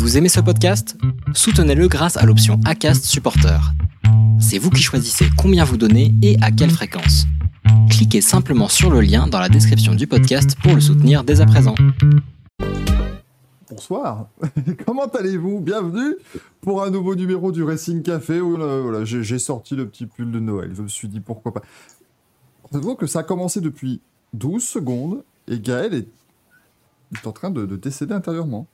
Vous aimez ce podcast? Soutenez-le grâce à l'option ACAST Supporter. C'est vous qui choisissez combien vous donnez et à quelle fréquence. Cliquez simplement sur le lien dans la description du podcast pour le soutenir dès à présent. Bonsoir, comment allez-vous? Bienvenue pour un nouveau numéro du Racing Café où euh, voilà, j'ai j'ai sorti le petit pull de Noël. Je me suis dit pourquoi pas? Faites-vous que ça a commencé depuis 12 secondes et Gaël est, en train de décéder intérieurement.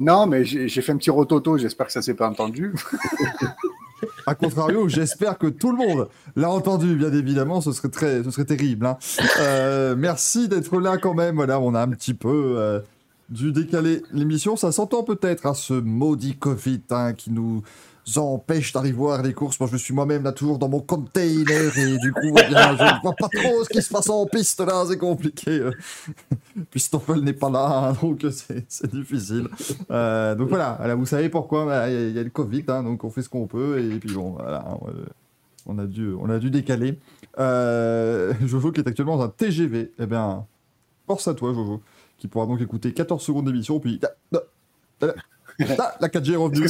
Non, mais j'ai fait un petit rototo, j'espère que ça s'est pas entendu. A contrario, j'espère que tout le monde l'a entendu, bien évidemment, ce serait, très, ce serait terrible. hein. Euh, merci d'être là quand même. Voilà, on a un petit peu euh, dû décaler l'émission. Ça s'entend peut-être, hein, ce maudit Covid hein, qui nous empêche d'arriver voir les courses. Moi, je suis moi-même là toujours dans mon container et du coup, eh je ne vois pas trop ce qui se passe en piste là, c'est compliqué. Puis Stoffel n'est pas là, hein, donc c'est difficile. Euh, donc voilà, voilà, vous savez pourquoi bah, il y, a- le Covid, hein, donc on fait ce qu'on peut et puis bon, voilà, on, euh, a dû, on a dû décaler. Euh, Jojo qui est actuellement dans un TGV, eh bien, force à toi Jojo, qui pourra donc écouter 14 secondes d'émission, puis la 4G est Est-ce revenue. que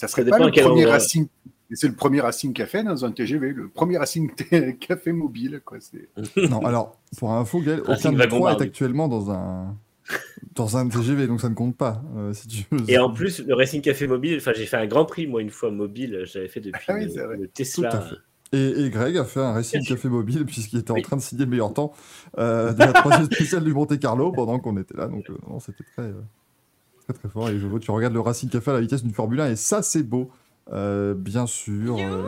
ça, serait Ça pas dépend le premier endroit. Racing C'est le premier Racing Café dans un TGV, le premier Racing Café mobile, quoi. Non, alors, pour info, Gaël, Racing aucun de Wagon trois est actuellement dans un, dans un TGV, donc ça ne compte pas, euh, si tu veux. Et en plus, le Racing Café mobile, enfin, j'ai fait un grand prix, moi, une fois mobile, j'avais fait depuis Ah oui, le, le Tout à Tesla. fait. Et, et Greg a fait un Racing. Café mobile puisqu'il était en Oui. train de signer le meilleur temps euh, de la troisième spéciale du Monte Carlo pendant qu'on était là. Donc euh, c'était très, euh, très très fort. Et je vois, tu regardes le Racing Café à la vitesse d'une Formule 1 et ça c'est beau. Euh, bien sûr. euh,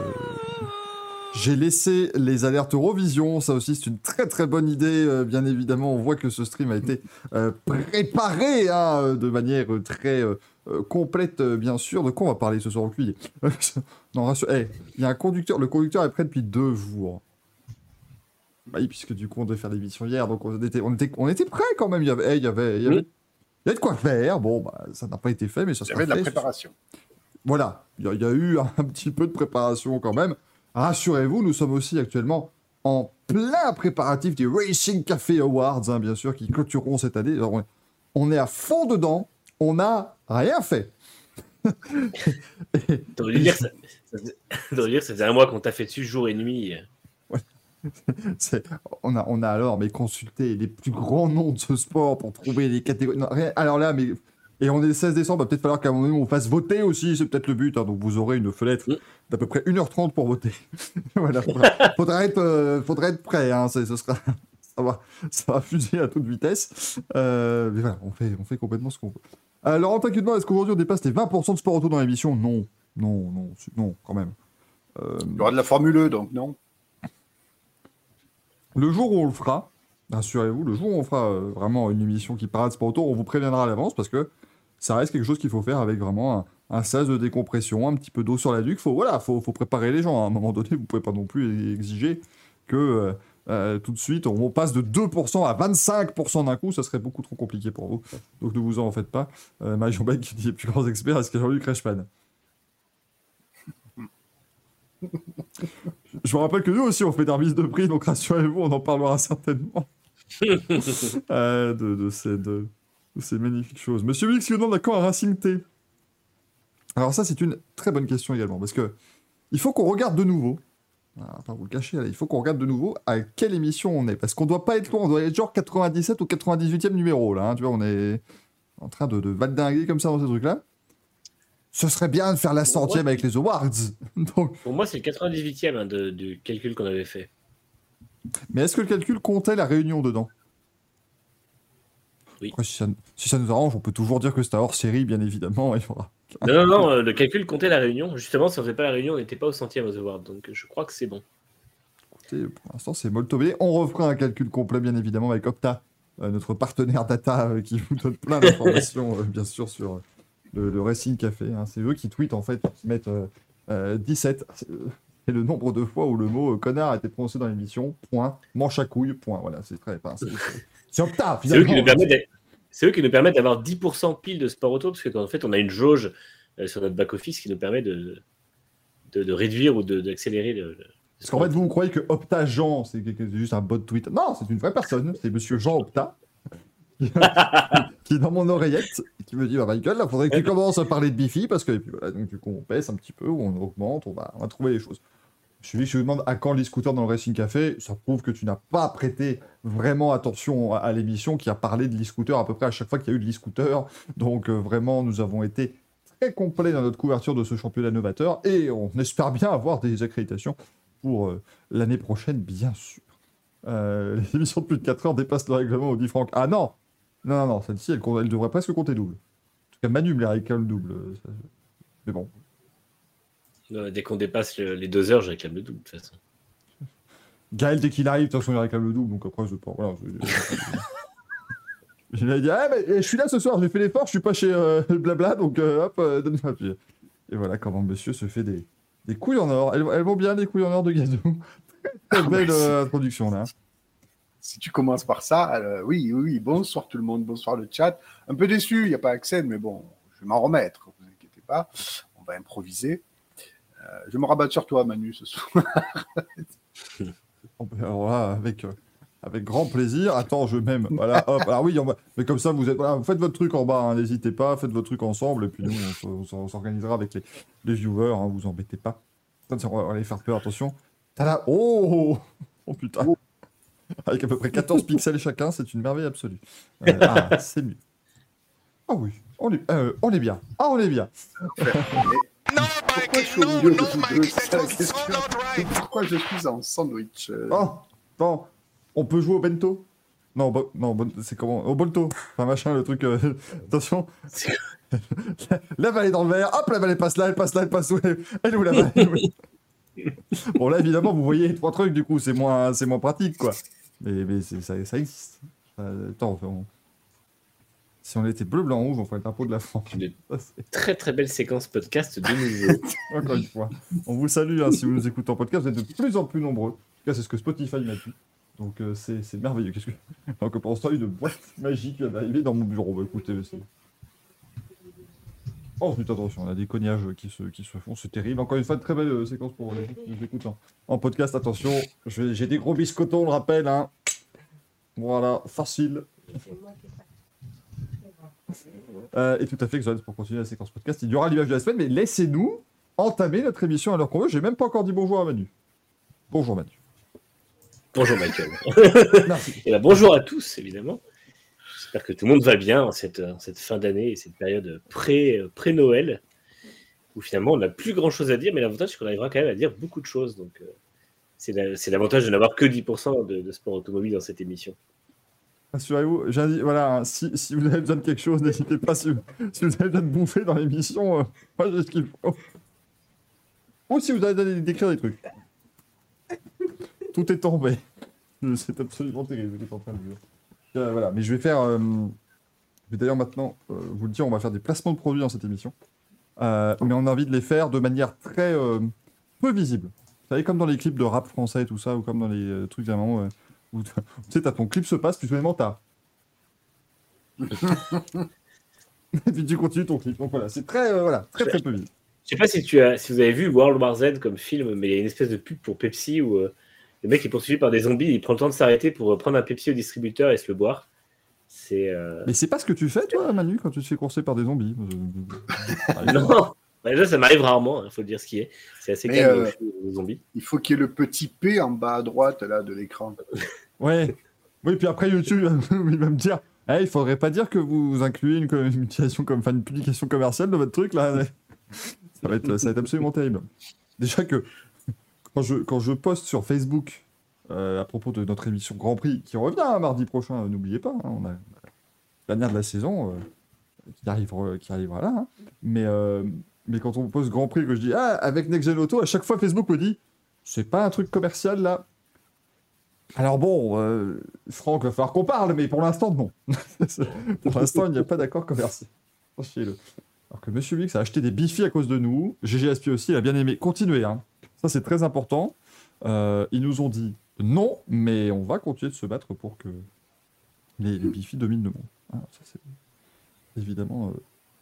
J'ai laissé les alertes Eurovision, ça aussi c'est une très très bonne idée. euh, bien évidemment, on voit que ce stream a été préparé hein, de manière très complète, bien sûr. De quoi on va parler ce soir au cuit Non, rassure. eh, il y a un conducteur, le conducteur est prêt depuis deux jours. Bah oui, puisque du coup on devait faire l'émission hier, donc on était, on était, on était prêts quand même. Il y avait, eh, il y avait, il y avait. Il y avait de quoi faire. Bon, bah, ça n'a pas été fait, mais ça sera J'avais de la fait. préparation. Voilà, il y, a- il y a eu un petit peu de préparation quand même. Rassurez-vous, nous sommes aussi actuellement en plein préparatif des Racing Café Awards, hein, bien sûr, qui clôtureront cette année. Alors, on, est, à fond dedans, on n'a rien fait. Et- T'aurais dû dire, ça, ça, faisait- t'aurais dû dire, ça faisait un mois qu'on t'a fait dessus jour et nuit. On, a, on a alors mais consulté les plus grands noms de ce sport pour trouver les catégories. Non, rien- alors là, mais. Et on est le 16 décembre, va peut-être falloir qu'à un moment donné, on fasse voter aussi, c'est peut-être le but. hein, donc vous aurez une fenêtre Mm. d'à peu près 1h30 pour voter. voilà, faudra, faudra être, euh, faudra être prêt, hein, c'est- ce sera, ça, va, ça va fuser à toute vitesse. Euh, mais voilà, on fait, on fait complètement ce qu'on veut. Euh, Laurent, t'inquiète est-ce qu'aujourd'hui on dépasse les 20% de sport auto dans l'émission? Non, non, non, non, quand même. Euh, Il y aura de la Formule E, donc non? Le jour où on le fera, rassurez-vous, le jour où on fera euh, vraiment une émission qui parade sport auto, on vous préviendra à l'avance parce que ça reste quelque chose qu'il faut faire avec vraiment un, un sas de décompression, un petit peu d'eau sur la nuque. Faut, voilà, faut, faut préparer les gens. À un moment donné, vous pouvez pas non plus exiger que euh, euh, tout de suite on passe de 2% à 25% d'un coup. Ça serait beaucoup trop compliqué pour vous. Donc ne vous en faites pas. Euh, Marion Beck qui dit les plus grands experts, est-ce qu'il y a Jean-Luc Reichmann? Je vous rappelle que nous aussi on fait des remises de prix, donc rassurez-vous, on en parlera certainement euh, de, de ces, de, de ces magnifiques choses. Monsieur Wix qui nous demande à quand un Racing T? Alors ça c'est une très bonne question également, parce que il faut qu'on regarde de nouveau, ah, pas vous le cacher, là, il faut qu'on regarde de nouveau à quelle émission on est, parce qu'on doit pas être loin, on doit être genre 97 ou 98e numéro là, hein, tu vois, on est en train de, de valdinguer comme ça dans ces trucs-là. Ce serait bien de faire la centième avec les awards. Donc, Pour moi, c'est le 98e hein, de- du calcul qu'on avait fait. Mais est-ce que le calcul comptait la réunion dedans? Oui. Après, si, ça, si ça nous arrange, on peut toujours dire que c'est hors série, bien évidemment. Il faudra. Non, non, non, euh, le calcul comptait la réunion. Justement, si on faisait pas la réunion, on n'était pas au centième aux awards. Donc, euh, je crois que c'est bon. Écoutez, Pour l'instant, c'est molto bene. On refera un calcul complet, bien évidemment, avec Opta, euh, notre partenaire data euh, qui vous donne plein d'informations, bien sûr, sur euh, le, Racing Café. hein. C'est eux qui tweetent, en fait, qui mettent euh, euh, 17. C'est euh, c'est le nombre de fois où le mot euh, connard a été prononcé dans l'émission. Point. Manche à couille. Point. Voilà, c'est très. enfin, c'est- eux finalement. c'est eux qui nous permettent d'avoir 10% pile de sport auto, parce qu'en fait, on a une jauge euh, sur notre back-office qui nous permet de, de, de réduire ou d'accélérer le, le- Parce qu'en fait, vous, vous croyez que Opta Jean, c'est juste un bot Twitter. Non, c'est une vraie personne. C'est monsieur Jean Opta. Qui est dans mon oreillette, et qui me dit bah, Michael, là, faudrait que tu commences à parler de Bifi, parce que, et puis voilà, donc du coup, on baisse un petit peu, ou on augmente, on va, trouver les choses. Je suis je me demande à quand les scooters dans le Racing Café, ça prouve que tu n'as pas prêté vraiment attention à, l'émission qui a parlé de l'e-scooter à peu près à chaque fois qu'il y a eu de l'e-scooter. Donc euh, vraiment, nous avons été très complets dans notre couverture de ce championnat novateur et on espère bien avoir des accréditations pour euh, l'année prochaine, bien sûr. Euh, les émissions de plus de 4 heures dépassent le règlement, on dit Franck. Ah non Non, non, non, celle-ci, elle, elle devrait presque compter double. En tout cas, Manu me les réclame double. euh, ça- Mais bon, Euh, Dès qu'on dépasse le- les deux heures, je réclame le double, de toute façon. Gaël, dès qu'il arrive, de toute façon, il réclame le double, donc après, je pas. Voilà, je... Il a dit Ah, mais je suis là ce soir, j'ai fait l'effort, je suis pas chez euh, Blabla, donc euh, hop, euh, donne-moi. Puis- Et voilà comment monsieur se fait des, des couilles en or. Elles, elles vont bien, les couilles en or de Gazou. Très belle euh, introduction là. Si tu commences par ça, euh, oui, oui, bonsoir tout le monde, bonsoir le chat. Un peu déçu, il n'y a pas accès, mais bon, je vais m'en remettre, vous inquiétez pas. On va improviser. Euh, je vais me rabattre sur toi, Manu, ce soir. Alors là, avec, euh, avec grand plaisir. Attends, je m'aime. Voilà, hop. Alors oui, on va- mais comme ça, vous êtes. Voilà, faites votre truc en bas, hein, n'hésitez pas, faites votre truc ensemble, et puis nous, on, s'organisera avec les, les viewers, hein, vous embêtez pas. On va aller faire peur, attention. Tada Oh Oh putain Avec à peu près 14 pixels chacun, c'est une merveille absolue. Euh, ah, c'est mieux. Ah oui, on est, euh, on est bien. Ah, on est bien. Pourquoi je suis au milieu de vous deux C'est ça la question. Et Pourquoi je suis en sandwich euh, Oh, attends, on peut jouer au bento Non, bo- non, bon- c'est comment Au bolto. Enfin, machin, le truc. euh, Attention. la balle est dans le verre. Hop, la balle elle passe là, elle passe là, elle passe où Elle est où la où Bon, là, évidemment, vous voyez les trois trucs, du coup, c'est moins, c'est moins pratique, quoi. Mais, mais ça, ça existe. Euh, attends, on- si on était bleu, blanc, rouge, on ferait le drapeau de la France. Une très très belle séquence podcast de nouveau. Encore une fois. On vous salue hein, si vous nous écoutez en podcast. Vous êtes de plus en plus nombreux. En tout cas, c'est ce que Spotify m'a dit. Donc, euh, c'est merveilleux. Qu'est-ce que... Donc, pour l'instant, une boîte magique vient d'arriver dans mon bureau. Bah, écoutez, c'est. Oh, putain, attention, on a des cognages qui se, qui se font. C'est terrible. Encore une fois, de très belle euh, séquence pour les gens qui nous écoutent en, podcast. Attention, j'ai des gros biscottons, on le rappelle. Hein. Voilà, facile. Euh, et tout à fait, Xoan, pour continuer la séquence podcast, il y aura l'image de la semaine, mais laissez-nous entamer notre émission à l'heure qu'on veut. J'ai même pas encore dit bonjour à Manu. Bonjour Manu. Bonjour Michael. Merci. Et ben, bonjour à tous, évidemment. J'espère que tout le monde va bien en cette, cette fin d'année et cette période pré- pré-Noël, où finalement on n'a plus grand chose à dire, mais l'avantage c'est qu'on arrivera quand même à dire beaucoup de choses. Donc euh, c'est la- c'est l'avantage de n'avoir que 10% de, sport automobile dans cette émission. Dit, voilà, hein, si, si vous avez besoin de quelque chose, n'hésitez pas. Si, si vous avez besoin de bouffer dans l'émission, euh, moi j'ai ce qu'il faut. Ou si vous avez besoin d'écrire des trucs. Tout est tombé. C'est absolument terrible ce qui est en train de dire. Euh, voilà, mais je vais faire. euh, je vais d'ailleurs maintenant euh, vous le dire, on va faire des placements de produits dans cette émission. Mais on a envie de les faire de manière très peu visible. Vous savez, comme dans les clips de rap français et tout ça, ou comme dans les trucs vraiment. où tu sais, t'as ton clip se passe, puis soudainement t'as. et puis tu continues ton clip. Donc voilà, c'est très, voilà, très très peu visible. Je sais pas si, tu as, si vous avez vu World War Z comme film, mais il y a une espèce de pub pour Pepsi où euh, le mec est poursuivi par des zombies, il prend le temps de s'arrêter pour euh, prendre un Pepsi au distributeur et se le boire. C'est. euh, Mais c'est pas ce que tu fais, toi, Manu, quand tu te fais courser par des zombies? Non Déjà, ça m'arrive rarement, il faut le dire ce qui est. C'est assez Mais, calme euh, aux zombies. Il faut qu'il y ait le petit P en bas à droite là, de l'écran. Ouais. Oui, puis après YouTube, il va me dire Eh, il faudrait pas dire que vous incluez une, une utilisation comme, une publication commerciale dans votre truc, là. ça, va être, ça va être absolument terrible. Déjà que quand je, poste sur Facebook euh, à propos de notre émission Grand Prix, qui revient hein, mardi prochain, euh, n'oubliez pas, hein, on a la dernière de la saison euh, qui, arrivera, qui arrivera là. hein. Mais, quand on poste Grand Prix, que je dis Ah, avec Next Gen Auto, à chaque fois Facebook me dit C'est pas un truc commercial là alors bon, Franck, va falloir qu'on parle, mais pour l'instant, non. pour l'instant, il n'y a pas d'accord commercial. Alors que Monsieur Mix a acheté des bifis à cause de nous. GG Aspi aussi, il a bien aimé. Continuez, hein. Ça, c'est très important. Euh, ils nous ont dit non, mais on va continuer de se battre pour que les, les bifis dominent le monde. Hein, ça, c'est évidemment euh,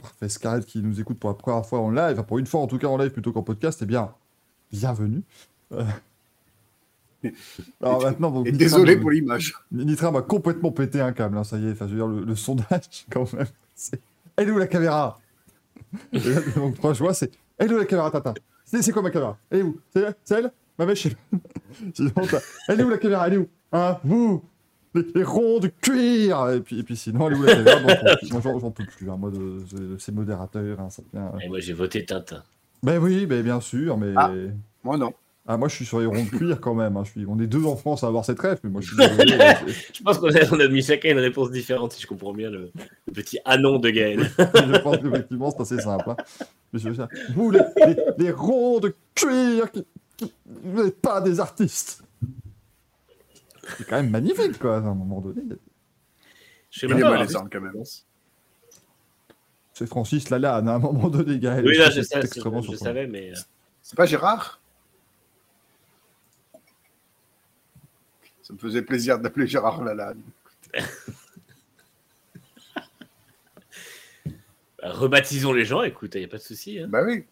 parfait. Scarlett qui nous écoute pour la première fois en live, pour une fois en tout cas en live plutôt qu'en podcast, eh bien, bienvenue. Euh, Alors maintenant, donc, Et Nitra désolé me- pour l'image. Nitra m'a complètement pété un câble, hein, ça y est. Enfin, je veux dire, le, le sondage, quand même. Elle est où la caméra Et là, Donc, moi, je vois, c'est. Elle est où la caméra, Tata C'est c'est quoi ma caméra? Elle est où? C'est elle C'est elle? Ma mèche Elle est où la caméra? Elle est où? Hein? Vous les, les ronds de cuir et puis, et puis sinon, elle est où la caméra? Moi, j'en j'en peux plus. hein, moi, de, de- ces modérateurs, hein, ça devient. Et moi, j'ai voté Tintin. Ben oui, ben bien sûr, mais. Ah. Moi, non. Ah, moi, je suis sur les ronds de cuir quand même. hein, je suis... On est deux en France à avoir cette rêve, mais moi, je suis désolé. c'est- Je pense qu'on a, on a mis chacun une réponse différente, si je comprends bien le, le petit anon de Gaël. je pense qu'effectivement, c'est assez simple. hein. Mais je veux dire, vous, les, les, les ronds de cuir, qui, qui- vous n'êtes pas des artistes. C'est quand même magnifique, quoi, à un moment donné. Je sais même pas. malaisant quand même. C'est Francis Lalanne, à un moment donné, Gaël. Oui, là, C'est je, sais, extrêmement je savais, mais. euh, C'est pas Gérard? Ça me faisait plaisir d'appeler Gérard Lalanne. bah, rebaptisons les gens, écoute, il n'y a pas de souci. Hein. Bah oui.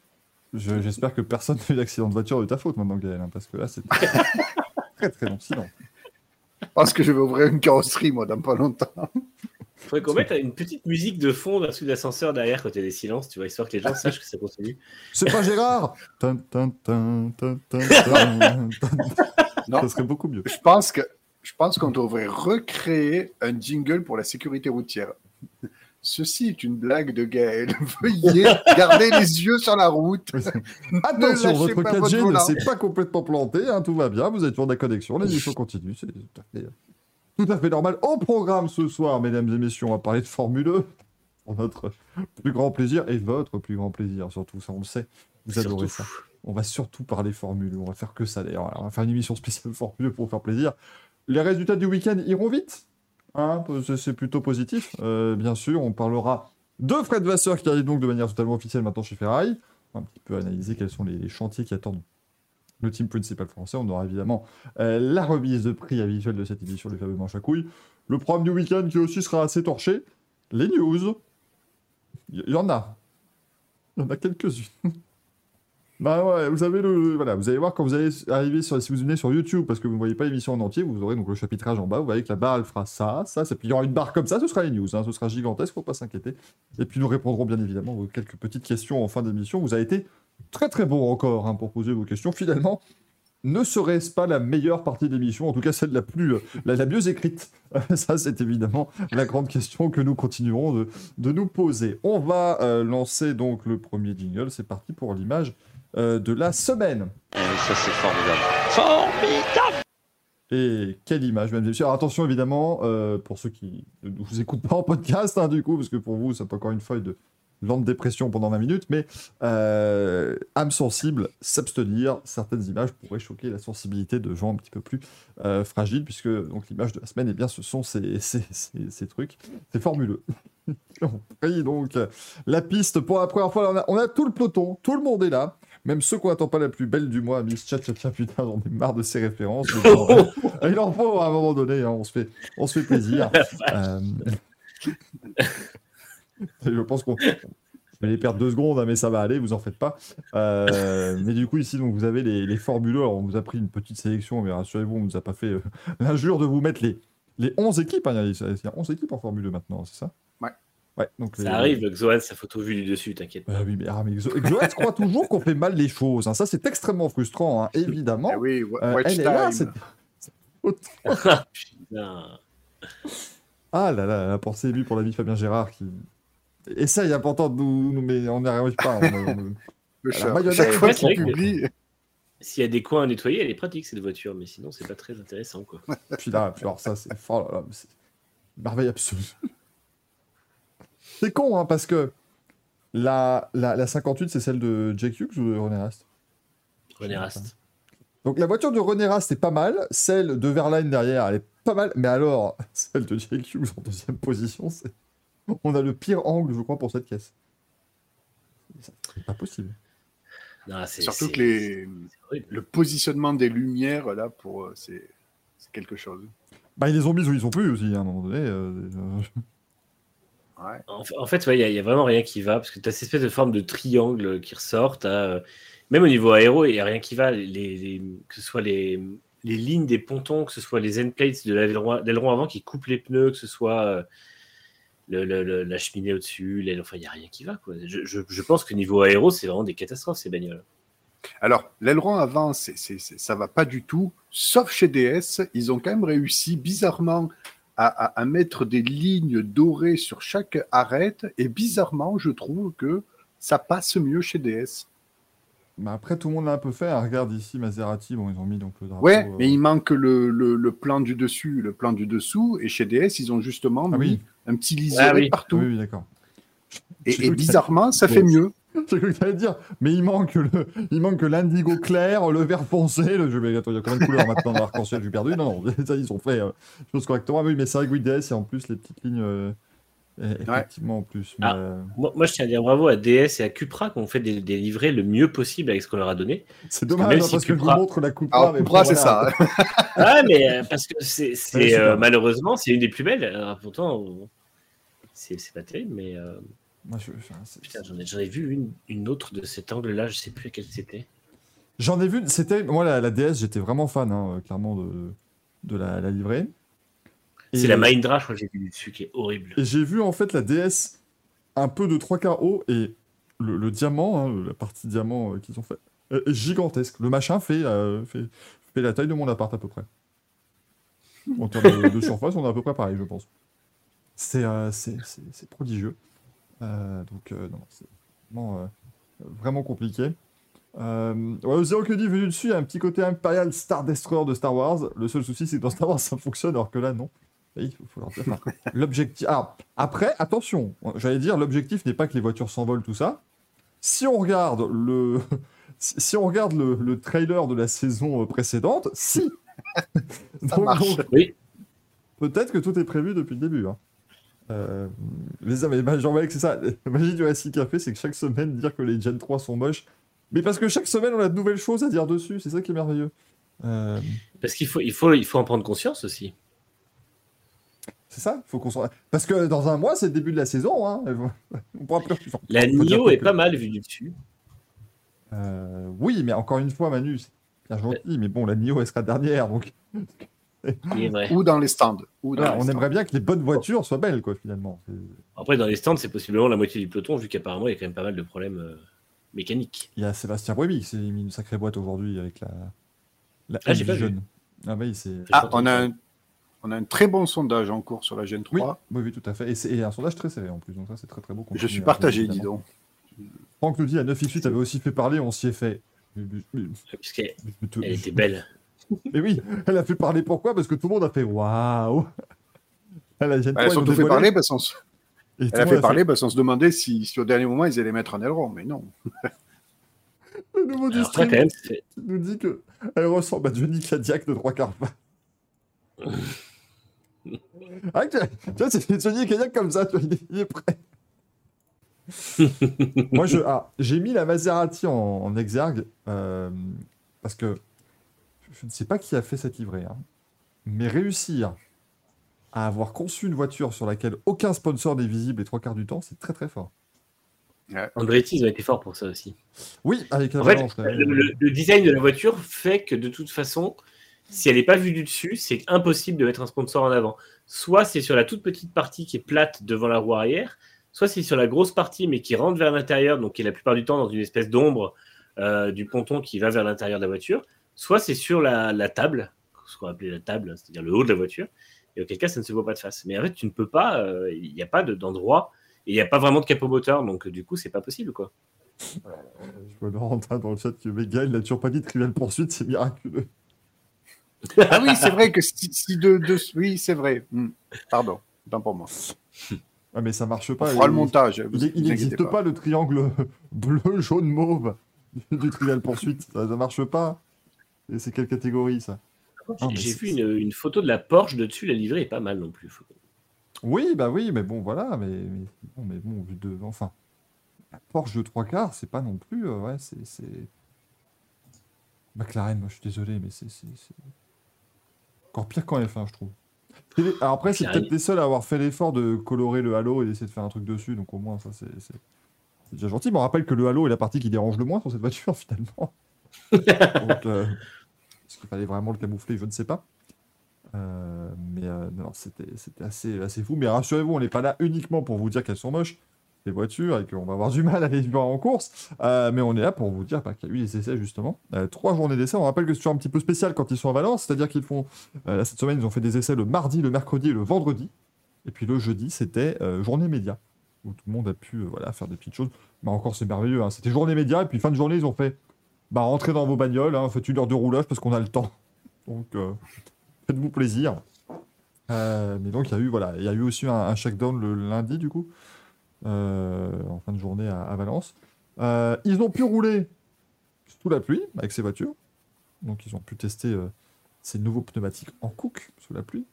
Je- J'espère que personne n'a eu d'accident de voiture de ta faute maintenant, Gaël, hein, parce que là, c'est très très long silence. Je pense que je vais ouvrir une carrosserie, moi, dans pas longtemps. faudrait qu'on mette une petite musique de fond sous l'ascenseur derrière quand il y a des silences, tu vois, histoire que les gens sachent que ça continue. C'est pas Gérard Non. Ça serait beaucoup mieux. Je pense que je pense qu'on devrait recréer un jingle pour la sécurité routière. Ceci est une blague de Gaël. Veuillez garder les yeux sur la route. Attention, votre pas votre 4G ne s'est pas complètement planté, hein, tout va bien, vous êtes sur la connexion, l'émission continue, c'est tout à, fait, tout à fait normal. Au programme ce soir, mesdames et messieurs, on va parler de Formule 1, pour notre plus grand plaisir, et votre plus grand plaisir surtout, ça on le sait, vous adorez Surtout. ça. On va surtout parler Formule 1, on va faire que ça d'ailleurs, on va faire une émission spéciale Formule 1 pour faire plaisir. Les résultats du week-end iront vite, hein, c'est- plutôt positif, euh, bien sûr, on parlera de Fred Vasseur qui arrive donc de manière totalement officielle maintenant chez Ferrari un petit peu analyser quels sont les, chantiers qui attendent le team principal français. On aura évidemment euh, la remise de prix habituelle de cette édition, les fameux manches à. Le programme du week-end qui aussi sera assez torché. Les news. Il y en a. Il y en a quelques-unes. Bah ouais, vous avez le. Voilà, vous allez voir quand vous allez arriver sur. Si vous venez sur YouTube, parce que vous ne voyez pas l'émission en entier, vous aurez donc le chapitrage en bas. Vous voyez que la barre, fera ça, ça, ça. Puis il y aura une barre comme ça, ce sera les news. hein, ce sera gigantesque, faut pas s'inquiéter. Et puis nous répondrons bien évidemment aux quelques petites questions en fin d'émission. Vous avez été très très bon encore hein, pour poser vos questions. Finalement, ne serait-ce pas la meilleure partie de l'émission, en tout cas celle la plus euh, la, mieux écrite? Ça, c'est évidemment la grande question que nous continuerons de, de nous poser. On va euh, lancer donc le premier jingle. C'est parti pour l'image de la semaine. ça c'est formidable. Formidable Et quelle image, mesdames et messieurs. Alors, attention, évidemment, euh, pour ceux qui ne vous écoutent pas en podcast, hein, du coup, parce que pour vous, c'est encore une fois de lente dépression pendant 20 minutes, mais euh, âme sensible, s'abstenir. Certaines images pourraient choquer la sensibilité de gens un petit peu plus euh, fragiles, puisque donc l'image de la semaine, eh bien, ce sont ces, ces, ces- ces trucs. C'est formuleux. on prie donc euh, la piste pour la première fois. On a, on a tout le peloton, tout le monde est là. Même ceux qu'on n'attend pas la plus belle du mois, Miss Tcha Tcha Tcha, putain, j'en ai marre de ces références. euh, il en faut à un moment donné, hein, on, se fait, on se fait plaisir. Euh, Je pense qu'on. Vais les perdre deux secondes, hein, mais ça va aller, vous en faites pas. Euh, mais du coup, ici, donc, vous avez les, les formules. Alors, on vous a pris une petite sélection, mais rassurez-vous, on ne nous a pas fait euh, l'injure de vous mettre les, les 11 équipes. hein. Il y a- il y a 11 équipes en Formule 2 maintenant, c'est ça? Ouais. Les- Ça arrive, Xoan, sa photo vue du dessus, t'inquiète pas. oui, mais, ah, mais Xo- Xoëtz croit toujours qu'on fait mal les choses. hein. Ça, c'est extrêmement frustrant, hein, évidemment. Ah oui, Euh, est là, time. c'est- Putain. Ah là là, la pensée émue pour l'ami Fabien Gérard qui essaye à pourtant de nous, mais on n'y arrive pas. on- on- Le la chat. mayonnaise, Chaque fois qu'il publie, S'il y a des coins à nettoyer, elle est pratique cette voiture, mais sinon c'est pas très intéressant quoi. Puis là, puis alors ça, c'est oh là là, c'est merveille absolue. C'est con, hein, parce que la, la, la 58, c'est celle de Jake Hughes ou de René Rast? René Rast. Donc la voiture de René Rast est pas mal, celle de Verlaine derrière, elle est pas mal, mais alors, celle de Jake Hughes en deuxième position, c'est... On a le pire angle, je crois, pour cette caisse. C'est pas possible. Non, c'est- surtout c'est- que les... c'est horrible. le positionnement des lumières, là, pour euh, c'est c'est quelque chose. Bah, ils les ont mis où ils sont plus aussi, à un moment donné. euh, euh, Ouais. En, en fait, ouais, il y, a- il y a vraiment rien qui va, parce que tu as cette espèce de forme de triangle qui ressort. euh, même au niveau aéro, il n'y a rien qui va. Les, les- que ce soit les, les lignes des pontons, que ce soit les end plates de l'aileron avant qui coupent les pneus, que ce soit euh, le- le- le- la cheminée au-dessus, enfin, il n'y a rien qui va. Quoi. Je, je- je pense que niveau aéro, c'est vraiment des catastrophes ces bagnoles. Alors, l'aileron avant, c'est, c'est- ça va pas du tout. Sauf chez DS, ils ont quand même réussi bizarrement à, à- à mettre des lignes dorées sur chaque arête. Et bizarrement, je trouve que ça passe mieux chez DS. Bah après, tout le monde l'a un peu fait. hein. Regarde ici, Maserati, bon, ils ont mis donc le drapeau. Ouais, euh, mais il manque le, le, le plan du dessus, le plan du dessous. Et chez DS, ils ont justement Ah mis oui. un petit liseré Ah oui. partout. Oui, oui, d'accord. Et, bizarrement, ça fait mieux. J'ai cru que t'allais dire, mais il manque le, il manque l'indigo clair, le vert foncé, le jeu. Mais attends, il y a combien de couleurs maintenant dans l'arc-en-ciel J'ai perdu? Non, non, ça, ils ont fait euh, les choses correctement. Ah oui, mais c'est vrai que DS, et en plus les petites lignes, euh, euh, effectivement, en plus. Mais, Ah. euh, Moi, moi, je tiens à dire bravo à DS et à Cupra qui ont fait des, des livrets le mieux possible avec ce qu'on leur a donné. c'est que dommage même hein, si parce que je vous Cupra- montre la coupe. Alors, Cupra, c'est ça. hein. Ah, mais euh, parce que c'est euh, malheureusement, c'est une des plus belles. Alors, pourtant, euh, c'est c'est pas terrible, mais euh, Moi, je- enfin, c'est- putain, j'en ai, j'en ai vu une, une autre de cet angle-là, je sais plus laquelle c'était. J'en ai vu, c'était. Moi, la, la DS, j'étais vraiment fan, hein, euh, clairement, de, de la, la livrée. C'est la Mindra, je crois que j'ai vu dessus, qui est horrible. Et j'ai vu en fait la DS un peu de 3 quarts haut et le, le diamant, hein, la partie diamant euh, qu'ils ont fait, euh, est gigantesque. Le machin fait, euh, fait, fait la taille de mon appart à peu près. En termes de, de surface, on est à peu près pareil, je pense. C'est euh, c'est- c'est- c'est prodigieux. Euh, donc, euh, non, c'est vraiment, euh, vraiment compliqué. Euh, ouais, Zero que dit venu dessus, il y a un petit côté Imperial Star Destroyer de Star Wars. Le seul souci, c'est que dans Star Wars, ça fonctionne, alors que là, non. Il faut, faut leur dire. enfin, L'objectif. Alors, après, attention, j'allais dire, l'objectif n'est pas que les voitures s'envolent, tout ça. Si on regarde le, si on regarde le, le trailer de la saison précédente, si. Donc- marche. donc, Oui, Peut-être que tout est prévu depuis le début. Hein. Euh, les amis, bah, j'en que c'est ça. La magie du récit café, c'est que chaque semaine, dire que les Gen 3 sont moches. Mais parce que chaque semaine, on a de nouvelles choses à dire dessus. C'est ça qui est merveilleux. Euh, parce qu'il faut, il faut, il faut en prendre conscience aussi. c'est ça faut qu'on soit... Parce que dans un mois, c'est le début de la saison. Hein. On pourra plus... enfin, La Nio est pas mal vue du dessus. Euh, oui, mais encore une fois, Manu, c'est bien gentil. Mais bon, la Nio, elle sera dernière. Donc. Ou dans les stands. Ou dans voilà, les on stands. aimerait bien que les bonnes voitures soient belles, quoi, finalement. Après, dans les stands, c'est possiblement la moitié du peloton, vu qu'apparemment, il y a quand même pas mal de problèmes euh, mécaniques. Il y a Sébastien Bruby qui s'est mis une sacrée boîte aujourd'hui avec la, la Ah, j'ai pas Envision. Ah oui, c'est... Ah, on a, un, on a un très bon sondage en cours sur la Gen Oui, 3. oui, oui, tout à fait. Et c'est et un sondage très serré en plus, donc ça c'est très très beau. Je suis partagé, dis donc. Franck nous dit à 9x8 avait aussi fait parler, on s'y est fait. Parce qu'elle était belle. Mais oui, elle a fait parler pourquoi? Parce que tout le monde a fait waouh Elle a, Gen Elle a 3, ils ont surtout fait parler parce qu'on se, elle a fait parler parce qu'on se demandait si, si au dernier moment ils allaient mettre un aileron, mais non. Le nouveau du Alors c'est- qui nous dit que elle ressemble à Johnny Cadillac de trois quarts. ah, tu vois, c'est Johnny Cadillac comme ça, tu vois, il est, il est prêt. Moi, je, ah, j'ai mis la Maserati en, en exergue euh, parce que je ne sais pas qui a fait cette livrée, hein, mais réussir à avoir conçu une voiture sur laquelle aucun sponsor n'est visible les trois quarts du temps, c'est très très fort. Andretti, ils ont été forts pour ça aussi. Oui, avec la En fait, le- le design de la voiture fait que de toute façon, si elle n'est pas vue du dessus, c'est impossible de mettre un sponsor en avant. Soit c'est sur la toute petite partie qui est plate devant la roue arrière, soit c'est sur la grosse partie mais qui rentre vers l'intérieur, donc qui est la plupart du temps dans une espèce d'ombre euh, du ponton qui va vers l'intérieur de la voiture, soit c'est sur la, la table, ce qu'on appelait la table, c'est-à-dire le haut de la voiture, et auquel cas ça ne se voit pas de face. Mais en fait, tu ne peux pas, euh, il n'y a pas de- d'endroit, et il n'y a pas vraiment de capot moteur, donc euh, du coup, c'est pas possible quoi. Je vois Laurentin dans le chat que Mega, il n'a toujours pas dit Trivial Poursuite, c'est miraculeux. Ah oui, c'est vrai que si, si de, de- Oui, c'est vrai. Hmm. Pardon, tant pour moi. Ah, mais ça marche On pas. fera il- le montage. Il n'existe pas. le triangle bleu, jaune, mauve du, Trivial Poursuite. Ça, ça marche pas. Et c'est quelle catégorie ça? J'ai Ah, j'ai vu une, une photo de la Porsche de dessus, la livrée est pas mal non plus. Oui, bah oui, mais bon, voilà. Mais, mais bon, mais bon, vu de. Enfin, la Porsche de trois quarts, c'est pas non plus. euh, ouais, c'est. McLaren, moi je suis désolé, mais c'est. Encore pire qu'en F1, je trouve. Les- Alors après, c'est peut-être les seuls à avoir fait l'effort de colorer le halo et d'essayer de faire un truc dessus, donc au moins, ça, c'est. déjà gentil. Mais on rappelle que le halo est la partie qui dérange le moins sur cette voiture, finalement. Donc, euh, Est-ce qu'il fallait vraiment le camoufler? Je ne sais pas. Euh, mais euh, non, c'était assez, assez fou. Mais rassurez-vous, on n'est pas là uniquement pour vous dire qu'elles sont moches, les voitures, et qu'on va avoir du mal à les voir en course. Euh, mais on est là pour vous dire bah, qu'il y a eu les essais, justement. Trois journées d'essais. On rappelle que c'est toujours un petit peu spécial quand ils sont à Valence. C'est-à-dire qu'ils font. là, cette semaine, ils ont fait des essais le mardi, le mercredi et le vendredi. Et puis le jeudi, c'était journée média. Où tout le monde a pu voilà, faire des petites choses. Mais encore, c'est merveilleux. hein. C'était journée média. Et puis fin de journée, ils ont fait. Bah, rentrez dans vos bagnoles, hein, faites une heure de roulage parce qu'on a le temps. Donc, euh, faites-vous plaisir. Euh, mais donc, il y a eu, voilà, il y a eu aussi un, un shakedown le lundi, du coup, euh, en fin de journée à, à Valence. Ils ont pu rouler sous la pluie avec ces voitures. Donc, ils ont pu tester ces nouveaux pneumatiques en cook sous la pluie,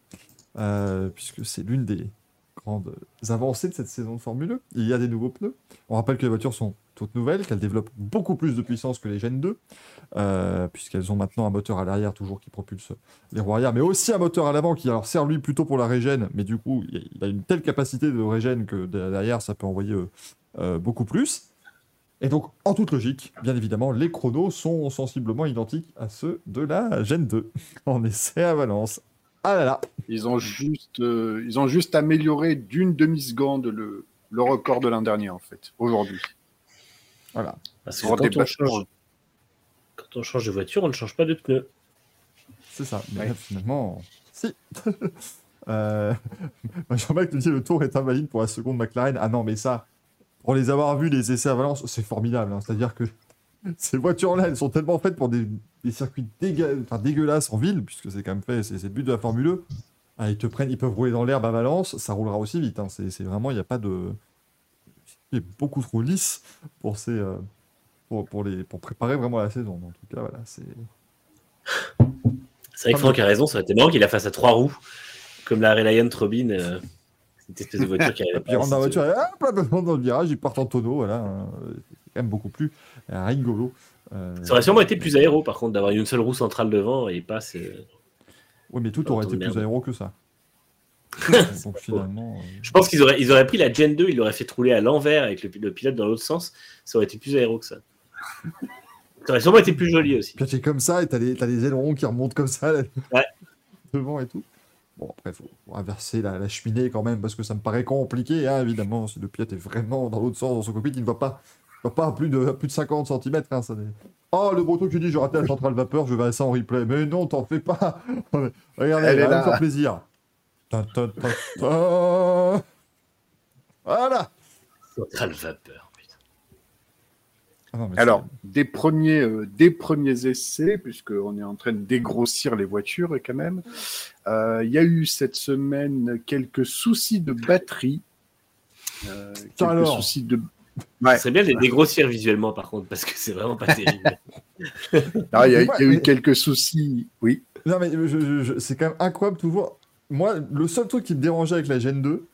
puisque c'est l'une des grandes avancées de cette saison de Formule 1. Il y a des nouveaux pneus. On rappelle que les voitures sont toutes nouvelles, qu'elles développent beaucoup plus de puissance que les Gen 2, euh, puisqu'elles ont maintenant un moteur à l'arrière toujours qui propulse les roues mais aussi un moteur à l'avant qui alors sert lui plutôt pour la régène, mais du coup il a une telle capacité de régène que derrière ça peut envoyer euh, euh, beaucoup plus. Et donc en toute logique, bien évidemment, les chronos sont sensiblement identiques à ceux de la Gen 2 en essai à Valence. Ah là là, Ils ont juste, ils ont juste amélioré d'une demi-seconde le record de l'an dernier, en fait, aujourd'hui. Voilà. Parce que quand on, change, quand on change de voiture, on ne change pas de pneus. C'est ça. Mais Ouais. là, finalement, si. euh... Jean-Marc nous dit le tour est invalide pour la seconde McLaren. Ah non, mais ça, pour les avoir vus, les essais à Valence, c'est formidable. hein. C'est-à-dire que ces voitures-là, elles sont tellement faites pour des, des circuits enfin, dégueulasses en ville, puisque c'est quand même fait, c'est le but de la Formule 1. Ah, ils te prennent, ils peuvent rouler dans l'herbe à Valence, ça roulera aussi vite. hein. C'est c'est vraiment, il n'y a pas de. Il est beaucoup trop lisse pour ces. euh, Pour, pour, les, pour préparer vraiment la saison. En tout cas, voilà, c'est. C'est vrai que Franck a raison, ça aurait été marrant qu'il la fasse à trois roues, comme la Reliant Robin, euh, cette espèce de voiture qui arrive Puis ils rentrent dans la voiture, hop, dans le virage, ils partent en tonneau, voilà. hein. Quand même beaucoup plus euh, rigolo. Euh, Ça aurait sûrement été plus aéro, par contre, d'avoir une seule roue centrale devant et pas. Oui, mais tout aurait été plus aéro que ça. Donc finalement. euh, Je pense qu'ils auraient, ils auraient pris la Gen 2, ils l'auraient fait rouler à l'envers avec le, le pilote dans l'autre sens, ça aurait été plus aéro que ça. Ça aurait sûrement été plus joli aussi. Puis tu es comme ça et t'as les, t'as les ailerons qui remontent comme ça là, Ouais. devant et tout. Bon, après, faut, faut inverser la, la cheminée quand même parce que ça me paraît compliqué, hein, évidemment. Si le pilote est vraiment dans l'autre sens dans son cockpit, il ne va pas, il va pas à plus de, à plus de 50 cm. Hein, ça oh, le breton qui dit j'ai raté la centrale vapeur, je vais à ça en replay. Mais non, t'en fais pas. Regardez, Elle est elle va là. me faire plaisir. Ta, ta, ta, ta. Voilà. Centrale vapeur, putain. Ah non, mais Alors, des premiers, euh, des premiers essais, puisqu'on est en train de dégrossir les voitures quand même, euh, il y a eu cette semaine quelques soucis de batterie. Euh, quelques alors. soucis de. Ouais. Serait bien de les dégrossir visuellement, par contre, parce que c'est vraiment pas terrible. Il y a, il y a eu Mais- quelques soucis. Oui. Non, mais je- je- je- c'est quand même incroyable toujours. Moi, le seul truc qui me dérangeait avec la Gen 2,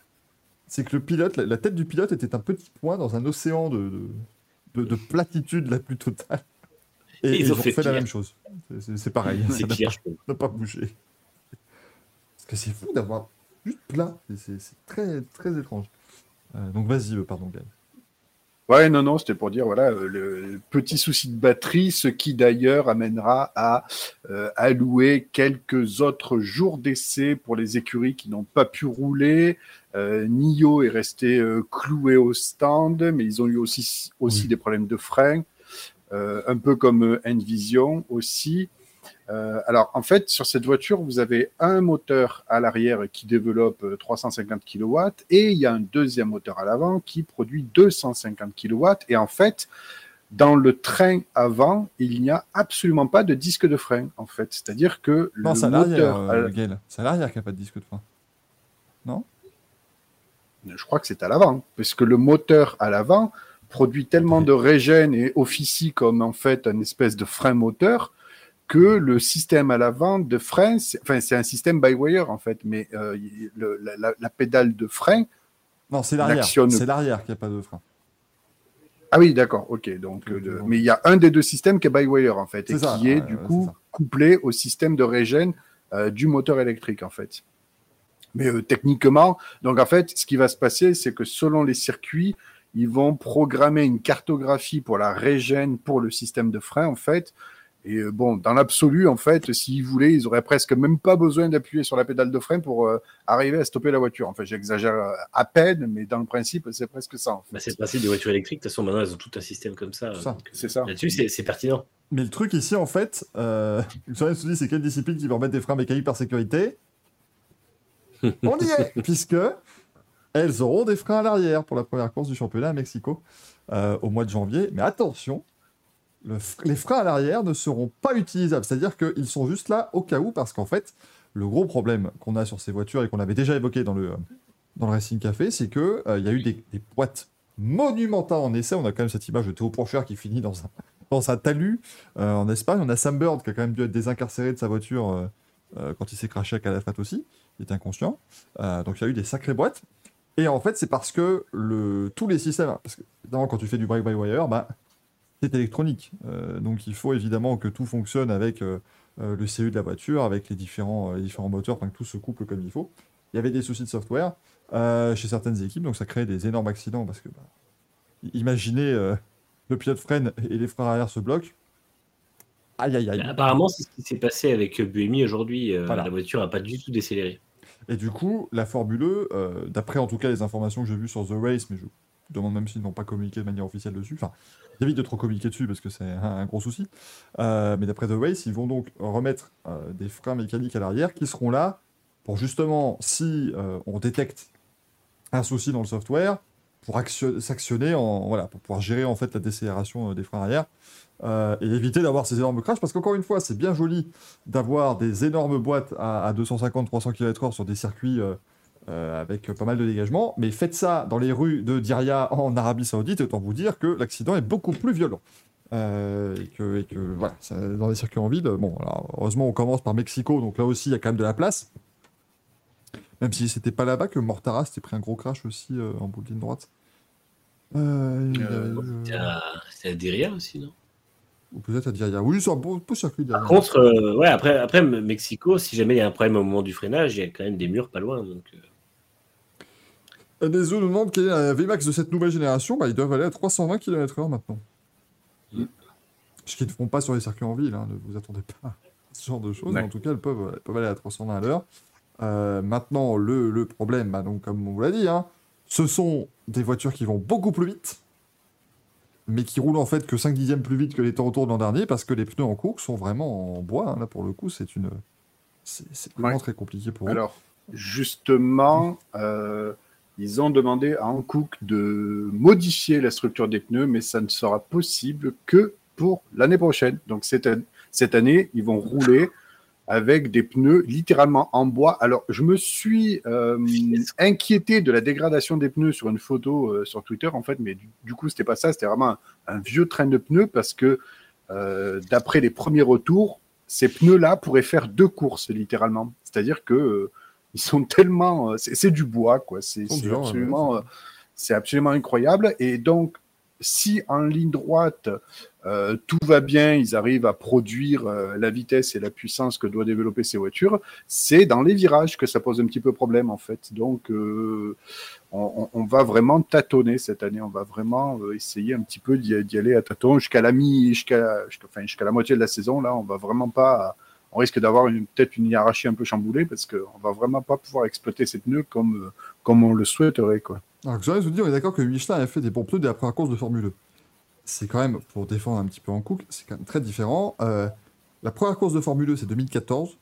c'est que le pilote, la, la tête du pilote était un petit point dans un océan de, de, de- de platitude la plus totale. Et, Ils et ils ont ont fait fait, la même chose. C'est- pareil. C'est ça n'a pas- pas bougé. Parce que c'est fou d'avoir juste plat. C'est très, très étrange. Euh, donc vas-y, euh, pardon, Gaël. Ouais, non, non, c'était pour dire, voilà, le petit souci de batterie, ce qui d'ailleurs amènera à euh, allouer quelques autres jours d'essai pour les écuries qui n'ont pas pu rouler. Euh, Nio est resté euh, cloué au stand, mais ils ont eu aussi, aussi Oui. des problèmes de frein, euh, un peu comme euh, Envision aussi. Euh, alors, en fait, sur cette voiture, vous avez un moteur à l'arrière qui développe euh, 350 kW et il y a un deuxième moteur à l'avant qui produit 250 kW. Et en fait, dans le train avant, il n'y a absolument pas de disque de frein, en fait. C'est-à-dire que Non, le c'est à l'arrière, moteur, euh. C'est à l'arrière qu'il n'y a pas de disque de frein. je crois que c'est à l'avant, parce que le moteur à l'avant produit tellement de régène et officie comme en fait un espèce de frein moteur que le système à l'avant de frein, c'est- enfin c'est un système by wire en fait, mais euh, le- la, la- la pédale de frein, Non, c'est l'arrière. C'est l'arrière qui n'a pas de frein. ah oui d'accord, ok, donc euh, mais il y a un des deux systèmes qui est by wire en fait et ça, qui est du ouais, coup couplé au système de régène euh, du moteur électrique en fait. Mais euh, techniquement, donc en fait, ce qui va se passer, c'est que selon les circuits, ils vont programmer une cartographie pour la régène pour le système de frein en fait. Et euh, bon, dans l'absolu, en fait, s'ils voulaient, ils auraient presque même pas besoin d'appuyer sur la pédale de frein pour euh, arriver à stopper la voiture. Enfin, j'exagère euh, à peine, mais dans le principe, c'est presque ça. en fait. Bah, c'est le principe des voitures électriques. De toute façon, maintenant, elles ont tout un système comme ça. C'est ça. C'est ça. Là-dessus, c'est c'est pertinent. Mais le truc ici, en fait, euh, Xavier se dit, c'est quelle discipline qui va remettre des freins mécaniques par sécurité On y est, puisque elles auront des freins à l'arrière pour la première course du championnat à Mexico euh, au mois de janvier. Mais attention, les freins à l'arrière ne seront pas utilisables. C'est-à-dire qu'ils sont juste là au cas où, parce qu'en fait, le gros problème qu'on a sur ces voitures et qu'on avait déjà évoqué dans le, dans le Racing Café, c'est qu'il il y a eu des, boîtes monumentales en essai. On a quand même cette image de Théo Pourchère qui finit dans un, dans un talus euh, en Espagne. On a Sam Bird qui a quand même dû être désincarcéré de sa voiture euh, euh, quand il s'est craché à Calafate aussi. Il était inconscient. Euh, donc il y a eu des sacrées boîtes. Et en fait, c'est parce que le, tous les systèmes, parce que évidemment, quand tu fais du brake-by-wire, bah, c'est électronique. Euh, donc il faut évidemment que tout fonctionne avec euh, euh, le CU de la voiture, avec les différents, les différents moteurs, enfin que tout se couple comme il faut. Il y avait des soucis de software chez certaines équipes, donc ça crée des énormes accidents parce que, bah, imaginez le pilote freine et les freins arrière se bloquent. Aïe aïe aïe. Apparemment, c'est ce qui s'est passé avec Buemi aujourd'hui. Voilà. La voiture n'a pas du tout décéléré. Et du coup, la Formule E, euh, d'après en tout cas les informations que j'ai vues sur The Race, mais je demande même s'ils n'ont pas communiqué de manière officielle dessus, enfin, j'évite de trop communiquer dessus parce que c'est un, gros souci, Euh, mais d'après The Race, ils vont donc remettre euh, des freins mécaniques à l'arrière qui seront là pour justement, si euh, on détecte un souci dans le software, pour action- s'actionner, voilà, pour pouvoir gérer en fait la décélération des freins arrière et éviter d'avoir ces énormes crashs, parce qu'encore une fois, c'est bien joli d'avoir des énormes boîtes à, à 250-300 km/h sur des circuits euh, avec pas mal de dégagement, mais faites ça dans les rues de Diriyah en Arabie Saoudite, autant vous dire que l'accident est beaucoup plus violent. Euh, et, que, et que, voilà, ça- dans les circuits en ville, bon, alors, heureusement on commence par Mexico, donc là aussi il y a quand même de la place. Même si c'était pas là-bas que Mortara s'était pris un gros crash aussi euh, en bout de ligne droite. C'est à, Diriyah aussi, non? Ou peut-être à Diriyah. Oui, c'est un beau, beau circuit Par Diriyah. contre, euh, ouais, après, après, Mexico, si jamais il y a un problème au moment du freinage, il y a quand même des murs pas loin. Donc, euh, Nezo nous demande quel est la VMAX de cette nouvelle génération. Bah, ils doivent aller à 320 km/h maintenant. Mm. Ce qu'ils ne font pas sur les circuits en ville, hein, ne vous attendez pas à ce genre de choses. mais en tout cas, elles peuvent, elles peuvent aller à 320 à l'heure. Euh, maintenant, le, le problème, bah, donc, comme on vous l'a dit, hein, ce sont des voitures qui vont beaucoup plus vite, mais qui roulent en fait que 5 dixièmes plus vite que les temps autour de l'an dernier, parce que les pneus en course sont vraiment en bois. hein. Là, pour le coup, c'est une... C'est vraiment Ouais. très compliqué pour eux. Alors, justement, euh, ils ont demandé à Hankook de modifier la structure des pneus, mais ça ne sera possible que pour l'année prochaine. Donc, cette, an- cette année, ils vont rouler avec des pneus littéralement en bois. Alors, je me suis euh, inquiété de la dégradation des pneus sur une photo euh, sur Twitter, en fait, mais du, du coup, c'était pas ça, c'était vraiment un, vieux train de pneus parce que, euh, d'après les premiers retours, ces pneus-là pourraient faire deux courses, littéralement. C'est-à-dire que ils sont tellement, euh, c'est c'est du bois, quoi. C'est ouais, absolument, c'est absolument incroyable. Et donc, si en ligne droite euh, tout va bien, ils arrivent à produire euh, la vitesse et la puissance que doit développer ces voitures, c'est dans les virages que ça pose un petit peu problème en fait. Donc, euh, on, va vraiment tâtonner cette année. On va vraiment essayer un petit peu d'y aller à tâtons jusqu'à la mi, jusqu'à, jusqu'à- enfin, jusqu'à la moitié de la saison. Là, on va vraiment pas, on risque d'avoir peut-être une hiérarchie un peu chamboulée parce qu'on va vraiment pas pouvoir exploiter ces pneus comme euh, comme on le souhaiterait quoi. Alors, que j'aurais vous dire, on est d'accord que Michelin a fait des bons pneus dès la première course de Formule 2. C'est quand même, pour défendre un petit peu en Cook, c'est quand même très différent. Euh, la première course de Formule 2, c'est 2014.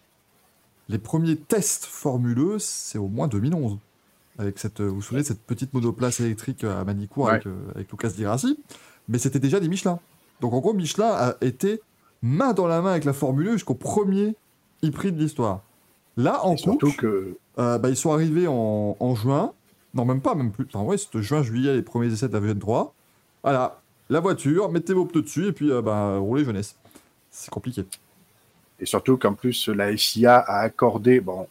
Les premiers tests Formule 2, c'est au moins 2011. Avec cette, euh, vous vous souvenez, de cette petite monoplace électrique à Manicourt Ouais. avec, euh, avec Lucas Di Grassi. Mais c'était déjà des Michelin. Donc en gros, Michelin a été main dans la main avec la Formule 1 jusqu'au premier e-prix de l'histoire. Là, en Cook, que euh, bah, ils sont arrivés en, en juin. Non, même pas, même plus. Enfin, ouais, c'était juin, juillet, les premiers essais de la VN3. Voilà, la voiture, mettez vos pneus dessus et puis euh, bah, roulez jeunesse. C'est compliqué. Et surtout qu'en plus, la FIA a accordé, bon,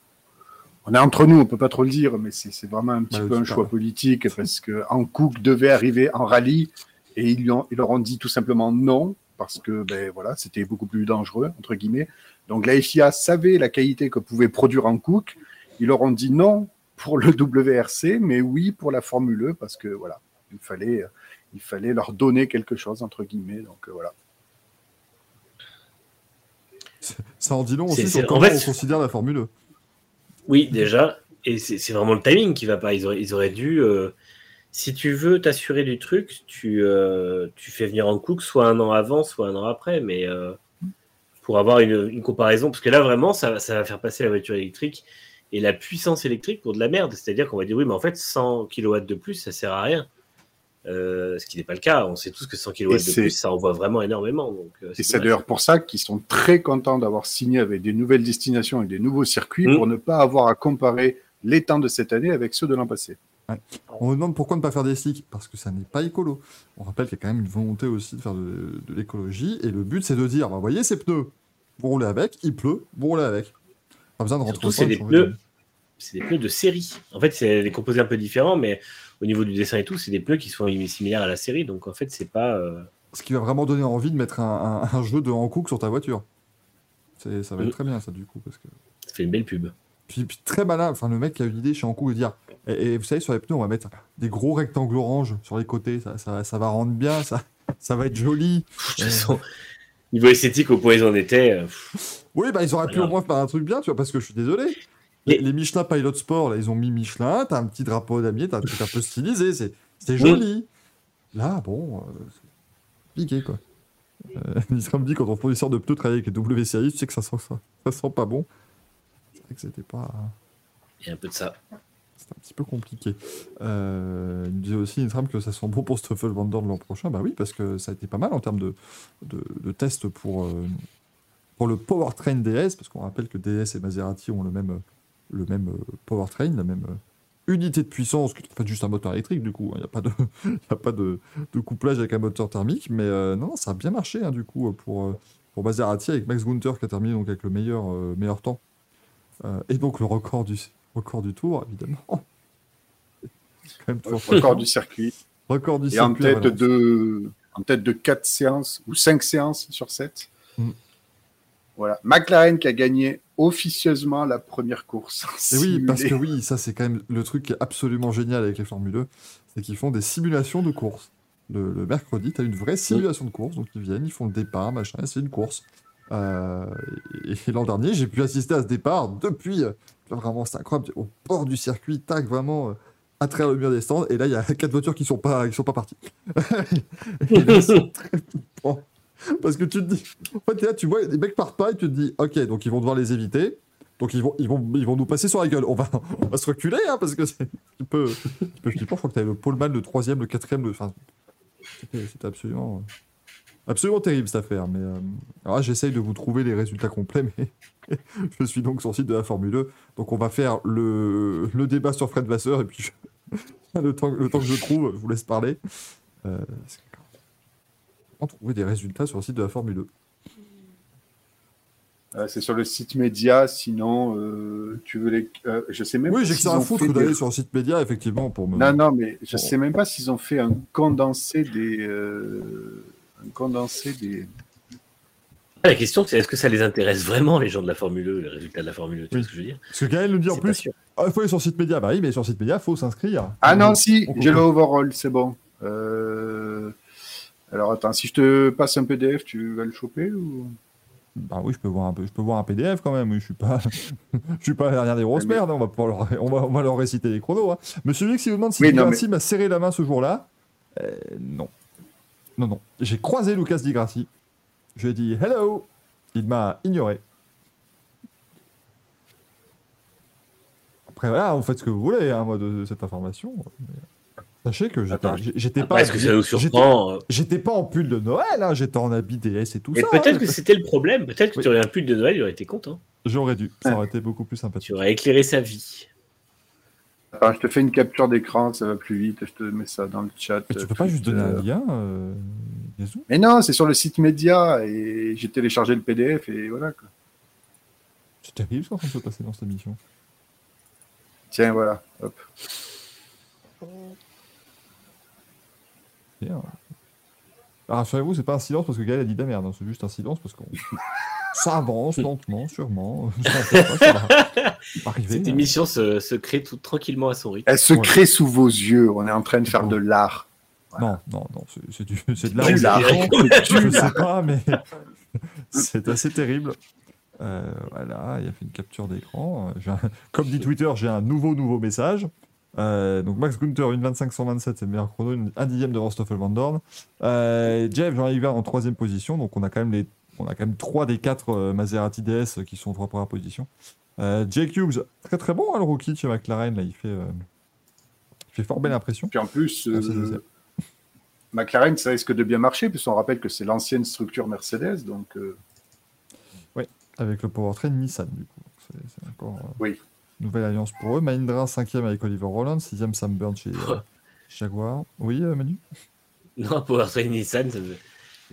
on est entre nous, on peut pas trop le dire, mais c'est vraiment un petit Bah, peu un choix politique parce que Hankook devait arriver en rallye et ils, lui ont- ils leur ont dit tout simplement non parce que ben voilà, c'était beaucoup plus dangereux entre guillemets. Donc la FIA savait la qualité que pouvait produire Hankook. Ils leur ont dit non pour le WRC, mais oui pour la Formule E parce que voilà, il fallait, il fallait leur donner quelque chose entre guillemets. Donc euh, voilà. Ça en dit long aussi sur en comment fait- on considère la Formule 1. Oui, déjà. Et c'est c'est vraiment le timing qui va pas. Ils auraient, ils auraient dû. euh, si tu veux t'assurer du truc, tu, euh, tu fais venir en Cook soit un an avant, soit un an après. Mais euh, pour avoir une, une comparaison, parce que là, vraiment, ça, va- ça va faire passer la voiture électrique et la puissance électrique pour de la merde. C'est-à-dire qu'on va dire, oui, mais en fait, 100 kW de plus, ça sert à rien. Euh, ce qui n'est pas le cas. On sait tous que 100 kW de plus, ça envoie vraiment énormément. Donc, Et c'est d'ailleurs pour ça qu'ils sont très contents d'avoir signé avec des nouvelles destinations et des nouveaux circuits Mm. pour ne pas avoir à comparer les temps de cette année avec ceux de l'an passé. On me demande pourquoi ne pas faire des slicks Parce que ça n'est pas écolo. On rappelle qu'il y a quand même une volonté aussi de faire de, de l'écologie. Et le but, c'est de dire, bah, vous voyez ces pneus, vous roulez avec, il pleut, vous roulez avec. Pas besoin de rentrer c'est des pneus. des pneus de série. En fait, c'est des composés un peu différents, mais au niveau du dessin et tout, c'est des pneus qui sont similaires à la série. Donc, en fait, c'est pas. euh, Ce qui va vraiment donner envie de mettre un, un- un jeu de Hankook sur ta voiture. Ça va être Mm. très bien, ça, du coup. Parce que... ça fait une belle pub. Puis, puis très malin, enfin, le mec qui a eu l'idée chez Hankook de dire et, et vous savez, sur les pneus, on va mettre des gros rectangles orange sur les côtés. Ça, ça, ça va rendre bien, ça, ça va être joli. De toute façon, niveau esthétique, au point où ils en étaient, euh, Oui, bah ils auraient pu au moins faire un truc bien, tu vois, parce que je suis désolé. Les, les Michelin Pilot Sport, là, ils ont mis Michelin, t'as un petit drapeau damier, t'as un truc un peu stylisé, c'est c'est joli. Là, bon, euh, piqué, quoi. Euh, Nissan me dit, quand on fournisseur de pneus travaille avec les WCI, tu sais que ça sent, ça, ça sent pas bon. C'est que c'était pas... il y a un peu de ça. C'était un petit peu compliqué. Euh, il me disait aussi, Nitram, que ça sent bon pour Stoffel Wander de l'an prochain. Bah oui, parce que ça a été pas mal en termes de, de, de tests pour, euh, pour le Powertrain DS, parce qu'on rappelle que DS et Maserati ont le même, le même euh, Powertrain, la même euh, unité de puissance, qui fait juste un moteur électrique, du coup. hein. Il n'y a pas, de, il y a pas de, de couplage avec un moteur thermique, mais euh, non, ça a bien marché, hein, du coup, pour, pour Maserati, avec Max Gunther qui a terminé donc, avec le meilleur, meilleur temps. Euh, et donc le record du, record du tour, évidemment. C'est quand même toujours Record du circuit. record du Et en circuit à tête de, en tête de 4 séances ou 5 séances sur 7. Mm. Voilà. McLaren qui a gagné officieusement la première course. Et oui, parce que oui, ça c'est quand même le truc qui est absolument génial avec les Formule 2, c'est qu'ils font des simulations de course. Le, le mercredi, tu as une vraie simulation de course, donc ils viennent, ils font le départ, machin, c'est une course. Euh, et l'an dernier, j'ai pu assister à ce départ depuis, euh, vraiment c'est incroyable, au bord du circuit, tac, vraiment, euh, à travers le mur des stands, et là il y a quatre voitures qui sont sont pas parties. et là, très flippant. Parce que tu te dis, en fait, là, tu vois, les mecs partent pas et tu te dis, ok, donc ils vont devoir les éviter. Donc ils vont, ils vont, ils vont nous passer sur la gueule. On va, se reculer, hein, parce que c'est un peu. Je crois que tu avais le poleman, le troisième, le quatrième, le. C'était c'était absolument, absolument terrible cette affaire. Mais euh, là, j'essaye de vous trouver les résultats complets, mais je suis donc sur le site de la Formule 2. Donc on va faire le, le débat sur Fred Vasseur et puis je- le, temps, le temps que je trouve, je vous laisse parler. Euh, Comment trouver des résultats sur le site de la Formule 2 Euh, c'est sur le site média. Sinon, euh, tu veux les. euh, je sais même Oui, j'ai que ça à foutre des- d'aller sur le site média, effectivement, pour me. Non, non, mais je Bon. sais même pas s'ils ont fait un condensé des. Un condensé des. La question, c'est est-ce que ça les intéresse vraiment, les gens de la Formule 1, les résultats de la Formule 2 Tu Oui. vois ce que je veux dire? Parce que Gaël nous dit en plus, ah, il faut aller sur site média. Bah oui, mais sur site média, il faut s'inscrire. Ah non, On- si, j'ai le overall, c'est bon. Euh, Alors attends, si je te passe un PDF, tu vas le choper ou? Bah oui, je peux voir un peu, je peux voir un PDF quand même. Oui, je suis pas, je suis pas la dernière des grosses Mais- merdes. hein, On va leur, on va, on va leur réciter les chronos. Hein. Monsieur Vix, il vous demande si Oui, Di non, Grassi m'a serré la main ce jour-là. Euh, non, non, non. J'ai croisé Lucas Di Grassi. Je lui ai dit hello. Il m'a ignoré. Après voilà, vous faites ce que vous voulez, hein, moi, de cette information. Mais Sachez que j'étais, pas, Est-ce que ça nous surprend euh, J'étais pas en pull de Noël, hein, j'étais en habit DS et tout Mais ça. peut-être hein. que c'était le problème. Peut-être que Oui. tu aurais un pull de Noël, il aurait été content. J'aurais dû, ça aurait été beaucoup plus sympathique. Tu aurais éclairé sa vie. Attends, je te fais une capture d'écran, ça va plus vite, je te mets ça dans le chat. Mais tu peux pas juste donner un lien, euh, Mais non, c'est sur le site média et j'ai téléchargé le PDF et voilà. Quoi. C'est terrible ce de se passer dans cette émission. Tiens, voilà. Hop. Bien. Alors, rassurez-vous, c'est pas un silence parce que Gaël a dit de la merde, hein, c'est juste un silence parce qu'on. Ça avance lentement, sûrement. Cette hein. émission se, se crée tout tranquillement à son rythme. Elle se Ouais. crée sous vos yeux. On est en train de faire de l'art. Non, non, non, c'est- du- c'est de Du la lard. Je Du sais pas, mais c'est assez terrible. Euh, voilà, il a fait une capture d'écran. Un- Comme dit Twitter, j'ai un nouveau, nouveau message. Euh, donc Max Gunther, une 25-127, c'est le meilleur chrono, une- un dixième devant Stoffel Van Dorn. Euh, Jeff Jean-Yves en troisième position, donc on a quand même les, on a quand même trois des quatre euh, Maserati DS qui sont en trois premières positions. Euh, Jake Hughes, très très bon hein, le rookie de chez McLaren, là il fait, euh, il fait fort belle impression. Puis en plus, Ah, euh. McLaren, ça risque de bien marcher, puisqu'on rappelle que c'est l'ancienne structure Mercedes. Donc, euh, Avec le powertrain Nissan du coup. C'est c'est encore euh, Oui. nouvelle alliance pour eux. Mahindra 5ème avec Oliver Roland, 6ème Sam Burn chez euh, Jaguar. Oui euh, Manu? Non, Powertrain Nissan, ça me-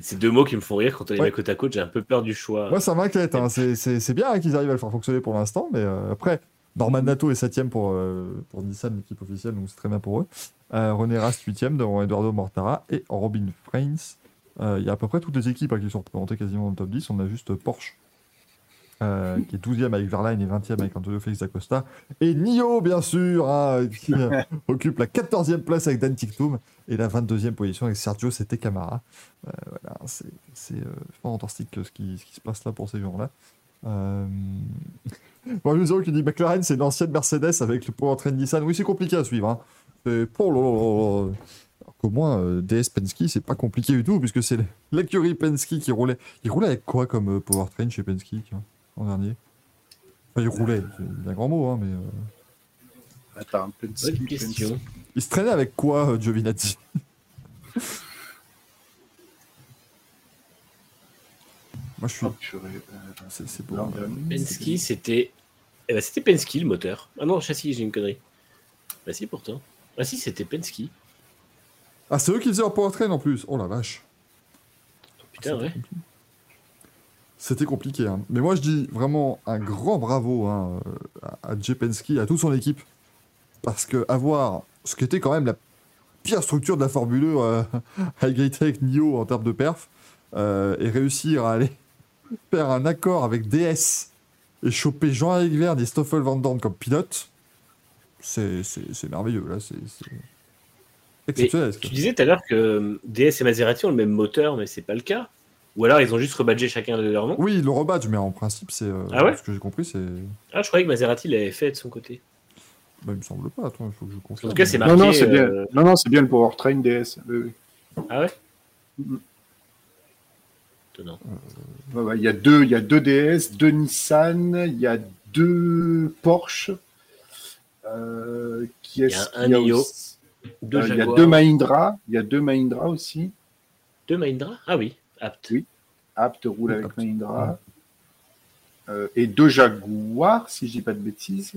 c'est deux mots qui me font rire quand on les Ouais. met côte à côte. J'ai un peu peur du choix. Moi, ça m'inquiète. hein. C'est- bien hein, qu'ils arrivent à le faire fonctionner pour l'instant, mais euh, après, Norman Nato est 7ème pour, euh, pour Nissan, l'équipe officielle, donc c'est très bien pour eux. Euh, René Rast 8ème devant Eduardo Mortara et Robin Frains. Il y a à peu près toutes les équipes hein, qui sont représentées quasiment dans le top 10. On a juste Porsche. Euh, qui est 12e avec Verlaine et 20e avec Antonio Félix Acosta. Et Nio, bien sûr, hein, qui euh, occupe la 14e place avec Dan Tiktum et la 22e position avec Sergio Sete Camara. Euh, voilà, c'est c'est, euh, fantastique ce qui, ce qui se passe là pour ces gens-là. Euh... Bon, qui dit McLaren, c'est une ancienne Mercedes avec le powertrain Nissan. Oui, c'est compliqué à suivre. Hein. C'est- qu'au moins, euh, DS Penske, c'est pas compliqué du tout, puisque c'est l'écurie Penske qui roulait. Il roulait avec quoi comme euh, powertrain chez Penske tiens, l'an dernier Enfin, il roulait, c'est un grand mot, hein, mais. euh, attends, Penske, Bonne question. Il se traînait avec quoi, euh, Giovinazzi? Moi, je suis. Oh, euh, C'est beau. hein. Penske, c'était. Eh ben, c'était Penske le moteur. Ah non, châssis, j'ai une connerie. Bah si, pourtant. Ah si, c'était Penske. Ah, c'est eux qui faisaient leur powertrain en plus. Oh la vache. Putain, ouais. C'était compliqué. hein. Mais moi, je dis vraiment un grand bravo hein, euh, à à Jay Penske, à toute son équipe. Parce que avoir ce qui était quand même la pire structure de la Formule 1 euh, avec Greatech Nio en termes de perf, euh, et réussir à aller faire un accord avec DS et choper Jean-Éric Verne et Stoffel Van Dorn comme pilote, c'est merveilleux. là. C'est exceptionnel. ce Tu disais tout à l'heure que DS et Maserati ont le même moteur, mais c'est pas le cas. Ou alors ils ont juste rebadgé chacun de leur nom. Oui, ils le rebadge, mais en principe, c'est. euh, Ah ouais Ce que j'ai compris, c'est. Ah, je croyais que Maserati l'avait fait de son côté. Bah, il me semble pas. Attends, il faut que je confirme. En tout cas, c'est Non, marqué. non, c'est bien. euh, Non, non, c'est bien le powertrain DS. Oui, oui. Ah ouais. Étonnant. Il y a deux, il y a deux DS, deux Nissan, il y a deux Porsche. Euh, qui est Il y a un Nio, aussi- Deux Euh, il y a deux Mahindra, il y a deux Mahindra aussi. deux Mahindra? Ah oui, apte. Oui. Apt roule avec Apt. Mahindra. Euh, et deux Jaguars, si je dis pas de bêtises.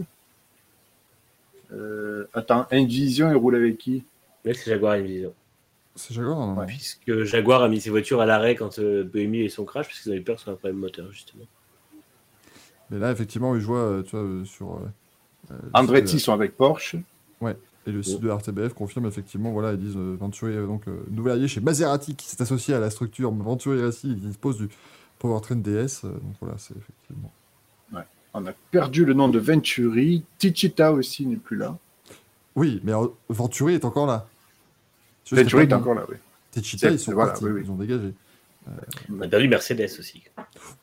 Euh, attends, Envision, il roule avec qui? Ouais, c'est Jaguar Envision. C'est Jaguar, non, non. Puisque Jaguar a mis ses voitures à l'arrêt quand euh, BMI eu son crash, parce qu'ils avaient peur sur un problème moteur, justement. Mais là, effectivement, il joue euh, tu vois, euh, sur. Andretti sont avec Porsche. de- Et le site de RTBF confirme effectivement, voilà, ils disent euh, Venturi, euh, donc, euh, nouvel allié chez Maserati qui s'est associé à la structure Venturi Racing qui dispose du powertrain DS. euh, donc voilà, c'est effectivement. On a perdu le nom de Venturi. Tichita aussi n'est plus là. Oui, mais Venturi est encore là. Venturi est encore là, oui. Techita, C'est- ils sont voilà, partis, oui, oui. ils ont dégagé. On a perdu Mercedes aussi.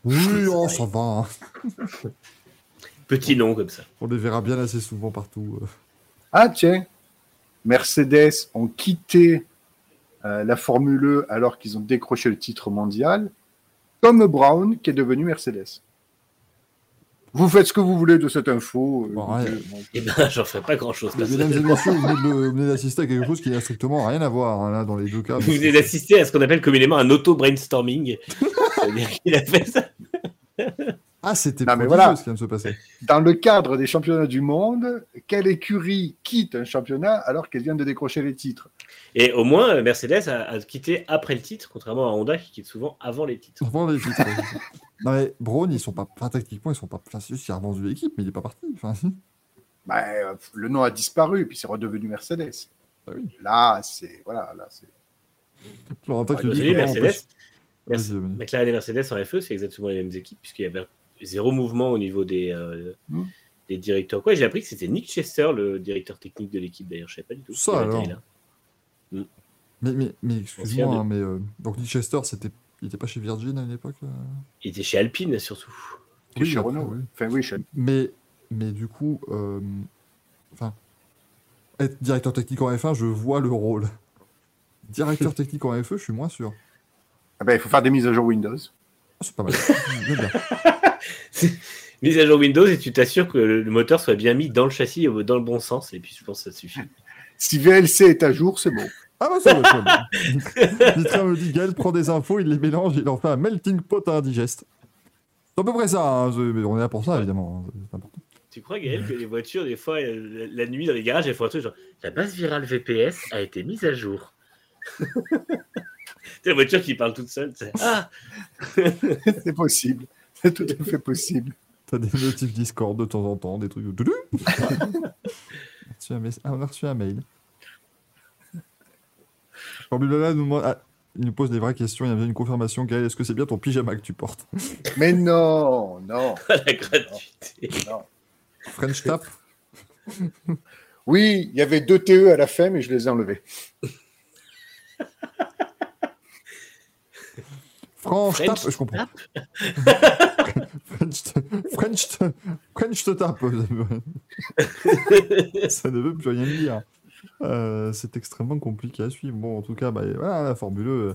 Oui, oh, ça va. hein. Petit nom comme ça. On les verra bien assez souvent partout. Ah tiens, Mercedes ont quitté euh, la Formule E alors qu'ils ont décroché le titre mondial, comme Brown qui est devenu Mercedes. Vous faites ce que vous voulez de cette info. euh, Bon, ouais. euh, bon, Eh ben, j'en ferai pas grand chose. Mesdames et messieurs, vous venez vous d'assister à quelque chose qui n'a strictement rien à voir hein, là, dans les deux cas. Vous venez d'assister à ce qu'on appelle communément un auto-brainstorming. C'est-à-dire qu'il a fait ça. Ah, c'était prodigieux voilà. ce qui vient de se passer. Dans le cadre des championnats du monde, quelle écurie quitte un championnat alors qu'elle vient de décrocher les titres? Et au moins, Mercedes a, a quitté après le titre, contrairement à Honda qui quitte souvent avant les titres. Avant les titres, ouais. non mais Braun, ils sont pas, enfin, tactiquement, ils sont pas. Enfin, c'est juste qu'il a revendu l'équipe, mais il est pas parti. Enfin. Ben, euh, Le nom a disparu puis c'est redevenu Mercedes. Bah oui. Là, c'est voilà, là c'est. On Mercedes. McLaren et Mercedes en FE, c'est exactement les mêmes équipes, puisqu'il y avait zéro mouvement au niveau des, euh, Mm. des directeurs. Quoi, j'ai appris que c'était Nick Chester, le directeur technique de l'équipe, d'ailleurs, je savais pas du tout. Ça, alors. était là. Mais, mais, mais excuse-moi, hein, mais euh, donc Nick Chester, c'était, il était pas chez Virgin à une époque. euh Il était chez Alpine, surtout. Oui, chez après, Renault. oui. Enfin, oui, chez... Mais, mais du coup, euh, enfin, être directeur technique en F1, je vois le rôle. Directeur technique en FE, je suis moins sûr. Ah ben, il faut faire des mises à jour Windows. Ah, c'est pas mal. Mise à jour Windows et tu t'assures que le moteur soit bien mis dans le châssis au- dans le bon sens. Et puis je pense que ça suffit. Si VLC est à jour, c'est bon. Ah bah ça va, ça va. Me dit Gaël prend des infos, il les mélange, il en fait un melting pot à indigeste. C'est à peu près ça, hein, on est là pour ça évidemment. hein, important. Tu crois, Gaël, que les voitures, des fois, euh, la nuit dans les garages, elles font un truc genre La base virale VPS a été mise à jour. C'est la voiture qui parle toute seule. Ah c'est possible. C'est tout à fait possible. T'as des notifs Discord de temps en temps, des trucs. de doudou. on, a reçu un mes- on a reçu un mail. Formulala nous demande- ah, il nous pose des vraies questions, il y a bien une confirmation. Gaël, est-ce que c'est bien ton pyjama que tu portes? Mais non, non, la gratuité. non. French tap? Oui, il y avait deux TE à la fin, mais je les ai enlevés. French, French tap, je comprends. French, French, French te tape. Ça ne veut plus rien dire. Euh, c'est extrêmement compliqué à suivre. Bon, en tout cas, bah, voilà, la Formule euh,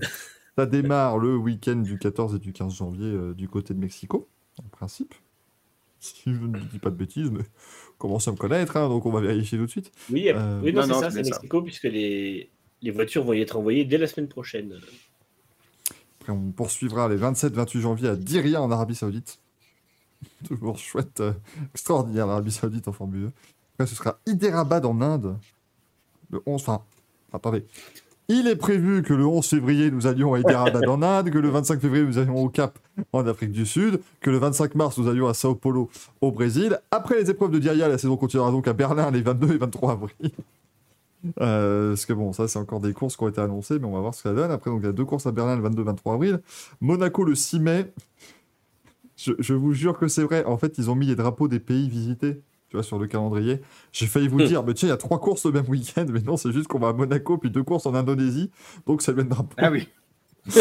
ça démarre le week-end du 14 et du 15 janvier euh, du côté de Mexico, en principe. Si je ne dis pas de bêtises, mais commence à me connaître, hein, donc on va vérifier tout de suite. Oui, Euh, oui non, non, c'est non, ça, c'est Mexico, puisque les, les voitures vont y être envoyées dès la semaine prochaine. Après, on poursuivra les 27-28 janvier à Diriyah en Arabie Saoudite. Toujours chouette, euh, extraordinaire l'Arabie Saoudite en Formule 1. Après, ce sera Hyderabad en Inde. Le 11, enfin, attendez. Il est prévu que le 11 février, nous allions à Hyderabad en Inde, que le 25 février, nous allions au Cap en Afrique du Sud, que le 25 mars, nous allions à Sao Paulo au Brésil. Après les épreuves de Diriyah, la saison continuera donc à Berlin les 22 et 23 avril. Euh, parce que bon, ça c'est encore des courses qui ont été annoncées, mais on va voir ce que ça donne. Après, donc il y a deux courses à Berlin le 22-23 avril. Monaco le 6 mai. Je, je vous jure que c'est vrai. En fait, ils ont mis les drapeaux des pays visités, tu vois, sur le calendrier. J'ai failli vous Hmm. dire, mais tiens, il y a trois courses le même week-end, mais non, c'est juste qu'on va à Monaco, puis deux courses en Indonésie, donc c'est le même drapeau. Ah oui.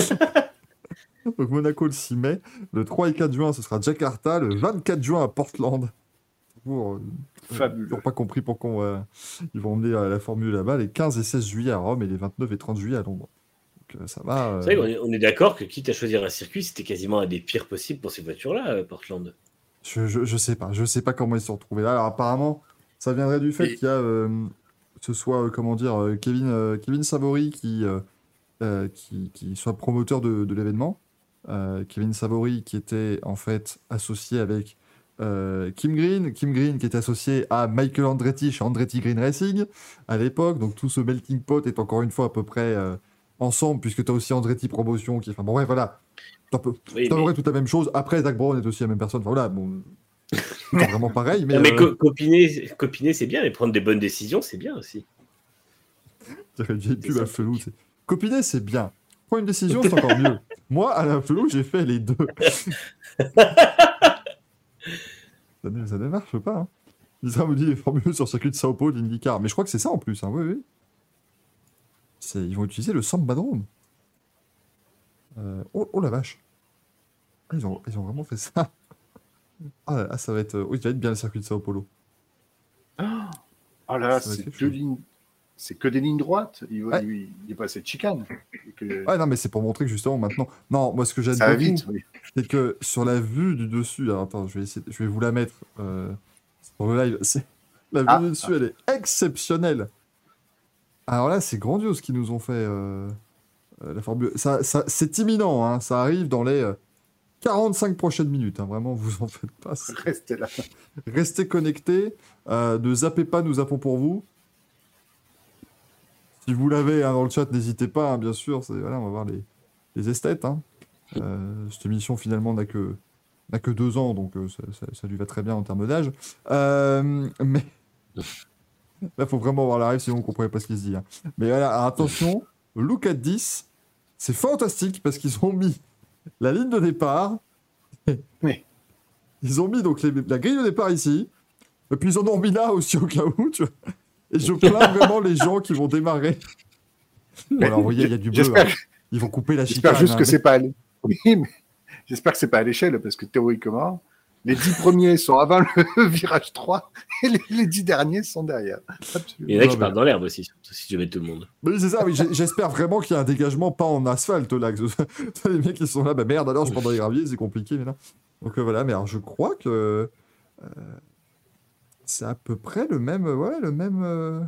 Donc Monaco le 6 mai. Le 3 et 4 juin, ce sera Jakarta. Le 24 juin à Portland. Toujours, euh, Fabuleux. toujours pas compris pourquoi euh, ils vont emmener euh, la Formule là-bas. Les 15 et 16 juillet à Rome et les 29 et 30 juillet à Londres. Donc euh, ça va. euh, C'est vrai qu'on est, on est d'accord que quitte à choisir un circuit, c'était quasiment un des pires possibles pour ces voitures-là, euh, Portland. Je, je, je sais pas, je sais pas comment ils se sont retrouvés là. Alors apparemment, ça viendrait du fait Et- qu'il y a, euh, ce soit, euh, comment dire, euh, Kevin, euh, Kevin Savory qui, euh, euh, qui, qui soit promoteur de, de l'événement. Euh, Kevin Savory qui était en fait associé avec euh, Kim Green, Kim Green qui était associé à Michael Andretti chez Andretti Green Racing à l'époque. Donc tout ce melting pot est encore une fois à peu près euh, ensemble puisque tu as aussi Andretti Promotion qui, enfin bon ouais voilà, un peu, Oui, mais, toute la même chose. Après, Zach Brown est aussi la même personne. Enfin, voilà, bon, vraiment pareil, mais, Non, mais euh, co- copiner, copiner, c'est bien, mais prendre des bonnes décisions, c'est bien aussi. j'ai. Felou. c'est- Copiner, c'est bien. Prendre une décision, c'est encore mieux. Moi, à la Felou, j'ai fait les deux. ça, ne, ça ne marche pas. Hein. Lisa me dit les formules sur le circuit de Sao Paulo, l'IndyCar. Mais je crois que c'est ça en plus. Hein. Oui, oui. Ils vont utiliser le Sambadrome. Euh, oh, oh la vache. Ah, Ils ont, ils ont vraiment fait ça. Ah, ah, ça va être. Oui, ça va être bien le circuit de Sao Paulo. Ah là, Ça va être c'est lignes- c'est que des lignes droites. Il, Ouais. il, il est pas assez de chicane. Que- Ouais, non, mais c'est pour montrer que justement maintenant. Non, moi, ce que vite. Oui. c'est que sur la vue du dessus. Alors, attends, je vais, essayer, je vais vous la mettre euh, sur le live. La vue Ah. du dessus, elle est exceptionnelle. Alors là, c'est grandiose ce qu'ils nous ont fait. euh, euh, la Formule. Ça, ça, c'est imminent, hein, ça arrive dans les euh, 45 prochaines minutes. hein, vraiment, vous en faites pas. Restez là. Restez connectés. euh, ne zappez pas, nous zappons pour vous. Si vous l'avez hein, dans le chat, n'hésitez pas, hein, bien sûr. Voilà, on va voir les, les esthètes. hein. Euh, cette émission, finalement, n'a que, n'a que deux ans, donc euh, ça, ça- ça lui va très bien en termes d'âge. Euh, mais là, il faut vraiment voir la rêve, sinon on ne comprenait pas ce qu'il se dit. Mais voilà, attention, look at 10, c'est fantastique parce qu'ils ont mis la ligne de départ. Oui. Ils ont mis donc les- la grille de départ ici, et puis ils en ont mis là aussi au cas où, tu vois. Et je plains vraiment les gens qui vont démarrer. Alors, vous voyez, il y a du bleu. Hein. Ils vont couper la chicane. j'espère juste hein, que mais- c'est pas à l'é- Oui, mais j'espère que c'est pas à l'échelle parce que théoriquement, Les dix premiers sont avant le virage 3 et les, dix derniers sont derrière. Il y en a qui partent dans l'herbe aussi, si tu mets tout le monde. Mais c'est ça, oui, j'espère vraiment qu'il y a un dégagement pas en asphalte là. Les mecs qui sont là, bah merde, alors je prends dans les graviers, c'est compliqué maintenant. Donc euh, voilà, mais alors je crois que euh, c'est à peu près le même, ouais, le même, euh,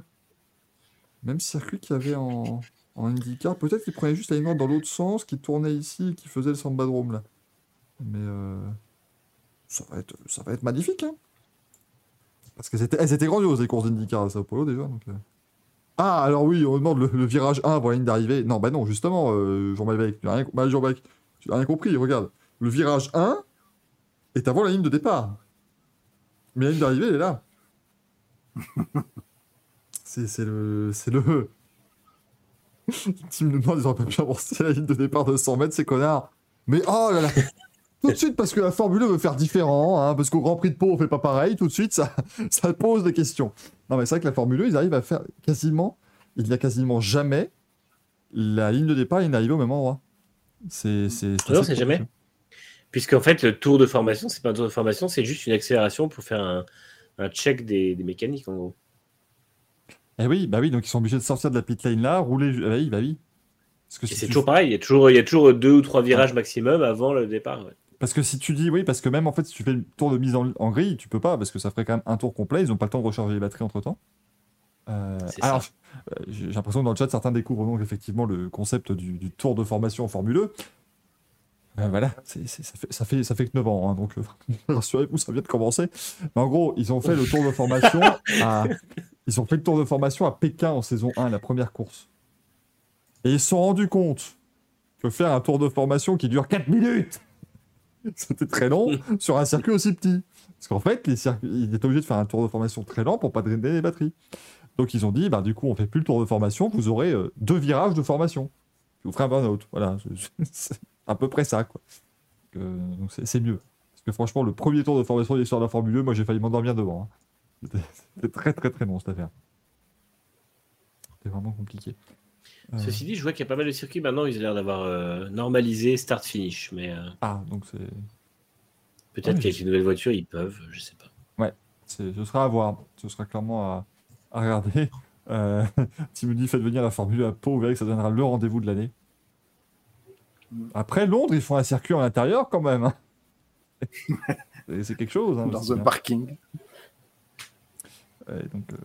même circuit qu'il y avait en, en IndyCar. Peut-être qu'il prenait juste la ligne dans l'autre sens, qui tournait ici qui faisait le Sambadrome là. Mais euh, ça, va être, ça va être magnifique, hein. Parce que c'était, elles étaient grandioses les courses d'IndyCar à Sao Paulo déjà. Donc, euh. Ah, alors oui, on demande le, virage 1 pour la ligne d'arrivée. Non, bah non, justement, Jean-Balbec, tu n'as rien, bah, rien compris, regarde. Le virage 1 est avant la ligne de départ. Mais la ligne d'arrivée, elle est là. c'est le... C'est le... Tim nous demande, ils auraient pas pu avancer la ligne de départ de 100 mètres, ces connards. Mais oh là là Tout de suite, parce que la Formule 1 veut faire différent, hein, parce qu'au Grand Prix de Pau, on fait pas pareil, tout de suite, ça, ça pose des questions. Non, mais c'est vrai que la Formule 1, ils arrivent à faire quasiment, il n'y a quasiment jamais la ligne de départ et une arrivée au même endroit. C'est. Non, c'est jamais. Puisqu'en fait, le tour de formation, c'est pas un tour de formation, c'est juste une accélération pour faire un, un check des, des mécaniques, en gros. Eh oui, bah oui, donc ils sont obligés de sortir de la pit lane là, rouler. Bah oui, bah oui. Parce que, si c'est tu- toujours pareil, il y, a toujours, il y a toujours deux ou trois virages maximum avant le départ. ouais. parce que si tu dis oui, parce que même en fait, si tu fais le tour de mise en, en grille, tu peux pas, parce que ça ferait quand même un tour complet, ils ont pas le temps de recharger les batteries entre temps. C'est alors, euh, j'ai l'impression que dans le chat, certains découvrent donc effectivement le concept du, du tour de formation en Formule 1. Euh, voilà, ça, fait, ça, fait, ça fait que 9 ans, hein, donc euh, rassurez-vous, ça vient de commencer. Mais en gros, ils ont fait le tour de formation à, ils ont fait le tour de formation à Pékin en saison 1, la première course. Et ils se sont rendus compte que faire un tour de formation qui dure 4 minutes, c'était très long sur un circuit aussi petit. Parce qu'en fait, les circuits, ils étaient obligés de faire un tour de formation très lent pour pas drainer les batteries. Donc ils ont dit, bah, du coup, on fait plus le tour de formation, vous aurez euh, deux virages de formation. Vous ferez un burn-out. Voilà, à peu près ça. Quoi. Donc c'est mieux. Parce que franchement, le premier tour de formation de l'histoire de la Formule 1, moi j'ai failli m'endormir devant. hein. C'était- très très très long cette affaire. C'était vraiment compliqué. Euh, Ceci dit, je vois qu'il y a pas mal de circuits maintenant, ils ont l'air d'avoir euh, normalisé start-finish. Mais euh, Ah, donc c'est. peut-être Ouais, qu'avec une nouvelle voiture, ils peuvent, je sais pas. C'est- Ce sera à voir. Ce sera clairement à, à regarder. Euh, Tim me dit faites venir la Formule 1 à Pau, vous verrez que ça donnera le rendez-vous de l'année. Après Londres, ils font un circuit en intérieur quand même. hein. C'est quelque chose. hein, dans un parking. Donc, euh,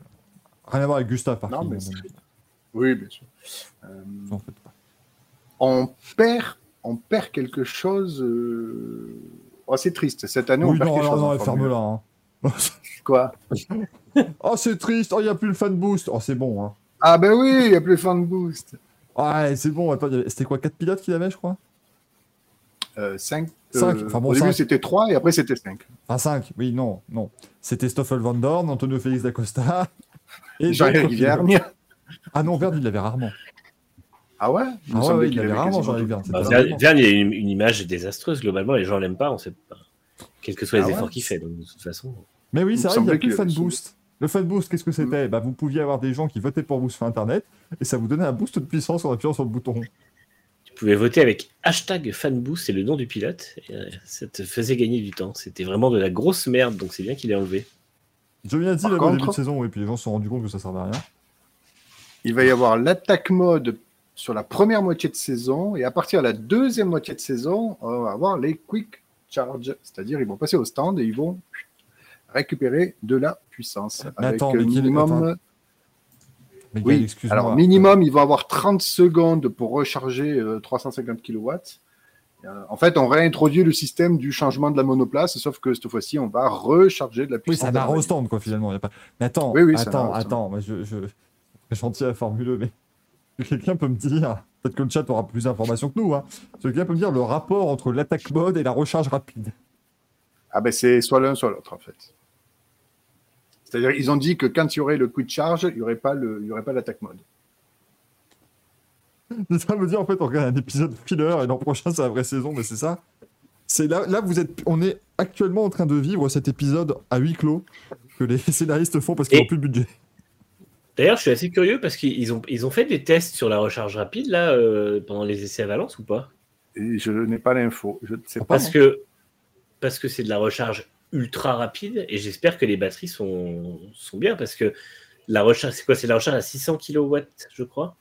rien à voir avec Gustave, par Non, contre. Oui, bien sûr. Euh, en fait, pas. on perd, on perd quelque chose. euh, oh, c'est triste. Cette année, on perd non, quelque non, chose. non, en elle Formule ferme là. hein. 1. Quoi? Oh, c'est triste. Oh, il n'y a plus le fan boost. Oh, c'est bon. Hein. Ah ben oui, il n'y a plus fan boost. Ouais, c'est bon. C'était quoi 4 pilotes qu'il avait, je crois? 5. Cinq, enfin bon, au début, cinq. c'était 3 et après, c'était 5. Enfin, 5. Oui, non, non. C'était Stoffel Van Dorn, Antonio Félix d'Acosta. Et Jean-Éric. Vergne. Ah non, Verne, il l'avait rarement. Ah ouais? Ah ouais, semblait ouais, il qu'il avait avait rarement Jean-Éric c'était Bah, Verne, il a une, une image désastreuse. Globalement, les gens l'aiment pas, on sait pas. Quels que soient les Ah ouais? efforts qu'il fait. Donc, de toute façon. Mais oui, c'est vrai, il n'y a plus le qu'il fan boost. Le fan boost, qu'est-ce que c'était? Bah, Vous pouviez avoir des gens qui votaient pour vous sur Internet et ça vous donnait un boost de puissance en appuyant sur le bouton. Tu pouvais voter avec hashtag fanboost, c'est le nom du pilote. Et, euh, ça te faisait gagner du temps. C'était vraiment de la grosse merde, donc c'est bien qu'il ait enlevé. Giovinazzi Par l'avait au début contre- de saison, et puis les gens se sont rendus compte que ça servait à rien. Il va y avoir l'attaque mode sur la première moitié de saison et à partir de la deuxième moitié de saison, on va avoir les quick charge, c'est-à-dire ils vont passer au stand et ils vont récupérer de la puissance. Mais avec attends, minimum, Mais oui, excuse-moi. alors minimum, ils vont avoir 30 secondes pour recharger euh, 350 kW. Euh, en fait, on réintroduit le système du changement de la monoplace, sauf que cette fois-ci, on va recharger de la Oui, puissance. ça n'a au stand, quoi, finalement. y a pas... Mais attends, Oui, oui, attends, attends. moi, je, je... Gentil à Formule 1, mais quelqu'un peut me dire, peut-être que le chat aura plus d'informations que nous, hein. quelqu'un peut me dire le rapport entre l'attaque mode et la recharge rapide. Ah ben c'est soit l'un, soit l'autre en fait. C'est-à-dire ils ont dit que quand il y aurait le quick charge, il n'y aurait pas le, il y aurait pas l'attaque mode. Ça me dire, en fait, on regarde un épisode filler et l'an prochain, c'est la vraie saison, mais c'est ça. C'est là, là, vous êtes, on est actuellement en train de vivre cet épisode à huis clos que les scénaristes font parce qu'ils Et- n'ont plus de budget. D'ailleurs, je suis assez curieux parce qu'ils ont, ils ont fait des tests sur la recharge rapide là euh, pendant les essais à Valence ou pas? Et je n'ai pas l'info. Je ne sais pas. Parce que parce que c'est de la recharge ultra rapide et j'espère que les batteries sont, sont bien parce que la recharge, c'est quoi C'est la recharge à 600 kW, je crois.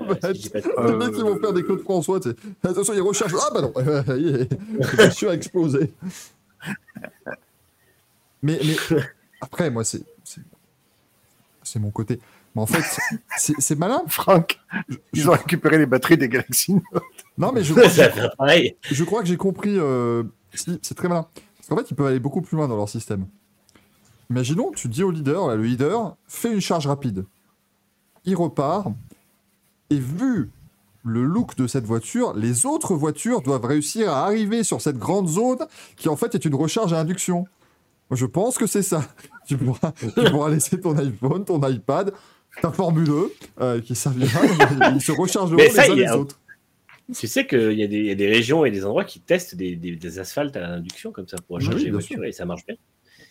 Euh, si je dis pas de- Les mecs, ils vont faire des Claude François, tu sais. Attention, ils recherchent. Ah bah non, la voiture a explosé. Mais, mais après, moi, c'est. c'est- mon côté. Mais en fait, c'est c'est malin. Franck, ils ont récupéré les batteries des Galaxy Note. Non, mais je crois, pareil. je crois que j'ai compris. euh, si, c'est très malin. Parce qu'en fait, ils peuvent aller beaucoup plus loin dans leur système. Imaginons, tu dis au leader, là, le leader, fais une charge rapide. Il repart. Et vu le look de cette voiture, les autres voitures doivent réussir à arriver sur cette grande zone qui en fait est une recharge à induction. Je pense que c'est ça. Tu pourras, tu pourras laisser ton iPhone, ton iPad, ta Formule E, euh, qui servira. Ils se rechargeront Mais les uns les autres. Tu sais qu'il y, a des- il y a des régions et des endroits qui testent des, des- des asphaltes à induction comme ça pour Oui, recharger les voitures et ça marche bien.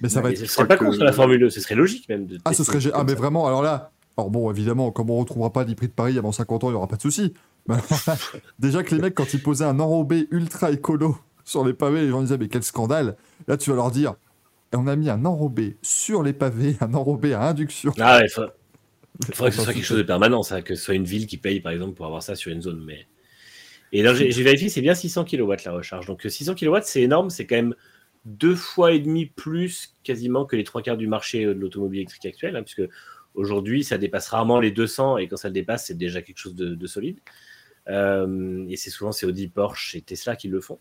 Mais ça va être ce serait pas que- con sur la Formule 2, ce serait logique même. De Ah, ce serait. Ah, mais ça. vraiment, alors là. Alors bon, évidemment, comme on retrouvera pas les prix de Paris avant 50 ans, il n'y aura pas de souci. Mais alors là, déjà que les mecs, quand ils posaient un enrobé ultra écolo sur les pavés, les gens disaient, mais quel scandale. Là, tu vas leur dire, Et on a mis un enrobé sur les pavés, un enrobé à induction. Ah ouais, il faudrait, faudrait que ce soit quelque chose de permanent, ça, que ce soit une ville qui paye par exemple pour avoir ça sur une zone. Mais... Et là, j'ai vérifié, c'est bien 600 kW la recharge. Donc euh, 600 kW, c'est énorme, c'est quand même deux fois et demi plus quasiment que les trois quarts du marché de l'automobile électrique actuelle, hein, puisque aujourd'hui, ça dépasse rarement les 200 et quand ça le dépasse, c'est déjà quelque chose de, de solide. Euh, et c'est souvent c'est Audi, Porsche et Tesla qui le font.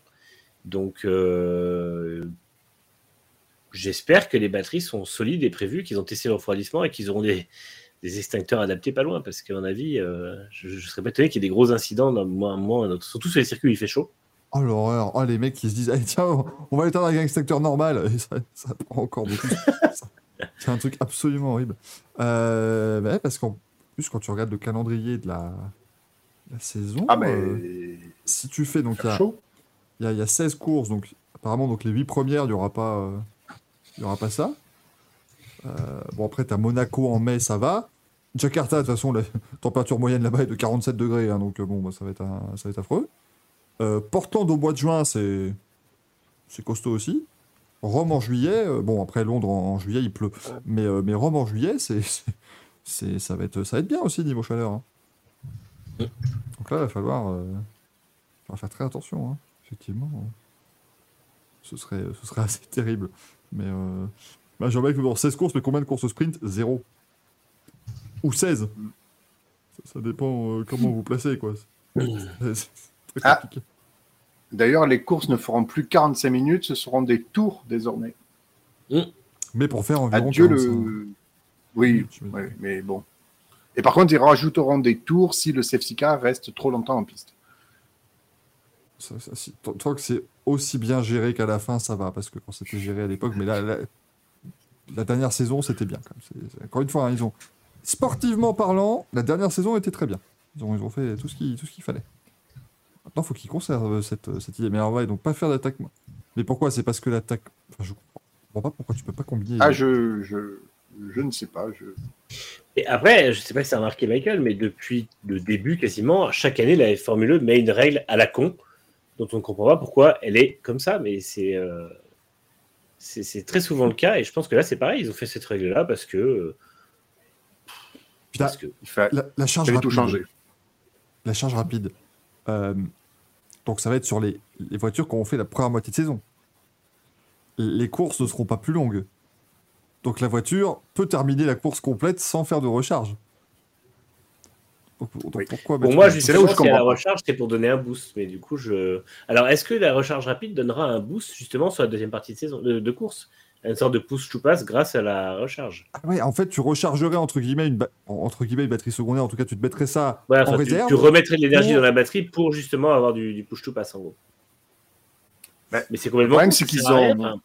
Donc, euh, j'espère que les batteries sont solides et prévues, qu'ils ont testé le refroidissement et qu'ils auront des, des extincteurs adaptés pas loin. Parce qu'à mon avis, euh, je, je serais pas étonné qu'il y ait des gros incidents d'un moment à un autre. Surtout sur les circuits où il fait chaud. Oh l'horreur. Oh les mecs qui se disent, Allez, tiens, on va éteindre avec un extincteur normal. Et ça, ça prend encore beaucoup. C'est un truc absolument horrible. Euh, bah parce qu'en plus, quand tu regardes le calendrier de la, la saison, Ah, mais. euh, si tu fais donc il y y, y a 16 courses, donc apparemment donc les 8 premières, il n'y aura, pas, euh, il y aura pas ça. Euh, bon, après, tu as Monaco en mai, ça va. Jakarta, de toute façon, la température moyenne là-bas est de 47 degrés, hein, donc euh, bon, bah, ça, va être un- ça va être affreux. Euh, Portland au mois de juin, c'est costaud aussi. Rome en juillet, euh, bon, après Londres en, juillet, il pleut. Mais, euh, mais Rome en juillet, c'est ça, va être, ça va être bien aussi niveau chaleur. hein. Donc là, il va falloir, faire très attention. hein effectivement, ce serait, ce serait assez terrible. Mais bah, j'aimerais que dans 16 courses, mais combien de courses au sprint? Zéro. Ou 16. Ça, ça dépend euh, comment vous placez, quoi. Ah. D'ailleurs, les courses ne feront plus 45 minutes, ce seront des tours désormais. Mais pour faire environ Adieu 45. le. Oui, mais bon. Et par contre, ils rajouteront des tours si le safety car reste trop longtemps en piste. Ça- ça- si- tant- tant que c'est aussi bien géré qu'à la fin, ça va, parce que quand c'était géré à l'époque, mais là, là, la dernière saison, c'était bien. Quand même. Encore une fois, hein, ils ont sportivement parlant, la dernière saison était très bien. Ils ont, ils ont fait tout ce qu'il fallait. Maintenant, il faut qu'ils conservent cette, cette idée. Mais alors, ouais, donc pas faire d'attaque. Mais pourquoi? C'est parce que l'attaque. Enfin, je comprends pas pourquoi tu peux pas combiner. Ah, je, je, je ne sais pas. Je... Et après, je sais pas si c'est remarqué Michael, mais depuis le début quasiment, chaque année, la Formule 1 met une règle à la con, dont on ne comprend pas pourquoi elle est comme ça, mais c'est euh, c'est c'est très souvent le cas, et je pense que là c'est pareil, ils ont fait cette règle-là parce que. Parce que la, la charge rapide. tout changer. La charge rapide. Euh, donc ça va être sur les, les voitures qu'on fait la première moitié de saison. Les courses ne seront pas plus longues. Donc la voiture peut terminer la course complète sans faire de recharge. Donc, donc Oui. pourquoi Pour moi, justement, je si la recharge, c'est pour donner un boost. Mais du coup, je. Alors, est-ce que la recharge rapide donnera un boost justement sur la deuxième partie de saison de, de course? Une sorte de push to pass grâce à la recharge. Ah ouais, en fait, tu rechargerais entre guillemets une, ba- entre guillemets, une batterie secondaire. En tout cas, tu te mettrais ça Ouais, en enfin, réserve. tu remettrais de l'énergie pour- dans la batterie pour justement avoir du, du push to pass en gros. Ouais. Mais c'est complètement. problème, con, c'est qu'ils ont- enfin.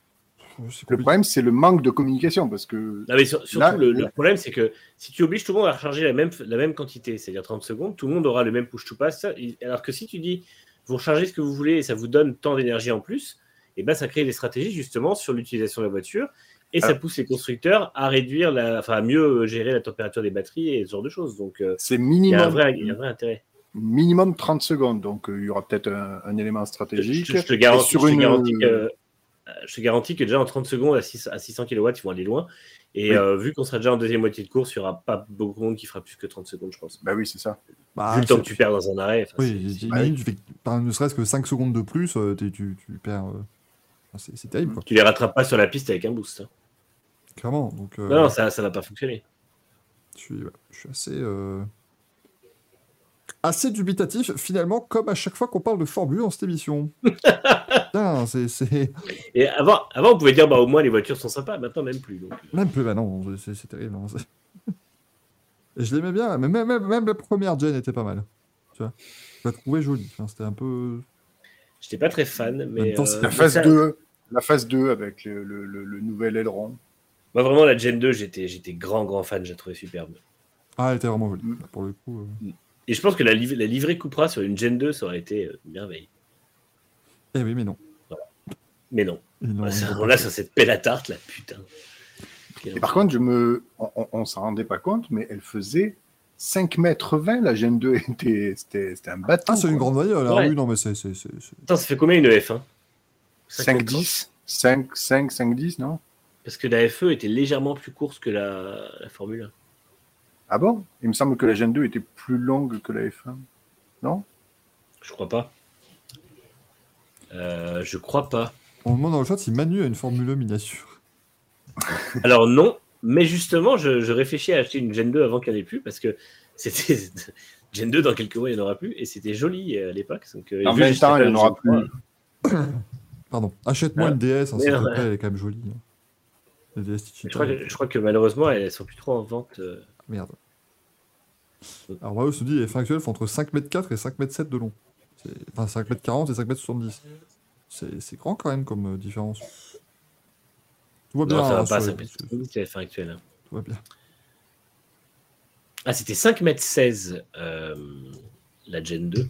C'est Le problème, c'est le manque de communication parce que Non, mais sur- surtout, Là, le, le problème, c'est que si tu obliges tout le monde à recharger la même, la même quantité, c'est-à-dire 30 secondes, tout le monde aura le même push to pass. Alors que si tu dis, vous rechargez ce que vous voulez et ça vous donne tant d'énergie en plus, et ben ça crée des stratégies justement sur l'utilisation de la voiture et ça Ah. pousse les constructeurs à réduire la, enfin à mieux gérer la température des batteries et ce genre de choses. Donc euh, c'est il y, a un minimum, vrai- il y a un vrai intérêt. minimum 30 secondes. Donc, euh, il y aura peut-être un, un élément stratégique. je- je te garantis, Et sur je te une- garantis que je te garantis que déjà en 30 secondes à, 6 à 600 kW, ils vont aller loin. Et Oui. euh, vu qu'on sera déjà en deuxième moitié de course, il n'y aura pas beaucoup de monde qui fera plus que 30 secondes, je pense. Bah oui, c'est ça. Bah, vu le temps que tu perds dans un arrêt. Oui, imagine, tu fais par ne serait-ce que 5 secondes de plus, euh, tu perds. Euh, enfin, c'est terrible, quoi. Tu les rattrapes pas sur la piste avec un boost. hein. Clairement. Donc, euh, Non, ça, ça va pas fonctionner. je, suis, ouais, je suis assez. euh, Assez dubitatif, finalement, comme à chaque fois qu'on parle de Formule dans cette émission. Putain, c'est- c'est. Et avant, avant, on pouvait dire, bah, au moins, les voitures sont sympas. Maintenant, même plus. Donc. Même plus, bah non, c'est c'est terrible. hein, Et je l'aimais bien, mais même, même, même la première gen était pas mal. Tu vois, je la trouvais jolie. Enfin, C'était un peu. J'étais pas très fan, mais. temps, euh, La phase ça- 2, la phase 2 avec le, le- le- le nouvel aileron. Moi, vraiment, la Gen 2, j'étais j'étais grand, grand fan. J'ai trouvé superbe. Ah, elle était vraiment jolie. Mm. Pour le coup. euh. Et je pense que la, liv- la livrée Cupra sur une Gen 2, ça aurait été euh, une merveille. Eh oui, mais non. Mais non. Là, ils ça, l'ont pas là, fait. ça s'est pète la tarte, là, putain. Et par contre, je me, on, on, on s'en rendait pas compte, mais elle faisait 5 mètres 20. La Gen 2 était, c'était, c'était un bateau. Ah, c'est une grande bagnole. hein. Ouais. Oui, non, mais c'est. c'est- c'est- c'est- Attends, ça fait combien une F1 5 10, 5 5 5 10, non? Parce que la FE était légèrement plus courte que la, la Formule 1. Ah bon? Il me semble que la Gen 2 était plus longue que la F1. Non? Je crois pas. Euh, je crois pas. On demande dans le chat si Manu a une Formule 1 miniature. Alors non, mais justement, je, je réfléchis à acheter une Gen 2 avant qu'il n'y en ait plus parce que c'était Gen 2 dans quelques mois, il n'y en aura plus et c'était joli euh, à l'époque. Donc, En vu 20 juste ans, la il n'y en aura Gen 3, plus. Pardon. Achète-moi Ah. une DS, hein, non, plaît, elle est quand même jolie. hein. La DS Je crois, que, je crois que malheureusement, elles sont plus trop en vente. euh. Merde. Alors, Mario se dit les F1 actuels font entre 5m4 et 5m7 de long. Enfin, 5m40 et 5m70. C'est c'est grand quand même comme euh, différence. Tout va bien. Non, ça hein, va pas, ça la fin actuelle. hein. Tout va bien. Ah, c'était 5m16 euh, la Gen 2.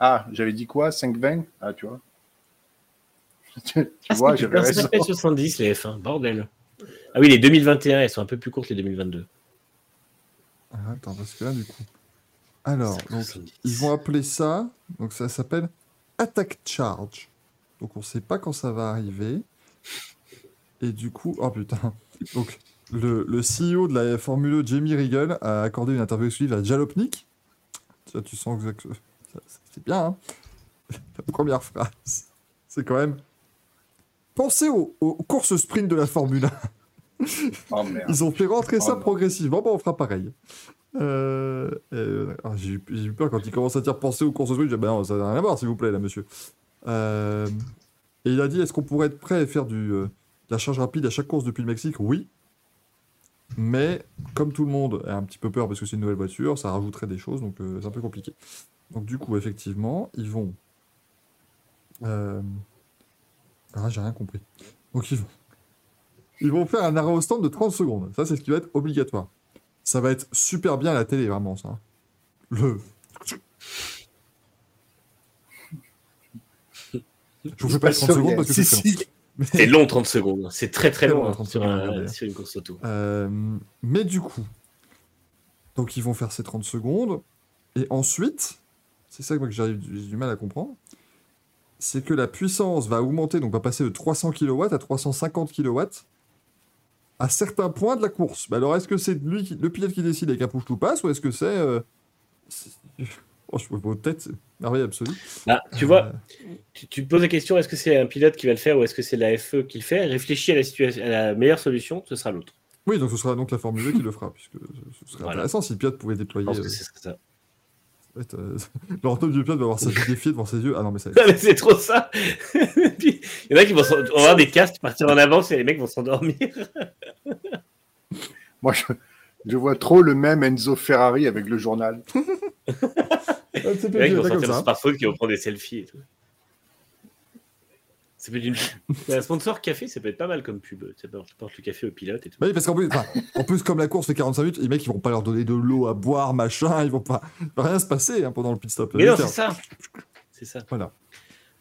Ah, j'avais dit quoi 5 20 Ah, tu vois. tu Ah, vois, c'est j'avais raison. 5m70 les F1, bordel. Ah oui, les 2021, elles sont un peu plus courtes les 2022. Ah, attends, parce que là, du coup. Alors, donc, 5,70. ils vont appeler ça. Donc, ça s'appelle Attack Charge. Donc, on sait pas quand ça va arriver. Et du coup, oh putain. Donc, le, le CEO de la Formule 1, Jamie Riegel, a accordé une interview exclusive à Jalopnik. Ça, tu sens que c'est bien, hein La première phrase, c'est quand même. Pensez aux, aux courses sprint de la Formule 1. Oh merde. Ils ont fait rentrer Oh ça non. progressivement, bah on fera pareil. Euh, euh, j'ai eu peur quand il commence à dire penser aux courses sprint, j'ai dit, bah non, ça n'a rien à voir s'il vous plaît là monsieur. Euh, et il a dit est-ce qu'on pourrait être prêt à faire du, euh, de la charge rapide à chaque course depuis le Mexique? Oui. Mais comme tout le monde a un petit peu peur parce que c'est une nouvelle voiture, ça rajouterait des choses, donc euh, c'est un peu compliqué. Donc du coup, effectivement, ils vont... Euh... Ah, j'ai rien compris. Donc ils vont... Ils vont faire un arrêt stand de 30 secondes. Ça, c'est ce qui va être obligatoire. Ça va être super bien à la télé, vraiment, ça. Le... Je vous fais pas les 30 secondes parce que c'est si. Mais- C'est long 30 secondes. C'est très très long long, hein, 30 sur, un- une course auto. Euh, mais du coup, donc ils vont faire ces 30 secondes, et ensuite, c'est ça que j'arrive- j'ai du mal à comprendre, c'est que la puissance va augmenter, donc va passer de 300 kW à 350 kW à certains points de la course. Bah alors est-ce que c'est lui qui- le pilote qui décide avec un push to pass, ou est-ce que c'est... Euh... Oh, je peut-être c'est merveille absolue. Ah, tu vois, Euh, tu, tu te poses la question est-ce que c'est un pilote qui va le faire ou est-ce que c'est la FE qui le fait? Réfléchis à la, situation, à la meilleure solution, ce sera l'autre. Oui, donc ce sera donc la Formule 2 qui le fera, puisque ce serait Voilà. intéressant si le pilote pouvait Je déployer... pense euh, que c'est ça. en fait, euh, L'orthophe du pilote va avoir sa vie défiée devant ses yeux. Ah non, mais ça... Ah, c'est trop ça Il y en a qui vont avoir des casques partir en avance et les mecs vont s'endormir. Moi, je, je vois trop le même Enzo Ferrari avec le journal. Ah, c'est Les mecs pas vont sortir leur smartphone qui vont prendre des selfies et tout. Ça peut être une... Un sponsor café, ça peut être pas mal comme pub. Ça porte le café au pilote et tout. Bah oui, parce qu'en plus, en plus, comme la course fait 45 minutes, les mecs, ils vont pas leur donner de l'eau à boire, machin, ils vont pas. Il va rien se passer hein, pendant le pit stop. Mais non, c'est ça. C'est ça. Voilà.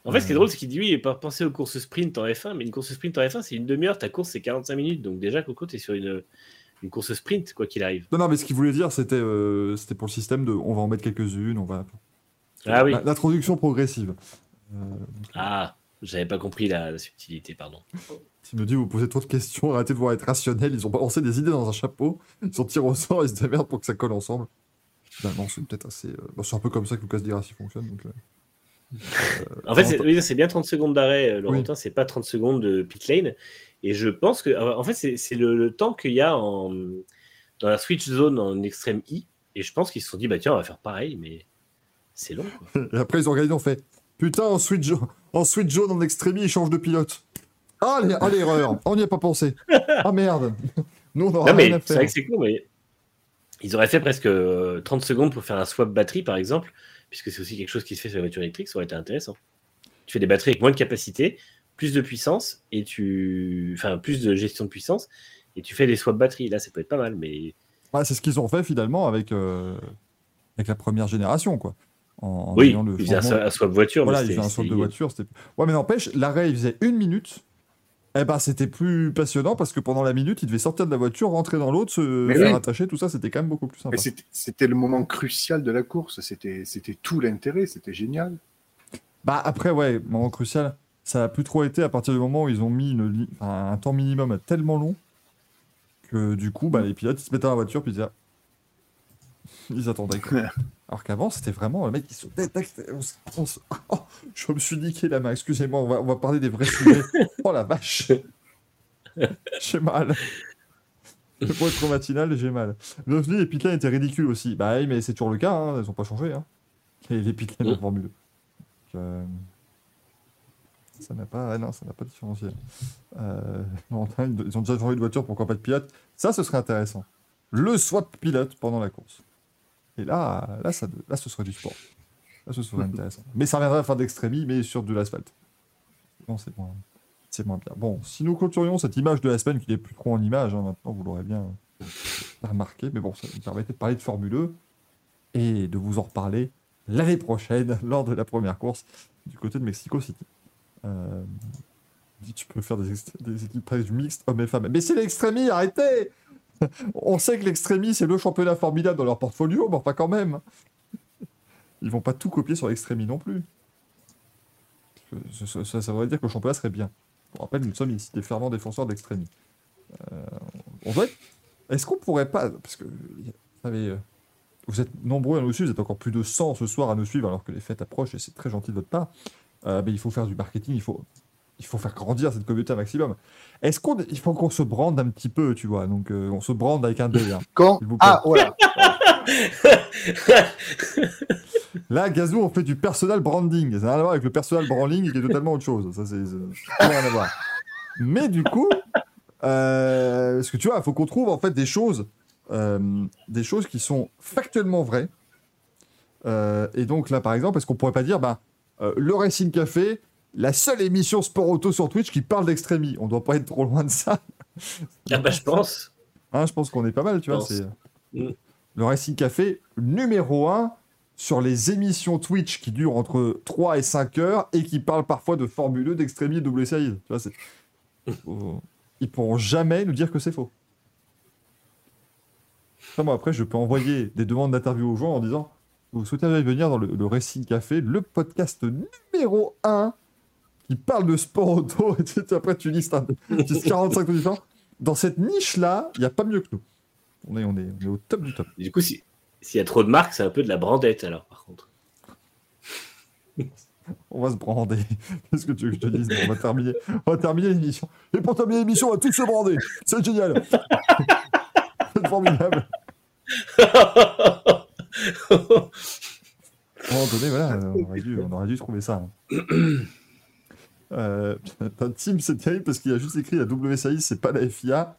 En fait, ce qui est Euh. drôle, c'est qu'il dit oui, pas penser aux courses sprint en F1, mais une course sprint en F1, c'est une demi-heure. Ta course, c'est 45 minutes. Donc, déjà, Coco, tu es sur une, une course sprint, quoi qu'il arrive. Non, non, mais ce qu'il voulait dire, c'était euh, c'était pour le système de on va en mettre quelques-unes, on va. Ah oui. La- L'introduction progressive. Euh, Ah, J'avais pas compris la, la subtilité, pardon. Tu me dis, vous posez trop de questions, arrêtez de vouloir être rationnel. Ils ont balancé des idées dans un chapeau, ils sont tirés au sort, ils se démerdent pour que ça colle ensemble. Finalement, c'est peut-être assez. euh, bon, c'est un peu comme ça que Lucas Dirassi fonctionne. Donc, euh, En fait, euh, c'est oui, bien 30 secondes d'arrêt, euh, Laurentin, c'est pas 30 secondes de pit lane. Et je pense que, euh, en fait, c'est le, le temps qu'il y a en, dans la switch zone en extrême I. Et je pense qu'ils se sont dit, bah tiens, on va faire pareil, mais c'est long. Quoi. Après, ils ont regardé, ils ont fait Putain, en switch, en switch jaune, en extrémie, ils changent de pilote. Ah, ah, l'erreur On n'y a pas pensé. Ah merde Nous, on n'aura Non, rien à c'est vrai que c'est con, mais ils auraient fait presque euh, 30 secondes pour faire un swap batterie, par exemple, puisque c'est aussi quelque chose qui se fait sur les voitures électriques, ça aurait été intéressant. Tu fais des batteries avec moins de capacité, plus de puissance, et tu. Enfin, plus de gestion de puissance, et tu fais des swap batteries. Là, ça peut être pas mal, mais. Ouais, c'est ce qu'ils ont fait finalement avec, euh, avec la première génération, quoi. En, en oui, le ils faisaient un, swap- voiture. Voilà, c'était- faisaient un swap de voiture. c'était- Ouais, mais n'empêche, l'arrêt, il faisait une minute. Eh ben, c'était plus passionnant parce que pendant la minute, il devait sortir de la voiture, rentrer dans l'autre, se Mais faire oui. attacher, tout ça, c'était quand même beaucoup plus sympa. C'était- c'était le moment crucial de la course. C'était c'était tout l'intérêt. C'était génial. Bah après, ouais, moment crucial, ça a plus trop été à partir du moment où ils ont mis une un temps minimum tellement long que du coup, bah, les pilotes ils se mettaient dans la voiture puis ils disaient- ils attendaient. quoi. Alors qu'avant, c'était vraiment le mec qui sautait. on se- Oh, je me suis niqué la main, excusez-moi, on va, on va parler des vrais sujets. oh la vache J'ai mal. Pour être matinal, j'ai mal. Dis, les pitlines étaient ridicules aussi. Bah oui, mais c'est toujours le cas, hein, elles ont pas changé. Hein. Les, les pitlines de Mm. Formule 2. Donc, euh, Ça n'a pas, ah non, ça n'a pas différencié. Euh, ils ont déjà changé de voiture pour qu'on pas de pilote. Ça, ce serait intéressant. Le swap pilote pendant la course. Et là, là, ça, là, ce serait du sport. Là, ce serait intéressant. Mais ça reviendrait à faire d'extrémie, mais sur de l'asphalte. Non, c'est moins, c'est moins bien. Bon, si nous clôturions cette image de la semaine, qui n'est plus trop en image, hein, maintenant, vous l'aurez bien remarqué, mais bon, ça nous permettait de parler de Formule 2 et de vous en reparler l'année prochaine, lors de la première course du côté de Mexico City. Euh, tu peux faire des, équipes mixtes, hommes et femmes. Mais c'est l'extrémie, arrêtez On sait que l'extrémie, c'est le championnat formidable dans leur portfolio, mais enfin quand même. Ils vont pas tout copier sur l'extrémie non plus. Ça, voudrait dire que le championnat serait bien. Je vous rappelle, nous sommes ici des fervents défenseurs de l'extrémie. Euh, on Est-ce qu'on pourrait pas... Parce que, vous euh, vous êtes nombreux à nous suivre, vous êtes encore plus de 100 ce soir à nous suivre alors que les fêtes approchent et c'est très gentil de votre part. Euh, mais il faut faire du marketing, il faut, il faut faire grandir cette communauté un maximum. Est-ce qu'on, il faut qu'on se brande un petit peu, tu vois Donc euh, on se brande avec un D. hein. Quand vous. Ah, voilà. Là, Gazou, on fait du personal branding. Ça n'a rien à voir avec le personal branding qui est totalement autre chose. Ça, c'est rien à voir. Mais du coup, euh, parce que tu vois, il faut qu'on trouve en fait des choses, euh, des choses qui sont factuellement vraies. Euh, et donc là, par exemple, est-ce qu'on pourrait pas dire, bah, euh, le Racing Café, la seule émission sport auto sur Twitch qui parle d'extrémie. On doit pas être trop loin de ça. Ah bah, je pense. Hein, je pense qu'on est pas mal, tu vois. C'est Mm. le Racing Café numéro 1 sur les émissions Twitch qui durent entre 3 et 5 heures et qui parlent parfois de Formule 2, d'extrémie et de double série. Tu vois, c'est... Oh. Ils pourront jamais nous dire que c'est faux. Enfin, moi, après, je peux envoyer des demandes d'interview aux gens en disant Vous souhaitez venir dans le, le Racing Café, le podcast numéro 1 qui parle de sport auto, et après tu listes, un, tu listes 45 trucs différents. Dans cette niche-là, il n'y a pas mieux que nous. On est, on, est, on est au top du top. Du coup, si- s'il y a trop de marques, c'est un peu de la brandette, alors, par contre. On va se brander. Qu'est-ce que tu veux que je te dise? On va terminer, on va terminer l'émission. Et pour terminer l'émission, on va tous se brander. C'est génial. C'est formidable. À un moment donné, voilà, on aurait dû, on aurait dû trouver ça. hein. Euh, putain, Tim, c'est terrible parce qu'il a juste écrit la WSAI, c'est pas la FIA.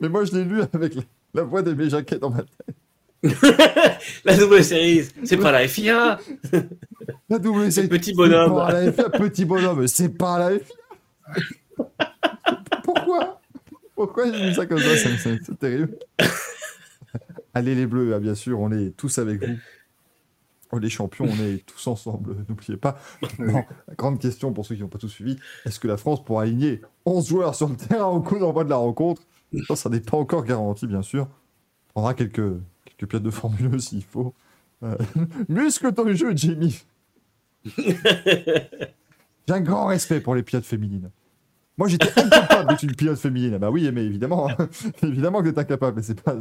Mais moi, je l'ai lu avec la, la voix des jaquettes dans ma tête. la double série, c'est pas la FIA, La WSAI, c'est petit bonhomme. pas la FIA, petit bonhomme, c'est pas la FIA. Pourquoi? Pourquoi j'ai mis ça comme ça? C'est terrible. Allez les bleus, ah, bien sûr, on est tous avec vous. On est champions, on est tous ensemble, n'oubliez pas. Non, la grande question pour ceux qui n'ont pas tout suivi, est-ce que la France pourra aligner 11 joueurs sur le terrain au coup d'envoi de la rencontre? Ça, ça n'est pas encore garanti, bien sûr. On prendra quelques, quelques pièces de Formule 1 s'il faut. Euh, muscle ton jeu, Jimmy J'ai un grand respect pour les pilotes féminines. Moi, j'étais incapable d'être une pilote féminine. Bah oui, mais évidemment, évidemment que t'es incapable, mais c'est pas.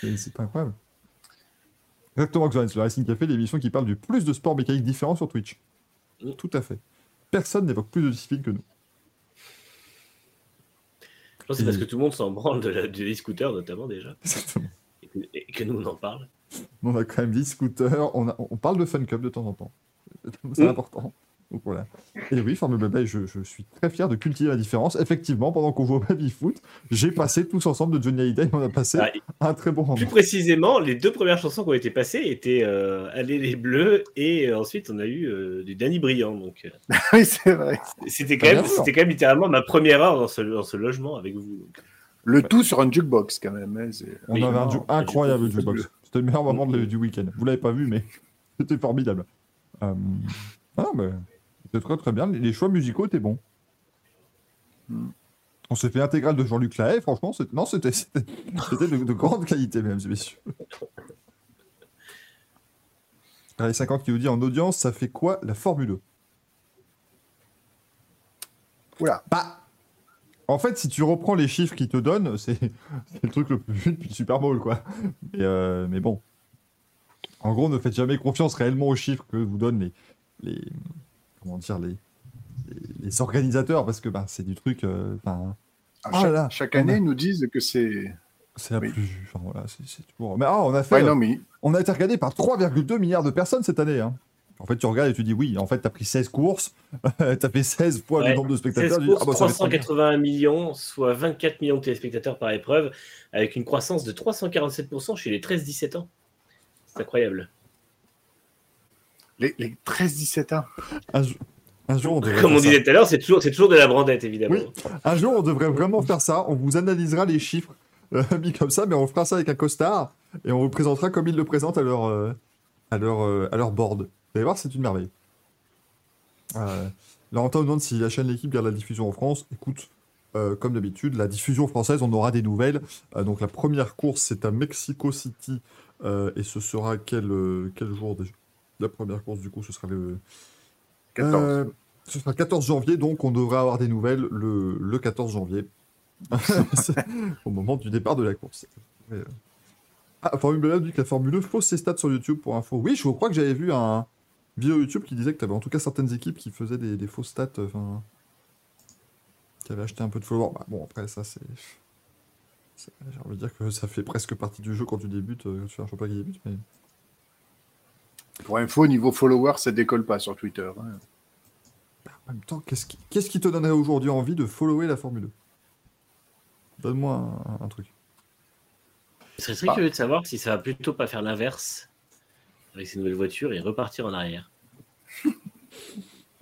c'est- pas incroyable. Exactement, Xoran, c'est le Racing Café, l'émission qui parle du plus de sports mécaniques différents sur Twitch. Mm. Tout à fait. Personne n'évoque plus de disciplines que nous. Je pense que c'est parce que tout le monde s'en branle de la, du e-scooter, notamment déjà, Exactement. et que, et que nous on en parle. On a quand même dit scooter, on, a- on parle de Fun Cup de temps en temps. C'est Mm. important. Donc voilà. Et oui, Formule Blabla, je, je suis très fier de cultiver la différence. Effectivement, pendant qu'on joue au baby foot, j'ai passé tous ensemble de Johnny Hallyday, on a passé Ah, un très bon moment. Plus précisément, les deux premières chansons qui ont été passées étaient euh, Allez les Bleus et euh, ensuite on a eu euh, du Danny Briand. Donc euh, oui, c'est vrai. c'était quand, même- bien sûr. c'était quand même littéralement ma première heure dans ce, dans ce logement avec vous. donc. Le tout sur un jukebox, quand même. hein, On Oui, avait un non, du incroyable jukebox. C'était le meilleur moment de- du week-end. Vous l'avez pas vu, mais c'était formidable. Euh, Ah, mais c'était très très bien. Les- Les choix musicaux étaient bons. Hmm. On s'est fait intégrale de Jean-Luc Lahaye, franchement, c'était- non, c'était c'était- c'était de, de grande qualité, mesdames et messieurs. Allez, 50 qui vous dit en audience, ça fait quoi la Formule 2 Oula. Bah, en fait, si tu reprends les chiffres qu'ils te donnent, c'est c'est le truc le plus vu depuis le Super Bowl, quoi. Mais, euh, mais bon. En gros, ne faites jamais confiance réellement aux chiffres que vous donnent les, les comment dire les, les, les organisateurs, parce que bah, c'est du truc. euh, Enfin, Ah, Ah chaque, là, chaque on a- année, ils nous disent que c'est. c'est la Oui. plus. Enfin voilà, c'est toujours. Mais ah, on a fait. Ouais, non, mais On a été regardé par 3,2 milliards de personnes cette année. hein. En fait, tu regardes et tu dis oui. En fait, t'as pris 16 courses, t'as fait 16 fois le Ouais, nombre de 16 spectateurs. tu dis, courses, ah bah, ça va être trop bien. 381 millions, soit 24 millions de téléspectateurs par épreuve, avec une croissance de 347% chez les 13-17 ans. C'est incroyable. Les, les 13-17 ans. Un, jour- un jour, on devrait Comme on ça. disait tout à l'heure, c'est toujours, c'est toujours de la brandette, évidemment. Oui. Un jour, on devrait vraiment faire ça. On vous analysera les chiffres euh, mis comme ça, mais on fera ça avec un costard et on vous présentera comme ils le présentent à leur, euh, à leur, euh, à leur board. Vous allez voir, c'est une merveille. Euh, Laurentin nous demande si la chaîne L'équipe garde la diffusion en France. Écoute, euh, comme d'habitude, la diffusion française, on aura des nouvelles. Euh, donc la première course, c'est à Mexico City euh, et ce sera quel, quel jour déjà? La première course, du coup, ce sera le 14. euh, ce sera le 14 janvier, donc on devrait avoir des nouvelles le, le 14 janvier. Au moment du départ de la course. Mais, euh, Ah, Formule 1 dit que la Formule 2 fausse ses stats sur YouTube pour info. Oui, je crois que j'avais vu un vidéo YouTube qui disait que tu avais en tout cas certaines équipes qui faisaient des, des fausses stats, enfin, qui avaient acheté un peu de followers. Bah, bon, après, ça, c'est. c'est- J'ai envie de dire que ça fait presque partie du jeu quand tu débutes, euh, quand tu fais un championnat qui débute, mais. Pour info, niveau followers, ça décolle pas sur Twitter. hein. En même temps, qu'est-ce qui, qu'est-ce qui te donnerait aujourd'hui envie de follower la Formule 2 Donne-moi un, un truc. Je serais très Bah. curieux de savoir si ça va plutôt pas faire l'inverse avec ces nouvelles voitures et repartir en arrière.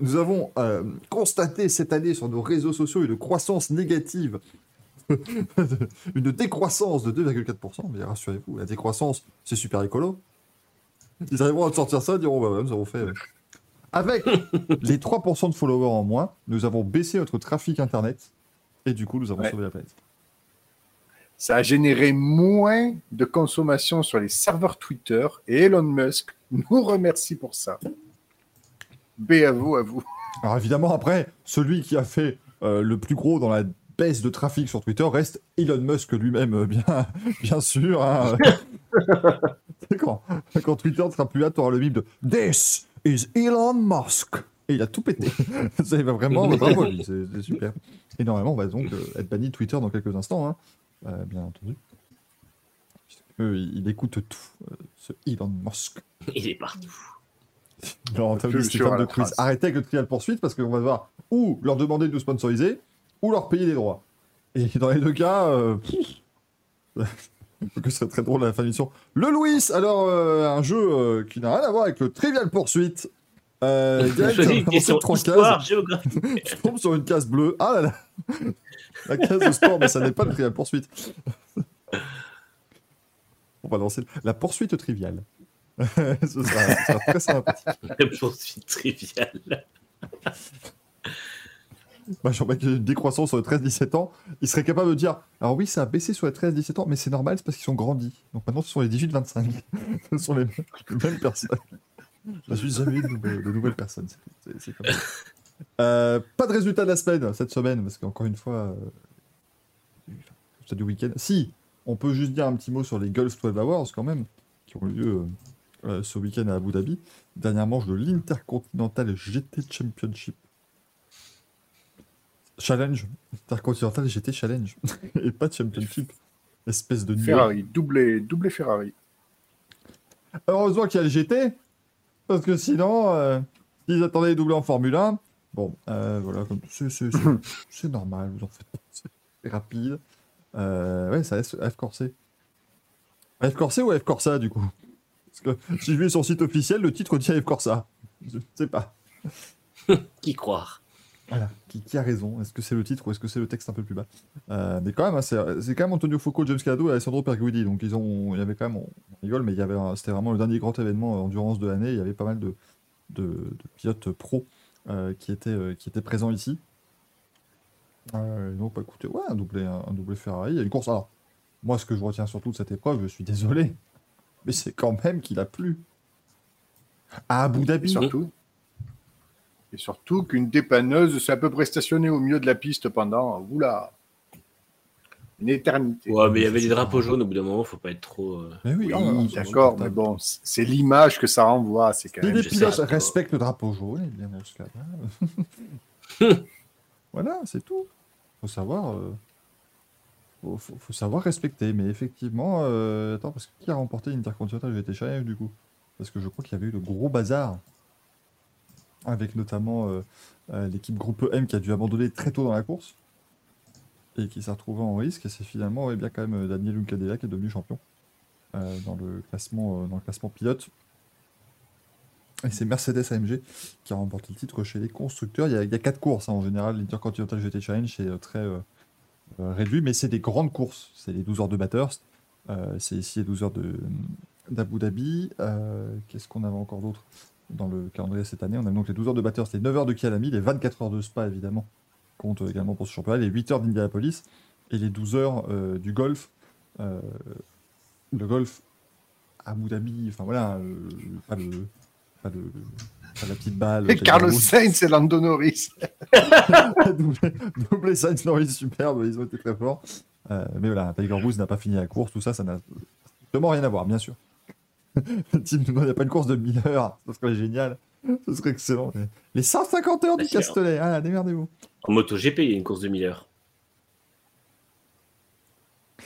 Nous avons euh, constaté cette année sur nos réseaux sociaux une croissance négative, une décroissance de 2,4%. Mais rassurez-vous, la décroissance, c'est super écolo. Ils arriveront à te sortir ça, ils diront, bah ouais, nous avons fait. Avec les 3% de followers en moins, nous avons baissé notre trafic internet et du coup, nous avons Ouais. sauvé la planète. Ça a généré moins de consommation sur les serveurs Twitter et Elon Musk nous remercie pour ça. B à vous, à vous. Alors évidemment, après, celui qui a fait euh, le plus gros dans la baisse de trafic sur Twitter reste Elon Musk lui-même, euh, bien, bien sûr. hein. C'est quand, quand Twitter ne sera plus là, tu auras le bip de This is Elon Musk. Et il a tout pété. Va vraiment, bravo, c'est c'est super. Et normalement, on va donc euh, être banni de Twitter dans quelques instants, hein, euh, bien entendu. Euh, il écoute tout, euh, ce Elon Musk. Il est partout. Alors, t'as de arrêtez avec le trial poursuite parce qu'on va devoir ou leur demander de nous sponsoriser ou leur payer des droits. Et dans les deux cas, euh, que ce serait très drôle à la fin de l'émission. Le Louis, alors euh, un jeu euh, qui n'a rien à voir avec le trivial poursuite. Euh, trois cases. tombe sur une case bleue. Ah là là La case de sport, mais ça n'est pas le trivial poursuite. On va lancer la poursuite triviale. ce, sera, ce sera très sympathique. Poursuite triviale. Bah, Jean-Marc, il y a une décroissance sur les 13-17 ans. Il serait capable de dire Alors, oui, ça a baissé sur les 13-17 ans, mais c'est normal, c'est parce qu'ils sont grandis. Donc maintenant, ce sont les 18-25. ce sont les, les mêmes personnes. Je suis jamais de nouvelles, de nouvelles personnes. c'est- c'est- c'est comme ça. Euh, pas de résultat de la semaine cette semaine, parce qu'encore une fois, euh, c'est du week-end. Si, on peut juste dire un petit mot sur les Gulf 12 Hours quand même, qui ont eu lieu euh, euh, ce week-end à Abu Dhabi. Dernière manche de l'Intercontinental GT Championship. Challenge. Intercontinental GT Challenge. Et pas Championship. Espèce de nul. Ferrari, doublé, doublé Ferrari. Heureusement qu'il y a le GT, parce que sinon, euh, s'ils attendaient les doublés en Formule 1, bon, euh, voilà, comme c'est, normal, vous en faites pas, c'est rapide. Euh, ouais, ça laisse F Corset. F Corset ou F Corsa, du coup? Parce que si je vais sur le site officiel, le titre dit F Corsa. Je sais pas. Qui croire? Voilà, qui, qui a raison Est-ce que c'est le titre ou est-ce que c'est le texte un peu plus bas? Euh, Mais quand même, hein, c'est, c'est quand même Antonio Foucault, James Calado et Alessandro Perguidi. Donc ils ont, il y avait quand même, on, on rigole, mais il y avait, c'était vraiment le dernier grand événement euh, endurance de l'année. Il y avait pas mal de, de, de pilotes pro euh, qui étaient, euh, qui étaient présents ici. Euh, donc, bah, écoutez, ouais, un doublé, un, un doublé Ferrari. Il y a une course. Alors, moi, ce que je retiens surtout de cette épreuve, je suis désolé, mais c'est quand même qu'il a plu. À Abu Et Dhabi. surtout, et surtout qu'une dépanneuse s'est à peu près stationnée au milieu de la piste pendant, oula, une éternité. Ouais, mais il y avait des drapeaux jaunes au bout d'un moment, faut pas être trop. euh, Mais oui, Oui, oh d'accord, mais bon, c'est l'image que ça renvoie. C'est quand même. les pilotes respectent le drapeau jaune, bien dans ce cas-là. voilà, c'est tout. Faut savoir. euh, Faut, faut- faut savoir respecter. Mais effectivement, euh, attends, parce que qui a remporté l'Intercontinental GT Challenge du coup? Parce que je crois qu'il y avait eu le gros bazar. Avec notamment euh, euh, l'équipe groupe M qui a dû abandonner très tôt dans la course. Et qui s'est retrouvé en risque. Et c'est finalement eh bien, quand même euh, Daniel Uncadella qui est devenu champion dans, le classement, dans le classement pilote. Et c'est Mercedes AMG qui a remporté le titre chez les constructeurs. Il y a, quatre courses hein, en général. L'Intercontinental GT Challenge, euh, très réduit, mais c'est des grandes courses. C'est les 12 heures de Bathurst. C'est ici les 12 heures d'Abu Dhabi. Qu'est-ce qu'on avait encore d'autre? Dans le calendrier cette année On a donc les 12 heures de Bathurst, les 9 heures de Kialami, les 24 heures de Spa évidemment, compte également pour ce championnat, les 8 heures d'Indianapolis et les 12 heures euh, du golf. Euh, le golf à Abu Dhabi, enfin voilà, euh, pas, le, pas, le- pas la petite balle. Carlos. Sainz et Lando Norris. doublé, doublé Sainz Norris superbe, ils ont été très forts. Euh, mais voilà, Tiger Woods n'a pas fini la course, tout ça, ça n'a strictement rien à voir, bien sûr. Tim nous demande, il n'y a pas une course de 1000 heures, ce serait génial, ce serait excellent. Les 150 heures du Bien sûr. Castellet, ah, démerdez-vous. En moto GP, il y a une course de 1000 heures.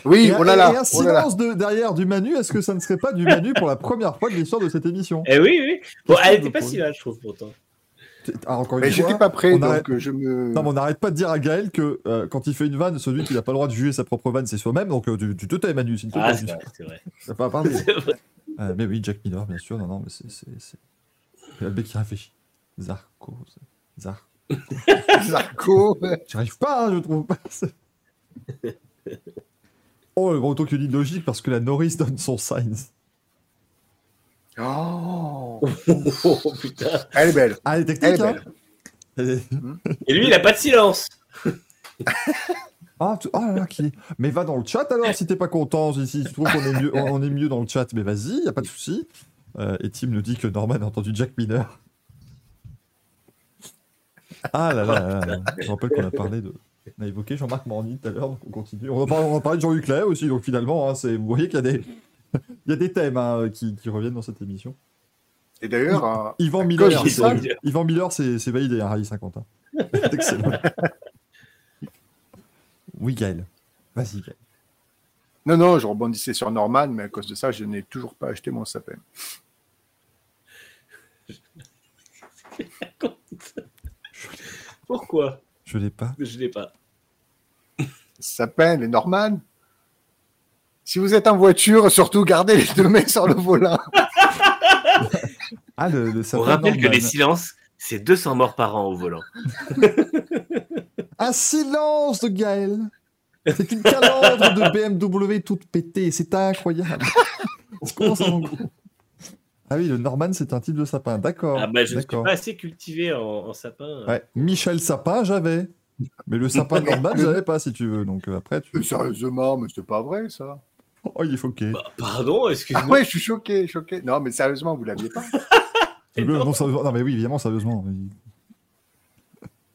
Oui, Et, un- oh là là, et un oh silence de, derrière du Manu, est-ce que ça ne serait pas du Manu pour la première fois de l'histoire de cette émission? Eh oui, oui. Bon, elle que était pas si mal, je trouve, pourtant. Ah, encore une Mais fois, j'étais pas prêt, on donc arrête- euh, je me. Non, mais on n'arrête pas de dire à Gaël que euh, quand il fait une vanne, celui qui n'a pas le droit de juger sa propre vanne, c'est soi-même. Donc euh, tu, tu te tais, Manu, s'il te Ah, plaît. c'est vrai, c'est vrai. Ça va pas parler. C'est vrai. Euh, mais oui, Jack Miller, bien sûr. Non, non, mais c'est. c'est, Albé qui réfléchit. Zarco. c'est- Zar. Zarco. J'arrive pas, hein, je trouve pas. oh, le autant que dit logique parce que la Norris donne son sign. Oh, Oh putain. elle est belle. Ah, elle est Elle est technique, hein belle. Elle est- Et lui, il a pas de silence. Ah, tu- ah là là, qui. Mais va dans le chat alors si t'es pas content. Si, si tu trouves qu'on est mieux, on est mieux dans le chat, mais vas-y, y a pas de souci. Euh, et Tim nous dit que Norman a entendu Jack Miner. Ah là là, là, là. je rappelle qu'on a parlé de. On a évoqué Jean-Marc Morny tout à l'heure, donc on continue. On a parlé, on a parlé de Jean-Luc Lahaye aussi, donc finalement, hein, vous voyez qu'il y a des, il y a des thèmes hein, qui, qui reviennent dans cette émission. Et d'ailleurs, euh, Yvan À Miller, c'est, Miller, validé, un rallye 50. hein. C'est excellent. Oui, Gaël. Vas-y, Gaël. non, non, je rebondissais sur Norman, mais à cause de ça, je n'ai toujours pas acheté mon sapin. Pourquoi? Je l'ai pas. Je l'ai pas. Sapin, les Norman? Si vous êtes en voiture, surtout gardez les deux mains sur le volant. Ah, le, le On sapin rappelle que les silences, c'est 200 morts par an au volant. Un silence de Gaël. C'est une calandre de BMW toute pétée. C'est incroyable. Comment ça en gros Ah oui, le Norman, c'est un type de sapin. D'accord. Ah bah, je ne suis pas assez cultivé en, en sapin. Ouais. Michel Sapin, j'avais. Mais le sapin Norman, j'avais pas, si tu veux. Donc euh, après, tu. Sérieusement, mais c'est pas vrai, ça. Oh, il est foqué. Bah, pardon, Ah excuse-moi. ouais, je suis choqué, choqué. Non, mais sérieusement, vous l'aviez pas. Non, non, mais oui, évidemment, sérieusement.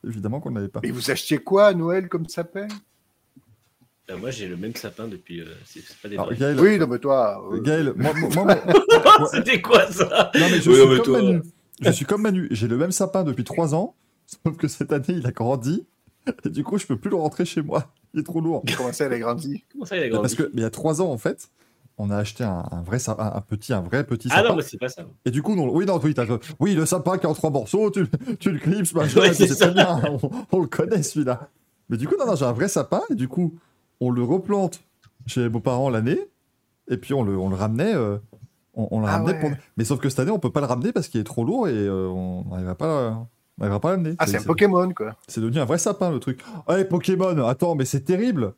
Évidemment qu'on n'avait pas. Mais vous achetiez quoi à Noël comme sapin? Bah, moi, j'ai le même sapin depuis. euh, c'est pas des Alors. Gaël, Oui, non, mais toi. euh, Gaël, moi, moi- moi, moi- C'était quoi ça? Non, mais je Oui, suis mais comme toi- Manu. Je suis comme Manu. J'ai le même sapin depuis 3 ans, sauf que cette année, il a grandi. Et du coup, je peux plus le rentrer chez moi. Il est trop lourd. Comment ça, elle a grandi? Comment ça, il a Parce grandi? que mais il y a 3 ans, en fait, on a acheté un, un vrai sapin, un petit, un vrai petit Ah sapin. non, mais c'est pas ça. Et du coup, non, oui, non, oui, t'as- oui, le sapin qui est en trois morceaux, tu, tu le clips, machin, Ouais, c'est très bien, on, on le connaît celui-là. Mais du coup, non, non, j'ai un vrai sapin, et du coup, on le replante chez les beaux-parents l'année, et puis on le, on le ramenait, euh, on, on le Ah ramenait ouais. pour... Mais sauf que cette année, on peut pas le ramener parce qu'il est trop lourd, et euh, on n'arrivera pas, on n'arrivera pas à l'amener. Ah, c'est un Pokémon, quoi. C'est devenu un vrai sapin, le truc. Ouais, Pokémon, attends, mais c'est terrible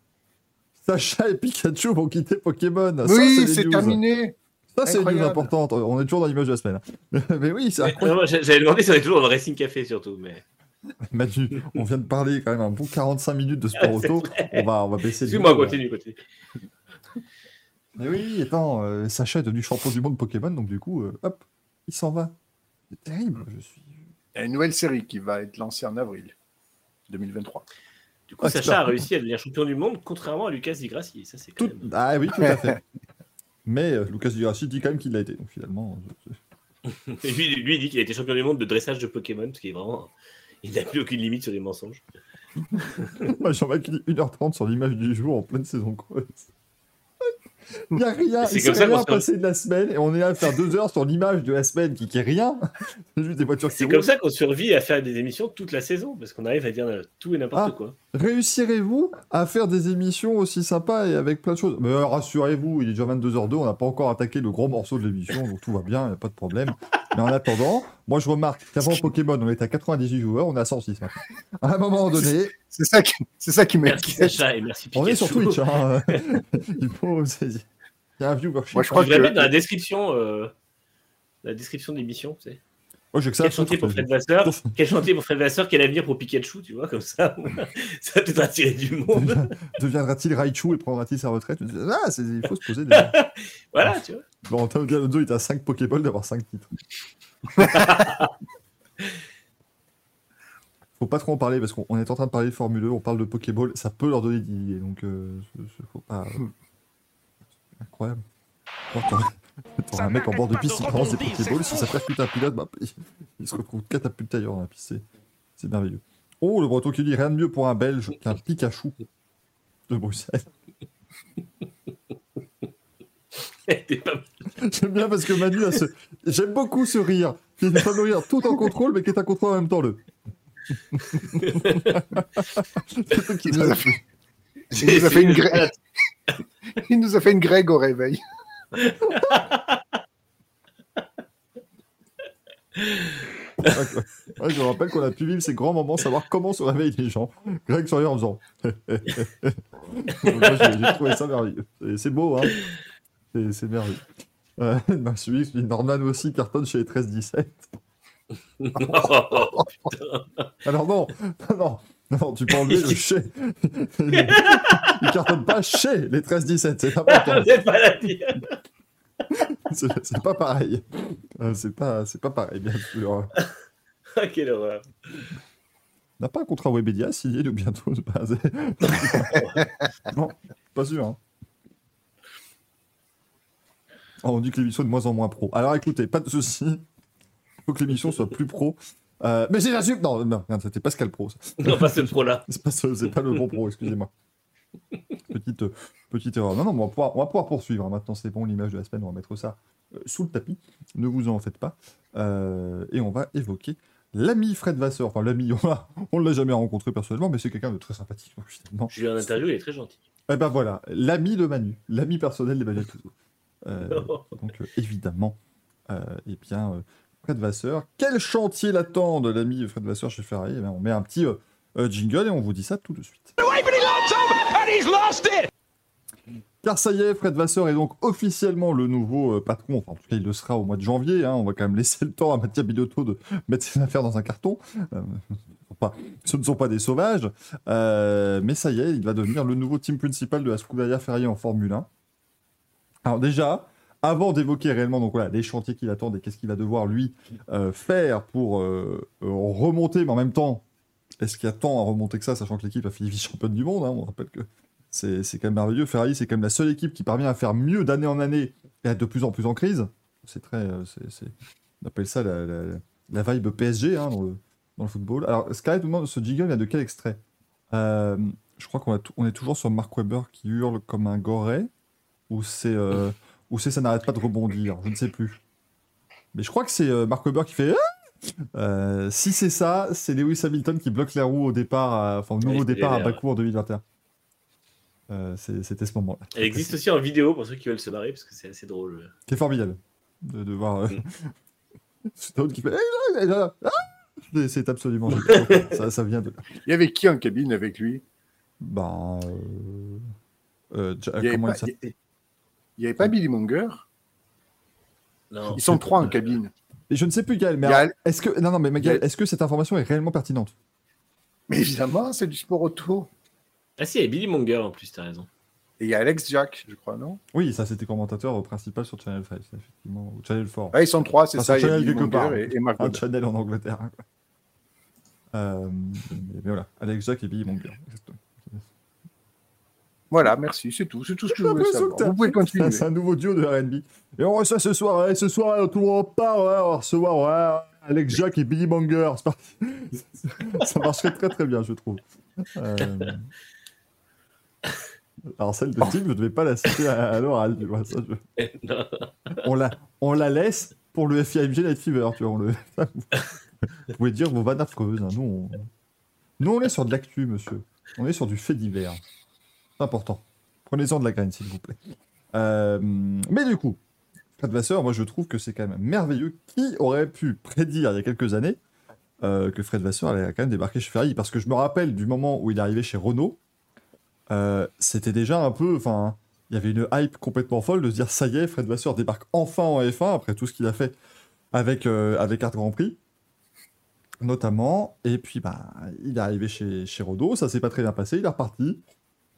Sacha et Pikachu vont quitter Pokémon. Ça, oui, c'est terminé. Ça, c'est une news importante. On est toujours dans l'image de la semaine. mais oui, c'est incroyable. J'avais demandé si on est toujours dans le Racing Café surtout, mais. Manu, on vient de parler quand même un bon 45 minutes de sport auto. On va, on va baisser le Excuse-moi, continue, continue. Mais oui, attends, euh, Sacha est devenu champion du monde Pokémon, donc du coup, euh, hop, il s'en va. C'est terrible, je suis. Il y a une nouvelle série qui va être lancée en avril 2023. Du coup, Ah, Sacha a réussi à devenir champion du monde, contrairement à Lucas Di Grassi. Ça, c'est quand Tout... même- Ah oui, tout à fait. Mais euh, Lucas Di Grassi dit quand même qu'il l'a été, donc finalement. je- Et lui, lui, il dit qu'il a été champion du monde de dressage de Pokémon, parce qu'il est vraiment. Il n'a plus aucune limite sur les mensonges. Moi, Jean-Marc qui dit 1h30 sur l'image du jour en pleine saison creuse. Il n'y a rien, C'est il comme s'est ça qu'on rien passé de la semaine et on est là à faire deux heures sur l'image de la semaine qui, qui est rien. C'est juste des voitures qui C'est roulent. comme ça qu'on survit à faire des émissions toute la saison, parce qu'on arrive à dire tout et n'importe Ah. quoi. Réussirez-vous à faire des émissions aussi sympas et avec plein de choses? Mais euh, rassurez-vous, il est déjà 22h02, on n'a pas encore attaqué le gros morceau de l'émission, donc tout va bien, il n'y a pas de problème. Mais en attendant, moi je remarque qu'avant Pokémon, on était à 98 joueurs, on est à 106 maintenant. À un moment donné, C'est ça qui, c'est ça qui Merci. Sacha et merci on est sur Pikachu. Twitch. Hein. il faut. Il y a un viewership. Moi, je crois que- mettre dans la description, euh, la description de l'émission, tu sais. Moi, j'ai que ça. Quel chantier pour Fred Vasseur Quel chantier pour Fred Vasseur Quel avenir pour Pikachu Tu vois, comme ça, ça peut-être attirer du monde. Deviendra-t-il Raichu et prendra-t-il sa retraite? Ah, il faut se poser des. Voilà, tu vois. Bon, Galonzo, il est à 5 Pokéballs d'avoir 5 titres. faut pas trop en parler parce qu'on on est en train de parler de Formule 1, on parle de Pokéball, ça peut leur donner des idées, donc euh, faut pas. Incroyable. Oh, T'aurais un mec en bord de piste qui balance des Pokéballs, si ça percute un pilote, bah, il, il se retrouve catapulté ailleurs dans la piste. C'est- merveilleux. Oh, le breton qui dit rien de mieux pour un Belge qu'un Pikachu de Bruxelles. Pas- J'aime bien parce que Manu a ce. J'aime beaucoup ce rire. Qui est une fameux rire tout en contrôle, mais qui est un contrôle en même temps le. Le Il nous a fait, il une grève. Il nous a fait une grègue au réveil. Ouais, je me rappelle qu'on a pu vivre ces grands moments, savoir comment se réveillent les gens. Greg sur en faisant. J'ai trouvé ça merveilleux. C'est- beau, hein. C'est- merveilleux. Euh, celui Norman aussi cartonne chez les 13-17. Oh, Alors non, non, non, tu peux enlever le chez. Il cartonne pas chez les 13-17, c'est important. C'est pas la. C'est pas pareil. Euh, C'est pas, c'est pas pareil, bien sûr. Ah, Quelle horreur. On n'a pas un contrat Webedia signé de bientôt. pas- non, pas sûr. hein. Oh, on dit que l'émission est de moins en moins pro. Alors écoutez, pas de souci. Il faut que l'émission soit plus pro. Euh, mais c'est la sup. Non, non, regarde, c'était Pascal Pro. ça. Non, pas ce pro-là. C'est pas, ce- c'est pas le bon pro, excusez-moi. Petite, euh, petite erreur. Non, non, on va pouvoir, on va pouvoir poursuivre. hein. Maintenant, c'est bon, l'image de la semaine, on va mettre ça euh, sous le tapis. Ne vous en faites pas. Euh, et on va évoquer l'ami Fred Vasseur. Enfin, l'ami, on ne l'a jamais rencontré personnellement, mais c'est quelqu'un de très sympathique, finalement. J'ai eu un interview, il est très gentil. Eh ben voilà, l'ami de Manu, l'ami personnel d'Emmanuel Touzou. Euh, donc euh, évidemment, eh bien, Fred Vasseur. Quel chantier l'attend l'ami Fred Vasseur chez Ferrari? Eh bien, On met un petit euh, euh, jingle et on vous dit ça tout de suite. Car ça y est, Fred Vasseur est donc officiellement le nouveau euh, patron. Enfin, en tout cas, il le sera au mois de janvier. hein. On va quand même laisser le temps à Mathieu Binotto de mettre ses affaires dans un carton. Euh, pas- ce ne sont pas des sauvages. Mais ça y est, il va devenir le nouveau team principal de la Scuderia Ferrari en Formule 1. Alors déjà, avant d'évoquer réellement donc voilà les chantiers qui l'attendent et qu'est-ce qu'il va devoir lui euh, faire pour euh, euh, remonter, mais en même temps, est-ce qu'il y a tant à remonter que ça, sachant que l'équipe a fini vice-championne du monde hein, On rappelle que c'est quand même merveilleux. Ferrari, c'est quand même la seule équipe qui parvient à faire mieux d'année en année et à être de plus en plus en crise. C'est très, on appelle ça la, la, vibe PSG hein, dans, le, dans le football. Alors Sky demande ce jiggle vient de quel extrait? Je crois qu'on est toujours sur Mark Webber qui hurle comme un goré ou c'est ou c'est ça n'arrête pas de rebondir, je ne sais plus. Mais je crois que c'est euh, Mark Webber qui fait. Ah Euh, si c'est ça, c'est Lewis Hamilton qui bloque les roues au départ, à- enfin au nouveau départ à. Bakou en 2021. Euh, c'est- C'était ce moment-là. Elle existe aussi en vidéo pour ceux qui veulent se barrer parce que c'est assez drôle. Qui est formidable de, de voir. euh, Mm. Qui fait. Eh, eh, ah C'est- c'est absolument ça, ça vient de. Il y avait qui en cabine avec lui? Ben. euh, euh, Ja- Il y avait comment pas- il s'appelle? Il y- il y avait pas Billy Monger Non. Ils sont trois en cabine. Et Je ne sais plus, Gaël, mais alors, est-ce que. Non, non, mais Gaël, est-ce que cette information est réellement pertinente? Mais évidemment, c'est du sport auto. Ah si, il y a Billy Monger en plus, t'as raison. Et il y a Alex Jack, je crois, non? Oui, ça c'était commentateur principal sur Channel 5, ça, effectivement. Ou Channel 4. Ah, ils sont trois, c'est ça. Channel quelque part. Et, et Mark Un. Channel en Angleterre. quoi. Euh, mais, mais voilà, Alex Jack et Billy Monger. exactement. Voilà, merci, c'est tout. C'est tout ce que je voulais savoir. Vous pouvez continuer. C'est un nouveau duo de RB. Et on reçoit ce soir, ouais, ce soir, tout le monde part, ouais, on va recevoir ouais, Alex Jack et Billy. C'est parti. ça marcherait très très bien, je trouve. Euh, Alors celle de Tim, je ne devais pas la citer à, à l'oral, tu vois. Ça, je- Non. on, la, on la laisse pour le FIMG Night Fever, tu vois. on le... Vous pouvez dire vos vannes affreuses. hein. Nous, on... Nous, on est sur de l'actu, monsieur. On est sur du fait divers. Important. Prenez-en de la graine, s'il vous plaît. Euh, mais du coup, Fred Vasseur, moi, je trouve que c'est quand même merveilleux. Qui aurait pu prédire il y a quelques années euh, que Fred Vasseur allait quand même débarquer chez Ferrari Parce que je me rappelle du moment où il est arrivé chez Renault, euh, c'était déjà un peu... Enfin, il y avait une hype complètement folle de se dire ça y est, Fred Vasseur débarque enfin en F1 après tout ce qu'il a fait avec, avec Art Grand Prix notamment. Et puis, bah, il est arrivé chez, chez Renault, ça s'est pas très bien passé, il est reparti.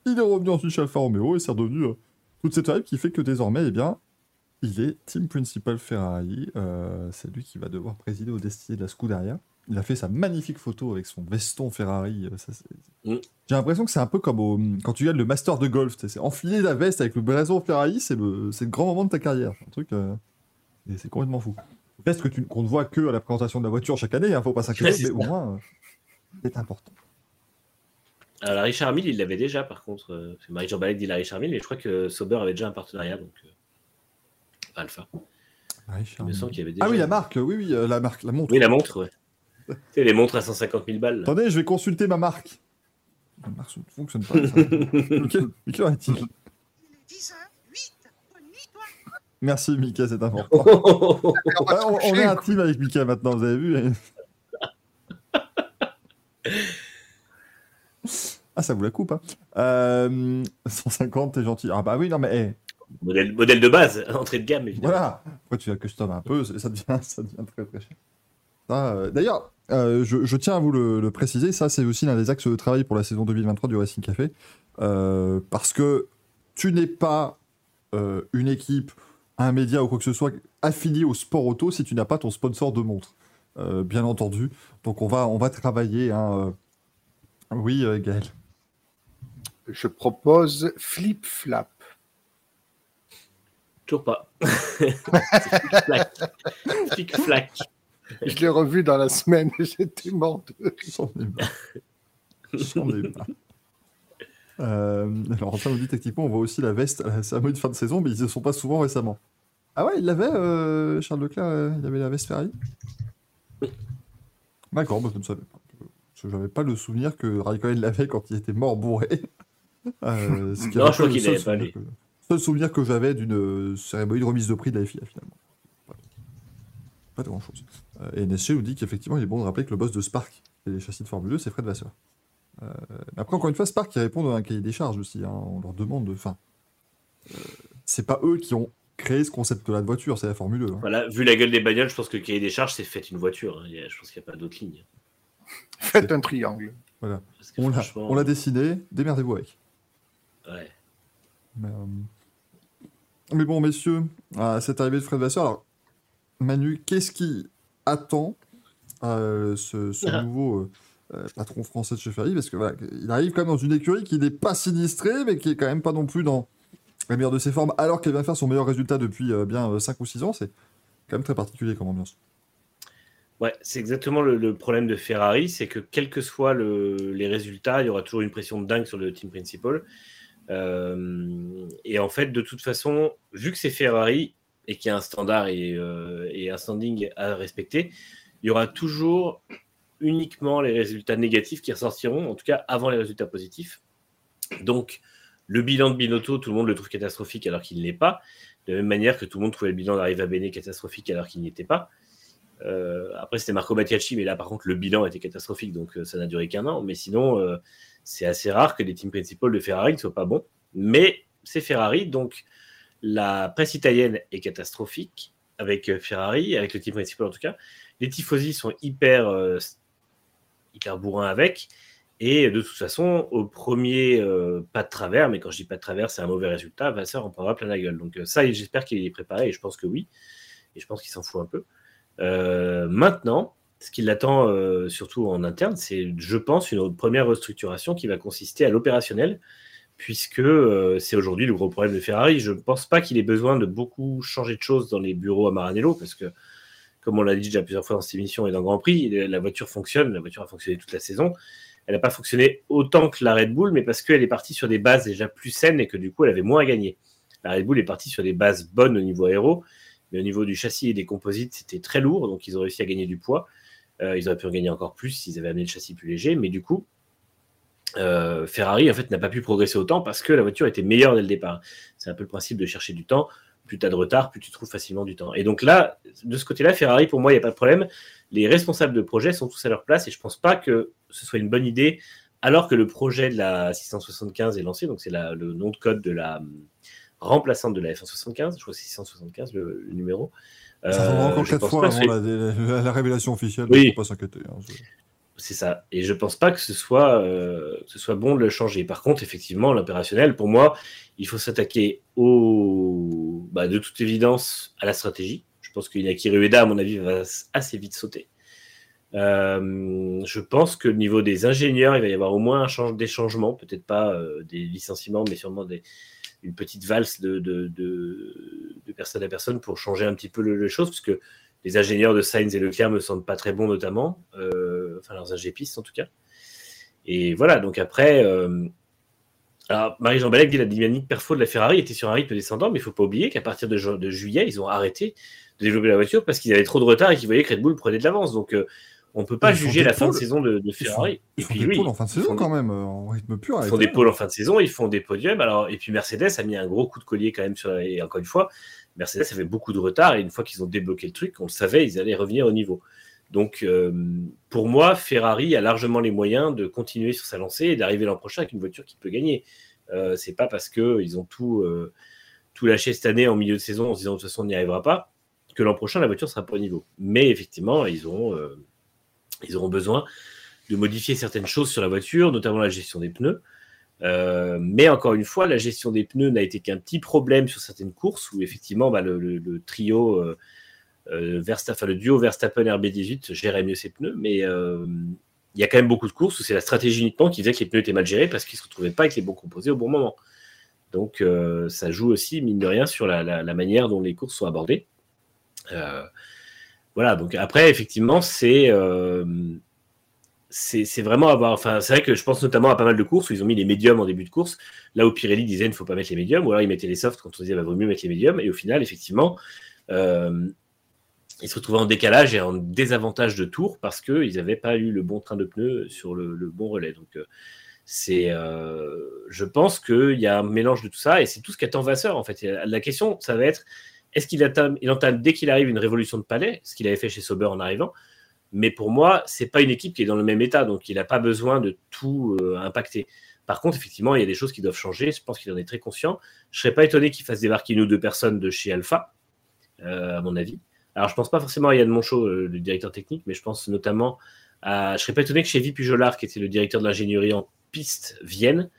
Il est revenu ensuite chez Alfa Romeo et c'est redevenu euh, toute cette hype qui fait que désormais, eh bien, il est team principal Ferrari. Euh, c'est lui qui va devoir présider au destiné de la Scuderia. Il a fait sa magnifique photo avec son veston Ferrari. euh, ça, Mm. J'ai l'impression que c'est un peu comme au- quand tu gagnes le Master de golf. C'est enfiler la veste avec le blason Ferrari, c'est le, c'est le grand moment de ta carrière. C'est un truc. euh, c'est complètement fou. Veste que tu qu'on ne voit que à la présentation de la voiture chaque année, hein, faut pas s'inquiéter, mais au moins, c'est important. Alors, la Richard Mille, il l'avait déjà, par contre. euh, que Marie-Jean Ballet dit la Richard Mille, et je crois que Sauber avait déjà un partenariat, donc. euh, Alpha. Il me semble qu'il y avait déjà. Ah oui, la marque, oui, oui, euh, la marque, la montre. Oui, la montre, ouais. tu sais, les montres à 150 000 balles. là. Attendez, je vais consulter ma marque. Ma marque ne fonctionne pas. ça. Mickey, Mickey a-t-il Il est 10h08. Bonne nuit, toi. Merci, Mickey, c'est important. Ah, on, on est un team avec Mickey maintenant, vous avez vu Ah, ça vous la coupe, hein. Euh, 150, t'es gentil. Ah bah oui, non mais, eh, modèle, modèle de base, entrée de gamme, évidemment. voilà. Après, tu la custom un peu, ça devient, ça devient très très cher. Euh, D'ailleurs, euh, je, je tiens à vous le, le préciser, ça c'est aussi l'un des axes de travail pour la saison 2023 du Racing Café. Euh, parce que tu n'es pas une équipe, un média ou quoi que ce soit affilié au sport auto si tu n'as pas ton sponsor de montre. Bien entendu. Donc on va, on va travailler. hein. Oui, euh, Gaël. Je propose Flip Flap. Toujours pas. Flic-flac. Flic-flac. Je l'ai revu dans la semaine et j'étais mort de rire. J'en ai marre. J'en ai marre. Euh, alors, ça nous dit techniquement, on voit aussi la veste à la cérémonie de fin de saison, mais ils ne sont pas souvent récemment. Ah ouais, il l'avait, euh, Charles Leclerc, euh, il avait la veste Ferrari? D'accord, moi je ne savais pas. Parce que j'avais pas le souvenir que Raikkonen l'avait quand il était mort bourré. Euh, ce qui Non, je crois qu'il seul pas, souvenir lui. que- seul souvenir que j'avais d'une euh, cérémonie de remise de prix de la FIA finalement. Pas, pas de grand chose. et NSG nous dit qu'effectivement il est bon de rappeler que le boss de Spark et les châssis de Formule 2 c'est Fred Vasseur. Euh, après encore une fois Spark qui répond à un cahier des charges aussi. hein. On leur demande de. Enfin, euh, c'est pas eux qui ont créé ce concept-là de voiture, c'est la Formule 2. hein. Voilà, vu la gueule des bagnoles, je pense que le cahier des charges, c'est fait une voiture. hein. Je pense qu'il n'y a pas d'autre ligne. Faites un triangle. Que On l'a, franchement, l'a dessiné, démerdez-vous avec. ouais. Mais, euh, Mais bon, messieurs, à cette arrivée de Fred Vasseur, alors, Manu, qu'est-ce qui attend euh, ce, ce Ah. nouveau euh, euh, patron français de chez Ferrari Parce que voilà, il arrive quand même dans une écurie qui n'est pas sinistrée, mais qui est quand même pas non plus dans la meilleure de ses formes, alors qu'elle vient faire son meilleur résultat depuis euh, bien 5 ou 6 ans. C'est quand même très particulier comme ambiance. Ouais, c'est exactement le, problème de Ferrari, c'est que quels que soient le- les résultats, il y aura toujours une pression de dingue sur le team principal. Euh, et en fait, de toute façon, vu que c'est Ferrari et qu'il y a un standard et, euh, et un standing à respecter, il y aura toujours uniquement les résultats négatifs qui ressortiront, en tout cas avant les résultats positifs. Donc, le bilan de Binotto, tout le monde le trouve catastrophique alors qu'il ne l'est pas. De la même manière que tout le monde trouvait le bilan d'Arriva Bene catastrophique alors qu'il n'y était pas. Euh, après, c'était Marco Battiacci, mais là, par contre, le bilan était catastrophique, donc euh, ça n'a duré qu'un an. Mais sinon, euh, c'est assez rare que les teams principaux de Ferrari ne soient pas bons. Mais c'est Ferrari, donc la presse italienne est catastrophique avec Ferrari, avec le team principal en tout cas. Les tifosi sont hyper, hyper bourrins avec. Et de toute façon, au premier pas de travers, mais quand je dis pas de travers, c'est un mauvais résultat, Vasseur en prendra plein la gueule. Donc ça, j'espère qu'il est préparé, et je pense que oui. Et je pense qu'il s'en fout un peu. Euh, maintenant, ce qui l'attend euh, surtout en interne, c'est, je pense, une première restructuration qui va consister à l'opérationnel, puisque euh, c'est aujourd'hui le gros problème de Ferrari. Je ne pense pas qu'il ait besoin de beaucoup changer de choses dans les bureaux à Maranello, parce que, comme on l'a dit déjà plusieurs fois dans cette émission et dans Grand Prix, la voiture fonctionne, la voiture a fonctionné toute la saison. Elle n'a pas fonctionné autant que la Red Bull, mais parce qu'elle est partie sur des bases déjà plus saines et que du coup, elle avait moins à gagner. La Red Bull est partie sur des bases bonnes au niveau aéro, mais au niveau du châssis et des composites, c'était très lourd, donc ils ont réussi à gagner du poids. Euh, ils auraient pu en gagner encore plus s'ils avaient amené le châssis plus léger, mais du coup, euh, Ferrari en fait n'a pas pu progresser autant parce que la voiture était meilleure dès le départ. C'est un peu le principe de chercher du temps. Plus tu as de retard, plus tu trouves facilement du temps. Et donc là, de ce côté-là, Ferrari, pour moi, il n'y a pas de problème. Les responsables de projet sont tous à leur place et je pense pas que ce soit une bonne idée alors que le projet de la 675 est lancé. Donc c'est le nom de code de la remplaçante de la F175. Je crois que c'est 675 le, le numéro. Ça Euh, encore je 4 pense fois avant ce la, soit- la- la révélation officielle, Oui. il faut pas s'inquiéter. hein, c'est- C'est ça. Et je pense pas que ce soit, euh, que ce soit bon de le changer. Par contre, effectivement, l'opérationnel, pour moi, il faut s'attaquer au, bah, de toute évidence à la stratégie. Je pense qu'Inaki Rueda, à mon avis, va assez vite sauter. Euh, je pense que au niveau des ingénieurs, il va y avoir au moins un change, des changements, peut-être pas euh, des licenciements, mais sûrement des, une petite valse de, personne à personne pour changer un petit peu le- les choses, parce que les ingénieurs de Sainz et Leclerc me semblent pas très bons, notamment, euh, enfin leurs ingépistes en tout cas. Et voilà, donc après, euh, alors Marie-Jean Balek dit la dynamique perfo de la Ferrari était sur un rythme descendant, mais il faut pas oublier qu'à partir de juillet, ils ont arrêté de développer la voiture parce qu'ils avaient trop de retard et qu'ils voyaient que Red Bull prenait de l'avance. Donc euh, on peut pas Ils juger la fin de saison de, de Ferrari. Ils et font des oui, pôles en fin de saison quand même, en rythme pur. ils font des pôles en fin de saison, ils font des podiums. Alors, et puis Mercedes a mis un gros coup de collier quand même sur. Et encore une fois, Mercedes avait beaucoup de retard et une fois qu'ils ont débloqué le truc, on le savait, ils allaient revenir au niveau. Donc, euh, pour moi, Ferrari a largement les moyens de continuer sur sa lancée et d'arriver l'an prochain avec une voiture qui peut gagner. Euh, c'est pas parce que ils ont tout, euh, tout lâché cette année en milieu de saison en se disant de toute façon on n'y arrivera pas que l'an prochain la voiture sera pas au niveau. Mais effectivement, ils auront, euh, ils auront besoin de modifier certaines choses sur la voiture, notamment la gestion des pneus. Euh, mais encore une fois, la gestion des pneus n'a été qu'un petit problème sur certaines courses où effectivement bah, le, trio euh, euh, Verstappen, le duo Verstappen RB18 gérait mieux ses pneus, mais il y a quand même beaucoup de courses où c'est la stratégie uniquement qui faisait que les pneus étaient mal gérés parce qu'ils ne se retrouvaient pas avec les bons composés au bon moment. Donc ça joue aussi, mine de rien, sur la manière dont les courses sont abordées. Voilà, donc après, effectivement, c'est euh, c'est c'est vraiment avoir. Enfin, c'est vrai que je pense notamment à pas mal de courses où ils ont mis les médiums en début de course, là où Pirelli disait il ne faut pas mettre les médiums, ou alors ils mettaient les softs quand on disait il vaut mieux mettre les médiums, et au final, effectivement, euh, ils se retrouvaient en décalage et en désavantage de tour parce qu'ils n'avaient pas eu le bon train de pneus sur le, bon relais. Donc, euh, c'est, je pense qu'il y a un mélange de tout ça et c'est tout ce qu'attend Vasseur en fait. La question, ça va être est-ce qu'il entame, dès qu'il arrive une révolution de palais, ce qu'il avait fait chez Sauber en arrivant. Mais pour moi, c'est pas une équipe qui est dans le même état, donc il n'a pas besoin de tout euh, impacter. Par contre, effectivement, il y a des choses qui doivent changer. Je pense qu'il en est très conscient. Je serais pas étonné qu'il fasse débarquer une ou deux personnes de chez Alpha, euh, à mon avis. Alors, je pense pas forcément à Yann Monchot, euh, le directeur technique, mais je pense notamment à. Je serais pas étonné que chez Pujolard, qui était le directeur de l'ingénierie en piste, vienne.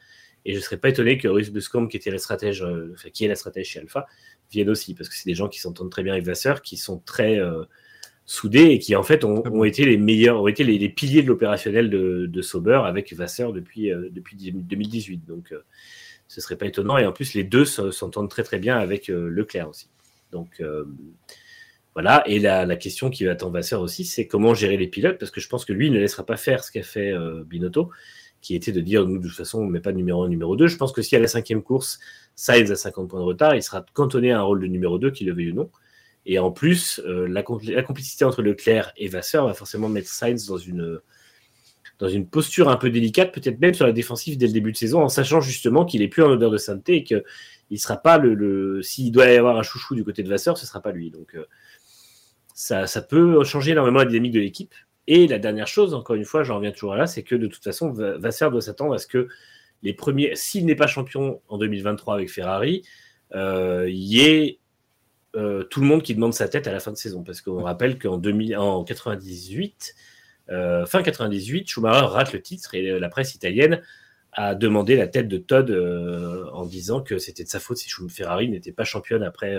Et je serais pas étonné que Russ Buscombe, qui était la stratège, qui est la stratège chez Alpha, viennent aussi, parce que c'est des gens qui s'entendent très bien avec Vasseur, qui sont très euh, soudés et qui en fait ont, ont été les meilleurs, ont été les, les piliers de l'opérationnel de, de Sauber avec Vasseur depuis, euh, depuis 2018. Donc euh, ce serait pas étonnant. Et en plus, les deux se- s'entendent très très bien avec euh, Leclerc aussi. Donc voilà. Et la, la question qui va attendre Vasseur aussi, c'est comment gérer les pilotes, parce que je pense que lui il ne laissera pas faire ce qu'a fait Binotto, qui était de dire nous de toute façon on ne met pas de numéro 1, numéro 2. Je pense que si à la cinquième course, Sainz a 50 points de retard, il sera cantonné à un rôle de numéro 2, qu'il le veuille ou non. Et en plus, euh, la, compl- la complicité entre Leclerc et Vasseur va forcément mettre Sainz dans une, dans une posture un peu délicate, peut-être même sur la défensive dès le début de saison, en sachant justement qu'il est plus en odeur de sainteté et qu'il ne sera pas le. S'il doit y avoir un chouchou du côté de Vasseur, ce ne sera pas lui. Donc euh, ça peut changer énormément la dynamique de l'équipe. Et la dernière chose, encore une fois, j'en reviens toujours là, c'est que de toute façon, Va- Vasseur doit s'attendre à ce que les premiers, s'il n'est pas champion en 2023 avec Ferrari, euh, il y ait euh, tout le monde qui demande sa tête à la fin de saison. Parce qu'on rappelle qu'en 2000 en 98, euh, fin 98, Schumacher rate le titre et la presse italienne a demandé la tête de Todd en disant que c'était de sa faute si Ferrari n'était pas championne après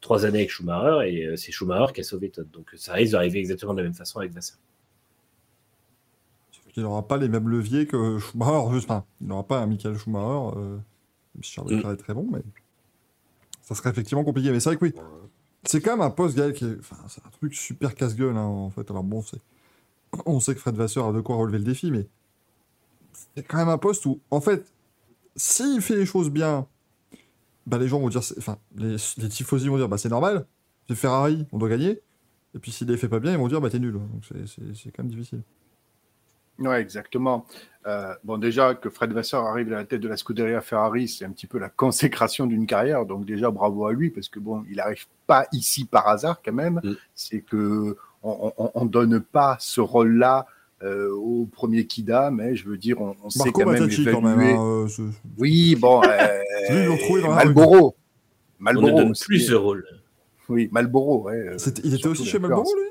trois années avec Schumacher et c'est Schumacher qui a sauvé Todd. Donc ça risque d'arriver exactement de la même façon avec Vasseur. Il n'aura pas les mêmes leviers que Schumacher. juste, Enfin, il n'aura pas un Michael Schumacher. Euh, Charles Mm. Est très bon, mais ça serait effectivement compliqué. Mais c'est vrai que oui, c'est quand même un poste, Gaël, qui est... enfin, c'est un truc super casse-gueule, hein, en fait. Alors bon, c'est... on sait que Fred Vasseur a de quoi relever le défi, mais c'est quand même un poste où, en fait, s'il fait les choses bien, bah, les gens vont dire, c'est- enfin, les, les tifosi vont dire, bah, c'est normal, c'est Ferrari, on doit gagner. Et puis s'il les fait pas bien, ils vont dire, bah, t'es nul. Donc c'est, c'est- c'est quand même difficile. Ouais, exactement. Euh, bon, déjà que Fred Vasseur arrive à la tête de la Scuderia Ferrari, c'est un petit peu la consécration d'une carrière. Donc déjà, bravo à lui parce que bon, il arrive pas ici par hasard quand même. Mm. C'est que on, on donne pas ce rôle-là euh, au premier Kida, mais je veux dire, on, on sait quand même quand même. évaluer. hein, euh, ce- Oui, bon. Euh, Lui, ils l'ont trouvé dans la rue. Malboro. On ne Malboro. donne plus de rôle. Oui, Malboro. Ouais, euh, il était aussi chez. Malboro, lui?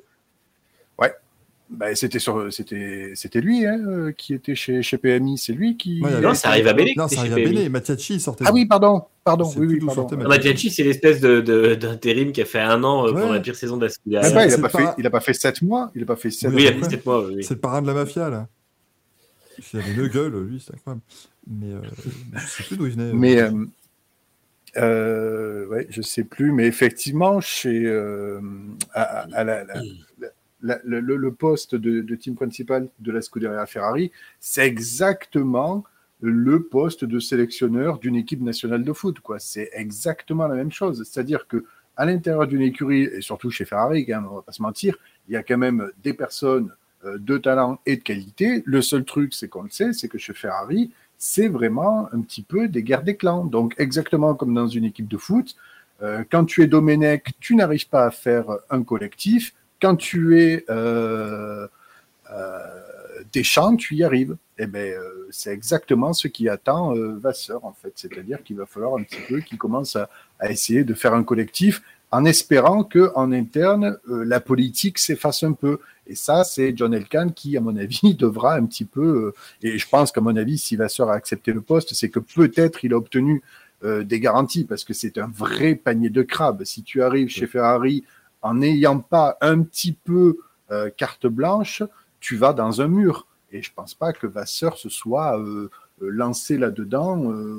Ben, c'était sur, c'était, c'était lui hein, euh, qui était chez, chez PMI. C'est lui qui. Ouais, Non, ça arrive à Bélé. Non, ça arrive à. Mattiacci, il sortait. Ah oui, pardon, pardon. C'est Oui, oui, pardon. Ah, Mattiacci, c'est l'espèce de, de- d'intérim qui a fait un an euh, pour Ouais. la pire saison de la c'est- pas, il a c'est pas pas- fait, il a pas fait 7 mois. Il a pas fait 7 Oui, Oui, il a 7 mois. oui. C'est le parrain de la mafia, là. Il avait une gueule, lui, c'était incroyable. Mais euh, je sais plus d'où il venait. Mais euh, euh, ouais, je sais plus, mais effectivement, chez euh, à, à- à la- la- la- le, poste de, team principal de la Scuderia Ferrari, c'est exactement le poste de sélectionneur d'une équipe nationale de foot. C'est exactement la même chose. C'est-à-dire que à l'intérieur d'une écurie et surtout chez Ferrari, quand on va pas se mentir, il y a quand même des personnes euh, de talent et de qualité. Le seul truc, c'est qu'on le sait, c'est que chez Ferrari, c'est vraiment un petit peu des guerres des clans. Donc, exactement comme dans une équipe de foot, euh, quand tu es Domenech, tu n'arrives pas à faire un collectif. Quand tu es euh, euh, Deschamps, tu y arrives. Eh ben, euh, c'est exactement ce qui attend euh, Vasseur, en fait. C'est-à-dire qu'il va falloir un petit peu qu'il commence à, à essayer de faire un collectif en espérant que en interne, euh, la politique s'efface un peu. Et ça, c'est John Elkann qui, à mon avis, devra un petit peu. et je pense qu'à mon avis, si Vasseur a accepté le poste, c'est que peut-être il a obtenu des garanties parce que c'est un vrai panier de crabes. Si tu arrives chez Ferrari en n'ayant pas un petit peu euh, carte blanche, tu vas dans un mur. Et je pense pas que Vasseur se soit euh, euh, lancé là-dedans euh,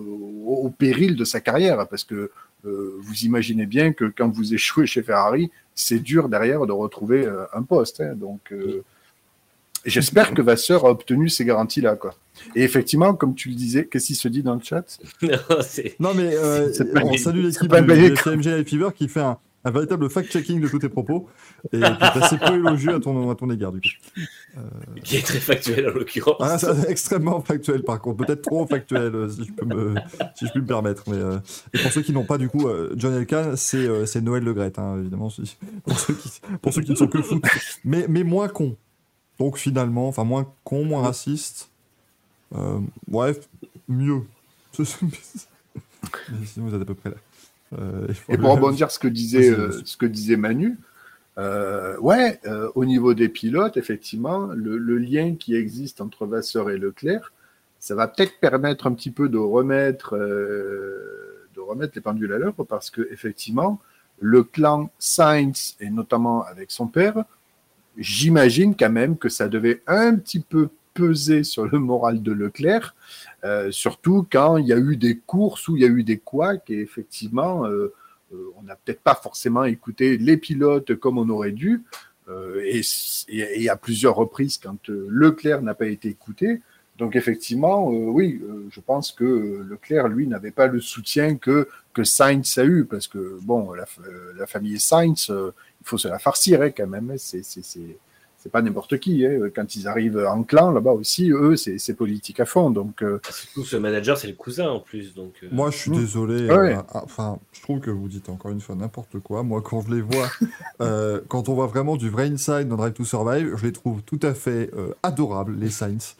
au, au péril de sa carrière parce que euh, vous imaginez bien que quand vous échouez chez Ferrari, c'est dur derrière de retrouver euh, un poste. hein. donc, euh, j'espère que Vasseur a obtenu ces garanties-là. Quoi. Et effectivement, comme tu le disais, qu'est-ce qu'il se dit dans le chat? Non, mais euh, on salue l'équipe de, de FMG Live Fever qui fait un, un véritable fact-checking de tous tes propos et qui est assez peu élogieux à ton, à ton égard, du coup. qui est très factuel en l'occurrence. Ah, c'est extrêmement factuel, par contre. Peut-être trop factuel, euh, si je peux me, si je puis me permettre. Mais, euh, et pour ceux qui n'ont pas, du coup, euh, John Elkann, c'est euh, Noël Le Gret, hein, évidemment, si- pour, ceux qui, pour ceux qui ne sont que foot. Mais, mais moins con. Donc, finalement, enfin, moins con, moins raciste. Euh, bref, mieux. Sinon, vous êtes à peu près là. Euh, Et pour rebondir ce que disait, euh, ce que disait Manu, euh, ouais, euh, au niveau des pilotes, effectivement, le, le lien qui existe entre Vasseur et Leclerc, ça va peut-être permettre un petit peu de remettre, euh, de remettre les pendules à l'heure parce que effectivement, le clan Sainz, et notamment avec son père, j'imagine quand même que ça devait un petit peu peser sur le moral de Leclerc, euh, surtout quand il y a eu des courses où il y a eu des couacs et effectivement, euh, euh, on n'a peut-être pas forcément écouté les pilotes comme on aurait dû. Et, à plusieurs reprises, quand Leclerc n'a pas été écouté, donc effectivement, oui, je pense que Leclerc, lui, n'avait pas le soutien que, que Sainz a eu, parce que, bon, la, famille Sainz, il faut se la farcir hein, quand même, hein, c'est c'est- pas n'importe qui. hein. Quand ils arrivent en clan, là-bas aussi, eux, c'est c'est politique à fond. Donc, euh, Surtout ce manager, c'est le cousin en plus. Donc, euh, Moi, je suis Mm. désolé. Ouais. euh, ah, Enfin, je trouve que vous dites encore une fois n'importe quoi. Moi, quand je les vois, euh, quand on voit vraiment du vrai inside dans Drive to Survive, je les trouve tout à fait euh, adorables, les Saints.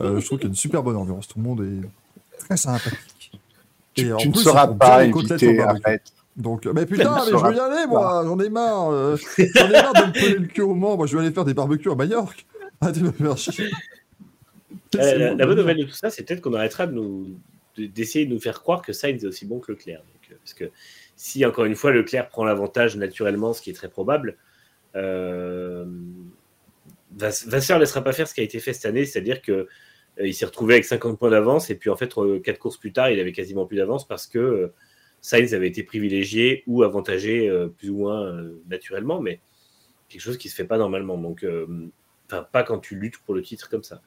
Euh, je trouve qu'il y a une super bonne ambiance. Tout le monde est très sympathique. tu, Et en tu ne plus, seras font bien pas invité, arrête. Donc, mais putain, mais je veux y aller, moi. J'en ai marre. euh, J'en ai marre de me peler le cul au Mans. Moi, je vais aller faire des barbecues à Majorque. Arrêtez de me faire chier. C'est la, bon. la bonne nouvelle de tout ça, c'est peut-être qu'on arrêtera de nous de- d'essayer de nous faire croire que Sainz est aussi bon que Leclerc. Donc, euh, parce que si encore une fois Leclerc prend l'avantage naturellement, ce qui est très probable, euh, Vass- Vasseur ne laissera pas faire ce qui a été fait cette année, c'est-à-dire que euh, il s'est retrouvé avec 50 points d'avance et puis en fait euh, quatre courses plus tard, il avait quasiment plus d'avance parce que euh, Sainz avait été privilégié ou avantagé euh, plus ou moins euh, naturellement, mais quelque chose qui se fait pas normalement. Donc, euh, enfin, pas quand tu luttes pour le titre comme ça.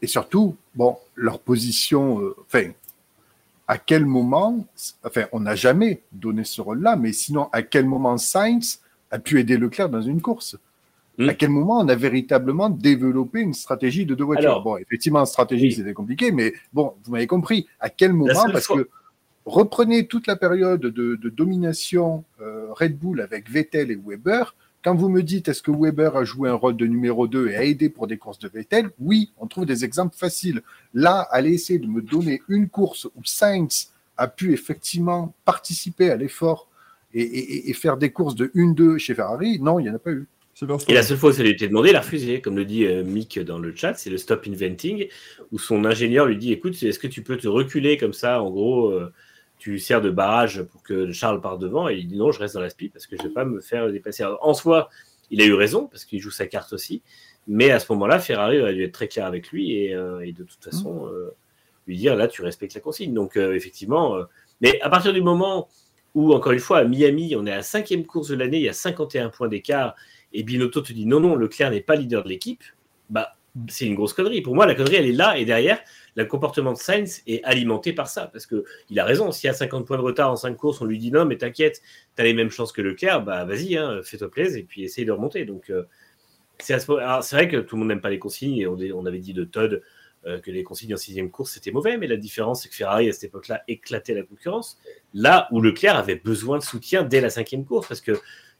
Et surtout, bon, leur position, enfin, à quel moment, enfin, on n'a jamais donné ce rôle-là, mais sinon, à quel moment Sainz a pu aider Leclerc dans une course? Hmm. À quel moment on a véritablement développé une stratégie de deux voitures? Alors, Bon, effectivement, stratégie, oui. c'était compliqué, mais bon, vous m'avez compris. À quel moment? Parce fois- que reprenez toute la période de, de domination euh, Red Bull avec Vettel et Weber. Quand vous me dites est-ce que Weber a joué un rôle de numéro 2 et a aidé pour des courses de Vettel, oui, on trouve des exemples faciles. Là, allez essayer de me donner une course où Sainz a pu effectivement participer à l'effort et, et- et faire des courses de 1-2 chez Ferrari, non, il n'y en a pas eu. Et la seule fois où ça lui a été demandé, il a refusé. Comme le dit euh, Mick dans le chat, c'est le stop inventing, où son ingénieur lui dit Écoute, est-ce que tu peux te reculer comme ça En gros, euh, tu sers de barrage pour que Charles parte devant. Et il dit Non, je reste dans la spi parce que je ne vais pas me faire dépasser. Alors, en soi, il a eu raison parce qu'il joue sa carte aussi. Mais à ce moment-là, Ferrari aurait dû être très clair avec lui et, euh, et de toute façon euh, lui dire Là, tu respectes la consigne. Donc, euh, effectivement, mais à partir du moment où, encore une fois, à Miami, on est à la cinquième course de l'année, il y a 51 points d'écart et Binotto te dit non, non, Leclerc n'est pas leader de l'équipe, bah, c'est une grosse connerie. Pour moi, la connerie, elle est là, et derrière, le comportement de Sainz est alimenté par ça, parce que il a raison. S'il y a 50 points de retard en 5 courses, on lui dit non, mais t'inquiète, t'as les mêmes chances que Leclerc, bah vas-y, hein, fais-toi plaisir, et puis essaye de remonter. Donc, euh, c'est ce- vrai que tout le monde n'aime pas les consignes, et on, on avait dit de Todd euh, que les consignes en sixième course, c'était mauvais, mais la différence, c'est que Ferrari, à cette époque-là, éclatait la concurrence, là où Leclerc avait besoin de soutien dès la cinquième course, parce que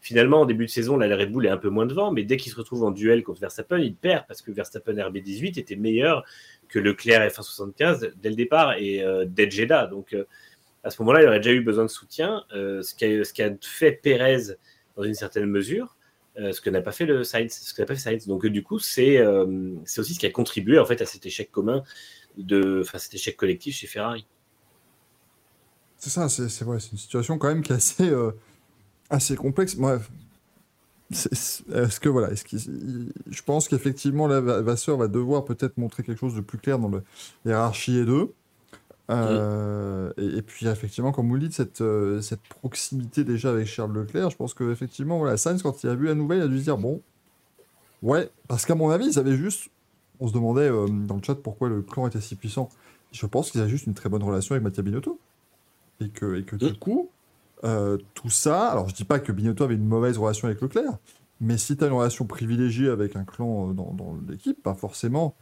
finalement, en début de saison, la Red Bull est un peu moins devant, mais dès qu'il se retrouve en duel contre Verstappen, il perd parce que Verstappen RB18 était meilleur que Leclerc F175 dès le départ et euh, dès Jeddah. Donc, euh, à ce moment-là, il aurait déjà eu besoin de soutien, euh, ce qu'a qu'a fait Pérez dans une certaine mesure, euh, ce que n'a pas fait le Sainz. Ce que n'a pas fait Sainz. Donc, du coup, c'est aussi ce qui a contribué en fait à cet échec commun, de, enfin cet échec collectif chez Ferrari. C'est ça, c'est c'est une situation quand même qui est assez, assez complexe. Bref, est-ce que voilà, est-ce je pense qu'effectivement là, Va- Vasseur va devoir peut-être montrer quelque chose de plus clair dans le hiérarchie et deux. Euh, et, et puis effectivement, comme vous le dites, cette, euh, cette proximité déjà avec Charles Leclerc, je pense que effectivement, voilà, Sainz quand il a vu la nouvelle, il a dû se dire bon, ouais, parce qu'à mon avis, ils avaient juste, on se demandait euh, dans le chat pourquoi le clan était si puissant. Je pense qu'ils avaient juste une très bonne relation avec Mattia Binotto et que, et que du coup, euh, tout ça, alors je dis pas que Binotto avait une mauvaise relation avec Leclerc, mais si tu as une relation privilégiée avec un clan euh, dans, l'équipe, pas forcément,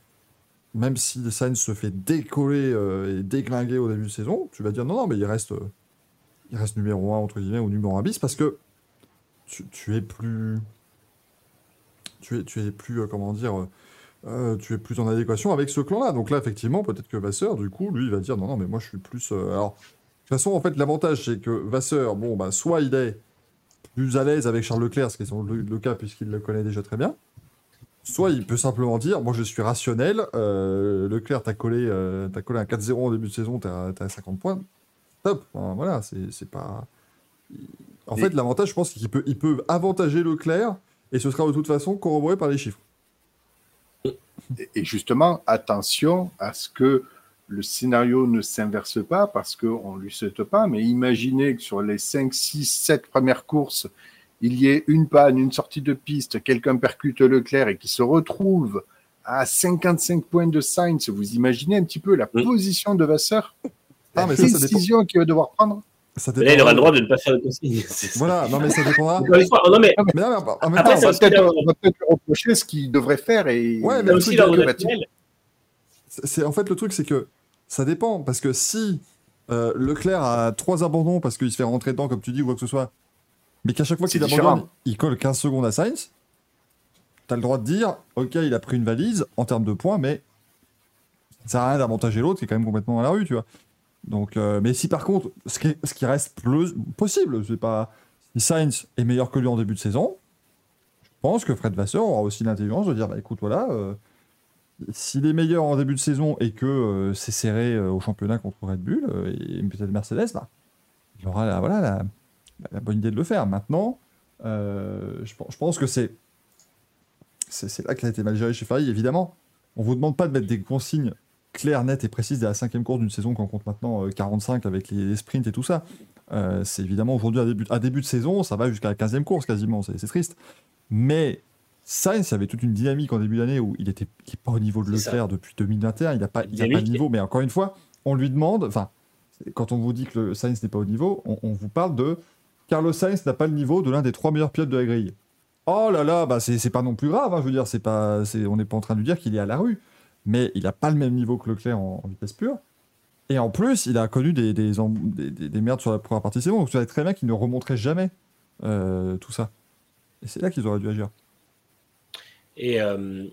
même si Sainz se fait décoller euh, et déglinguer au début de saison, tu vas dire non, non, mais il reste, il reste numéro 1 entre guillemets ou numéro 1 bis parce que tu, es plus. Tu es, tu es plus, comment dire, tu es plus en adéquation avec ce clan-là. Donc là, effectivement, peut-être que Vasseur, du coup, lui, il va dire non, non, mais moi, je suis plus. Alors, toute façon, en fait, l'avantage, c'est que Vasseur, bon, bah, soit il est plus à l'aise avec Charles Leclerc, ce qui est le cas puisqu'il le connaît déjà très bien, soit il peut simplement dire moi, je suis rationnel, euh, Leclerc, t'as collé, euh, t'as collé un 4-0 en début de saison, t'as as 50 points. top. Enfin, voilà, c'est c'est pas. En Et- fait, l'avantage, je pense qu'il peut, il peut avantager Leclerc et ce sera de toute façon corroboré par les chiffres. Et justement, attention à ce que le scénario ne s'inverse pas parce qu'on ne lui souhaite pas, mais imaginez que sur les 5, 6, 7 premières courses, il y ait une panne, une sortie de piste, quelqu'un percute Leclerc et qui se retrouve à 55 points de Sainz. Vous imaginez un petit peu la position de Vasseur? Ah, La mais ça, ça décision qu'il va devoir prendre? Ça là, il aura le droit de ne pas faire de consigne. Voilà, non, mais ça dépendra. Non, mais Mais non, mais en- même Après, temps, ça on va peut-être là, on va peut-être lui reprocher ce qu'il devrait faire et Ouais, mais le aussi, truc, que c'est- en fait le truc, c'est que ça dépend parce que si euh, Leclerc a trois abandons parce qu'il se fait rentrer dedans, comme tu dis, ou quoi que ce soit, mais qu'à chaque fois qu'il abandonne, il colle 15 secondes à Sainz, t'as le droit de dire, ok, il a pris une valise en termes de points, mais ça sert à rien d'avantager l'autre qui est quand même complètement à la rue, tu vois. Donc, euh, mais si par contre, ce qui, ce qui reste possible, c'est pas si Sainz est meilleur que lui en début de saison, je pense que Fred Vasseur aura aussi l'intelligence de dire, bah écoute, voilà. euh, s'il est meilleur en début de saison et que euh, c'est serré euh, au championnat contre Red Bull euh, et peut-être Mercedes, bah, il aura la, la, bonne idée de le faire. Maintenant, je, pense- que c'est c'est là qu'il a été mal géré chez Ferrari, évidemment. On vous demande pas de mettre des consignes claires, nettes et précises dès la cinquième course d'une saison qu'on compte maintenant euh, 45 avec les, sprints et tout ça. C'est évidemment aujourd'hui à début, à début de saison, ça va jusqu'à la 15e course quasiment, c'est c'est triste. Mais Sainz, il y avait toute une dynamique en début d'année où il était il est pas au niveau de. Leclerc depuis 2021, il n'a pas, il a pas Dynamique. le niveau, mais encore une fois, on lui demande, enfin, quand on vous dit que le Sainz n'est pas au niveau, on, on vous parle de Carlos Sainz n'a pas le niveau de l'un des trois meilleurs pilotes de la grille. Oh là là, bah c'est pas non plus grave, hein, je veux dire, c'est pas, on n'est pas en train de lui dire qu'il est à la rue, mais il n'a pas le même niveau que Leclerc en, en vitesse pure. Et en plus, il a connu des, des, em- des, des- des merdes sur la première partie de saison, donc vous savez très bien qu'il ne remonterait jamais euh, tout ça. Et c'est là qu'ils auraient dû agir. Et euh,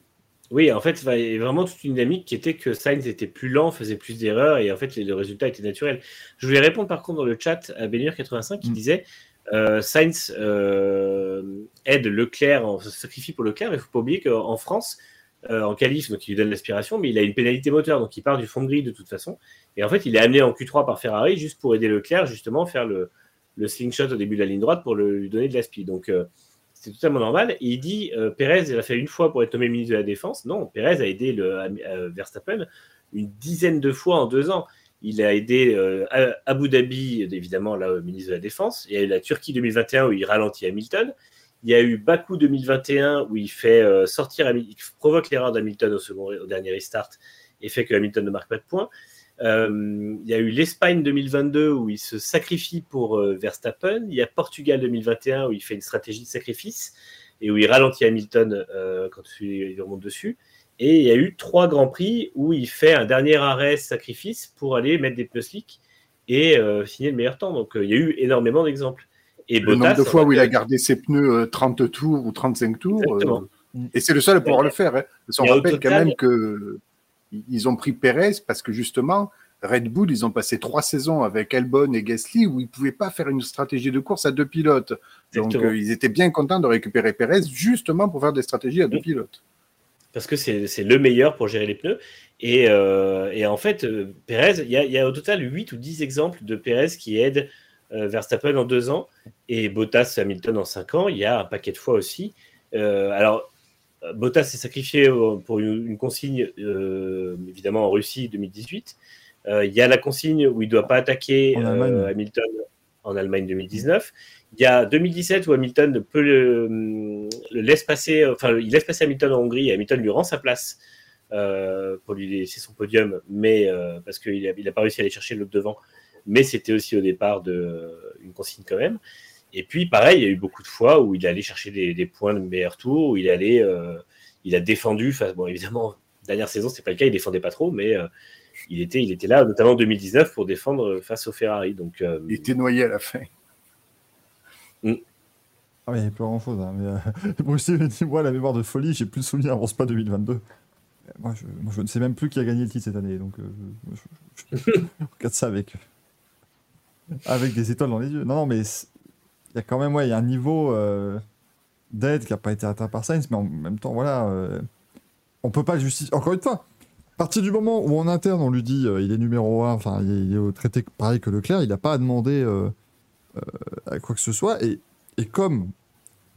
oui, en fait, il y avait vraiment toute une dynamique qui était que Sainz était plus lent, faisait plus d'erreurs et en fait, le résultat était naturel. Je voulais répondre par contre dans le chat à Benur85 qui Mm. disait euh, Sainz euh, aide Leclerc, en- se sacrifie pour Leclerc, mais il ne faut pas oublier qu'en France, euh, en qualif, donc il lui donne l'aspiration, mais il a une pénalité moteur, donc il part du fond de grille de toute façon. Et en fait, il est amené en Q3 par Ferrari juste pour aider Leclerc, justement, faire le, le slingshot au début de la ligne droite pour le- lui donner de l'aspi. Donc, euh, c'est totalement normal. Et il dit euh, Pérez, il a fait une fois pour être nommé ministre de la Défense. Non, Pérez a aidé le, euh, Verstappen une dizaine de fois en deux ans. Il a aidé euh, Abu Dhabi, évidemment, là, ministre de la Défense. Il y a eu la Turquie 2021 où il ralentit Hamilton. Il y a eu Baku 2021 où il fait sortir, il provoque l'erreur d'Hamilton au, second, au dernier restart et fait que Hamilton ne marque pas de points. Euh, il y a eu l'Espagne 2022 où il se sacrifie pour euh, Verstappen. Il y a Portugal 2021 où il fait une stratégie de sacrifice et où il ralentit Hamilton euh, quand il remonte dessus. Et il y a eu trois grands prix où il fait un dernier arrêt sacrifice pour aller mettre des pneus slick et euh, signer le meilleur temps. Donc euh, il y a eu énormément d'exemples. Et Le nombre Bottas, de fois on où il a gardé ses pneus euh, 30 tours ou 35 tours. Exactement. euh, et c'est le seul à pouvoir le faire. Hein. Parce au rappelle quand même que ils ont pris Pérez parce que justement, Red Bull, ils ont passé trois saisons avec Albon et Gasly où ils ne pouvaient pas faire une stratégie de course à deux pilotes. Donc euh, ils étaient bien contents de récupérer Pérez justement pour faire des stratégies à deux Mm. pilotes. parce que c'est le meilleur pour gérer les pneus. Et, euh, et en fait, euh, Pérez, il y, a- il y a au total 8 ou 10 exemples de Pérez qui aident euh, Verstappen en 2 ans et Bottas Hamilton en 5 ans. Il y a un paquet de fois aussi. Alors, Bottas s'est sacrifié euh, pour une, une consigne, euh, évidemment en Russie 2018. Euh, il y a la consigne où il ne doit pas attaquer En euh. Hamilton en Allemagne 2019. Il y a 2017 où Hamilton peut le, le laisse passer, enfin il laisse passer Hamilton en Hongrie et Hamilton lui rend sa place euh, pour lui laisser son podium, mais euh, parce qu'il n'a il a pas réussi à aller chercher l'autre devant, mais c'était aussi au départ de, euh, une consigne quand même. Et puis pareil, il y a eu beaucoup de fois où il allé chercher des, des points de meilleur tour, où il allé, euh, il a défendu. Enfin, bon, évidemment, dernière saison c'était pas le cas, il défendait pas trop, mais euh, il était, il était là, notamment en 2019 pour défendre face au Ferrari. Donc euh, Il était noyé à la fin. Ah ouais, il n'y a plus grand chose. Hein, mais, euh, Bruce Lee me dit Moi, la mémoire de folie, j'ai plus de souvenirs avant Spa 2022. Euh, Moi je, moi, je ne sais même plus qui a gagné le titre cette année. Donc, euh, je, je- je- je regarde ça avec, avec des étoiles dans les yeux. Non, non, mais c'est- il y a quand même ouais, y a un niveau euh, d'aide qui n'a pas été atteint par Sainz, mais en même temps, voilà, euh, on peut pas le justifier. Encore une fois, partir du moment où en interne on lui dit euh, il est numéro 1, enfin il est, au traité pareil que Leclerc, il n'a pas à demander euh, à quoi que ce soit. Et, et comme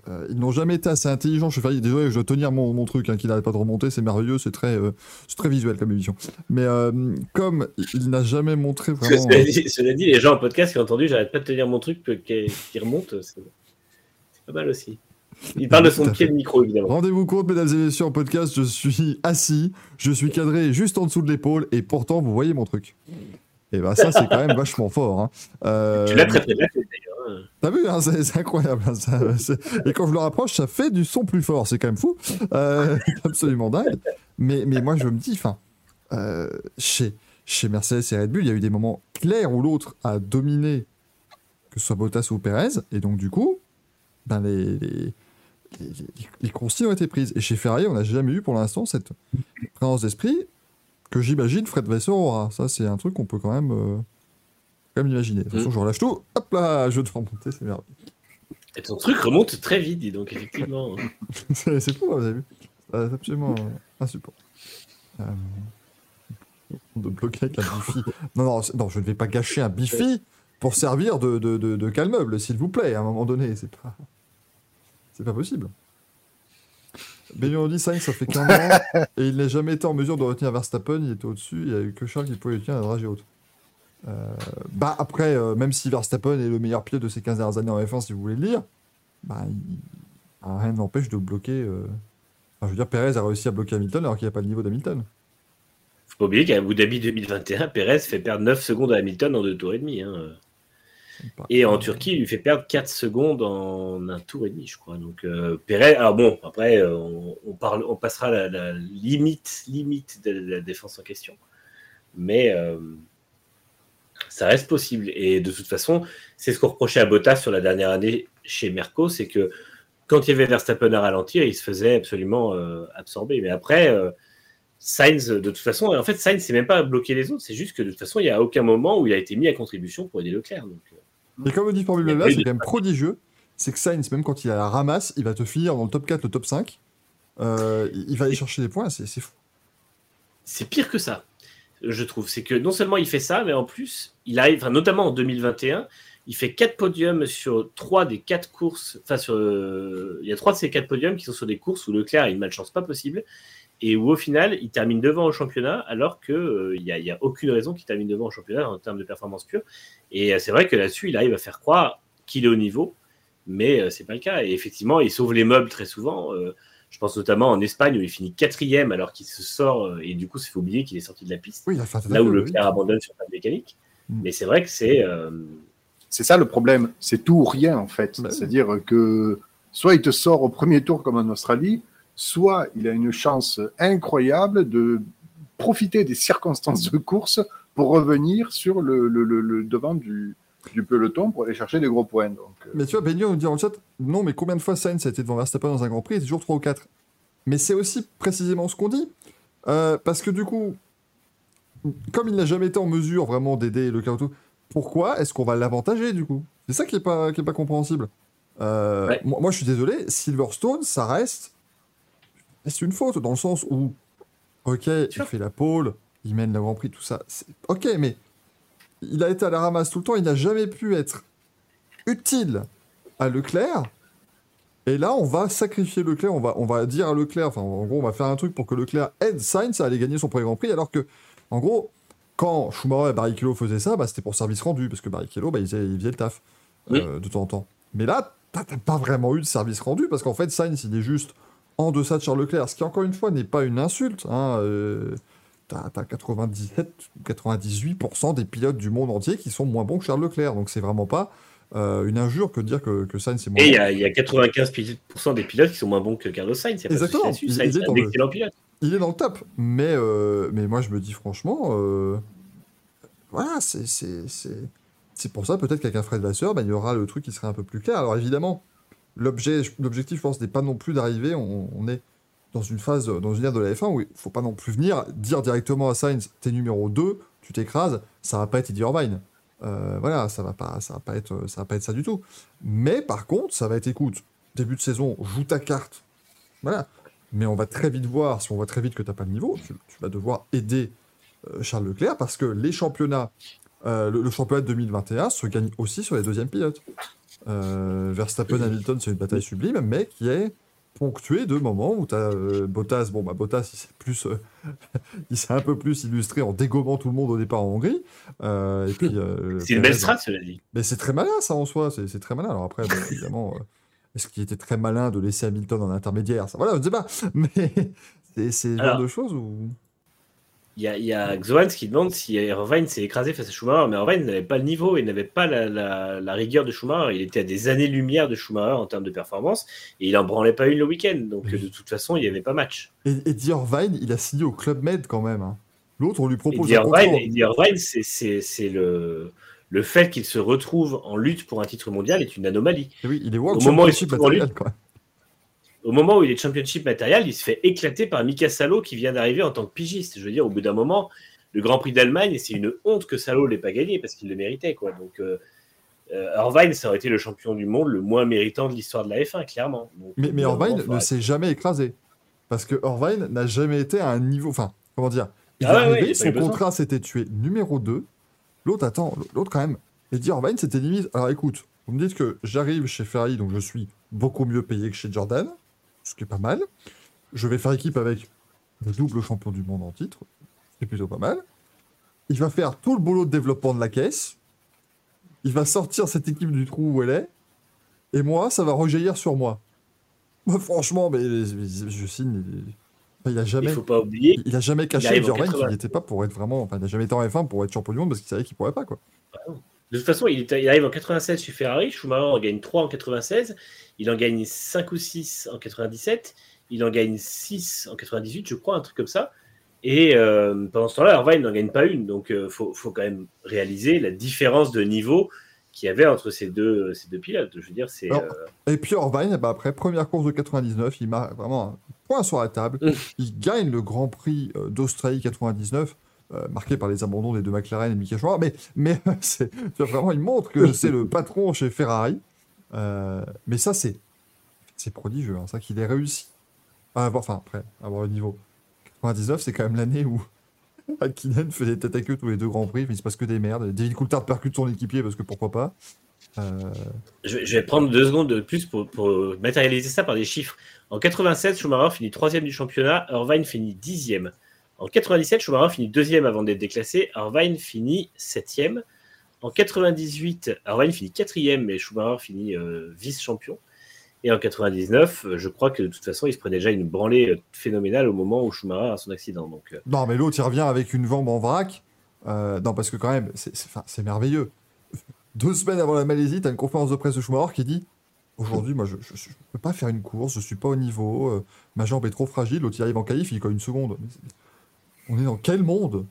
euh, ils n'ont jamais été assez intelligents, je suis désolé, je dois tenir mon, mon truc, hein, qu'il n'arrête pas de remonter, c'est merveilleux, c'est très, euh, très visuel comme émission. Mais euh, comme il n'a jamais montré vraiment. cela, dit, cela dit, les gens en podcast qui ont entendu, j'arrête pas de tenir mon truc qui, qui remonte, c'est pas mal aussi. Il parle de son pied de micro, évidemment. Rendez-vous compte, mesdames et messieurs, en podcast, je suis assis, je suis cadré juste en dessous de l'épaule, et pourtant vous voyez mon truc. Et bah ça, c'est quand même vachement fort. hein. Euh, Tu l'as très très bien fait d'ailleurs. T'as vu, hein, c'est incroyable. hein, et quand je le rapproche, ça fait du son plus fort. C'est quand même fou. Euh, absolument dingue. Mais, moi, je me dis, enfin, euh, chez, chez Mercedes et Red Bull, il y a eu des moments clairs où l'autre a dominé, que ce soit Bottas ou Perez. Et donc, du coup, ben, les, les- les consignes ont été prises. Et chez Ferrari, on n'a jamais eu pour l'instant cette présence d'esprit que j'imagine Fred Vasseur aura. Ça, c'est un truc qu'on peut quand même, euh, quand même imaginer. De toute façon, je relâche tout. Hop là, je dois remonter, c'est merveilleux. Et ton truc remonte très vite, dis donc, effectivement. c'est fou, hein, vous avez vu C'est absolument euh, insupportable. Euh, de bloquer avec un bifi. Non, non, non, je ne vais pas gâcher un bifi pour servir de, de, de, de calmeuble, s'il vous plaît, à un moment donné. C'est pas, c'est pas possible. Dit Sainz, ça fait qu'un an, et il n'a jamais été en mesure de retenir Verstappen, il était au-dessus, il n'y a eu que Charles qui pouvait le tenir à la dragée haute. Euh, bah après, euh, même si Verstappen est le meilleur pilote de ces 15 dernières années en F1, si vous voulez le lire, bah, il- ah, rien n'empêche de bloquer. euh, enfin, je veux dire, Perez a réussi à bloquer Hamilton alors qu'il n'y a pas le niveau d'Hamilton. Faut pas oublier qu'à Abu Dhabi 2021, Perez fait perdre 9 secondes à Hamilton en deux tours et demi. hein. Et en Turquie, il lui fait perdre 4 secondes en un tour et demi, je crois. Donc euh, Perez, alors bon, après, euh, on, on parle, on passera la, la limite, limite de la défense en question. Mais euh, ça reste possible. Et de toute façon, c'est ce qu'on reprochait à Bottas sur la dernière année chez Merco, c'est que quand il y avait Verstappen à ralentir, il se faisait absolument euh, absorber. Mais après, euh, Sainz, de toute façon, en fait, Sainz, c'est même pas bloquer les autres, c'est juste que de toute façon, il n'y a aucun moment où il a été mis à contribution pour aider Leclerc. Donc, euh, Et comme dit Formule Il y a Blabla, pas eu c'est de- quand même prodigieux. C'est que Sainz, même quand il a la ramasse, il va te finir dans le top 4, le top 5. Euh, il va aller chercher des points, c'est fou. c'est pire que ça, je trouve. C'est que non seulement il fait ça, mais en plus, il arrive, enfin, notamment en 2021, il fait quatre podiums sur trois des quatre courses. Enfin, sur, euh, il y a trois de ces quatre podiums qui sont sur des courses où Leclerc a une malchance pas possible et où au final, il termine devant au championnat, alors que euh, n'y a aucune raison qu'il termine devant au championnat en termes de performance pure. Et euh, c'est vrai que là-dessus, il arrive à faire croire qu'il est au niveau, mais euh, c'est pas le cas. Et effectivement, il sauve les meubles très souvent. Je pense notamment en Espagne où il finit quatrième alors qu'il se sort euh, et du coup, il faut oublier qu'il est sorti de la piste. Oui, Là où oui. Leclerc abandonne sur la mécanique. Mm. Mais c'est vrai que c'est euh, C'est ça le problème, c'est tout ou rien en fait. Bah oui. C'est-à-dire que soit il te sort au premier tour comme en Australie, soit il a une chance incroyable de profiter des circonstances de course pour revenir sur le, le- le- le devant du, du peloton pour aller chercher des gros points. Donc, euh, Mais tu vois, Benio nous dit le chat, non, mais combien de fois Sainz a été devant Verstappen dans un Grand Prix Il était toujours 3 ou 4. Mais c'est aussi précisément ce qu'on dit. Euh, parce que du coup, comme il n'a jamais été en mesure vraiment d'aider le tout, pourquoi est-ce qu'on va l'avantager du coup? C'est ça qui est pas, qui est pas compréhensible. Euh, Ouais. moi, moi, je suis désolé, Silverstone, ça reste, c'est une faute dans le sens où, ok, il fait la pole, il mène le Grand Prix, tout ça, c'est- ok, mais il a été à la ramasse tout le temps, il n'a jamais pu être utile à Leclerc. Et là, on va sacrifier Leclerc, on va, on va dire à Leclerc, enfin, en gros, on va faire un truc pour que Leclerc aide Sainz à aller gagner son premier Grand Prix, alors que, en gros, quand Schumacher et Barrichello faisaient ça, bah, c'était pour service rendu, parce que Barrichello, bah, il, faisait, il faisait le taf Oui. euh, de temps en temps. Mais là, t'as t'as pas vraiment eu de service rendu, parce qu'en fait, Sainz, il est juste en deçà de Charles Leclerc, ce qui, encore une fois, n'est pas une insulte. Hein, euh, T'as t'as 97 ou 98% des pilotes du monde entier qui sont moins bons que Charles Leclerc, donc c'est vraiment pas euh, une injure que de dire que, que Sainz est moins et il y, bon. a- il y a 95% des pilotes qui sont moins bons que Carlos Sainz. Exactement. Il- Sainz il est un le- excellent pilote. Il est dans le top, mais, euh, mais moi je me dis franchement, euh, voilà, c'est- c'est c'est- c'est pour ça peut-être qu'avec un Fred Vasseur, bah, il y aura le truc qui serait un peu plus clair. Alors évidemment, l'objet, l'objectif, je pense, n'est pas non plus d'arriver, on, on est dans une phase, dans une ère de la F1 où il faut pas non plus venir dire directement à Sainz, t'es numéro 2, tu t'écrases, ça va pas être Eddie Irvine. Euh, voilà, ça va pas, ça va pas être, ça va pas être ça du tout. Mais par contre, ça va être, écoute, début de saison, joue ta carte. Voilà. Mais on va très vite voir, si on voit très vite que tu n'as pas le niveau, tu, vas devoir aider euh, Charles Leclerc parce que les championnats, euh, le, le championnat de 2021 se gagne aussi sur les deuxièmes pilotes. Euh, Verstappen Hamilton, c'est une bataille sublime, mais qui est ponctuée de moments où tu as Bottas. Bon, bah, Bottas, il s'est plus. euh, il s'est un peu plus illustré en dégommant tout le monde au départ en Hongrie. Euh, et puis, euh, C'est une belle strat, cela dit. mais c'est très malin, ça, en soi. C'est très malin. Alors après, évidemment, euh, est-ce qu'il était très malin de laisser Hamilton en intermédiaire? Ça, Voilà, je ne sais pas. Mais c'est le genre de choses où... Il y a, il y a Xoans qui demande si Irvine s'est écrasé face à Schumacher, mais Irvine n'avait pas le niveau, il n'avait pas la, la- la rigueur de Schumacher, il était à des années-lumière de Schumacher en termes de performance, et il en branlait pas une le week-end, donc Oui. de toute façon, il n'y avait pas match. Et, et Dior Vine, il a signé au Club Med quand même. hein. L'autre, on lui propose un Irvine, Irvine, c'est- le, le fait qu'il se retrouve en lutte pour un titre mondial est une anomalie. Et oui, il est World Au moment où il se trouve en matériel, quoi. Au moment où il est championship matériel, il se fait éclater par Mika Salo qui vient d'arriver en tant que pigiste. Je veux dire, au bout d'un moment, le Grand Prix d'Allemagne, c'est une honte que Salo l'ait pas gagné parce qu'il le méritait. Quoi. Donc, euh, euh, Irvine, ça aurait été le champion du monde le moins méritant de l'histoire de la F1, clairement. Donc, Mais, mais Irvine ne s'est jamais écrasé. Parce que Irvine n'a jamais été à un niveau. Enfin, comment dire Il Ah est ouais, ouais, il son contrat s'était tué numéro 2. L'autre, attends, l'autre quand même. Et dire Irvine, c'était limite. Alors écoute, vous me dites que j'arrive chez Ferrari, donc je suis beaucoup mieux payé que chez Jordan, ce qui est pas mal. Je vais faire équipe avec le double champion du monde en titre, ce qui est plutôt pas mal. Il va faire tout le boulot de développement de la caisse. Il va sortir cette équipe du trou où elle est. Et moi, ça va rejaillir sur moi. Moi, franchement, mais, je signe. il- il a Il jamais, faut pas oublier. il a jamais caché arrive en Jordan qu'il 80. n'y était pas pour être vraiment. Enfin, il n'a jamais été en F1 pour être champion du monde parce qu'il savait qu'il pourrait pas quoi. De toute façon, il, est- il arrive en 96 chez Ferrari. Schumacher en gagne 3 en 96. Il en gagne 5 ou 6 en 97. Il en gagne 6 en 98, je crois, un truc comme ça. Et euh, pendant ce temps-là, Irvine n'en gagne pas une. Donc, il faut, faut quand même réaliser la différence de niveau qu'il y avait entre ces deux, ces deux pilotes. Je veux dire, c'est. Euh, Et puis Irvine, ben, après première course de 99, il marque vraiment un point sur la table. Mm. Il gagne le Grand Prix euh, d'Australie 99. euh, marqué par les abandons des deux McLaren et Michael Schumacher, mais, mais c'est vraiment, il montre que c'est le patron chez Ferrari. Euh, mais ça, c'est c'est prodigieux, hein, ça qu'il ait réussi à avoir, enfin après, avoir le niveau. 99, c'est quand même l'année où Hakkinen fait des têtes à queue tous les deux Grands Prix, mais il se passe que des merdes. David Coulthard percute son équipier parce que pourquoi pas. Euh, Je vais, je vais prendre deux secondes de plus pour, pour matérialiser ça par des chiffres. En 87, Schumacher finit troisième du championnat, Irvine finit dixième. En 97, Schumacher finit deuxième avant d'être déclassé, Irvine finit septième. En 98, Irvine finit quatrième, mais Schumacher finit euh, vice-champion. Et en 99, euh, je crois que de toute façon, il se prenait déjà une branlée euh, phénoménale au moment où Schumacher a son accident. Donc, Non, mais l'autre, il revient avec une jambe en vrac. Non, parce que quand même, c'est- merveilleux. Deux semaines avant la Malaisie, tu as une conférence de presse de Schumacher qui dit Aujourd'hui, moi, je ne peux pas faire une course, je suis pas au niveau, ma jambe est trop fragile. L'autre, il arrive en qualif, il colle une seconde. On est dans quel monde?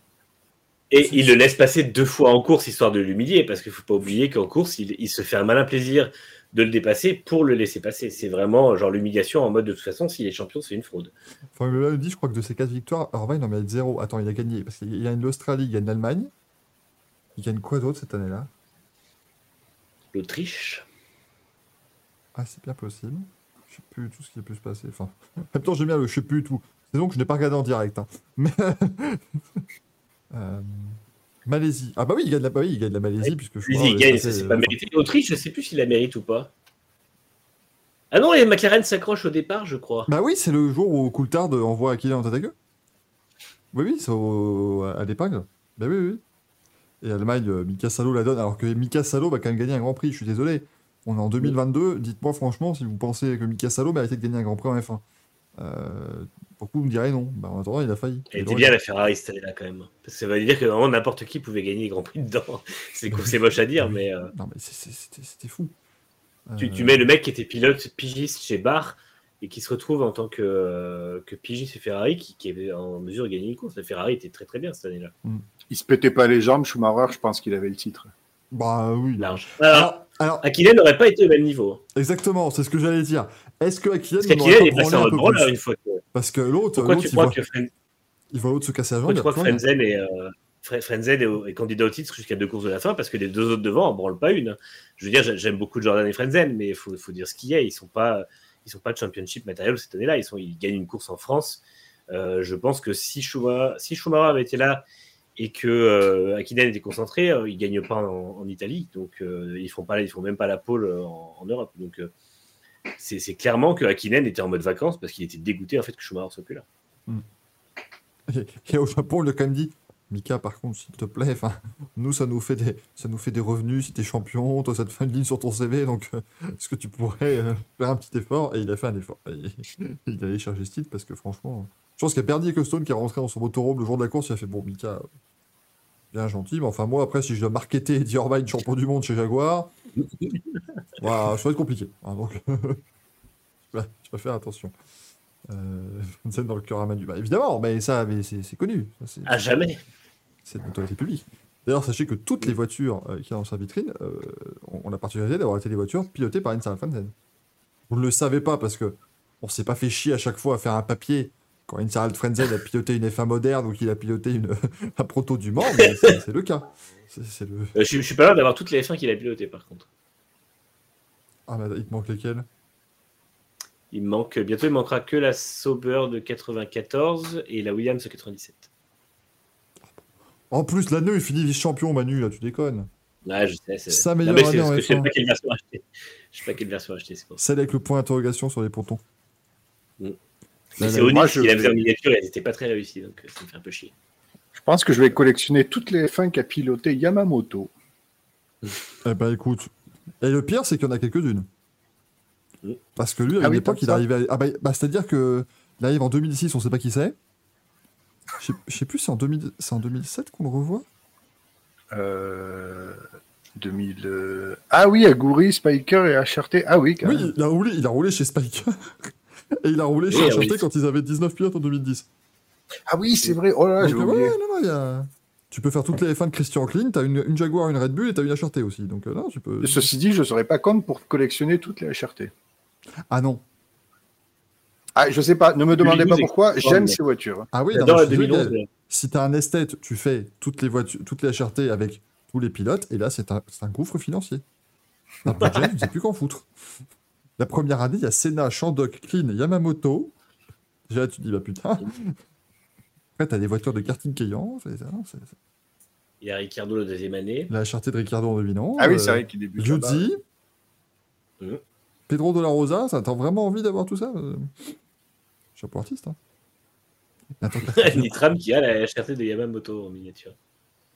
Et il le laisse passer deux fois en course histoire de l'humilier, parce qu'il ne faut pas oublier qu'en course, il, il se fait un malin plaisir de le dépasser pour le laisser passer. C'est vraiment genre l'humiliation en mode de toute façon, s'il est champion, c'est une fraude. Formule 1 dit, je crois que de ces quatre victoires, Irvine en met zéro. Attends, il a gagné. Parce qu'il gagne l'Australie, il gagne l'Allemagne. Il gagne quoi d'autre cette année-là? L'Autriche. Ah, c'est bien possible. Je sais plus tout ce qui a pu se passer. Enfin, en même temps, j'aime bien le je sais plus tout. C'est donc que je n'ai pas regardé en direct. hein. Mais. Euh, Malaisie. Ah, bah oui, il gagne la, bah oui, il gagne la Malaisie. puisque je crois, il euh, gagne, ça, ça, c'est- c'est pas mérité. L'Autriche, je sais plus s'il la mérite ou pas. Ah non, et McLaren s'accroche au départ, je crois. Bah oui, c'est le jour où Coulthard envoie Akila en tête à queue. Oui, oui, c'est au- à l'épingle. Bah oui, oui. Et Allemagne, euh, Mika Salo la donne, alors que Mika Salo va quand même gagner un Grand Prix. Je suis désolé. On est en 2022. Dites-moi franchement si vous pensez que Mika Salo méritait de gagner un Grand Prix en F1. Euh, beaucoup me diraient non. Bah, en attendant, il a failli. Elle Il était bien la Ferrari cette année-là quand même. Parce que ça veut dire que vraiment n'importe qui pouvait gagner les Grands Prix dedans. C'est c'est moche à dire, mais euh, Non, mais c'était c'était fou. tu, Euh, tu mets le mec qui était pilote pigiste chez Bar et qui se retrouve en tant que, euh, que pigiste chez Ferrari qui, qui avait en mesure de gagner une course. La Ferrari était très très bien cette année-là. Il se pétait pas les jambes, Schumacher, je pense qu'il avait le titre. Bah oui. Large. Alors, Alors, alors, Akinen n'aurait pas été au même niveau. exactement, c'est ce que j'allais dire. Est-ce que Parce qu'Akinen est passé en un une fois que. Parce que l'autre, Pourquoi tu il crois voit, que Fren- il voit l'autre se casser la jambe. Tu crois que. Frenzen est, euh, Fre- Frenzen est, candidat au titre jusqu'à deux courses de la fin parce que les deux autres devant en branlent pas une. Je veux dire, j'ai- j'aime beaucoup Jordan et Frenzen, mais il faut, faut dire ce qu'il y a. Ils sont pas, ils sont pas de championship matériel cette année-là. Ils, sont, ils gagnent une course en France. Euh, je pense que si Schumacher, si Schumacher avait été là et que euh, était concentré, euh, ils ne gagnent pas en, Italie. Donc, euh, ils font pas, ils font même pas la pole euh, en, Europe. Donc, euh, c'est clairement que Hakkinen était en mode vacances parce qu'il était dégoûté en fait que Schumacher soit plus là. Et, et au Japon, on lui a quand même dit Mika, par contre, s'il te plaît, nous, ça nous, fait des, ça nous fait des revenus si t'es champion, toi, ça te fait une ligne sur ton CV, donc est-ce que tu pourrais faire un petit effort? Et il a fait un effort. Et, il allé chercher ce titre parce que franchement, je pense qu'il a Bernie Ecclestone qui est rentré dans son motorhome le jour de la course, il a fait Bon, Mika, bien gentil, mais enfin, moi, après, si je dois marketer Eddie Irvine champion du monde chez Jaguar, voilà, ça va être compliqué. hein, donc, je vais faire attention. Euh, dans le cœur à Manu. Bah, évidemment, mais ça, mais c'est connu. Ça, À jamais. c'est de notoriété publique. D'ailleurs, sachez que toutes les voitures euh, qu'il y a dans sa vitrine euh, ont ont la particularité d'avoir été des voitures pilotées par Insal Fanzen. Vous ne le savez pas parce que on s'est pas fait chier à chaque fois à faire un papier quand Insal Frenzen a piloté une F1 moderne ou qu'il a piloté une, un proto du Mans, c'est le cas. Le... Euh, je, je suis pas loin d'avoir toutes les F1 qu'il a pilotées par contre. Ah, mais il te manque lesquels Il manque, bientôt il manquera que la Sauber de 94 et la Williams de 97. En plus, l'année, il finit vice-champion, Manu, là, tu déconnes. Ouais, je sais. c'est- Sa meilleure année en que je sais F1. pas quelle version acheter. Je sais pas quelle version acheter, c'est pour ça. Celle avec le point d'interrogation sur les pontons. C'est Onyx moi, qui je- l'a fait en miniature et elles n'étaient pas très réussies, donc euh, ça me fait un peu chier. Je pense que je vais collectionner toutes les F1 qu'a piloté Yamamoto. Eh ben écoute. Et le pire, c'est qu'il y en a quelques-unes. Parce que lui, à Ah une oui, époque, comme il arrivait à... Ah bah, bah, c'est-à-dire que il arrive en 2006, on sait pas qui c'est. Je sais- plus, c'est en, 2000 c'est en 2007 qu'on le revoit Euh, 2000. euh, Ah oui, Aguri, Spiker et HRT. Ah oui, quand Oui, même. il a roulé, il a roulé chez Spiker. Et il a roulé chez Oui, HRT oui. quand ils avaient 19 pilotes en 2010. Ah oui, c'est vrai. Oh là là, Donc, j'ai euh, oublié. ouais, non, non, il y a... Tu peux faire toutes les F1 de Christian Klein, t'as une, une Jaguar, une Red Bull et t'as une HRT aussi. Donc euh, non, tu peux... Ceci dit, je ne serais pas con pour collectionner toutes les HRT. Ah non. Ah, je sais pas, ne me demandez pas 2012 pourquoi, pas, j'aime ces voitures. Ah oui, non, je désolé, 2011. mais- si t'as un esthète, tu fais toutes les voitures, toutes les HRT avec tous les pilotes, et là, c'est un, c'est un gouffre financier. Un budget, tu ne sais plus qu'en foutre. La première année, il y a Senna, Shandok, Clean, Yamamoto. Déjà, tu te dis, bah putain. Après, t'as des voitures de karting Cayenne, Il y a Ricardo la deuxième année. la HRT de Ricardo en 2011. Ah oui, euh, c'est vrai qu'il débute. Giuzzi, Mhm. Pedro de la Rosa, ça t'as vraiment envie d'avoir tout ça euh Chapeau artiste, hein. Nitram qui a la HRT de Yamamoto en miniature.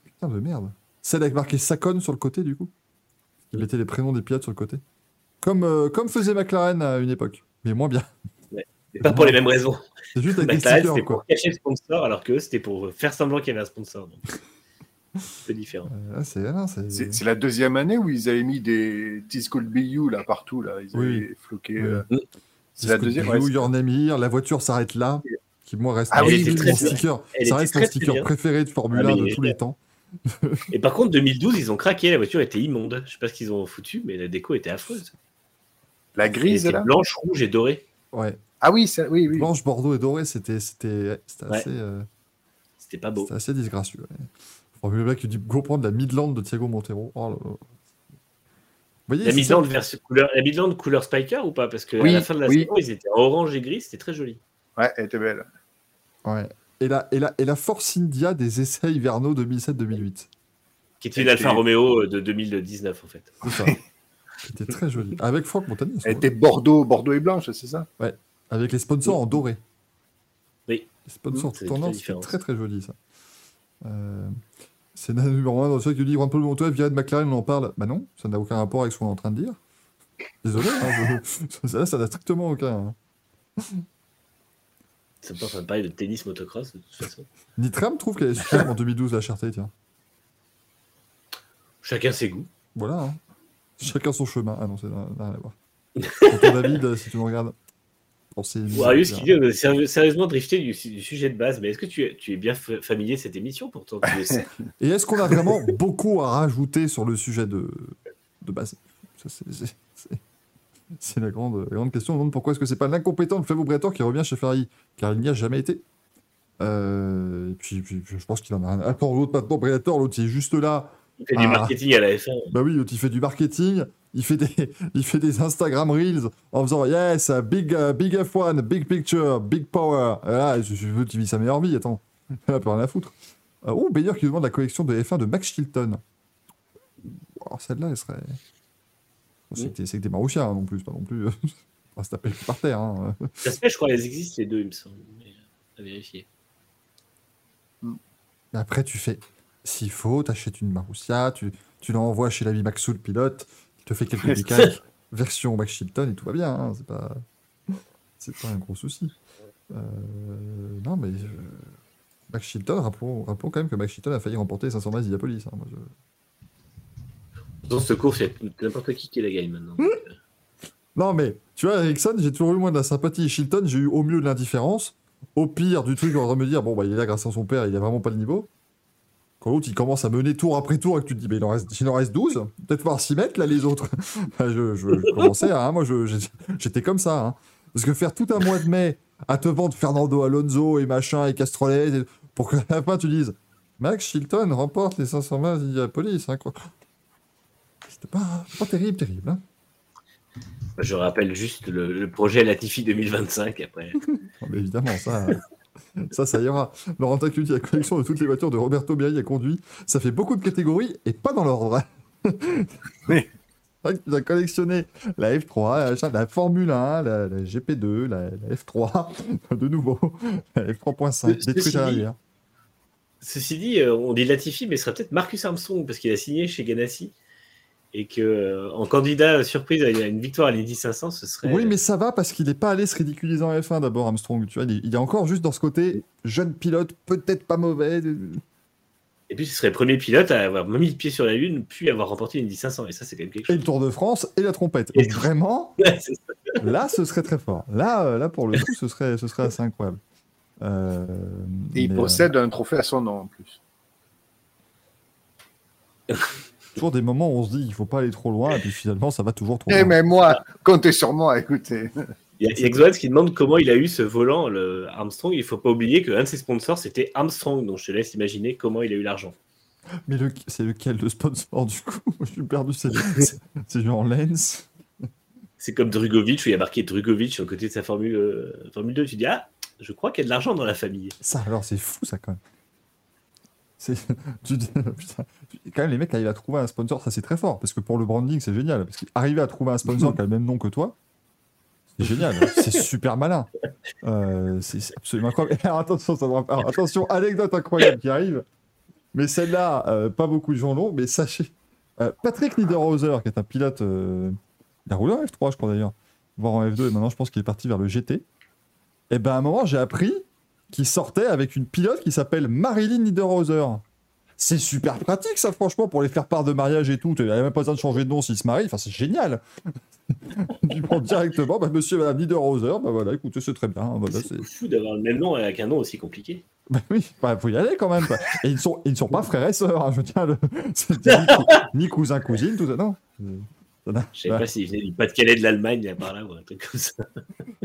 Putain de merde. Celle avec marqué Sakon sur le côté, du coup. Il mettait les prénoms des pilotes sur le côté. Comme, euh, comme faisait McLaren à une époque. Mais moins bien. Mais pas pour les mêmes raisons. C'est juste avec des McLaren, stickers, quoi. pour cacher le sponsor, alors que c'était pour faire semblant qu'il y avait un sponsor. donc. C'est peu différent. Euh, c'est, la deuxième année où ils avaient mis des Called BU là partout là. Ils avaient Oui. floqué. Oui. euh, Mm. C'est la Disco deuxième. Ouais, Your Name Here, la voiture s'arrête là. Qui, moi, reste Ah mon, oui, sticker- elle Ça reste mon sticker préféré de Formule Ah, 1 mais- de tous les temps. Et par contre, 2012, ils ont craqué, la voiture était immonde. Je sais pas ce qu'ils ont foutu, mais la déco était affreuse. La grise là. blanche, rouge et dorée. Ouais. Ah oui, ça- oui, oui. Blanche, Bordeaux et Doré, c'était, c'était, c'était Ouais. assez, euh, C'était pas beau. c'était assez disgracieux. Ouais. Formule 1 qui dit go prendre la Midland de Thiago Montero. Oh là là. Vous voyez, La Midland, version couleur, la Midland couleur Spiker ou pas? Parce que Oui, à la fin de la oui. saison, ils étaient en orange et gris, c'était très joli. Ouais, elle était belle. Ouais. Et la, et, la, et la Force India des essais hivernaux 2007-2008. Qui était une Alfa Romeo euh, de 2019 en fait. C'est ça. C'était très joli. Avec Franck Montagnier. Elle était Bordeaux, Bordeaux et blanche, c'est ça? Avec les sponsors en doré. Oui. Les sponsors Mmh, c'est tournants, très c'était différent, très très joli ça. Euh, c'est le numéro 1 dans celui qui dit Grand Paul Montoya viré de McLaren, on en parle. Bah non, ça n'a aucun rapport avec ce qu'on est en train de dire. Désolé, hein, je- ça ça n'a strictement aucun. hein. Ça me pense à parler de tennis motocross de toute façon. Nitram trouve qu'elle est superbe en 2012 la Charté, tiens. Chacun ses goûts. Voilà. hein. Chacun son chemin. Ah non, c'est rien rien à voir. Tonton David, si tu me regardes. pensez. Marius qui dit séri- sérieusement drifté du, du sujet de base, mais est-ce que tu es, tu es bien fa- familier de cette émission pourtant. Et est-ce qu'on a vraiment beaucoup à rajouter sur le sujet de, de base? C'est- la grande, la grande question. On demande pourquoi est-ce que c'est pas l'incompétent de Flavio Briatore qui revient chez Ferrari Car il n'y a jamais été. Euh, et puis, puis, je pense qu'il en a un. Attends, l'autre maintenant, Briatore, l'autre il est juste là Il fait du Ah. marketing à la F1. Bah oui, il fait du marketing, il fait des, il fait des Instagram Reels en faisant Yes, uh, big, uh, big F1, big picture, big power. Et là, je, je veux qu'il vit sa meilleure vie, attends. Il a plus rien à foutre. Euh, oh, Bayer qui demande la collection de F1 de Max Chilton. Alors celle-là, elle serait. C'est que des- marouchiens hein, non plus, pas non plus. On va se taper par terre. Hein. Ça se fait, je crois, elles existent les deux, il me semble. Mais, à vérifier. Après, tu fais, s'il faut, t'achètes une Marussia, tu, tu l'envoies chez l'ami Maxou, le pilote, il te fait quelques Ouais, décalques, version Max Chilton, et tout va bien. hein, c'est pas, c'est pas un gros souci. Euh, non, mais euh, Max Chilton, rappelons, rappelons quand même que Max Chilton a failli remporter les 500 miles d'Indianapolis. Hein, je- Dans cette course, il y a n'importe qui qui la gagne maintenant. Euh, Non, mais tu vois, Ericsson, j'ai toujours eu moins de la sympathie. Chilton, j'ai eu au mieux de l'indifférence. Au pire, du truc, on va me dire, bon, bah, il est là grâce à son père, il a vraiment pas le niveau. Quand l'autre, il commence à mener tour après tour et que tu te dis, mais il en reste, il en reste 12, peut-être voir s'y mettre, là, les autres. Enfin, je, je- je commençais hein, moi, j'étais comme ça. hein. Parce que faire tout un mois de mai à te vendre Fernando Alonso et machin et Castrolet, et- pour que la fin tu dises, Max Chilton remporte les 500 miles d'Indianapolis, hein. C'était pas, pas terrible, terrible. Hein. je rappelle juste le, le projet Latifi 2025 après. Non, mais évidemment, ça, ça, ça ira. Laurent Tacuti, la collection de toutes les voitures de Roberto Biaille a conduit. Ça fait beaucoup de catégories et pas dans l'ordre. Oui. C'est vrai que tu as collectionné la F3, la, Formule 1, la, la GP2, la, la F3, de nouveau, la F3.5, Ce- des ceci trucs l'arrière. Ceci dit, euh, on dit Latifi, mais ce serait peut-être Marcus Armstrong parce qu'il a signé chez Ganassi et que euh, en candidat euh, surprise à une victoire à l'Indy 500, ce serait. Oui, mais ça va parce qu'il n'est pas allé se ridiculiser en F1 d'abord, Armstrong. Tu vois, il est, il est encore juste dans ce côté jeune pilote, peut-être pas mauvais. Et puis ce serait le premier pilote à avoir mis le pied sur la lune, puis avoir remporté l'Indy 500. Et ça, c'est quand même quelque Et chose. le Tour de France et la trompette. Et vraiment, Ouais. Là, ce serait très fort. Là, euh, là pour le coup, ce serait, ce serait assez incroyable. Euh, Et il mais, possède un trophée à son nom en plus. toujours des moments où on se dit qu'il faut pas aller trop loin, et puis finalement, ça va toujours trop Eh, loin. mais moi, comptez sur moi, écoutez. Il y a, il Xoaz qui demande comment il a eu ce volant, le Armstrong. Il faut pas oublier qu'un de ses sponsors, c'était Armstrong. Donc je te laisse imaginer comment il a eu l'argent. Mais le- c'est lequel le sponsor du coup? Je suis perdu. C'est c'est- c'est genre Lens. C'est comme Drugovic, où il y a marqué Drugovic sur le côté de sa Formule, euh, Formule 2. Tu dis, ah, je crois qu'il y a de l'argent dans la famille. Ça, alors, c'est fou, ça, quand même. Tu dis- putain, quand même, les mecs arrivent à trouver un sponsor, ça c'est très fort, parce que pour le branding, c'est génial. Parce qu'arriver à trouver un sponsor qui a le même nom que toi, c'est génial, c'est super malin. Euh, c'est absolument incroyable. Alors, attention, ça alors, attention, anecdote incroyable qui arrive, mais celle-là, euh, pas beaucoup de gens l'ont, mais sachez, euh, Patrick Niederhauser, qui est un pilote, il a roulé en F3, je crois d'ailleurs, voire en F2, et maintenant je pense qu'il est parti vers le GT. Et ben à un moment, j'ai appris qui sortait avec une pilote qui s'appelle Marilyn Niederhauser. C'est super pratique, ça, franchement, pour les faire part de mariage et tout. Il n'y a même pas besoin de changer de nom s'ils se marient. Enfin, c'est génial. tu prends directement, bah, monsieur et madame Niederhauser, bah voilà, écoutez, c'est très bien. Voilà, c'est... C'est fou d'avoir le même nom avec un nom aussi compliqué. Bah oui, bah, faut y aller quand même. quoi. Et ils ne sont, ils ne sont pas frères et sœurs, hein, je tiens le. Ni, ni cousin, cousine, tout ça. Non. Je savais pas s'il venait du Pas-de-Calais de l'Allemagne, là, par là, ou un truc comme ça.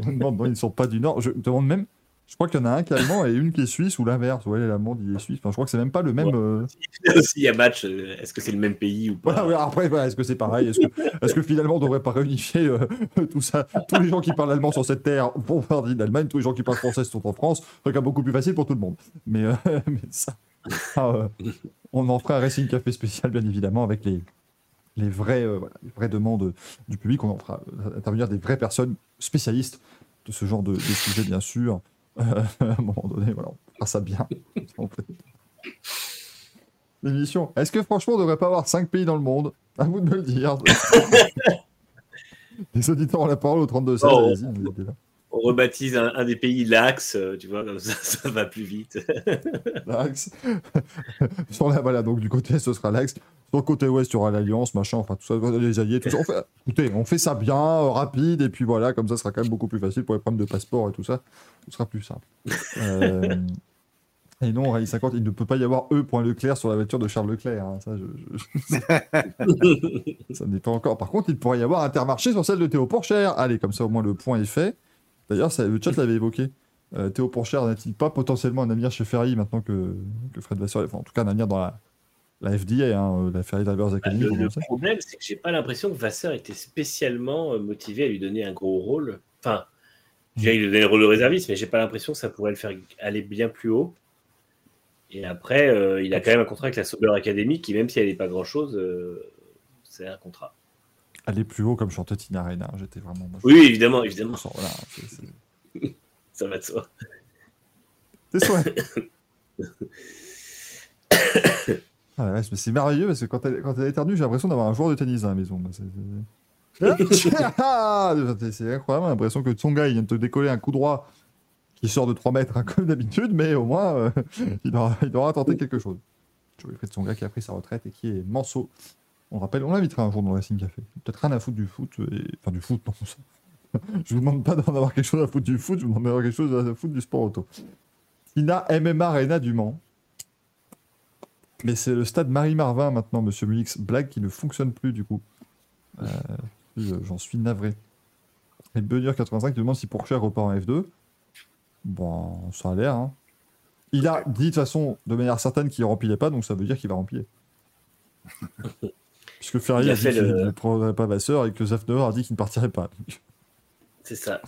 non, non, ils ne sont pas du Nord. Je me demande même. Je crois qu'il y en a un qui est allemand et une qui est suisse ou l'inverse. Ouais, l'allemand, il est suisse. Enfin, je crois que c'est même pas le même. Euh, aussi, il y a match. euh, Est-ce que c'est le même pays ou pas? Voilà, ouais, après, voilà, est-ce que c'est pareil? Est-ce que, finalement on devrait pas réunifier euh, tout ça? Tous les gens qui parlent allemand sur cette terre vont partir d'Allemagne, tous les gens qui parlent français sont en France. C'est quand beaucoup plus facile pour tout le monde. Mais, euh, mais ça, ça, on en fera un Racing Café spécial, bien évidemment, avec les, les, vrais, voilà, les vraies demandes du public. On en fera intervenir des vraies personnes spécialistes de ce genre de, de sujet, bien sûr. Euh, à un moment donné, voilà, on fera ça bien. L'émission. Est-ce que franchement, on devrait pas avoir 5 pays dans le monde? À vous de me le dire. Les auditeurs ont la parole au 32 16 Oh. On rebaptise un, un des pays l'Axe, euh, tu vois, comme ça, ça va plus vite. L'Axe. Sur la, voilà, donc du côté est, ce sera l'Axe. Sur le côté ouest, il y aura l'Alliance, machin, enfin tout ça, les alliés, tout ça. On fait, écoutez, on fait ça bien, euh, rapide, et puis voilà, comme ça, ce sera quand même beaucoup plus facile pour les problèmes de passeport et tout ça. Ce sera plus simple. Euh, Et non, Rallye 50, il ne peut pas y avoir E. Leclerc sur la voiture de Charles Leclerc. hein. Ça, je, je- ça n'est pas encore. Par contre, il pourrait y avoir Intermarché sur celle de Théo Porcher. Allez, comme ça, au moins, le point est fait. D'ailleurs, le chat l'avait évoqué. Euh, Théo Porcher n'a-t-il pas potentiellement un avenir chez Ferrari maintenant que, que Fred Vasseur, enfin, en tout cas, un avenir dans la, la FDA, hein, euh, la Ferry Drivers Bah, Academy, le, problème, c'est que j'ai pas l'impression que Vasseur était spécialement euh, motivé à lui donner un gros rôle. Enfin, je dirais qu'il lui donnait le rôle de réserviste, mais j'ai pas l'impression que ça pourrait le faire aller bien plus haut. Et après, euh, il a quand même un contrat avec la Sauber Academy qui, même si elle n'est pas grand-chose, euh, c'est un contrat. Aller plus haut comme chantait Tina Reina. J'étais vraiment. Oui, évidemment, évidemment, Voilà, c'est- c'est- ça va de soi. Tes souhaits. Ah c'est merveilleux parce que quand elle, quand elle éternue, j'ai l'impression d'avoir un joueur de tennis dans la maison. c'est- c'est- Ah c'est c'est incroyable, j'ai l'impression que Tsonga il vient de te décoller un coup droit qui sort de 3 mètres hein, comme d'habitude, mais au moins euh, il, aura, il aura tenté quelque chose. Fred Tsonga qui a pris sa retraite et qui est manceau. On rappelle, on l'invitera un jour dans le Racing Café. Peut-être rien à foutre du foot, et... enfin du foot, non. ça. Je vous demande pas d'en avoir quelque chose à foutre du foot, je vous demande d'avoir quelque chose à foutre du sport auto. Tina MMA Arena du Mans. Mais c'est le stade Marie-Marvin maintenant, monsieur Mulix. Blague qui ne fonctionne plus du coup. Euh, J'en suis navré. Et Benur 85 demande si Pourchère repart en F2. Bon, ça a l'air. hein. Il a dit de toute façon, de manière certaine, qu'il ne remplissait pas, donc ça veut dire qu'il va remplir. Puisque Ferrari Il a, a dit qu'il le- ne prendrait pas Vasseur et que Zafnauer a dit qu'il ne partirait pas. C'est ça.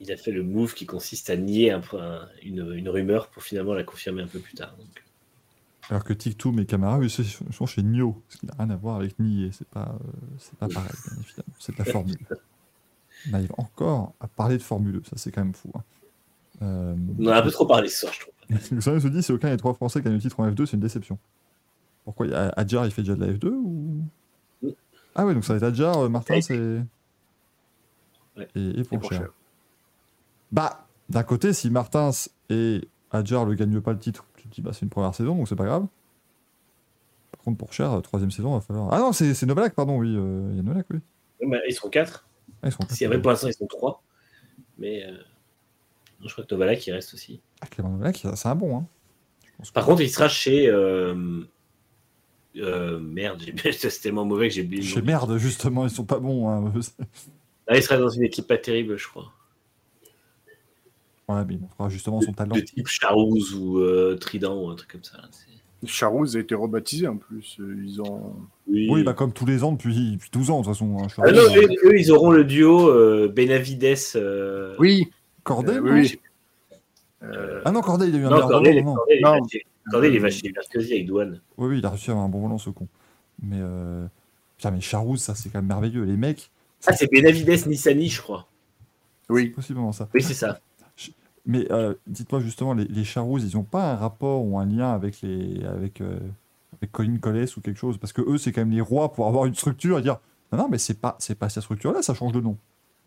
Il a fait le move qui consiste à nier un peu un- une, une rumeur pour finalement la confirmer un peu plus tard. Donc, Alors que Tiktoum et Camara, eux, sont chez Nio, ce qui n'a rien à voir avec nier. C'est pas, euh, c'est pas pareil, bien évidemment. C'est de la formule. On arrive encore à parler de Formule, ça c'est quand même fou. hein. Euh, on en a un peu trop parlé ce soir, je trouve. Savez, se dit, c'est aucun des trois Français qui a le titre en F2, c'est une déception. Pourquoi il y a- Adjar, il fait déjà de la F2 ou... Oui. Ah ouais, donc ça va être Adjar, euh, Martin, c'est. Ouais. Et, et Et Pourchère. Pourchère. Bah, d'un côté, si Martins et Adjar ne gagnent pas le titre, tu te dis, bah, c'est une première saison, donc c'est pas grave. Par contre, pour Cher, troisième saison, va falloir. Ah non, c'est Novalak, pardon, oui. euh, Il y a Novalak, oui. Bah, ils sont quatre. Ah, ils sont Si, après, pour l'instant, ils sont trois. Mais euh, je crois que Novalak, il reste aussi. Ah, Clément Novalak, c'est un bon. Hein. Par contre, il sera chez. euh, euh, merde, c'est tellement mauvais que j'ai oublié. Chez merde, justement, ils sont pas bons. Hein. Ah, il sera dans une équipe pas terrible, je crois. Ouais, mais il montrera justement son talent. De type Charouz ou euh, Trident ou un truc comme ça. là, c'est- Charouz a été rebaptisé en plus. Ils ont. Oui, bah comme tous les ans depuis, depuis 12 ans, de toute façon. hein, Ah non, eux, eux, ils auront le duo euh, Benavides. euh, Oui, Corday euh, oui. Euh, Ah non, Corday, il a eu un Non, Corday, non. Corday, il Non. va chez- Mercosi avec Douane. Oui, oui, il a réussi à avoir un bon volant, ce con. Mais, euh... Putain, mais Charouz, ça, c'est quand même merveilleux. Les mecs, Ah, c'est Benavides Nissani, je crois. oui. possiblement ça. Oui, c'est ça. Mais euh, dites-moi justement, les, les Charouz, ils ont pas un rapport ou un lien avec les avec, euh, avec Colin Colles ou quelque chose? Parce que eux, c'est quand même les rois pour avoir une structure et dire non, non, mais c'est pas c'est pas cette structure-là, ça change de nom.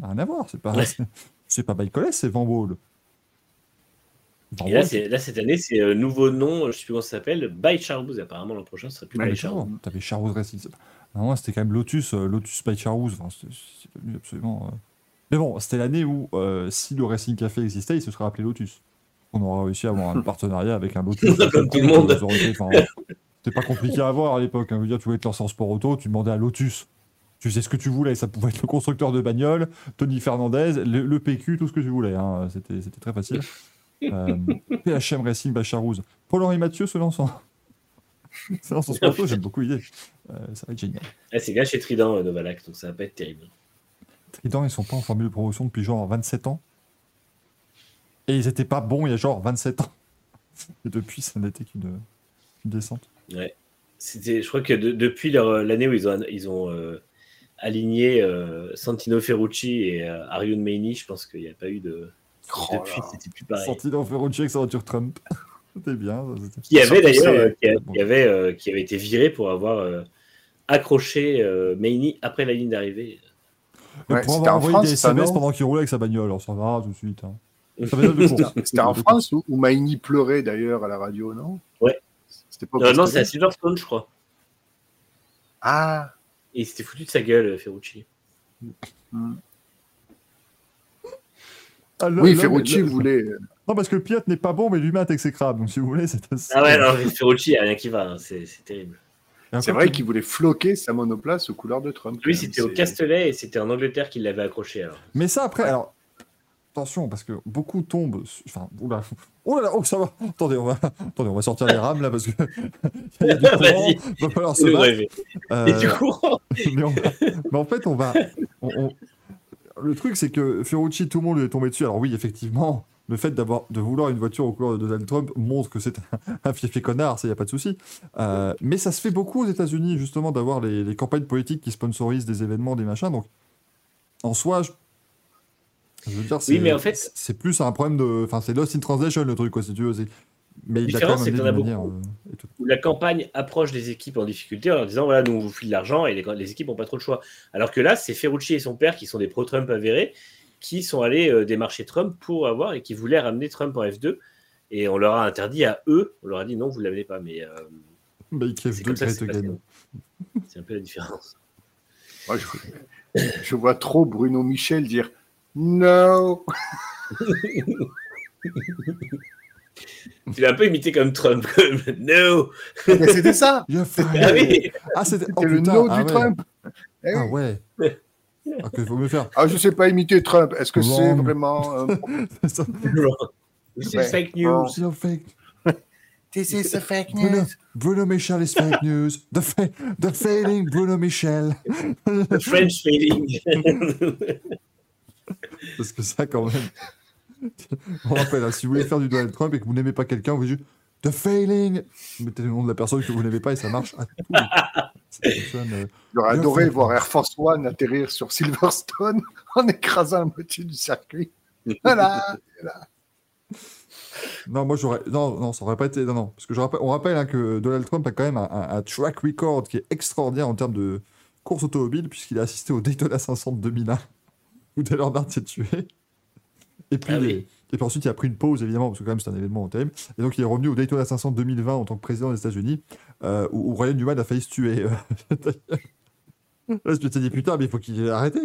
Rien à voir, c'est pas Ouais. c'est- pas By Colles, c'est Van Wall. Et là, cette année, c'est euh, nouveau nom, je sais plus comment ça s'appelle, By Charouz. Apparemment, l'an prochain, ce sera plus Ouais, By Mais Charouz. genre, T'avais Charouz Racing. Non, c'était quand même Lotus, euh, Lotus by Charouz. Enfin, c'est devenu absolument. euh, Mais bon, c'était l'année où, euh, si le Racing Café existait, il se serait appelé Lotus. On aurait réussi à avoir un partenariat avec un Lotus. Comme tout le monde. C'était pas compliqué à avoir à l'époque. hein. Je veux dire, tu voulais te lancer en sport auto, tu demandais à Lotus. Tu faisais ce que tu voulais. Ça pouvait être le constructeur de bagnole, Tony Fernandez, le, le PQ, tout ce que tu voulais. hein. C'était très facile. Euh, PHM Racing by Charouz. Paul-Henri Mathieu se lance en. se lance en sport auto, j'aime beaucoup l'idée. Euh, ça va être génial. Ah, c'est gars chez Trident, euh, Novalak, donc ça va pas être terrible. Trident, ils sont pas en formule de promotion depuis genre 27 ans. Et ils étaient pas bons il y a genre 27 ans. Et depuis, ça n'était qu'une une descente. Ouais. C'était, je crois que de- depuis euh, l'année où ils ont, ils ont euh, aligné euh, Santino Ferrucci et euh, Arion Meini, je pense qu'il n'y a pas eu de. Oh depuis, c'était plus pareil. Santino Ferrucci avec sa voiture Trump. C'était bien. ça, c'était- Qui avait d'ailleurs, euh, qui, a- qui avait, euh, qui avait été viré pour avoir euh, accroché euh, Meini après la ligne d'arrivée. Ouais, pour avoir en envoyé France, des SMS non pendant qu'il roulait avec sa bagnole, alors ça va tout de suite. Hein. C'était en France où, où Maïni pleurait d'ailleurs à la radio, non? Ouais. C'était pas non, c'est à Silverstone, je crois. Ah, Et il s'était foutu de sa gueule, Ferrucci. Ah, oui, Ferrucci voulait. Non, parce que pilote n'est pas bon, mais l'humain est exécrable. Donc si vous voulez, c'est assez- Ah ouais, non, Ferrucci, il n'y a rien qui va, hein, c'est c'est terrible. C'est vrai qu'il- voulait floquer sa monoplace aux couleurs de Trump. Lui, c'était au Castellet et c'était en Angleterre qu'il l'avait accroché. Alors. Mais ça, après, alors, attention, parce que beaucoup tombent. Enfin, oula, oh là là, oh ça va. Attendez, on va, attendez, on va sortir les rames là parce que il y a du courant. Vas-y. Va falloir se battre. rêver. Euh, Et du courant. mais, on- mais en fait, on va. on- on- Le truc, c'est que Ferrucci, tout le monde lui est tombé dessus. Alors, oui, effectivement, le fait d'avoir de vouloir une voiture aux couleurs de Donald Trump montre que c'est un, fiefé connard, ça, y a pas de souci. Euh, mais ça se fait beaucoup aux États-Unis, justement, d'avoir les, les campagnes politiques qui sponsorisent des événements, des machins. Donc, en soi, je, je veux dire, c'est mais en fait- c'est plus un problème de. Enfin, c'est Lost in Translation, le truc, quoi, si tu veux. Mais il a différence, c'est même qu'il y en amené a beaucoup. euh, où la campagne approche des équipes en difficulté en leur disant voilà, nous on vous file de l'argent et les, les équipes n'ont pas trop le choix. Alors que là, c'est Ferrucci et son père qui sont des pro-Trump avérés qui sont allés euh, démarcher Trump pour avoir et qui voulaient ramener Trump en F2. Et on leur a interdit à eux, on leur a dit non, vous ne l'amenez pas. Mais euh, Make c'est F2 comme ça que great c'est un peu la différence. Moi, je, je vois trop Bruno Michel dire No. Tu l'as un peu imité comme Trump. Comme, no Mais c'était ça. Ah oui Ah, c'était oh, le no ah du ouais. Trump. Eh Ah oui. ouais. Ah, que faut me faire. Ah, je sais pas imiter Trump. Est-ce que c'est vraiment. euh, Ça, This is fake news. fake. This is a fake Bruno, Bruno Michel is fake news. The, fa- the failing Bruno Michel. The French failing. Parce que ça, quand même. On rappelle, hein, si vous voulez faire du Donald Trump et que vous n'aimez pas quelqu'un, vous dites The failing. Vous mettez le nom de la personne que vous n'aimez pas et ça marche à fonctionne, euh, J'aurais adoré fait. voir Air Force One atterrir sur Silverstone en écrasant la moitié du circuit. Voilà. Non, moi j'aurais. Non, non, ça aurait pas été. Non, non. Parce que je rappelle... on rappelle hein, que Donald Trump a quand même un, un- un track record qui est extraordinaire en termes de course automobile, puisqu'il a assisté au Daytona 500 de 2001, où Dale Earnhardt s'est tué. Et puis, Ah oui. et puis ensuite, il a pris une pause, évidemment, parce que quand même c'est un événement terrible. Et donc, il est revenu au Daytona 500 2020 en tant que président des États-Unis, euh, où, où Ryan Newman a failli se tuer. Là, je me suis dit, putain, mais il faut qu'il ait arrêté.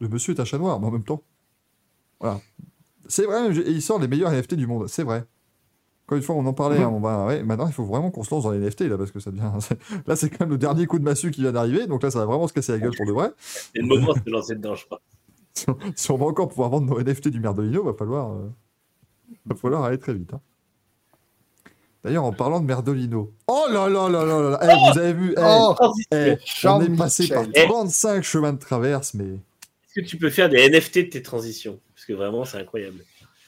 Le monsieur est un chat noir, mais en même temps. Voilà. C'est vrai, et il sort les meilleurs NFT du monde, c'est vrai. Encore une fois, on en parlait, hein, on va, ouais, maintenant il faut vraiment qu'on se lance dans les NFT là, parce que ça devient. Là, c'est quand même le dernier coup de massue qui vient d'arriver, donc là, ça va vraiment se casser la gueule pour de vrai. C'est le moment de se lancer dedans, je. Si on, si on va encore pouvoir vendre nos NFT du Merdolino, va falloir, euh, va falloir aller très vite. hein. D'ailleurs, en parlant de Merdolino, oh là là là là là, là, eh, vous avez vu, eh, Oh, eh, on Jean-Michel. est passé par Eh. 35 chemins de traverse, mais Est-ce que tu peux faire des NFT de tes transitions? Parce que vraiment, c'est incroyable.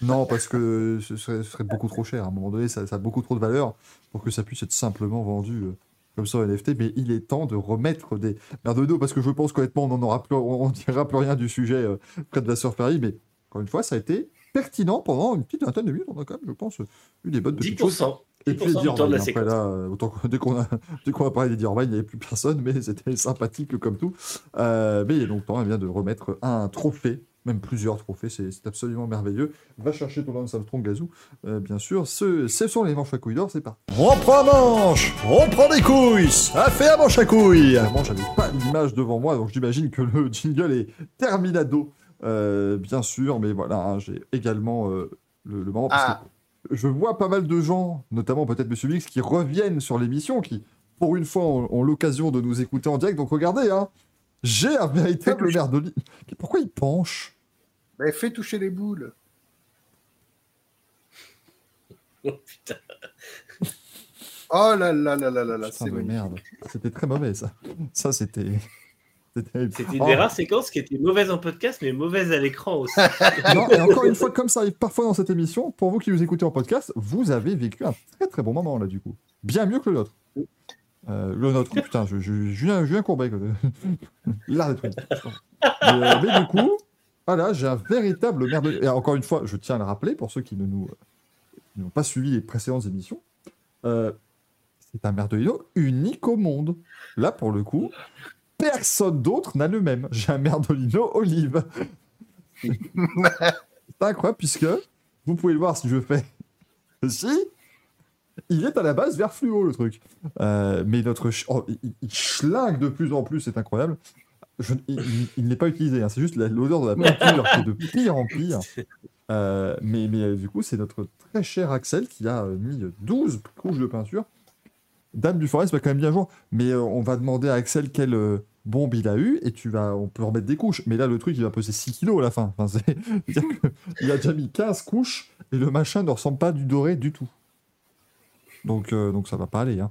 Non, parce que ce serait, ce serait beaucoup trop cher. À un moment donné, ça, ça a beaucoup trop de valeur pour que ça puisse être simplement vendu euh, comme ça en NFT. Mais il est temps de remettre des Merdolino, parce que je pense qu'honnêtement, on n'en aura plus, on dira plus rien du sujet euh, près de Vasseur Paris. Mais encore une fois, ça a été pertinent pendant une petite vingtaine de minutes. On a quand même, je pense, eu des bonnes petites choses. 10%. Et puis 10% les la Dirvine, après là, euh, autant que- dès qu'on a, qu'on a parlé des Dirvine, il n'y avait plus personne, mais c'était sympathique comme tout. Euh, mais il est donc temps eh bien, de remettre un trophée, même plusieurs trophées, c'est absolument merveilleux. Va chercher ton Lance Armstrong Gazou, euh, bien sûr. Ce, ce sont les manches à couilles d'or, c'est parti. On prend manche, on prend des couilles, ça fait un manche à couilles. Moi, j'avais pas l'image devant moi, donc j'imagine que le jingle est terminado, euh, bien sûr, mais voilà, hein, j'ai également euh, le, le moment. parce que Ah. je vois pas mal de gens, notamment peut-être Monsieur Mix, qui reviennent sur l'émission, qui, pour une fois, ont, ont l'occasion de nous écouter en direct. Donc regardez, hein, j'ai un véritable Fais-le. merdoli. Pourquoi il penche Mais fais toucher les boules. Oh, putain. Oh là là là là là là, c'est merde. C'était très mauvais, ça. Ça, c'était... C'était terrible. C'était une Oh, des rares séquences qui était mauvaise en podcast, mais mauvaise à l'écran aussi. non, et encore une fois, comme ça arrive parfois dans cette émission, pour vous qui nous écoutez en podcast, vous avez vécu un très très bon moment, là, du coup. Bien mieux que le nôtre. Euh, le nôtre, putain, je, je, Julien, Courbet, a détruit. Mais, euh, mais du coup, voilà, j'ai un véritable merde. Et encore une fois, je tiens à le rappeler pour ceux qui ne nous n'ont pas suivi les précédentes émissions. euh, c'est un merdolino unique au monde. Là, pour le coup, personne d'autre n'a le même. J'ai un merdolino olive. c'est incroyable puisque vous pouvez le voir si je fais. Si, il est à la base vert fluo le truc. Euh, mais notre. ch- oh, il, il schlingue de plus en plus, c'est incroyable. Je- il il n'est pas utilisé, hein, c'est juste l'odeur de la peinture qui est de pire en pire. Euh, mais, mais euh, du coup, c'est notre très cher Axel qui a euh, mis 12 couches de peinture. Dame du Forest va quand même bien jouer, mais euh, on va demander à Axel quelle euh, bombe il a eu, et tu vas, on peut remettre des couches. Mais là, le truc, il va peser 6 kilos à la fin. Enfin, il a déjà mis 15 couches, et le machin ne ressemble pas du doré du tout. Donc, donc ça va pas aller. Hein.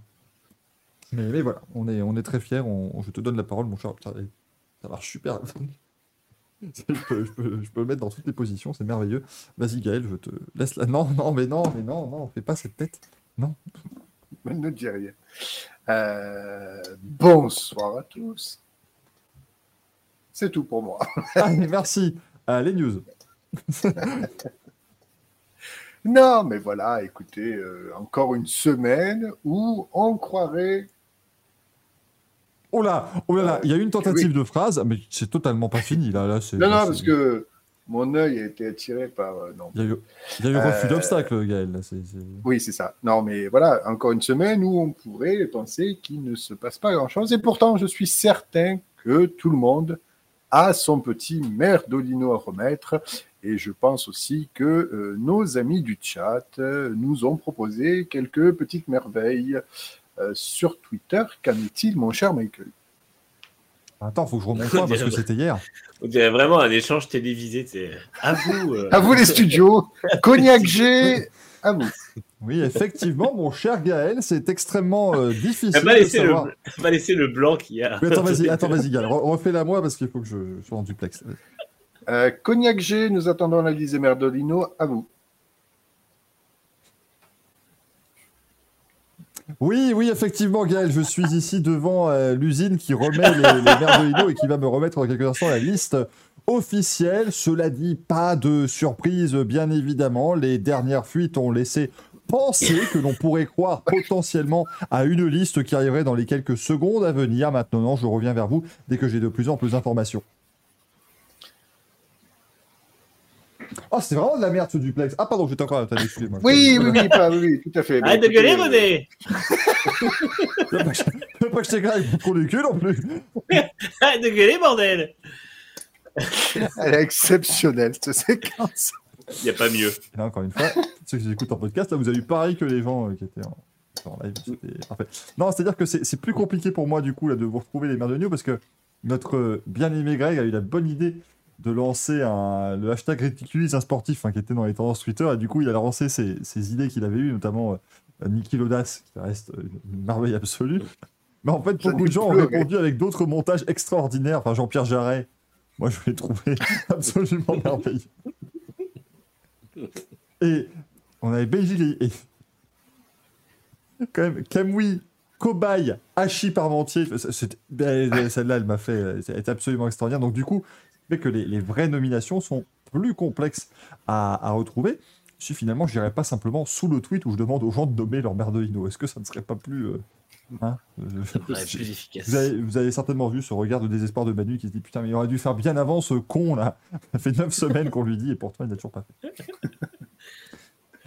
Mais, mais voilà, on est, on est très fiers. On, je te donne la parole, mon cher. Ça, marche super. je, peux, je peux- je peux le mettre dans toutes les positions, c'est merveilleux. Vas-y, Gaël, je te laisse là. Non, non, mais non, mais non, non, fais pas cette tête. Ne dis rien. Euh, bonsoir à tous. C'est tout pour moi. Allez, merci. Euh, les news. Non, mais voilà, écoutez, euh, encore une semaine où on croirait. Oh là, oh là là, il y a eu une tentative de phrase, mais c'est totalement pas fini là. Non, non, parce que mon œil a été attiré par. euh, non. Il y a eu, il y a eu refus Euh, d'obstacle, Gaël. là, Oui, c'est ça. Non, mais voilà, encore une semaine où on pourrait penser qu'il ne se passe pas grand-chose. Et pourtant, je suis certain que tout le monde a son petit merdolino à remettre. Et je pense aussi que euh, nos amis du chat euh, nous ont proposé quelques petites merveilles sur Twitter. Qu'en est-il, mon cher Michael? Attends, faut que je remonte parce que c'était hier. On dirait vraiment un échange télévisé. c'est À vous. euh. À vous les studios Cognac G, à vous. Oui, effectivement, mon cher Gaël, c'est extrêmement euh, difficile pas, de laissé le... laissé le blanc qu'il y a. Oui, attends, vas-y, attends, vas-y, Gaël, re- refais-la moi parce qu'il faut que je, je sois en duplex. Euh, Cognac G, nous attendons la liste des Merdolino, à vous. Oui, oui, effectivement, Gaël, je suis ici devant euh, l'usine qui remet les, les merdolino et qui va me remettre dans quelques instants la liste officielle. Cela dit, pas de surprise, bien évidemment. Les dernières fuites ont laissé penser que l'on pourrait croire potentiellement à une liste qui arriverait dans les quelques secondes à venir. Maintenant, je reviens vers vous dès que j'ai de plus en plus d'informations. Oh, c'est vraiment de la merde ce duplex. Ah, pardon, j'étais encore à t'as excusez-moi. Oui, oui, oui, pas, oui, tout à fait. Arrête de gueuler, René Je veux pas que je- je veux pas que je t'éclaire avec trou du cul non plus. Arrête de gueuler, bordel Elle est exceptionnelle, cette séquence. Il n'y a pas mieux. Là, encore une fois, ceux qui écoutent en podcast, là, vous avez eu pareil que les gens euh, qui étaient en, en live. C'était parfait. Non, c'est-à-dire que c'est c'est plus compliqué pour moi, du coup, là, de vous retrouver les mères de news parce que notre euh, bien-aimé Greg a eu la bonne idée de lancer un, le hashtag Ridiculise un sportif hein, qui était dans les tendances Twitter et du coup, il a lancé ses, ses idées qu'il avait eues, notamment euh, Niki Lodas, qui reste une merveille absolue. Mais en fait, beaucoup de gens ont répondu avec d'autres montages extraordinaires. Enfin, Jean-Pierre Jarret, moi, je l'ai trouvé absolument merveilleux. Et on avait Beijing et, quand même Kamui, Cobaye, Hachi Parmentier. Celle-là, elle m'a fait. Elle était absolument extraordinaire. Donc, du coup, fait que les, les vraies nominations sont plus complexes à, à retrouver. Si finalement, je n'irais pas simplement sous le tweet où je demande aux gens de nommer leur merdolino. Est-ce que ça ne serait pas plus. euh, hein, euh, plus efficace. vous avez, vous avez certainement vu ce regard de désespoir de Manu qui se dit Putain, mais il aurait dû faire bien avant ce con là. Ça fait 9 semaines qu'on lui dit et pourtant il n'a toujours pas fait.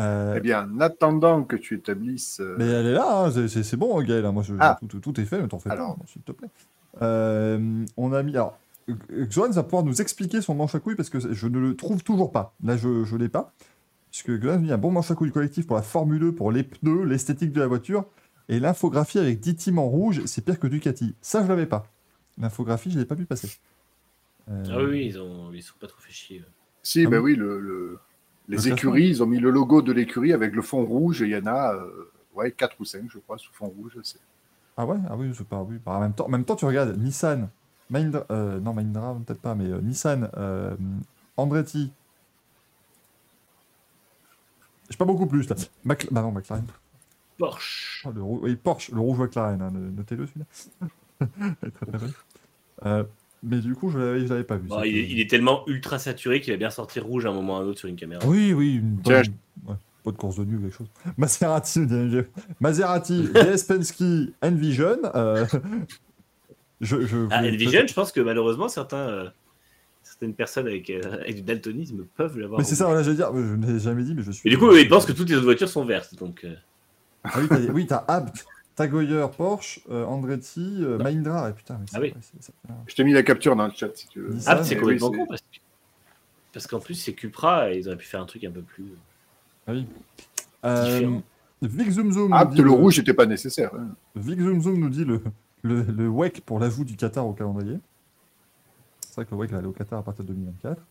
Euh, Eh bien, en attendant que tu établisses. euh, mais elle est là, hein, c'est- bon, Gaël. hein, Moi, je, Ah. tout, tout- tout est fait, ne t'en fais Alors. pas, s'il te plaît. Euh, on a mis. Alors, Xoan va pouvoir nous expliquer son manche à couilles parce que je ne le trouve toujours pas. Là, je ne l'ai pas. Puisque Xoan a mis un bon manche à couilles collectif pour la Formule 1, pour les pneus, l'esthétique de la voiture. Et l'infographie avec 10 teams en rouge, c'est pire que Ducati. Ça, je l'avais pas. L'infographie, je l'ai pas vu passer. Euh, Ah oui, ils, ont... ils sont pas trop fait chier. Si, Ah ben oui, le, le- les Le écuries, ils ont mis le logo de l'écurie avec le fond rouge et il y en a euh, ouais, 4 ou 5, je crois, sous fond rouge. c'est- Ah ouais, ah oui, c'est pas. Oui. Bah, en, même temps, en même temps, tu regardes Nissan, Mahindra, euh, non Mahindra peut-être pas, mais euh, Nissan, euh, Andretti. J'ai pas beaucoup plus là. Mac- bah non, McLaren. Porsche. Oh, le rou- oui, Porsche, le rouge McLaren, hein, no- notez-le celui-là. Euh, mais du coup, je l'avais, pas vu. Bon. Bah, il, est, il est tellement ultra saturé qu'il va bien sortir rouge à un moment ou à un autre sur une caméra. Oui, oui, une Tiens, bonne... ouais, pas de course de nuit ou quelque chose. Maserati. Maserati, DS Penske, Envision. Je, je Ah, Envision, je pense que malheureusement, certains, euh, certaines personnes avec, euh, avec du daltonisme peuvent l'avoir. Mais c'est ça, voilà, j'allais dire, je ne l'ai jamais dit, mais je suis. Mais du coup, ils pensent que toutes les autres voitures sont vertes. Donc, euh, Ah oui, t'as, oui, Abt, Tagoyer, Porsche, euh, Andretti, euh, Non. Mahindra, et putain, mais c'est Ah oui. vrai, Je t'ai mis la capture dans le chat si tu veux. Nissan, ah, c'est complètement con parce que- parce qu'en plus, c'est Cupra et ils auraient pu faire un truc un peu plus. Ah oui. Euh, Différent. Vic Zoom. Ah, dit le rouge n'était pas nécessaire. hein. Vic Zoom Zoom nous dit le, le, le WEC pour l'ajout du Qatar au calendrier. C'est vrai que le WEC va aller au Qatar à partir de 2024.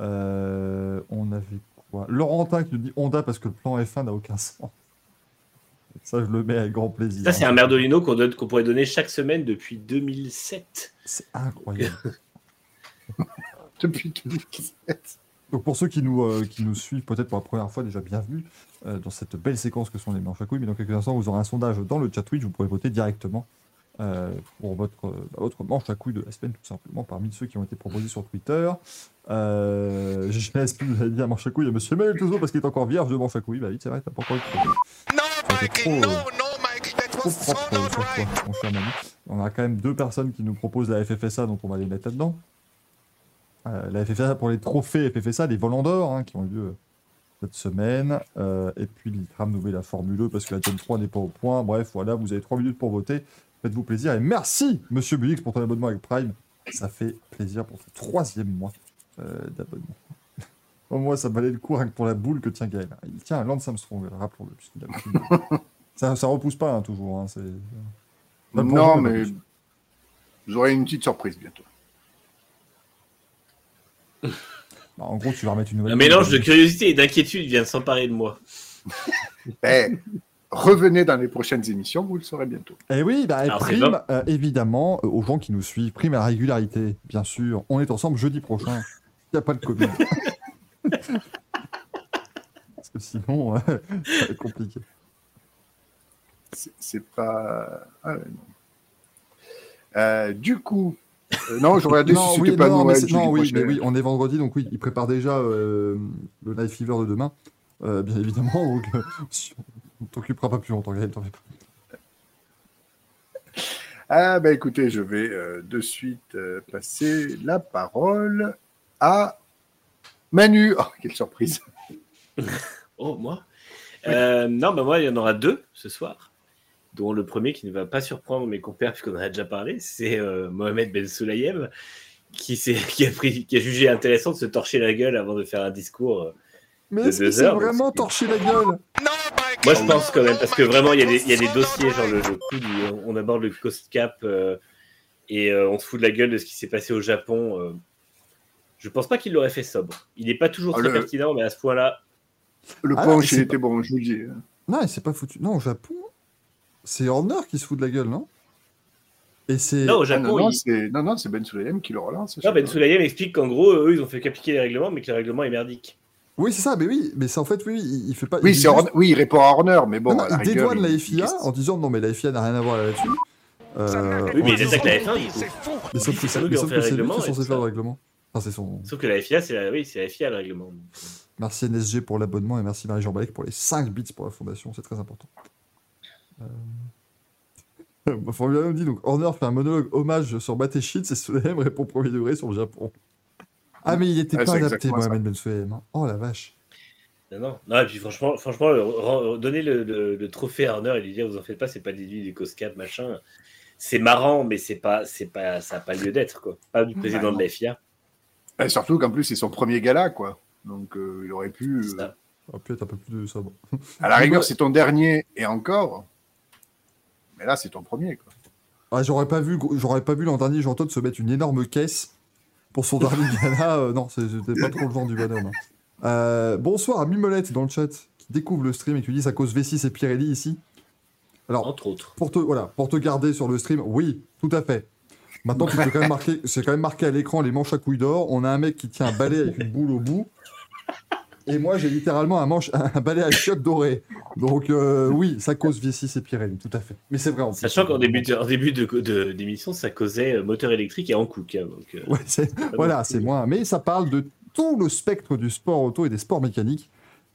Euh, on avait quoi? Laurentin qui nous dit Honda parce que le plan F1 n'a aucun sens. Ça, je le mets avec grand plaisir. Ça, c'est un merdolino qu'on pourrait donner chaque semaine depuis 2007. C'est incroyable. Depuis 2017. Donc pour ceux qui nous, euh, qui nous suivent peut-être pour la première fois, déjà bienvenue euh, dans cette belle séquence que sont les manches à couilles. Mais dans quelques instants, vous aurez un sondage dans le chat Twitch. Vous pourrez voter directement euh, pour votre, euh, bah, votre manche à couilles de la semaine, tout simplement, parmi ceux qui ont été proposés sur Twitter. Euh, nous avait dit un manche à couilles à Monsieur Mel toujours parce qu'il est encore vierge de manche à couilles. Bah oui, c'est vrai, t'as pas encore eu de problème. No, Ça fait Mikey, trop, no, euh, no, Mikey, that was so euh, not right. mon cher Manu. On a quand même deux personnes qui nous proposent la FFSA, donc on va les mettre là-dedans. Euh, la FFSA pour les trophées FFSA, les volants d'or hein, qui ont lieu euh, cette semaine. Euh, et puis l'ITRAM met la Formule E parce que la Gen 3 n'est pas au point. Bref, voilà, vous avez trois minutes pour voter. Faites-vous plaisir. Et merci, monsieur Bulix, pour ton abonnement avec Prime. Ça fait plaisir pour ce troisième mois euh, d'abonnement. Au moins, ça valait le coup rien que pour la boule que tient Gaël. Il tient un Lance Armstrong, rappelons-le. puisqu'il a ça, ça repousse pas hein, toujours. hein, pour non, mais vous aurez une petite surprise bientôt. bah, en gros, tu vas remettre une nouvelle. Un mélange de curiosité et d'inquiétude vient de s'emparer de moi. Eh, revenez dans les prochaines émissions, vous le saurez bientôt. Et oui, bah, Alors, prime, euh, évidemment, euh, aux gens qui nous suivent, prime à la régularité, bien sûr. On est ensemble jeudi prochain. Il n'y a pas de Covid. Parce que sinon, euh, ça va être compliqué. C'est- pas. Ah, ouais, non. Euh, du coup, euh, non, je regardais si non, oui, pas non, mais Noël. jeudi non, oui, mais oui, on est vendredi, donc oui, il prépare déjà euh, le Live Fever de demain, euh, bien évidemment. Donc, euh, on t'occupera pas plus longtemps, Gaël, t'en fais pas. Ah, bah écoutez, je vais euh, de suite euh, passer la parole à Manu. Oh, quelle surprise. Oh, moi? Euh, Non, bah moi, il y en aura deux ce soir. Dont le premier qui ne va pas surprendre mes compères, puisqu'on en a déjà parlé, c'est euh, Mohamed Ben Sulayem, qui, s'est- qui, a pris, qui a jugé intéressant de se torcher la gueule avant de faire un discours. Mais De est-ce que c'est vraiment torcher la gueule? Moi, je pense quand même, parce que vraiment, il y a des, that il y a des was so dossiers, genre le, coup du- on aborde le Coast Cap euh, et euh, on se fout de la gueule de ce qui s'est passé au Japon. euh. Je pense pas qu'il l'aurait fait sobre. Il n'est pas toujours Ah, très le- pertinent, mais à ce point-là, Le Ah non, punch, c'est il pas- était bon, je vous le dis. Non, il s'est pas foutu. Non, au Japon, c'est Horner qui se fout de la gueule, non? Et c'est. non, au Ah, Japon, non, non, il- non, non, c'est Ben Sulayem qui le relance. non, Ben Sulayem explique qu'en gros, eux, ils ont fait qu'appliquer les règlements, mais que le règlement est merdique. Oui, c'est ça, mais oui, mais c'est en fait, oui, il, fait pas. Oui, il juste- oui, répond à Horner, mais bon. Non, il rigueur, dédouane la FIA il- en disant non, mais la FIA n'a rien à voir là-dessus. Euh, Oui, mais en il disant- attaque la F1, du coup. Mais sauf que c'est lui règlement, qui est censé faire le règlement. Enfin, c'est son. Sauf que la FIA, c'est la, oui, c'est la FIA le règlement. Merci NSG pour l'abonnement et merci Marie-Jean Balek pour les 5 bits pour la fondation, c'est très important. Euh... Formule 1 dit donc Horner fait un monologue hommage sur Battleship et Soleim répond premier degré sur le Japon. Ah, mais il était Ouais, pas adapté, ça. Mohamed Ben Sulayem. hein. Oh la vache. Non, non, non, et puis franchement, franchement euh, ren- donner le, le- le trophée à Horner et lui dire vous en faites pas, c'est pas déduit du Coast Cap, machin. C'est marrant, mais c'est pas, c'est pas, ça n'a pas lieu d'être, quoi. Pas du président de la FIA. Et surtout qu'en plus, c'est son premier gala, quoi. Donc, euh, il aurait pu. euh, Ça. Ça aurait pu être un peu plus de sobre. À la rigueur, c'est ton dernier et encore. Mais là, c'est ton premier, quoi. Ah, j'aurais pas vu, j'aurais pas vu l'an dernier Jean-Todt se mettre une énorme caisse pour son dernier gala. euh, non, c'est- c'était pas trop le genre du bonhomme. hein. Euh, bonsoir à Mimolette dans le chat qui découvre le stream et qui dit ça cause V6 et Pirelli ici. Alors, Entre autres. pour te, voilà, pour te garder sur le stream, oui, tout à fait. Maintenant, tu peux quand même marquer, c'est quand même marqué à l'écran les manches à couilles d'or. On a un mec qui tient un balai avec une boule au bout. Et moi, j'ai littéralement un, manche, un balai à chiottes doré. Donc, euh, oui, ça cause V6 et Pirelli, tout à fait. Mais c'est vrai en. Sachant qu'en début de- en début de- de- d'émission, ça causait euh, moteur électrique et en cook. hein, donc, euh, Ouais, voilà, c'est moins. Mais ça parle de tout le spectre du sport auto et des sports mécaniques.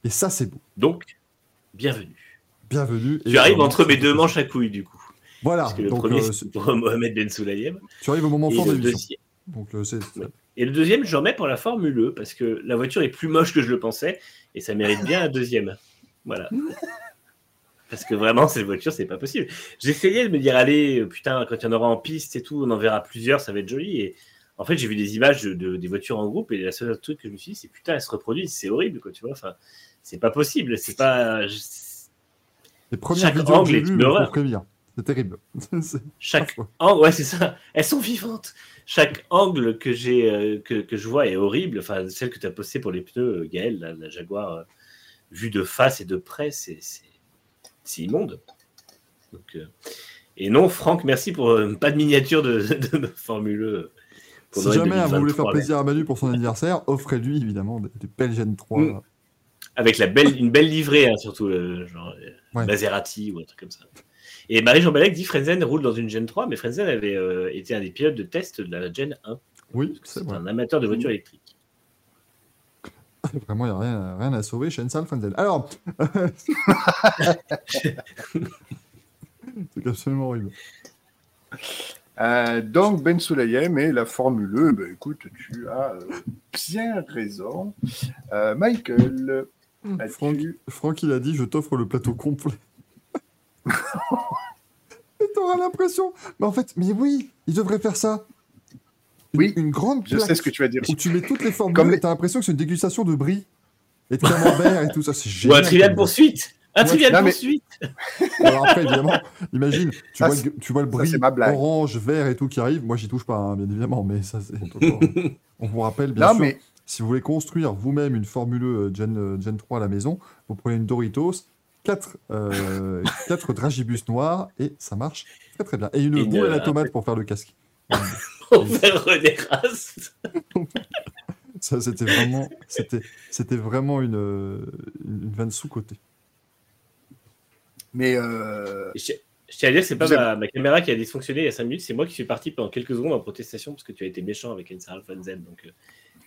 Et ça, c'est beau. Donc, bienvenue. Bienvenue. Tu arrives entre mes deux manches à couilles, du coup. Voilà. Parce que le Donc, premier, euh, c'est pour Mohamed Ben Sulayem. tu arrives au moment fort de l'émission. Donc, c'est. Ouais. Et le deuxième, j'en mets pour la Formule E, parce que la voiture est plus moche que je le pensais, et ça mérite bien un deuxième. Voilà. Parce que vraiment, cette voiture, c'est pas possible. J'essayais de me dire, allez, putain, quand il y en aura en piste et tout, on en verra plusieurs, ça va être joli. Et en fait, j'ai vu des images de, de- des voitures en groupe, et la seule truc que je me suis dit, c'est putain, elles se reproduisent, c'est horrible, quoi, tu vois. Enfin, c'est pas possible, c'est pas. je- Les premières Chaque vidéos que angle j'ai est vues. C'est terrible. Chaque angle, ouais, c'est ça. Elles sont vivantes. Chaque angle que j'ai, euh, que, que je vois est horrible. Enfin, celle que tu as postée pour les pneus, euh, Gaël, la, la Jaguar, euh, vue de face et de près, c'est, immonde. Donc, euh, Et non, Franck, merci pour euh, pas de miniature de, de, de Formule E. pour Si jamais vous voulez 2023, faire plaisir à Manu pour son anniversaire, offrez-lui évidemment des, des belles Gen 3. Mm. Avec la belle, une belle livrée, hein, surtout, euh, genre Ouais. Maserati ou un truc comme ça. Et Marie-Jean Balek dit Frenzen roule dans une Gen 3, mais Frenzen avait euh, été un des pilotes de test de la Gen 1. Oui, c'est vrai. un amateur de voitures électriques. Vraiment, il n'y a rien, rien à sauver chez Ensal Frenzel. Alors, c'est absolument horrible. Euh, donc, Ben Sulayem et la Formule E, ben, écoute, tu as euh, bien raison. Euh, Michael, Franck, Franck, il a dit Je t'offre le plateau complet. Et t'auras l'impression. Mais en fait, mais oui, il devrait faire ça. Une, Oui, une grande je sais ce que tu vas dire. où tu mets toutes les formules Comme les- t'as l'impression que c'est une dégustation de brie et de camembert et tout ça. C'est Ou génial. un trivial poursuite Un Ouais, trivial mais- poursuite Alors après, évidemment, imagine, tu, Ça, vois, c'est- le, tu vois le blague. orange, vert et tout qui arrive. Moi, j'y touche pas, hein, bien évidemment, mais ça, c'est. On vous rappelle, bien Non, sûr, mais si vous voulez construire vous-même une Formule E Gen, euh, Gen 3 à la maison, vous prenez une Doritos, 4, euh, quatre dragibus noirs et ça marche très très bien. Et une Et roue à de- la tomate pour faire le casque. Pour faire René Rast. Ça, c'était vraiment, c'était, c'était vraiment une, une vanne sous-côté. mais euh, Je je tiens à dire que c'est pas avez- ma, ma caméra qui a dysfonctionné il y a 5 minutes, c'est moi qui suis parti pendant quelques secondes en protestation parce que tu as été méchant avec Ensar Fanzen. Donc euh,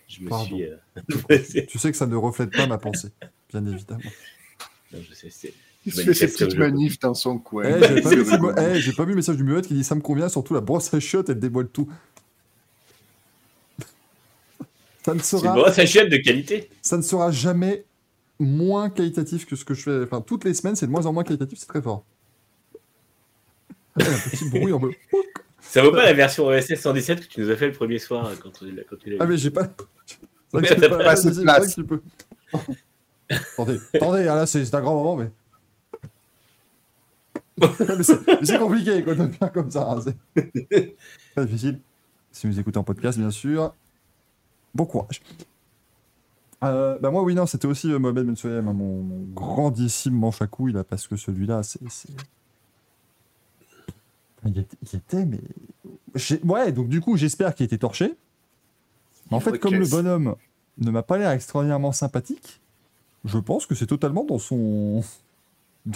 je me Pardon. suis. euh, Tu sais que ça ne reflète pas ma pensée, bien évidemment. Je sais, c'est- il Je se fait ses petites manifs dans son coin. Eh, j'ai pas, C'est vu, rigolo. eh, j'ai pas vu le message du muette qui dit ça me convient, surtout la brosse à chiottes, elle dévoile tout. Ça ne c'est une sera, brosse à chiottes de qualité. ça ne sera jamais moins qualitatif que ce que je fais. Enfin, toutes les semaines, c'est de moins en moins qualitatif, c'est très fort. Eh, un petit bruit en. Ça vaut pas la version OSS 117 que tu nous as fait le premier soir euh, quand tu l'as quand tu l'as Ah, mais j'ai pas. C'est Mais vrai que j'ai t'as pas. pas assez de place. Attendez, attendez, ah là, c'est un grand moment, mais. c'est compliqué, quoi, de faire comme ça. hein, c'est pas difficile. Si vous écoutez en podcast, bien sûr. Bon courage. Euh, bah moi, oui, non, c'était aussi euh, Mohamed hein, mon, mon grandissime manche à couilles, là, parce que celui-là, c'est. Il était, il était, mais. Ouais, donc du coup, j'espère qu'il était torché. Mais en fait, comme le bonhomme ne m'a pas l'air extraordinairement sympathique, je pense que c'est totalement dans son.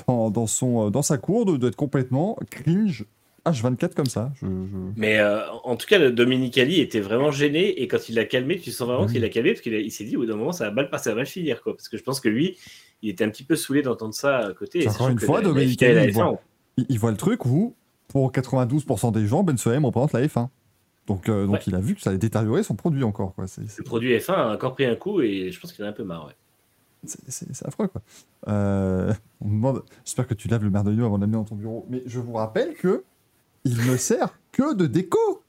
Dans, dans, son, euh, dans sa cour de- d'être complètement cringe H24 comme ça. Je, je- Mais euh, en tout cas, Dominicali était vraiment gêné et quand il l'a calmé, tu sens vraiment Oui. qu'il l'a calmé parce qu'il s'est dit au bout d'un moment ça va mal passer, ça va mal finir quoi. Parce que je pense que lui, il était un petit peu saoulé d'entendre ça à côté. Encore une fois, Dominicali, il voit- F1, il, voit le truc où, pour 92% des gens, Ben Sohem représente la F1. Donc, euh, donc Ouais. il a vu que ça allait détériorer son produit encore. quoi. Le produit F1 a encore pris un coup et je pense qu'il en a un peu marre. Ouais. C'est affreux, quoi. Euh, on me demande, j'espère que tu laves le merveilleux avant de dans ton bureau. Mais je vous rappelle que il ne sert que de déco.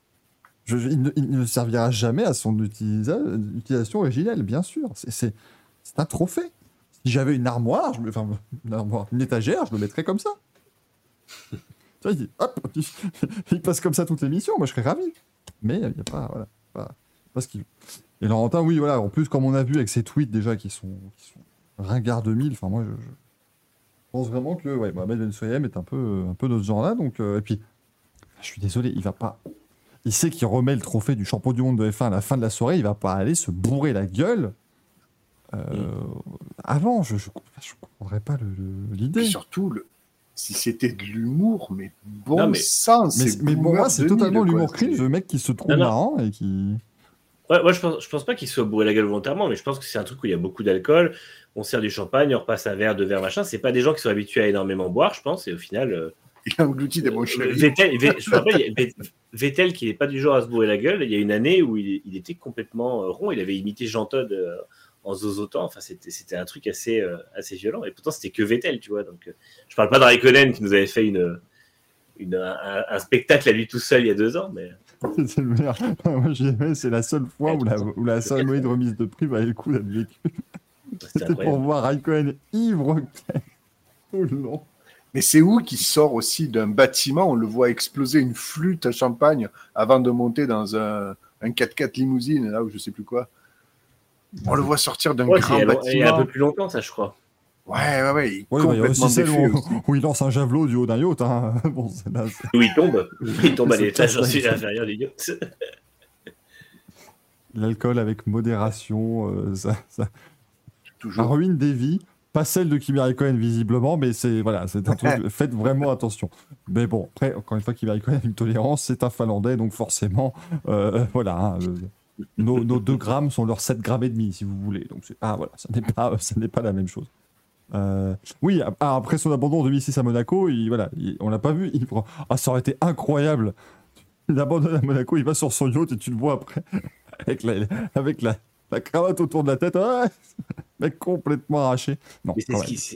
Il, ne, servira jamais à son utilisa- utilisation originelle, bien sûr. C'est- un trophée. Si j'avais une armoire, une, étagère, je le mettrais comme ça. Tu vois, il, dit, hop, il passe comme ça toutes les missions. Moi, je serais ravi. Mais il n'y a pas, voilà, pas, pas ce qu'il. Et Laurentin, oui, voilà. En plus, comme on a vu avec ses tweets déjà qui sont ringard 2000. Enfin, moi, je, je pense vraiment que ouais, Mohamed Ben Soyem est un peu, un peu de ce genre-là. Donc, euh, et puis, je suis désolé, il va pas. Il sait qu'il remet le trophée du champion du monde de F1 à la fin de la soirée. Il va pas aller se bourrer la gueule euh, avant. Je, je, je comprendrais pas le- le- Et l'idée. surtout, le... si c'était de l'humour, mais bon Non, mais- sang, Mais, c'est mais pour moi, c'est totalement 2000, l'humour cringe, le mec qui se trouve Non, non. marrant et qui. Ouais, moi je pense, je pense pas qu'il soit bourré la gueule volontairement, mais je pense que c'est un truc où il y a beaucoup d'alcool. On sert du champagne, on repasse un verre, deux verres, machin. C'est pas des gens qui sont habitués à énormément boire, je pense. Et au final, euh, Il a englouti des chéris. Vettel, Ve- je me rappelle, Vettel qui n'est pas du genre à se bourrer la gueule. Il y a une année où il, il était complètement euh, rond. Il avait imité Jean Todt euh, en zozotant. Enfin, c'était un truc assez, euh, assez violent. Et pourtant, c'était que Vettel, tu vois. Donc, euh, je parle pas d'Raikkonen qui nous avait fait une, une- un, un spectacle à lui tout seul il y a deux ans, mais C'est le meilleur. Moi, j'y vais, c'est la seule fois où la, où la cérémonie de remise de prix valait le coup d'être vécue. c'était C'était pour voir Raikkonen ivre tout le long. Mais c'est où qui sort aussi d'un bâtiment On le voit exploser une flûte à champagne avant de monter dans un, un 4x4 limousine, là où je sais plus quoi. On le voit sortir d'un Ouais, grand c'est- il y a- un bâtiment. peu plus longtemps, ça, je crois. Ouais, ouais, ouais. Il bah, il y a complètement aussi celle défait où, aussi. où il lance un javelot du haut d'un yacht. Hein. Bon, celle-là, c'est- Où il tombe. Il tombe à l'étage pas inférieur du yacht. L'alcool avec modération, euh, ça, ça, Toujours. ruine des vies. Pas celle de Kimi Raikkonen visiblement, mais c'est voilà, c'est un truc. faites vraiment attention. Mais bon, après, encore une fois, Kimi Raikkonen a une tolérance, c'est un Finlandais, donc forcément, euh, voilà. hein, euh, nos, nos 2 grammes sont leurs 7 grammes et demi, si vous voulez. Donc c'est ah voilà, ça n'est pas, ça n'est pas la même chose. Euh, oui, ah, après son abandon en 2006 à Monaco, il, voilà, il- on l'a pas vu. Il prend, ah, ça aurait été incroyable. Il abandonne à Monaco, il va sur son yacht et tu le vois après avec la, avec la, la cravate autour de la tête. Ah, mec complètement arraché. Non,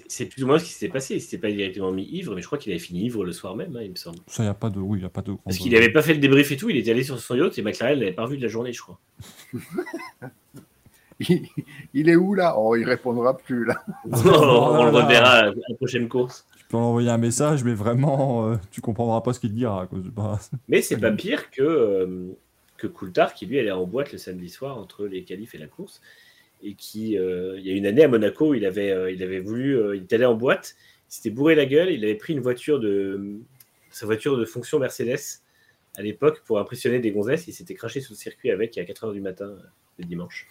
c'est plus ou moins ce qui s'était passé. Il s'était pas directement mis ivre, mais je crois qu'il avait fini ivre le soir même, hein, il me semble. ça y a pas de, oui, il a pas de. Parce qu'il n'avait pas fait le débrief et tout, il était allé sur son yacht et McLaren l'avait pas revu de la journée, je crois. Il, il est où là? Oh, il répondra plus là. on, on le là là. reverra à la prochaine course. Tu peux envoyer un message, mais vraiment, euh, tu comprendras pas ce qu'il dira. Quoi. C'est pas- Mais c'est pas pire que, euh, que Coulthard qui lui allait en boîte le samedi soir entre les qualifs et la course. Et qui, euh, il y a une année à Monaco, où il avait, euh, il avait voulu, euh, il était allé en boîte, il s'était bourré la gueule, il avait pris une voiture de, sa voiture de fonction Mercedes à l'époque pour impressionner des gonzesses, il s'était craché sur le circuit avec à 4h du matin le dimanche.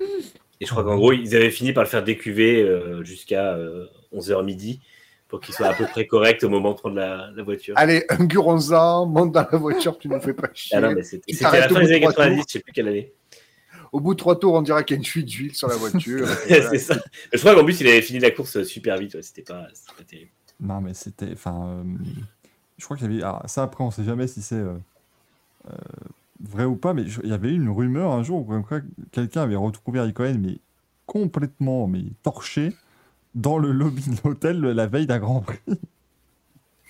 Et je crois qu'en gros, ils avaient fini par le faire décuver euh, jusqu'à 11h midi pour qu'il soit à peu près correct au moment de prendre la, la voiture. Allez, un guronzan, monte dans la voiture, tu nous fais pas chier. Ah non, mais c'était à la fin bout des de années trois 90, tours. je sais plus quelle année. Au bout de trois tours, on dirait qu'il y a une fuite d'huile sur la voiture. Voilà. ça. Je crois qu'en plus, il avait fini la course super vite. ouais, C'était pas, terrible. Non, mais c'était. Enfin, euh, je crois qu'il y avait. alors, ça, après, on sait jamais si c'est euh, euh, vrai ou pas, mais il y avait eu une rumeur un jour où quelqu'un avait retrouvé Raikkonen, mais complètement mais torché, dans le lobby de l'hôtel la veille d'un Grand Prix.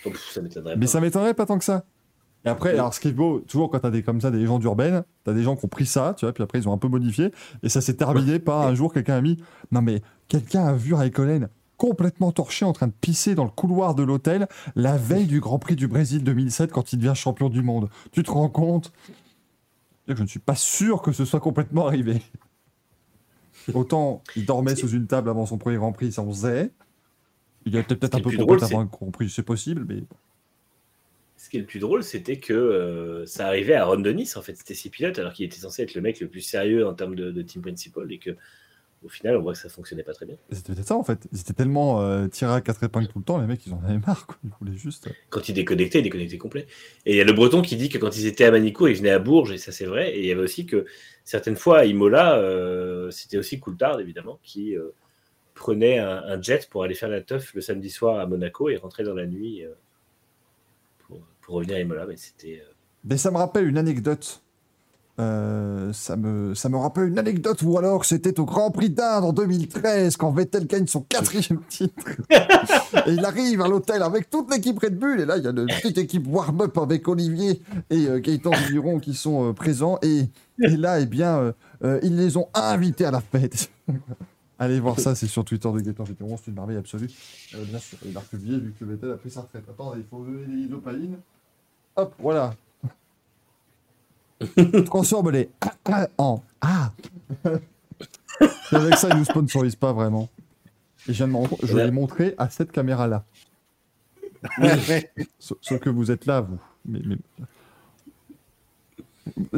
Oh, ça m'étonnerait Mais pas. ça m'étonnerait pas tant que ça. Et après, alors ce qui est beau, toujours quand t'as des comme ça, des légendes urbaines, t'as des gens qui ont pris ça, tu vois, puis après ils ont un peu modifié, et ça s'est terminé par un jour quelqu'un a mis, non mais quelqu'un a vu Raikkonen complètement torché en train de pisser dans le couloir de l'hôtel la veille du Grand Prix du Brésil 2007 quand il devient champion du monde. Tu te rends compte? Je ne suis pas sûr que ce soit complètement arrivé. Autant il dormait sous une table avant son premier Grand Prix, ça on sait. Il a peut-être un peu drôle, avant un Grand Prix, c'est possible, mais Ce qui est le plus drôle, c'était que euh, ça arrivait à Ron Dennis, en fait. C'était six pilotes, alors qu'il était censé être le mec le plus sérieux en termes de, de team principal, et que au final, on voit que ça fonctionnait pas très bien. C'était peut-être ça en fait. Ils étaient tellement euh, tirés à quatre épingles tout le temps, les mecs ils en avaient marre quoi. Ils voulaient juste. Quand il déconnectait, il déconnectait complet. Et il y a le Breton qui dit que quand ils étaient à Manicourt, ils venaient à Bourges, et ça c'est vrai. Et il y avait aussi que certaines fois à Imola, euh, c'était aussi Coulthard, évidemment, qui euh, prenait un, un jet pour aller faire la teuf le samedi soir à Monaco et rentrer dans la nuit euh, pour, pour revenir à Imola. Mais c'était. euh, Mais ça me rappelle une anecdote. Euh, ça, me, ça me rappelle une anecdote ou alors c'était au Grand Prix d'Inde en 2013 quand Vettel gagne son quatrième titre. et il arrive à l'hôtel avec toute l'équipe Red Bull et là il y a une petite équipe warm-up avec Olivier et euh, Gaëtan qui sont euh, présents et, et là eh bien euh, ils les ont invités à la fête. Allez voir ça, c'est sur Twitter de Gaëtan Vigneron, c'est une merveille absolue. Bien sûr, il a republié vu que Vettel a pris sa retraite. Attends, il faut donner les isopaïnes. Hop, voilà. Transforme-les en A. Et avec ça, ils nous sponsorisent pas vraiment. Et je l'ai montré à cette caméra-là. Ce que vous êtes là, vous. Mais, mais-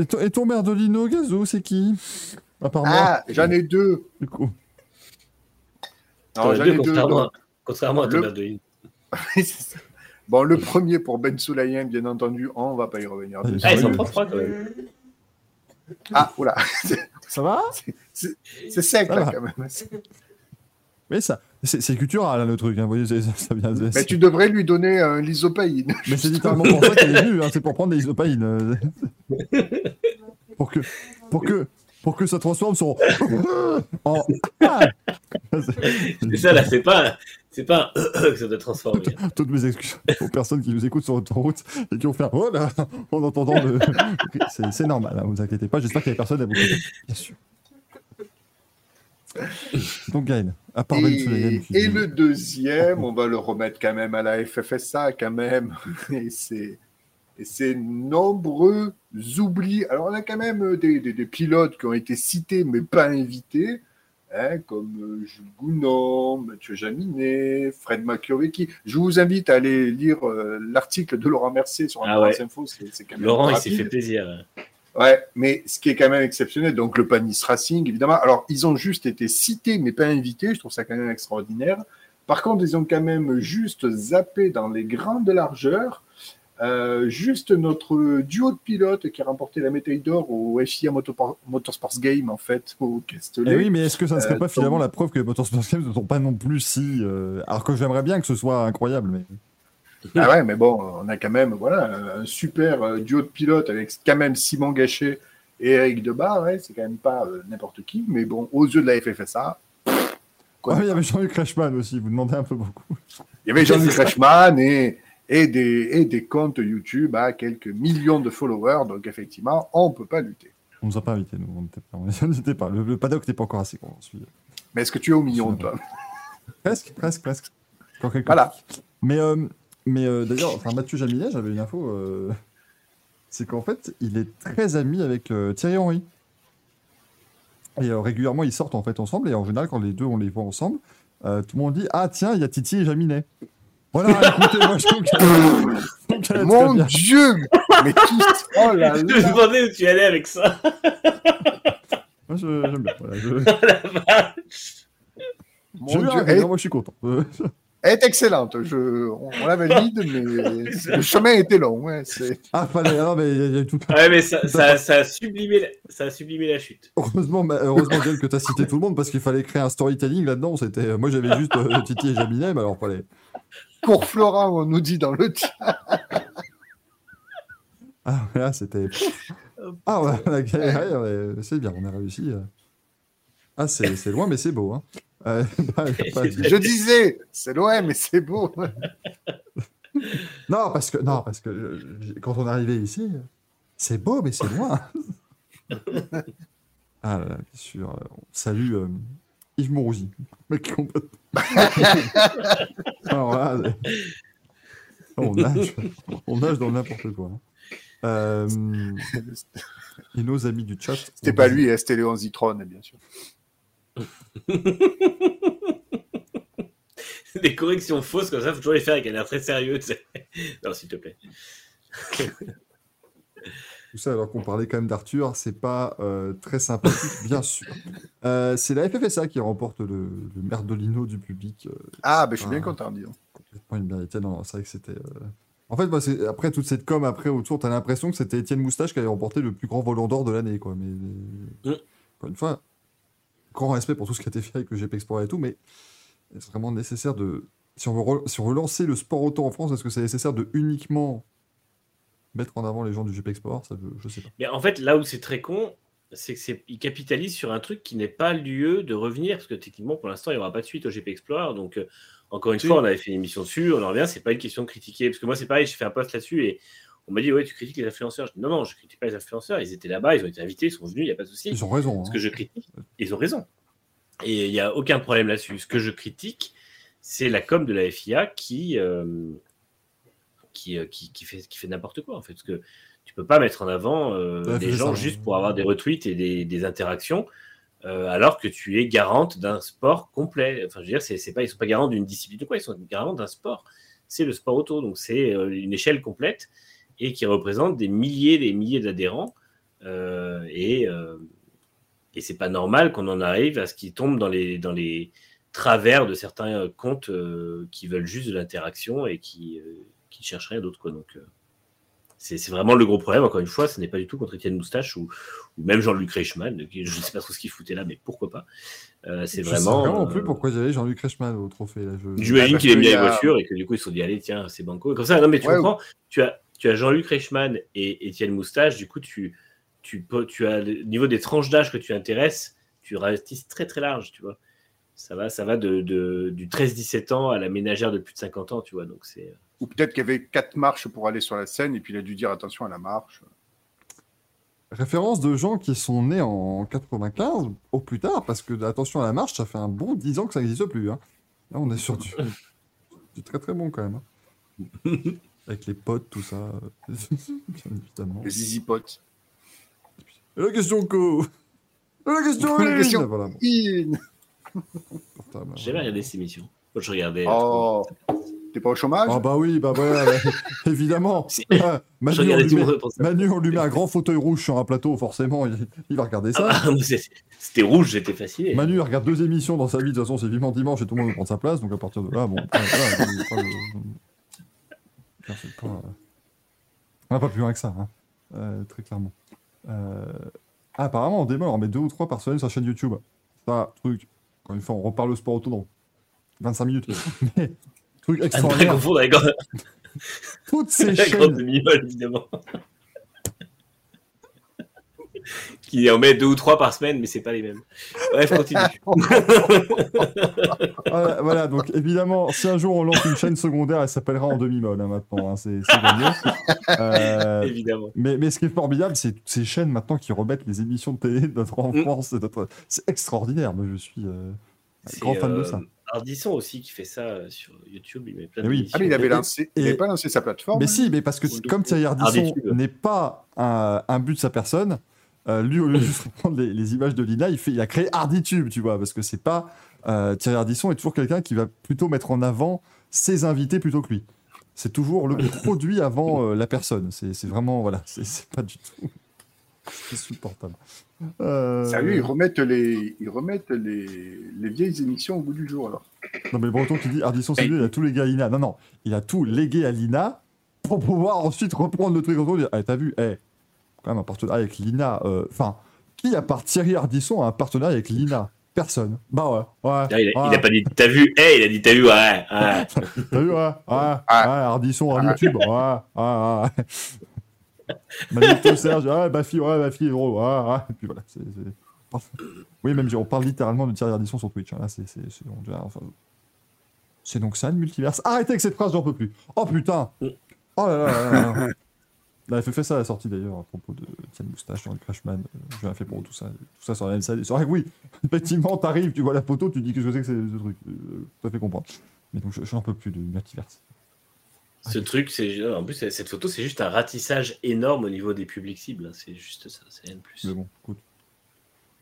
Et, ton- et ton Merdolino Gazo, c'est qui? À part Ah, j'en ai deux. du coup. J'en ai deux. contrairement, à, contrairement à Le- ça. Bon, le premier pour Ben Soulayen, bien entendu, on va pas y revenir. Ah, dessus. Ah, ils sont Sérieux propres, quand même. Ah, oula, Ça va c'est sec Ça là va. quand même. Mais ça, c'est culturel, hein, le truc. hein, vous voyez, c'est- ça, ça vient. Mais tu devrais lui donner un lysopaïne. Mais c'est littéralement pour ça qu'elle est venue, hein, c'est pour prendre des isopaïnes. euh. pour que, pour que, pour que ça transforme son en Ah C'est ça, là, c'est pas, c'est pas un que ça doit transformer. Toutes mes excuses aux personnes qui nous écoutent sur autoroute et qui ont fait un oh là en entendant le. C'est- C'est normal, hein, vous inquiétez pas. J'espère qu'il y a personne à vous bien sûr. Donc Gaël, à part Ben Et, qui et le deuxième, on va le remettre quand même à la FFSA, quand même. Et c'est et c'est nombreux oublis. Alors, on a quand même des, des- des pilotes qui ont été cités, mais pas invités, hein, comme euh, Jules Gounon, Mathieu Jaminet, Fred Machiovecchi. Je vous invite à aller lire euh, l'article de Laurent Mercier sur Ah ouais. Info. Quand même Laurent, il s'est fait plaisir. Ouais, mais ce qui est quand même exceptionnel, donc le Panis Racing, évidemment. Alors, ils ont juste été cités, mais pas invités. Je trouve ça quand même extraordinaire. Par contre, ils ont quand même juste zappé dans les grandes largeurs. Euh, juste notre duo de pilotes qui a remporté la médaille d'or au FIA Motorsports Game, en fait, au Castellet. Eh oui, mais est-ce que ça ne serait Euh, pas finalement donc- la preuve que les Motorsport Games ne sont pas non plus si. euh, Alors que j'aimerais bien que ce soit incroyable, mais. Ah ouais, mais bon, on a quand même voilà, un super duo de pilotes avec quand même Simon Gachet et Eric Debar. Ouais, c'est quand même pas n'importe qui, mais bon, aux yeux de la FFSA. il y avait Jean-Luc Reichmann aussi, vous demandez un peu beaucoup. Il y avait Jean-Luc Reichmann et, et, des, et des comptes YouTube à quelques millions de followers, donc effectivement, on ne peut pas lutter. On nous a pas invités, nous. On n'était pas. Le, le paddock n'était pas encore assez grand. Mais est-ce que tu es au million, toi? Presque, presque, presque. Encore Voilà. Mais, euh, mais euh, d'ailleurs, enfin, Mathieu Jaminet, j'avais une info. euh, c'est qu'en fait, il est très ami avec Thierry Henry. Et régulièrement, ils sortent en fait ensemble. Et en général, quand les deux on les voit ensemble, tout le monde dit Ah, tiens, il y a Titi et Jaminet. Voilà, écoutez, moi je trouve que. je Mon bien. Dieu Mais tout Oh là Je me là demandais où tu allais avec ça. Moi, je- j'aime bien. Voilà, je... La vache. Mon Dieu rire, Elle, moi je suis content. Elle est excellente. Je, on, on la valide, mais le chemin était long. Ouais, c'est- Ah, fallait. non, mais il y a- tout. Ouais, mais ça, ça, ça a sublimé la, ça a sublimé la chute. Heureusement, bah, heureusement Gaël, que tu as cité tout le monde parce qu'il fallait créer un storytelling là-dedans. C'était, moi j'avais juste euh, Titi et Jaminet, mais alors fallait. Pour Florent, on nous dit dans le chat. Ah là, c'était. Ah ouais, la ouais, c'est bien, on a réussi. euh. Ah, c'est c'est loin, mais c'est beau. Hein. Euh, bah, pas. Je disais, c'est loin, mais c'est beau. Non, parce que non, parce que euh, quand on est arrivé ici, c'est beau, mais c'est loin. ah là là, bien sûr. on salue euh, Yves Mourouzi. Mec. Alors là, c'est- on nage, on nage dans n'importe quoi. hein. Euh, et nos amis du chat. C'était pas dit- lui, c'était Léon Zitron, bien sûr. Des corrections fausses comme ça, faut toujours les faire avec un air très sérieux. tu sais. Non, s'il te plaît. Tout ça alors qu'on parlait quand même d'Arthur, c'est pas euh, très sympathique, bien sûr. Euh, c'est la FFSA qui remporte le, le merdolino du public. euh, Ah, ben je suis bien content, dis complètement immérité. Non, non, c'est vrai que c'était. En fait, moi, après toute cette com après autour, t'as l'impression que c'était Étienne Moustache qui avait remporté le plus grand volant d'or de l'année, quoi. Mais Mm. encore une fois, grand respect pour tout ce qui a été fait avec le GP Explorer et tout, mais c'est vraiment nécessaire de. Si on veut, re- si on veut lancer le sport auto en France, est-ce que c'est nécessaire de uniquement mettre en avant les gens du GP Explorer Ça, je, je sais pas. Mais en fait, là où c'est très con, c'est que c'est, ils capitalisent sur un truc qui n'est pas lieu de revenir, parce que techniquement, pour l'instant, il n'y aura pas de suite au GP Explorer. Donc, euh, encore une fois, on avait fait une émission dessus, on en revient, c'est pas une question de critiquer. Parce que moi, c'est pareil, j'ai fait un post là-dessus et on m'a dit, ouais, tu critiques les influenceurs. Je dis, non, non, je critique pas les influenceurs, ils étaient là-bas, ils ont été invités, ils sont venus, il n'y a pas de souci. Ils ont raison. Ce hein. que je critique, ils ont raison. Et il n'y a aucun problème là-dessus. Ce que je critique, c'est la com de la FIA qui, euh, qui, euh, qui, qui fait, qui fait n'importe quoi, en fait. Parce que tu peux pas mettre en avant euh, Ouais, des gens ça. juste pour avoir des retweets et des, des interactions, euh, alors que tu es garante d'un sport complet. Enfin, je veux dire, c'est, pas, ils sont pas garants d'une discipline ou quoi, ils sont garants d'un sport. C'est le sport auto, donc c'est une échelle complète et qui représente des milliers des milliers d'adhérents. Et, et c'est pas normal qu'on en arrive à ce qui tombe dans les, dans les travers de certains comptes euh, qui veulent juste de l'interaction et qui, euh, qui cherchent rien d'autre. Quoi. Donc, euh, c'est c'est vraiment le gros problème. Encore une fois, ce n'est pas du tout contre Étienne Moustache ou, ou même Jean-Luc Reichmann. qui- Je ne sais pas trop ce qu'il foutait là, mais pourquoi pas. Euh, c'est Je vraiment. sais vraiment euh, plus pourquoi j'avais Jean-Luc Reichmann au trophée. Là. Je... J'imagine qu'il aime bien les voitures et que du coup ils se sont dit allez tiens c'est banco comme ça non mais tu Ouais, comprends tu as tu as Jean-Luc Reichmann et Étienne Moustache du coup tu tu peux tu as le niveau des tranches d'âge que tu intéresses tu ratisses très très large tu vois ça va ça va de, de- du 13-17 ans à la ménagère de plus de 50 ans tu vois donc c'est Ou peut-être qu'il y avait quatre marches pour aller sur la scène et puis il a dû dire attention à la marche. référence de gens qui sont nés en 95 au plus tard, parce que attention à la marche, ça fait un bon 10 ans que ça n'existe plus. hein. Là, on est sur du, du très très bon quand même. hein. Avec les potes, tout ça. euh, évidemment. Les easy potes. Et la question co. Et la question La question- Voilà, bon, In. J'ai jamais regardé cette émission. Je regardais. Oh, t'es pas au chômage? Ah bah oui, bah voilà, bah, évidemment. Si. Ah, Je Manu, on lui met. Manu, on lui un grand fauteuil rouge sur un plateau, forcément, il, il va regarder ça. Ah, c'est- C'était rouge, j'étais fasciné. Manu il regarde deux émissions dans sa vie, de toute façon c'est vivement dimanche et tout le monde prendre sa place, donc à partir de là, bon, voilà, voilà, pas pas, euh, On va pas plus loin que ça, hein, euh, très clairement. Euh, Ah, apparemment, en démo, on met deux ou trois par semaine sur la chaîne YouTube. Ça, truc, encore une fois, on reparle le sport auto dans 25 minutes. Mais, truc extraordinaire, toutes ces chaînes, évidemment. Qui en met deux ou trois par semaine, mais c'est pas les mêmes. Bref, continue. voilà, voilà, donc évidemment, si un jour on lance une chaîne secondaire, elle s'appellera en demi-molle hein, maintenant, hein, c'est gagné. Euh, évidemment. Mais, mais ce qui est formidable, c'est toutes ces chaînes maintenant qui remettent les émissions de télé de notre Mm. enfance. notre- C'est extraordinaire. Moi, je suis euh, grand fan de euh, ça. Ardisson aussi qui fait ça euh, sur YouTube. Il met plein Eh oui. Ah, mais il avait Et- lancé. Il et- avait pas lancé sa plateforme. Mais hein si, mais parce que comme Thierry Ardisson n'est pas un, un but de sa personne, euh, lui, au lieu de juste reprendre les, les images de Lina, il, fait, il a créé Arditube, tu vois, parce que c'est pas. euh, Thierry Ardisson est toujours quelqu'un qui va plutôt mettre en avant ses invités plutôt que lui. C'est toujours le produit avant euh, la personne. C'est vraiment. Voilà, c'est pas du tout. C'est insupportable. Sérieux, ils remettent les, ils remettent les, les vieilles émissions au bout du jour alors. Non, mais breton qui dit Ardisson, c'est lui, il a tout légué à Lina. Non, non, il a tout légué à Lina pour pouvoir ensuite reprendre le truc en dire Eh, t'as vu, eh, quand même un partenariat avec Lina. euh, Enfin, qui, à part Thierry Ardisson, a un partenariat avec Lina? Personne. Bah ouais, ouais. Ah, il, a, il ouais. a pas dit t'as vu, hey, il a dit t'as vu, ouais, ouais. T'as vu, ouais, ouais, ouais, Ardisson, Arditube, ouais, ouais, ouais. Magneto Serge, ouais, ma fille, ouais, ma fille, gros, ouais, ouais. Et puis voilà, c'est. Oui, même, on parle littéralement de Thierry Ardisson sur Twitch. hein, Là, c'est. c'est- c'est- on dirait- enfin, c'est donc ça, le multiverse. Arrêtez avec cette phrase, j'en peux plus. Oh putain Oh là là là là elle fait ça à la sortie d'ailleurs, à propos de Tienne Moustache dans le Crashman. Euh, Je viens fait pour tout ça. Tout ça sur la MSA. C'est vrai que oui, effectivement, t'arrives, tu vois la photo, tu dis qu'est-ce que c'est que ce truc. Euh, tout à fait comprendre. Mais donc, je, je n'en peux plus du multiverse. Ce truc, c'est en plus cette photo, c'est juste un ratissage énorme au niveau des publics cibles. hein. C'est juste ça, c'est rien de plus. Mais bon, écoute.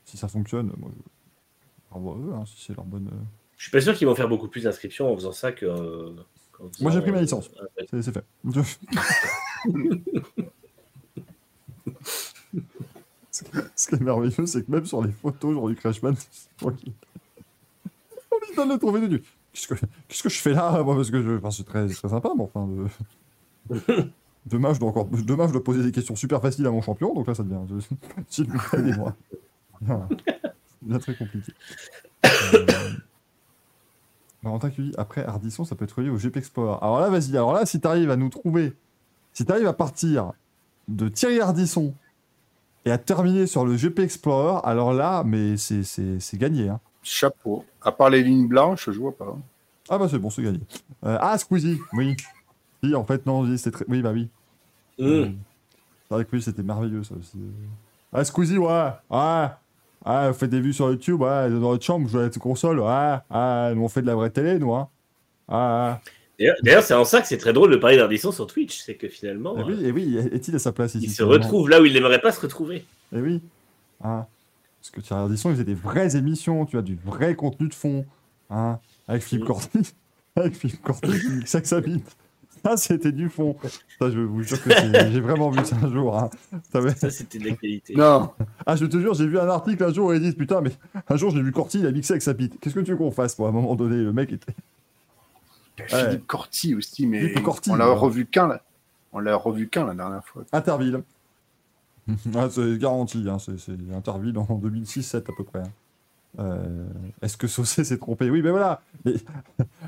Si ça fonctionne, moi, je... eux, hein, si c'est leur bonne. euh, Je suis pas sûr qu'ils vont faire beaucoup plus d'inscriptions en faisant ça que. euh, Moi, j'ai pris ma licence. un- c'est fait. Ce qui- est merveilleux, c'est que même sur les photos, genre du Crashman, on lui donne le trouver de. Qu'est-ce que, qu'est-ce que je fais là moi Parce que je, enfin, c'est très, sympa, mais enfin. De... Demain, je dois encore, demain, je dois poser des questions super faciles à mon champion, donc là, ça devient. S'il vous plaît, aidez-moi. Ça devient très compliqué. Euh... Valentin qui dit après Ardisson, ça peut être relié au GP Explorer. Alors là, vas-y. Alors là, si tu arrives à nous trouver, si tu arrives à partir de Thierry Ardisson et à terminer sur le GP Explorer, alors là, mais c'est- c'est c'est gagné. Hein. Chapeau. À part les lignes blanches, je vois pas. Ah bah c'est bon, c'est gagné. Euh, ah, Squeezie, oui. Si, en fait, non, oui, c'était très... Oui, bah oui. Mmh. Euh, C'est vrai que oui, c'était merveilleux, ça aussi. Ah, Squeezie, ouais. Ouais. Ouais, on fait des vues sur YouTube, ouais, dans notre chambre, je joue à la console, ouais. Ouais, nous on fait de la vraie télé, nous, hein. Ouais, ouais. D'ailleurs- c'est en ça que c'est très drôle de parler d'Ardisson sur Twitch, c'est que finalement, Et euh, oui, et oui, est-il à sa place ici il se retrouve là où il n'aimerait pas se retrouver. Eh oui. Hein. Parce que Thierry Ardisson, il faisait des vraies émissions, tu as du vrai contenu de fond. Hein. Avec Philippe Mm. Corti. Avec Philippe Corti qui mixait que sa bite. Ça, c'était du fond. Ça, je vous jure que j'ai vraiment vu ça un jour. Hein. Ça c'était de la qualité. Non. Ah, je te jure, j'ai vu un article un jour où ils disent Putain, mais un jour, j'ai vu Corti, il a mixé avec sa bite. Qu'est-ce que tu veux qu'on fasse, moi À un moment donné, le mec était. Philippe Corti aussi, mais Philippe Corti, on l'a ouais. revu là On l'a revu quand la dernière fois Interville. ah, c'est garanti, hein, c'est Interville en 2006-7 à peu près. hein. Euh, Est-ce que Saucé s'est trompé? Oui, mais voilà.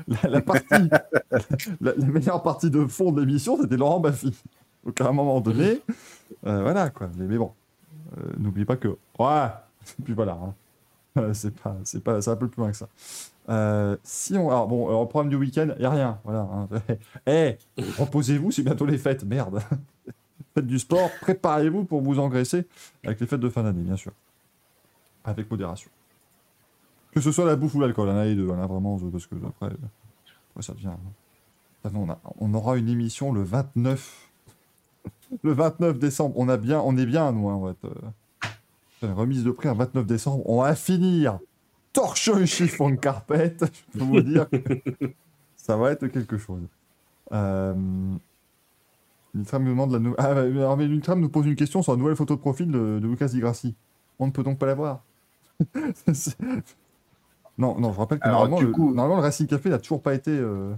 La, la partie, la, la meilleure partie de fond de l'émission, c'était Laurent Baffy. Donc à un moment donné, euh, voilà quoi. Mais, mais bon, euh, n'oubliez pas que ouais. Puis voilà. hein. Euh, c'est pas, c'est pas, c'est un peu plus loin que ça. Euh, si on, alors bon, alors, le du week-end, y a rien. Voilà. hein. Eh, reposez-vous, c'est bientôt les fêtes. Merde. faites du sport, préparez-vous pour vous engraisser avec les fêtes de fin d'année, bien sûr. Avec modération. Que ce soit la bouffe ou l'alcool, un et deux, hein, là, vraiment, parce que après, euh, ça devient. Non, on, a- on aura une émission le 29. Le 29 décembre. On, a bien, on est bien, nous, hein, on va remise de prix un 29 décembre. On va finir torchon chiffon carpet. Je peux vous dire que ça va être quelque chose. Euh... Nitram nous demande la nou- ah, bah, alors, mais Nitram nous pose une question sur la nouvelle photo de profil de, de Lucas Di Grassi. On ne peut donc pas la voir. Non, non, je rappelle que Alors, normalement, du le, coup- normalement, le Racing Café n'a toujours pas été. euh,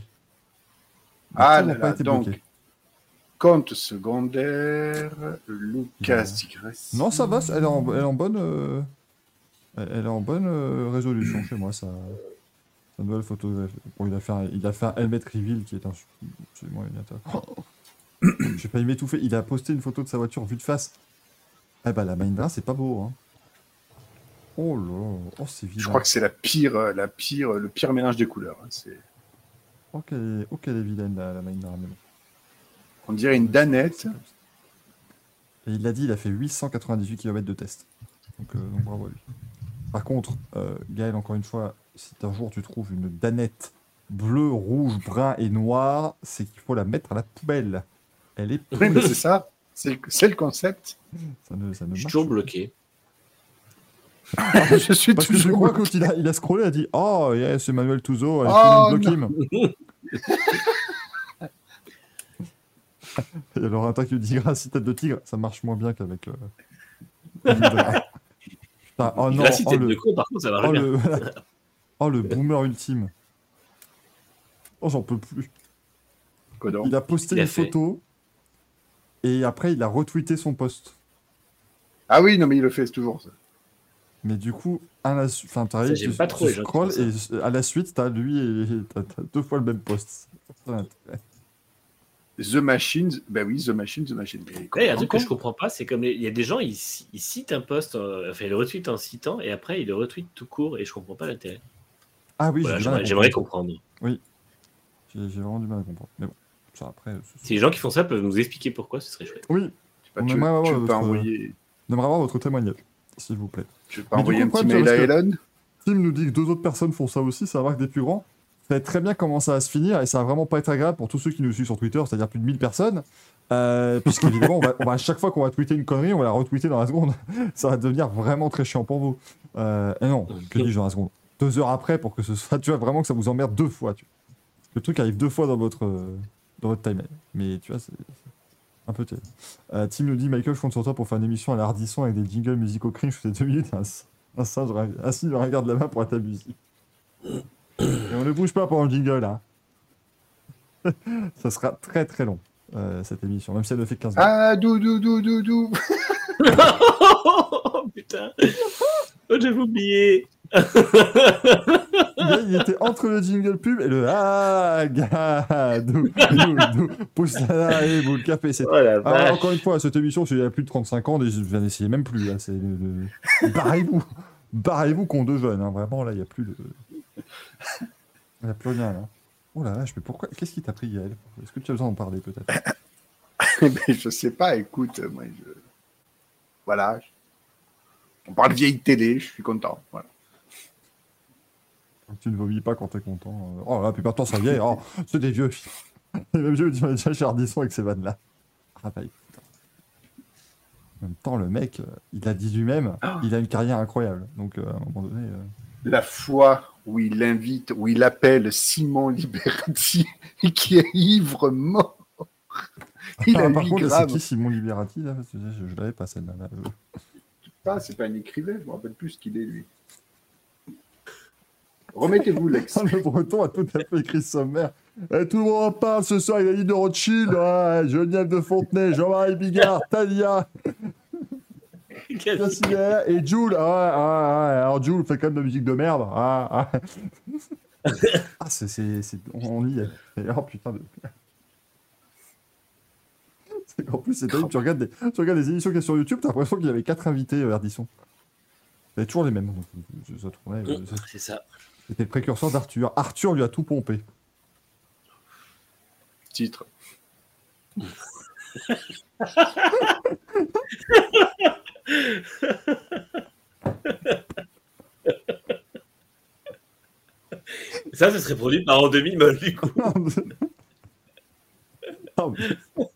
Ah pas été donc, bloqué. Compte secondaire, Lucas Tigres. Non, ça va, elle est en, elle est en bonne. euh, elle est en bonne euh, résolution chez moi, ça. Sa nouvelle photo. Bon, il a fait un, il a fait un helmet reveal qui est un, absolument inintéressant. J'ai failli m'étouffer. Il a posté une photo de sa voiture vue de face. Eh bah, la Mahindra, c'est pas beau, hein. Oh là, oh, c'est vilain. Je crois que c'est la pire, la pire, le pire mélange des couleurs. hein. C'est, Oh, qu'elle est, oh, est vilaine, la, la Mahindra. mais bon. On dirait une danette. Et il l'a dit, il a fait 898 km de test. Donc, euh, donc bravo à lui. Par contre, euh, Gaël, encore une fois, si un jour tu trouves une danette bleue, rouge, brun et noire, c'est qu'il faut la mettre à la poubelle. Elle est Oui, mais c'est ça. C'est, c'est le concept. ça ne, ça ne Je suis toujours pas. bloqué. je suis Parce que je crois quand il a, il a scrollé, il a dit Oh, yeah, c'est Manuel Touzo, avec Oh, him. Et alors, un tas qui dit grâce tête de tigre, ça marche moins bien qu'avec. euh. Putain, oh non, oh, le- de con, par contre, ça marche Oh bien. le... oh le boomer ultime. Oh j'en peux plus. Quoi donc? Il a posté Il a une fait. photo et après il a retweeté son post. Ah oui, non, mais il le fait toujours. Ça. Mais du coup, à la su- enfin, t'arrives, Ça, j'aime tu, pas trop tu scrolls et à la suite t'as lui et t'as, t'as deux fois le même post. The Machine, ben oui, The Machine, The Machine. Il y a un truc que je comprends pas, c'est comme les- il y a des gens, ils, ils citent un post, euh, enfin, ils le retweetent en citant, et après, ils le retweetent tout court, et je comprends pas l'intérêt. Ah oui, Voilà, j'aimerais j'aimerais comprendre. comprendre. J'ai, j'ai vraiment du mal à comprendre. Mais bon, ça après. Si les gens qui font ça peuvent nous expliquer pourquoi, ce serait chouette. Oui, Bah, on tu, aimerait avoir tu pas votre- envoyer, on aimerait avoir votre témoignage, s'il vous plaît. tu veux pas Mais envoyer coup, un petit mail à Elon Tim nous dit que deux autres personnes font ça aussi, ça marque des plus grands. Être très bien comment ça va se finir et ça va vraiment pas être agréable pour tous ceux qui nous suivent sur Twitter, c'est-à-dire plus de 1000 personnes. Euh, Puisqu'évidemment, on on va à chaque fois qu'on va tweeter une connerie, on va la retweeter dans la seconde. Ça va devenir vraiment très chiant pour vous. Euh, et non, que dis-je dans la seconde? Deux heures après pour que ce soit, tu vois, vraiment que ça vous emmerde deux fois. Tu vois. Le truc arrive deux fois dans votre, euh, dans votre timeline. Mais tu vois, c'est c'est un peu terrible. Euh, Tim nous dit Michael, je compte sur toi pour faire une émission à l'Ardisson avec des jingles musicaux cringe les deux minutes. Un, un singe assis de la main pour être ta musique. Et on ne bouge pas pendant le jingle, là. Ça sera très très long, euh, cette émission, même si elle ne fait que 15 minutes. Ah, dou, dou, dou, dou, dou. oh putain Oh, j'avais oublié Il, était entre le jingle pub et le Ah, gars, dou, dou, dou, pousse la là et boule café. C'est... Oh encore une fois, cette émission, c'est il y a plus de 35 ans, je viens d'essayer même plus. Là, c'est Barrez-vous Barrez-vous qu'on de jeunes, hein, vraiment, là, il n'y a plus de. Il n'y a plus rien, là. Oh la vache, mais pourquoi Qu'est-ce qui t'a pris, Yael? Est-ce que tu as besoin d'en parler, peut-être? Je sais pas, écoute, moi, je... Voilà. On parle vieille télé, je suis content. Voilà. Tu ne vomis pas quand t'es content. euh. Oh là, puis maintenant, ça vieille. Oh, c'est des vieux. Les mêmes vieux, tu déjà chez Ardisson avec ces vannes-là. Ah bah. En même temps, le mec, euh, il a dit lui-même, il a une carrière incroyable. Donc, euh, à un moment donné. euh, La fois où il invite, où il appelle Simon Liberati et qui est ivre mort. Il a par 8 contre, c'est qui Simon Liberati là? Parce que Je, je l'avais pas celle-là. là. Ah, c'est pas un écrivain, je me rappelle plus ce qu'il est, lui. Remettez-vous l'ex. Le breton a tout à fait écrit sommaire. Eh, tout le monde en parle ce soir, il a dit de Rothschild, ouais, Geneviève de Fontenay, Jean-Marie Bigard, Talia, et Jules. Ah, ouais, ouais, alors Jules fait quand même de la musique de merde. Ah, ah. Ah, c'est, c'est, c'est- on y est. Et, oh putain de. Qu'en plus, c'est terrible, tu regardes, des, tu regardes des émissions qu'il y a sur YouTube, t'as l'impression qu'il y avait quatre invités euh, Ardisson. Il y avait toujours les mêmes. Donc, ça tournait, ça- C'est ça. c'était le précurseur d'Arthur. Arthur lui a tout pompé. Titre. Ça, ça serait produit par en demi-molle, du coup. Ah, mais-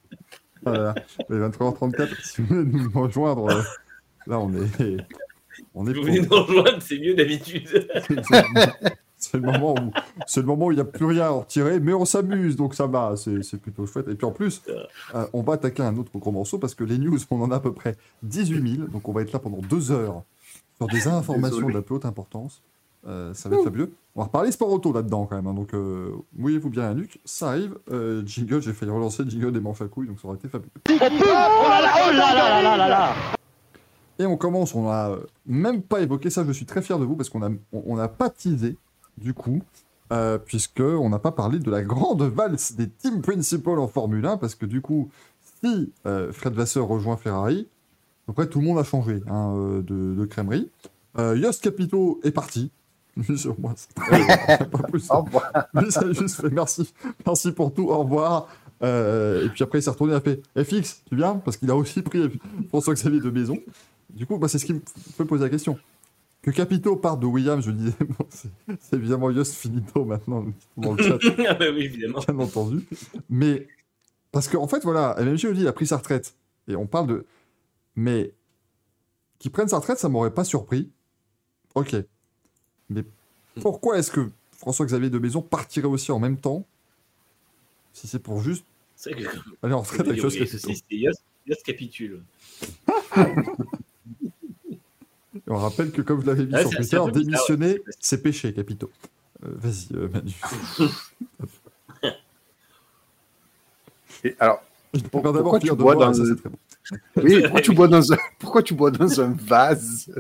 Voilà. Les 23h34, si vous voulez nous rejoindre, euh, là on est. On est Vous pour- venez nous rejoindre, c'est mieux d'habitude. C'est le moment où c'est le moment où il n'y a plus rien à en retirer, mais on s'amuse, donc ça va, c'est c'est plutôt chouette. Et puis en plus, euh, on va attaquer un autre gros morceau parce que les news, on en a à peu près 18 000, donc on va être là pendant deux heures sur des informations Désolé. de la plus haute importance. Euh, ça va être fabuleux. On va reparler sport auto là-dedans quand même, hein, donc euh, mouillez-vous bien la nuque, ça arrive. Euh, jingle, j'ai failli relancer le jingle des manches à couilles, donc ça aurait été fabuleux. Et on commence, on a euh, même pas évoqué ça, je suis très fier de vous parce qu'on a, on on n'a pas teasé du coup, euh, puisque on n'a pas parlé de la grande valse des team principal en Formule 1, parce que du coup, si euh, Fred Vasseur rejoint Ferrari, après tout le monde a changé hein, euh, de, de crèmerie. Euh, Yost Capito est parti. Lui, sur moi, c'est très- pas plus. Au revoir. Lui, ça a juste fait merci, merci pour tout, au revoir. Euh, et puis après, il s'est retourné, il a fait FX, tu viens? Parce qu'il a aussi pris François-Xavier de Maison. Du coup, bah, c'est ce qui me fait poser la question. Que Capito parte de Williams, je disais, bon, c'est évidemment Yost Finito maintenant, dans le chat, ah bah oui, évidemment. bien entendu. Mais, parce qu'en fait, voilà, MMG Audi, a pris sa retraite. Et on parle de. Mais, qu'il prenne sa retraite, ça m'aurait pas surpris. Ok. Mais pourquoi est-ce que François-Xavier de Maison partirait aussi en même temps Si c'est pour juste C'est que aller en retraite avec Capito? Yos capitule. Et on rappelle que, comme vous l'avez vu Ouais, sur Twitter, un démissionner, ouais. c'est péché, Capito. Euh, Vas-y, euh, Manu. Et alors, Pourquoi tu bois dans très bon. oui, pourquoi tu bois dans un, pourquoi tu bois dans un vase?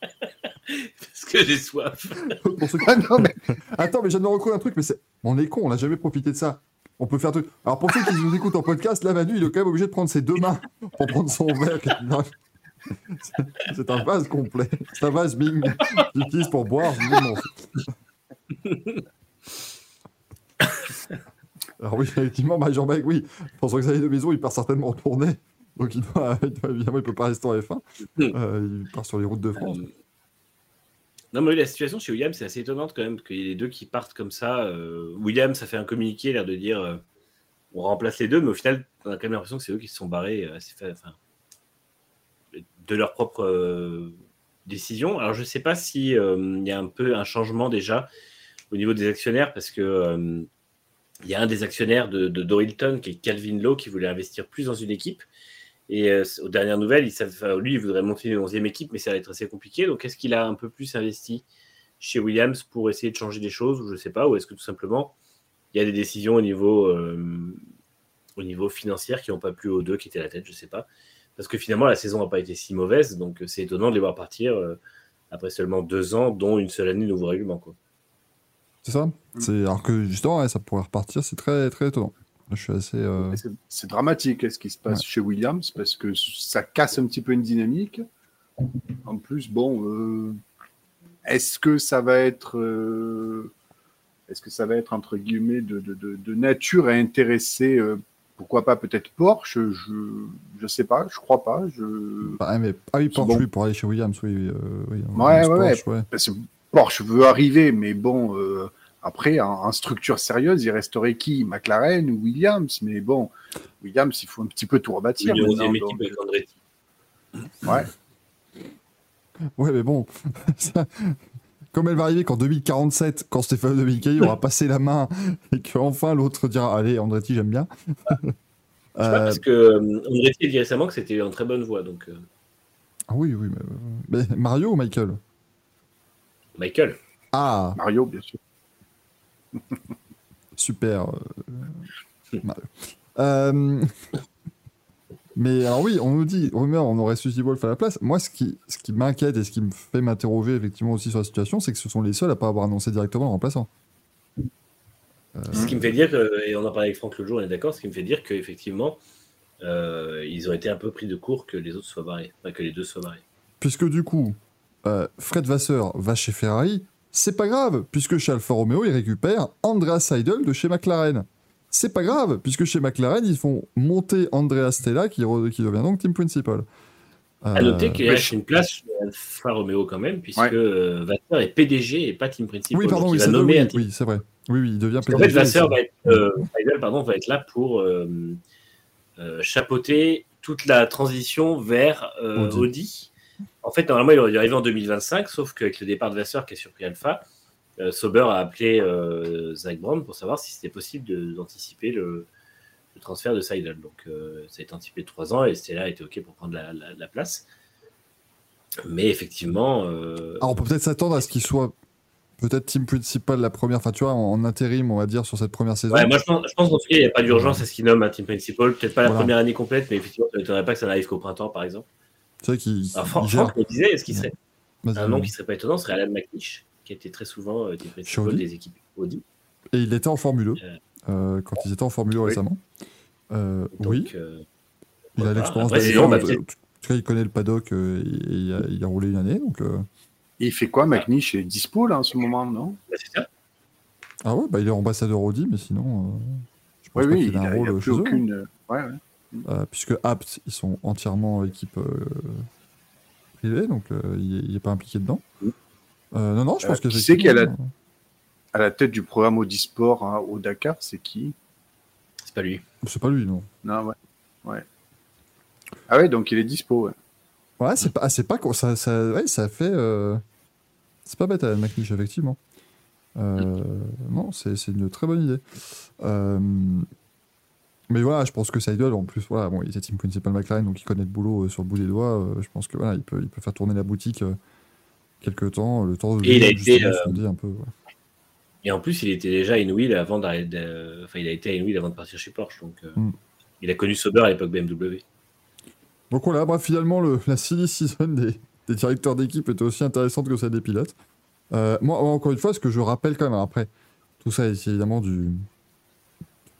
Parce que j'ai soif. Pour ceux qui- Ah non, mais Attends, mais je viens de un truc, mais c'est... on est con, on n'a jamais profité de ça. On peut faire tout. Alors pour ceux qui nous écoutent en podcast, là, Manu, il est quand même obligé de prendre ses deux mains pour prendre son verre. C'est- un vase complet. C'est un vase Ming qu'il utilise pour boire. Alors oui, effectivement, bah, Jean-Bec, oui, François-Xavier de Maison, il part certainement en tournée. Donc il doit, il doit- peut pas rester en F1. Euh, il part sur les routes de France. Euh, Non, mais oui, la situation chez Williams, c'est assez étonnante quand même qu'il y ait les deux qui partent comme ça. Euh, Williams, ça fait un communiqué, l'air de dire euh, on remplace les deux, mais au final, on a quand même l'impression que c'est eux qui se sont barrés assez fa- de leur propre euh, décision. Alors, je ne sais pas s'il y a un peu un changement déjà au niveau des actionnaires, parce que euh, il y a un des actionnaires de, Dorilton, qui est Calvin Lowe, qui voulait investir plus dans une équipe. Et euh, aux dernières nouvelles, il lui, il voudrait monter une 11e équipe, mais ça va être assez compliqué. Donc, est-ce qu'il a un peu plus investi chez Williams pour essayer de changer des choses, ou je ne sais pas, ou est-ce que tout simplement, il y a des décisions au niveau, euh, au niveau financier qui n'ont pas plu aux deux qui étaient à la tête, je ne sais pas. Parce que finalement, la saison n'a pas été si mauvaise, donc euh, c'est étonnant de les voir partir euh, après seulement deux ans, dont une seule année de nouveau règlement. Quoi. C'est ça c'est... Alors que justement, ouais, ça pourrait repartir, c'est très, très étonnant. Je suis assez. euh, c'est- c'est dramatique ce qui se passe chez Williams? Parce que ça casse un petit peu une dynamique. En plus, bon, euh, est-ce que ça va être, euh, est-ce que ça va être entre guillemets de, de- de- de nature à intéresser, euh, pourquoi pas peut-être Porsche, je je sais pas, je crois pas, je Ah, mais... ah oui, Porsche, bon. oui, pour aller chez Williams, oui. oui, euh, oui Ouais, Williams, ouais, Porsche, ouais. parce que Porsche veut arriver, mais bon, euh, après, en, en structure sérieuse, il resterait qui? McLaren ou Williams? Mais bon, Williams, il faut un petit peu tout rebâtir. Maintenant, 11e donc, équipe avec Andretti. ouais. Ouais, mais bon, ça- comme elle va arriver qu'en 2047, quand Stéphane Dominicali aura passé la main et qu'enfin l'autre dira Allez, Andretti, j'aime bien. Je sais pas, Euh, parce que euh, Andretti a dit récemment que c'était en très bonne voie. Donc, euh, Ah oui, oui, mais, mais Mario ou Michael? Michael, Ah, Mario, bien sûr. super. euh, Mario. Euh, mais alors oui, on nous dit, rumeur, on aurait Suzy Wolf à la place. Moi, ce qui, ce qui m'inquiète et ce qui me fait m'interroger effectivement aussi sur la situation, c'est que ce sont les seuls à pas avoir annoncé directement le remplaçant. ce qui me fait dire, que- et on en parlait avec Franck le jour, on est d'accord, ce qui me fait dire qu'effectivement, euh, ils ont été un peu pris de court que les autres soient barrés, enfin, que les deux soient barrés. Puisque du coup, euh, Fred Vasseur va chez Ferrari, c'est pas grave, puisque chez Alfa Romeo, il récupère Andreas Seidel de chez McLaren. C'est pas grave, puisque chez McLaren, ils font monter Andrea Stella, qui, re- qui devient donc team principal. À noter Euh, qu'il lâche une place chez Alfa Romeo quand même, puisque Ouais. euh, Vasseur est PDG et pas team principal. Oui, pardon, oui, c'est oui, team oui, vrai. Oui, oui, il devient Parce qu'en fait, PDG, Vasseur c'est- va être, euh, pardon, va être là pour euh, euh, chapeauter toute la transition vers euh, Audi. Audi. En fait, normalement, il aurait dû arriver en 2025, sauf qu'avec le départ de Vasseur qui a surpris Alpha, euh, Sauber a appelé euh, Zach Brown pour savoir si c'était possible d'anticiper le, le transfert de Seidel. Donc, euh, ça a été anticipé de trois ans et Stella était OK pour prendre la, la- la place. Mais effectivement, euh, Alors, on peut peut-être s'attendre à ce qu'il soit peut-être team principal la première, enfin, tu vois, en, en intérim, on va dire, sur cette première saison. Ouais, moi je pense, je pense qu'en tout cas, il n'y a pas d'urgence à ce qu'il nomme un team principal. Peut-être pas la Voilà. première année complète, mais effectivement, ça ne m'étonnerait pas que ça n'arrive qu'au printemps, par exemple. C'est vrai qu'il Franck. Franck disait, ce qui serait un nom qui serait pas étonnant serait Alan McNish, qui était très souvent euh, Audi. des équipes Audi. Et il était en Formule 1, Euh. euh, quand ils étaient en Formule 1 Oui. récemment. Euh, Donc, oui, euh, il a l'expérience. Sinon, bah, en tout cas, il connaît le paddock euh, et, et il, a, il a roulé une année. Donc, euh, Et il fait quoi, McNish? Est dispo là en ce moment, non? Bah, c'est ça. Ah ouais, bah, il est ambassadeur Audi, mais sinon, euh, je pense Oui, pas oui, qu'il il un a, il a rôle plus chez eux. aucune. Ouais, ouais. Puisque Apt, ils sont entièrement équipe euh, privée, donc euh, il n'est pas impliqué dedans. Mm. Euh, non, non, je Euh, pense que qui c'est qui la- effectivement, À la tête du programme Audi Sport hein, au Dakar, c'est qui? C'est pas lui. euh, C'est pas lui, non. Non, ouais. ouais. Ah ouais, donc il est dispo. Ouais. Ouais, c'est pas, ah, c'est pas, ça, ça, ouais, ça fait. euh, C'est pas bête à McNish, effectivement. Euh, non, c'est c'est une très bonne idée. Euh, Mais voilà, je pense que Seidel, en plus, voilà, bon, il était team principal McLaren, donc il connaît le boulot euh, sur le bout des doigts. euh, je pense que voilà, il peut, il peut faire tourner la boutique euh, quelques temps, le temps de Et il a été, euh, un peu. ouais. Et en plus, il était déjà à Inwheel avant d'arrêter. de- Enfin, il a été à avant de partir chez Porsche. Donc, euh, Mm. il a connu Sauber à l'époque BMW. Donc voilà, bref, finalement, le, la silly season des, des directeurs d'équipe était aussi intéressante que celle des pilotes. Euh, moi, encore une fois, ce que je rappelle quand même, après, tout ça est évidemment du.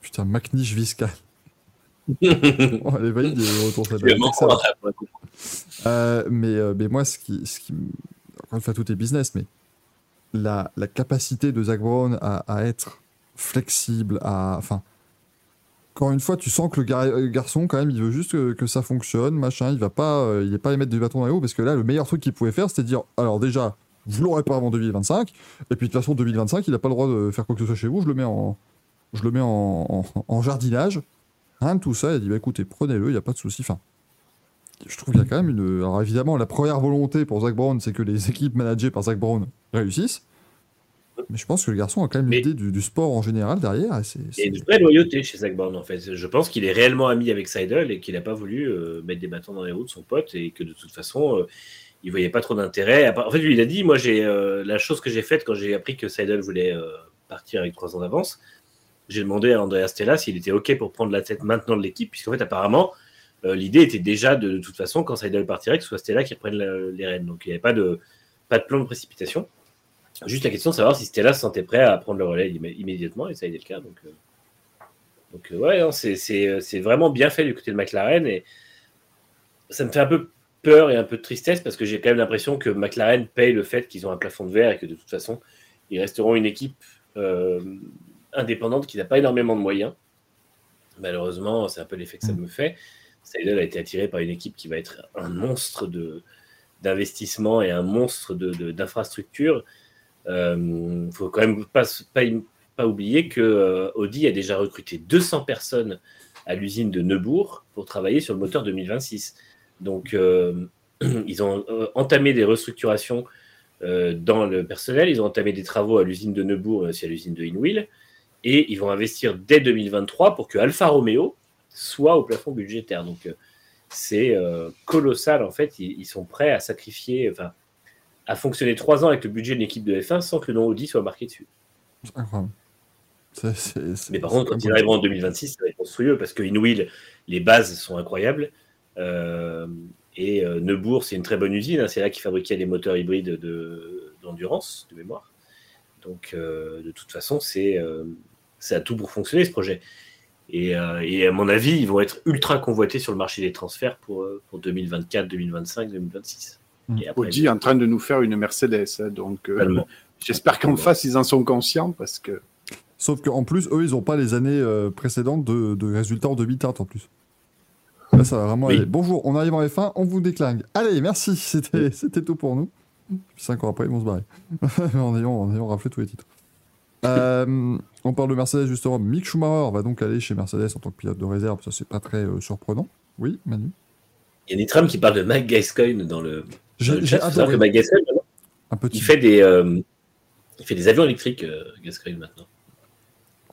Putain, McNish Viscal. oh, elle est valide, il retourne ça. Euh, mais, mais moi, ce qui, ce qui. Encore une fois, tout est business, mais la, capacité de Zach Brown à, être flexible, à. Enfin. Encore une fois, tu sens que le euh, garçon, quand même, il veut juste que, ça fonctionne, machin. Il va pas, euh, il est pas à mettre du bâton dans les roues, parce que là, le meilleur truc qu'il pouvait faire, c'était dire alors déjà, vous l'aurez pas avant 2025, et puis de toute façon, 2025, il n'a pas le droit de faire quoi que ce soit chez vous, je le mets en, je le mets en, jardinage. Rien de tout ça, il a dit bah, écoutez, prenez-le, il n'y a pas de souci. Enfin, je trouve qu'il y a quand même une. Alors évidemment, la première volonté pour Zach Brown, c'est que les équipes managées par Zach Brown réussissent. Mais je pense que le garçon a quand même l'idée du, du sport en général derrière. Il y a une vraie loyauté chez Zach Brown en fait. Je pense qu'il est réellement ami avec Seidel et qu'il n'a pas voulu euh, mettre des bâtons dans les roues de son pote et que de toute façon, euh, il voyait pas trop d'intérêt. En fait, lui, il a dit Moi, j'ai euh, la chose que j'ai faite quand j'ai appris que Seidel voulait euh, partir avec trois ans d'avance. J'ai demandé à Andrea Stella s'il était OK pour prendre la tête maintenant de l'équipe, puisqu'en fait, apparemment, euh, l'idée était déjà de, toute façon, quand Seidel partirait, que ce soit Stella qui reprenne les rênes. Donc, il n'y avait pas de, plan de précipitation. Juste la question de savoir si Stella se sentait prêt à prendre le relais immé- immédiatement, et ça a été le cas. Donc, euh, euh, ouais, euh, c'est vraiment bien fait du côté de McLaren, et ça me fait un peu peur et un peu de tristesse, parce que j'ai quand même l'impression que McLaren paye le fait qu'ils ont un plafond de verre, et que de toute façon, ils resteront une équipe indépendante qui n'a pas énormément de moyens. Malheureusement, c'est un peu l'effet que ça me fait. Seidel a été attiré par une équipe qui va être un monstre de d'investissement et un monstre de- de- d'infrastructure. Il ne faut quand même pas, pas, pas oublier que euh, Audi a déjà recruté 200 personnes à l'usine de Neubourg pour travailler sur le moteur 2026. Donc, euh, ils ont euh, entamé des restructurations euh, dans le personnel, ils ont entamé des travaux à l'usine de Neubourg et aussi à l'usine de Inwheel, et ils vont investir dès 2023 pour que Alfa Romeo soit au plafond budgétaire. Donc, euh, c'est euh, colossal en fait. Ils, ils sont prêts à sacrifier, enfin, à fonctionner trois ans avec le budget d'une équipe de F1 sans que le nom Audi soit marqué dessus. Mais par contre, quand ils arriveront en 2026, ça va être monstrueux parce que les bases sont incroyables. Euh, et euh, Neubourg, c'est une très bonne usine. hein. C'est là qu'ils fabriquaient les moteurs hybrides de- d'endurance, de, mémoire. Donc, euh, de toute façon, c'est c'est à tout pour fonctionner ce projet. Et, euh, et à mon avis, ils vont être ultra convoités sur le marché des transferts pour, euh, pour 2024, 2025, 2026. Mm. Et après, Audi est en train de nous faire une Mercedes. hein, donc, euh, j'espère qu'en face, ils en sont conscients parce que Sauf qu'en plus, eux, ils n'ont pas les années euh, précédentes de, de résultats en demi-teinte en plus. Là, ça va vraiment Oui. aller. Bonjour, on arrive en F1, on vous déclingue. Allez, merci, c'était c'était tout pour nous. Puis cinq ans après, ils vont se barrer. en, ayant, en ayant raflé tous les titres. Euh, on parle de Mercedes justement. Mick Schumacher va donc aller chez Mercedes en tant que pilote de réserve. Ça, c'est pas très euh, surprenant. Oui, Manu? Il y a Nitram qui parle de Mike Gascoigne dans le, dans J'ai le chat. Que Mike Gascoigne, Un petit. il fait des, euh, il fait des avions électriques, Gascoigne maintenant.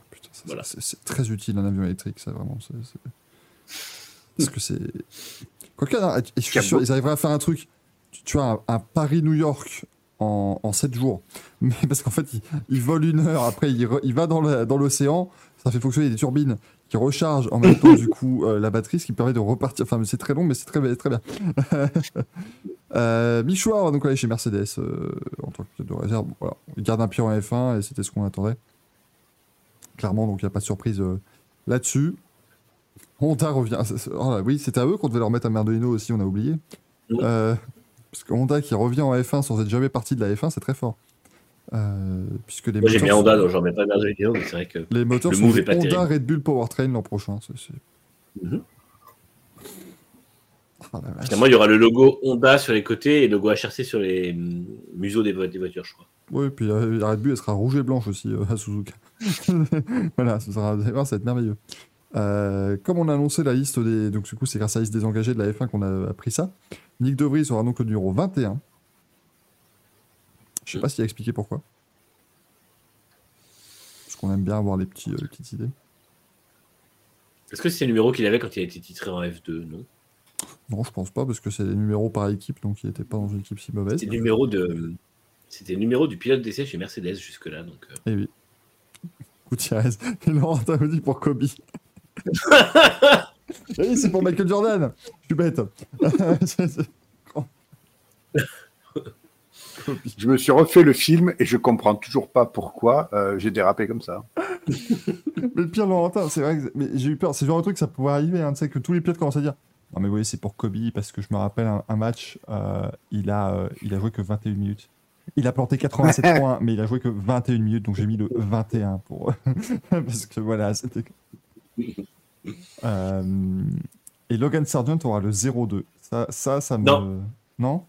Putain, ça, Voilà. c'est- très utile un avion électrique, ça vraiment. c'est- Parce que c'est. Quoique, je suis sûr, ils arriveraient à faire un truc. Tu, tu vois, un, un Paris-New York en, en 7 jours. Mais parce qu'en fait, il, il vole une heure, après il, re- il va dans l'océan, ça fait fonctionner des turbines qui rechargent en même temps, du coup, euh, la batterie, ce qui permet de repartir. Enfin, c'est très long, mais c'est très, très bien. euh, Michoua va donc aller chez Mercedes euh, en tant que de réserve. Voilà. Il garde un pied en F1 et c'était ce qu'on attendait. Clairement, donc il n'y a pas de surprise euh, là-dessus. Honda revient. c'est- oh là, oui, c'était à eux qu'on devait leur mettre un Merdolino aussi, on a oublié. Euh, parce que Honda qui revient en F1 sans être jamais parti de la F1, c'est très fort. Euh, puisque les Moi, j'ai sont- Honda, donc j'en mets pas de vidéo, mais c'est vrai que. les moteurs Le sont move des est pas Honda terrible. Red Bull Powertrain l'an prochain. c'est- Mhm. Ah, la. Finalement, il y aura le logo Honda sur les côtés et le logo HRC sur les hum, museaux des, vo- des voitures, je crois. Oui, puis euh, la Red Bull, elle sera rouge et blanche aussi euh, à Suzuka. voilà, ça, sera, ça va être merveilleux. Euh, comme on a annoncé la liste des. Donc, du coup, c'est grâce à la liste des engagés de la F1 qu'on a appris ça. Nick De Vries aura donc le numéro 21. Je sais pas s'il a expliqué pourquoi. Parce qu'on aime bien avoir les, petits, euh, les petites idées. Est-ce que c'est le numéro qu'il avait quand il a été titré en F2 Non? Non, je pense pas, parce que c'est des numéros par équipe, donc il n'était pas dans une équipe si mauvaise. C'était le numéro de. Le numéro du pilote d'essai chez Mercedes jusque-là. Donc, euh. Eh oui. Gutiérrez. Et Laurent dit pour Kobe. Oui, c'est pour Michael Jordan. Je suis bête. Je me suis refait le film et je comprends toujours pas pourquoi euh, j'ai dérapé comme ça. Mais le pire, Laurentin, c'est vrai que j'ai eu peur. C'est genre de truc, ça pouvait arriver. Hein, tu sais, que tous les pilotes commencent à dire Non, mais vous voyez, c'est pour Kobe, parce que je me rappelle un, un match, euh, il, a, euh, il a joué que 21 minutes. Il a planté 87 points, mais il a joué que 21 minutes, donc j'ai mis le 21 pour. parce que voilà, c'était. Euh, et Logan Sargent aura le 0-2. Ça, ça, ça me. Non. Non?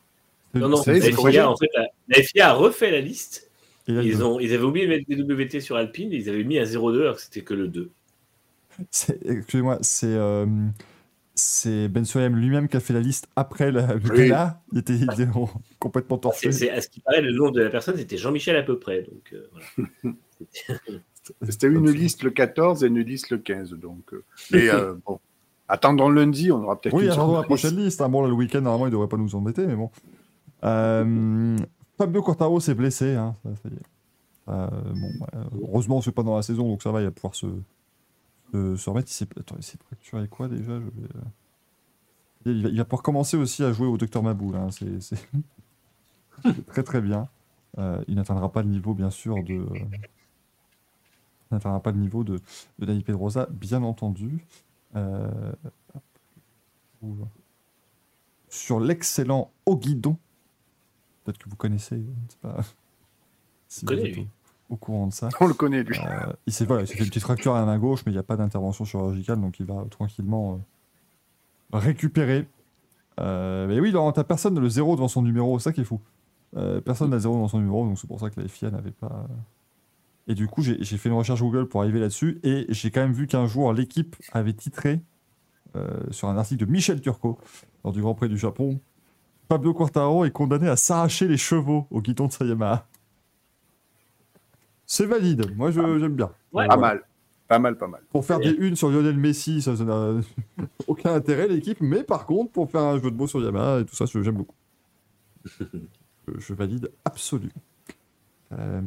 Non, non, C'est- la FIA, en fait, la, la FIA a refait la liste. Et là, il Ils, ont, ils avaient oublié de mettre des WT sur Alpine et ils avaient mis un 0,2 alors que c'était que le 2. c'est- Excusez-moi, c'est. euh, c'est Ben Soyem lui-même qui a fait la liste après la, le Oui. gala. Il était, il était complètement torché. À ce qui paraît, le nom de la personne, c'était Jean-Michel à peu près. Donc, euh, voilà. C'était une liste le 14 et une liste le 15. Donc, euh, mais euh, bon, attendons lundi, on aura peut-être Oui, attendons la prochaine liste. hein. Bon, là, le week-end, normalement, il devrait pas nous embêter, mais bon. Euh, Fabio Quartaro s'est blessé. Hein. Ça, ça y est. Euh, bon, euh, heureusement, c'est pas dans la saison, donc ça va, il va pouvoir se, se, se remettre. Il s'est Attends, il s'est fracturé quoi déjà Je vais, il, va, il va pouvoir commencer aussi à jouer au Docteur Mabou. là, hein. C'est très très bien. Euh, il n'atteindra pas le niveau, bien sûr, de. N'atteindra pas le niveau de, de Dani Pedrosa, bien entendu. Euh, sur l'excellent Au Guidon. Peut-être que vous connaissez, je sais pas si vous êtes au, au courant de ça. On le connaît, lui. Euh, il s'est voilà, il s'est fait une petite fracture à la main gauche, mais il n'y a pas d'intervention chirurgicale, donc il va tranquillement euh, récupérer. Euh, mais oui, Laurent, t'as personne le zéro devant son numéro, c'est ça qui est fou. Euh, personne n'a zéro devant son numéro, donc c'est pour ça que la FIA n'avait pas. Et du coup, j'ai fait une recherche Google pour arriver là-dessus, et j'ai quand même vu qu'un jour, l'équipe avait titré euh, sur un article de Michel Turcot, lors du Grand Prix du Japon, Pablo Quartaro est condamné à s'arracher les chevaux au guidon de sa Yamaha. C'est valide, moi je- j'aime bien. Ouais. Pas mal. Pas mal, pas mal. Pour faire des unes sur Lionel Messi, ça n'a aucun intérêt l'équipe, mais par contre, pour faire un jeu de mots sur Yamaha et tout ça, je- j'aime beaucoup. je, je valide absolument. Euh,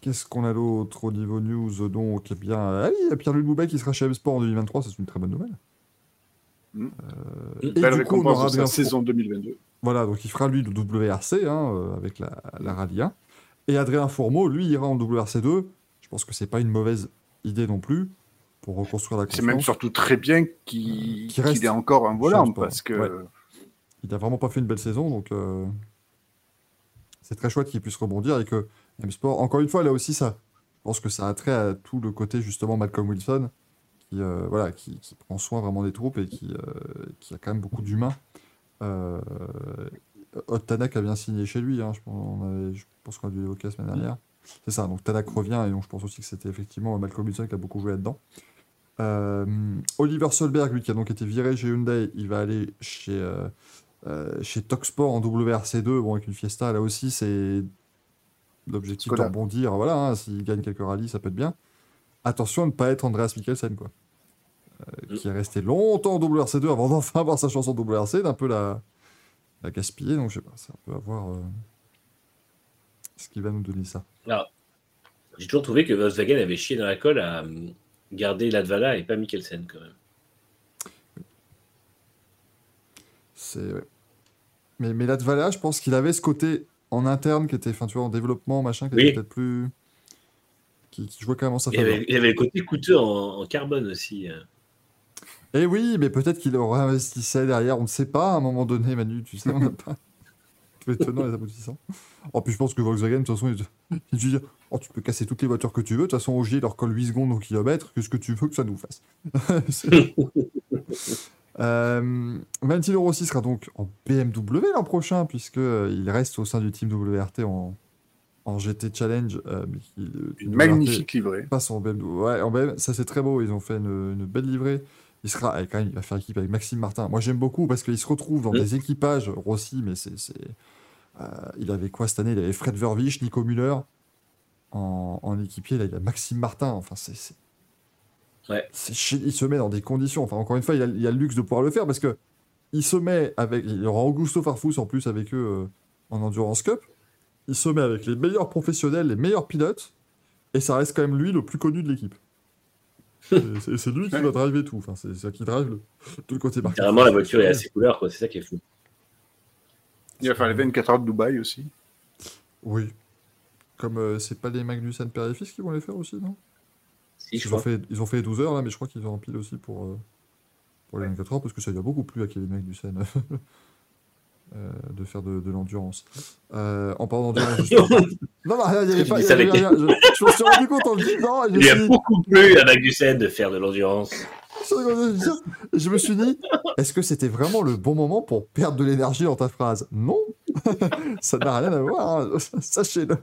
Qu'est-ce qu'on a d'autre au niveau news Donc, eh bien, ah oui, il y a Pierre-Louis Loubet qui sera chez M-Sport en 2023, c'est une très bonne nouvelle. Mm. Euh, et Belle du coup, on aura de sa saison 2022. voilà, donc il fera lui le WRC hein, euh, avec la, la Rallye 1. Et Adrien Fourmeau, lui, ira en WRC2. Je pense que c'est pas une mauvaise idée non plus pour reconstruire la C'est même confiance. surtout très bien qu'il qu'il ait encore un volant sport. parce que Ouais. Il n'a vraiment pas fait une belle saison, donc euh, c'est très chouette qu'il puisse rebondir et que M-Sport, encore une fois, là aussi, ça, pense que ça a trait à tout le côté justement Malcolm Wilson, qui, euh, voilà, qui, qui prend soin vraiment des troupes et qui, euh, qui a quand même beaucoup d'humains. Euh, Hot Tanak a bien signé chez lui, hein, je pense, on avait- je pense qu'on a dû l'évoquer la semaine dernière. C'est ça, donc Tanak revient et donc je pense aussi que c'était effectivement Malcolm Wilson qui a beaucoup joué là-dedans. Euh, Oliver Solberg, lui qui a donc été viré chez Hyundai, il va aller chez, euh, euh, chez Toxport en WRC2, bon avec une Fiesta là aussi c'est l'objectif de rebondir, voilà, hein, s'il gagne quelques rallyes ça peut être bien. Attention à ne pas être Andreas Mikkelsen quoi. Euh, Mm. qui est resté longtemps en WRC2 avant d'enfin avoir sa chance en WRC, d'un peu la, la gaspiller, donc je sais pas, ça peut avoir euh, ce qui va nous donner ça. Alors, j'ai toujours trouvé que Volkswagen avait chié dans la colle à euh, garder Latvala et pas Mikkelsen quand même. C'est ouais. Mais, mais Latvala, je pense qu'il avait ce côté en interne qui était, enfin, tu vois, en développement, machin, qui Oui. était peut-être plus. Qui, qui jouait quand même en sa Il y faveur. avait, il y avait le côté coûteux en, en carbone aussi. euh. Et oui, mais peut-être qu'il aurait investissait derrière, on ne sait pas à un moment donné, Manu, tu sais, on n'a pas. Tout étonnant les aboutissants. En plus, je pense que Volkswagen, de toute façon, ils te disent Oh, tu peux casser toutes les voitures que tu veux, de toute façon, Ogier leur colle 8 secondes au kilomètre, qu'est-ce que tu veux que ça nous fasse? Euh, Valentino Rossi sera donc en BMW l'an prochain, puisqu'il reste au sein du team WRT en, en GT Challenge. euh, euh, Une WRT magnifique livrée. passe en BMW. Ouais, en BMW, ça c'est très beau. Ils ont fait une, une belle livrée. Il sera eh, quand même, il va faire équipe avec Maxime Martin. Moi j'aime beaucoup parce qu'il se retrouve dans Mm. des équipages Rossi, mais c'est, euh, il avait quoi cette année? Il avait Fred Vervich, Nico Müller en, en équipier. Là, il a Maxime Martin. Enfin, c'est, Ouais. c'est chi- il se met dans des conditions. Enfin, encore une fois, il a, il a le luxe de pouvoir le faire parce que il se met avec, il y aura Augusto Farfus en plus avec eux euh, en Endurance Cup. Il se met avec les meilleurs professionnels, les meilleurs pilotes, et ça reste quand même lui le plus connu de l'équipe. C'est- lui qui va driver tout. Enfin, c'est c'est qui drive le, tout le côté marketing. Carrément, la voiture est assez couleur, quoi. C'est ça qui est fou. Il va faire les 24 heures de Dubaï aussi. Oui. Comme euh, c'est pas les Magnussen père et fils qui vont les faire aussi, non? Je ils, ont fait, ils ont fait 12 heures là, mais je crois qu'ils ont pile aussi pour, euh, pour les 24 heures parce que ça lui a beaucoup plu à Kevin Magnussen euh, de faire de, de l'endurance. Euh, en parlant d'endurance, justement- non, non, il y avait pas. y avait. Je, me suis rendu compte en le disant. Il suis a dit- beaucoup plu à Magnussen de faire de l'endurance. Je me suis dit, est-ce que c'était vraiment le bon moment pour perdre de l'énergie dans ta phrase? Non, ça n'a rien à voir, hein, sachez-le.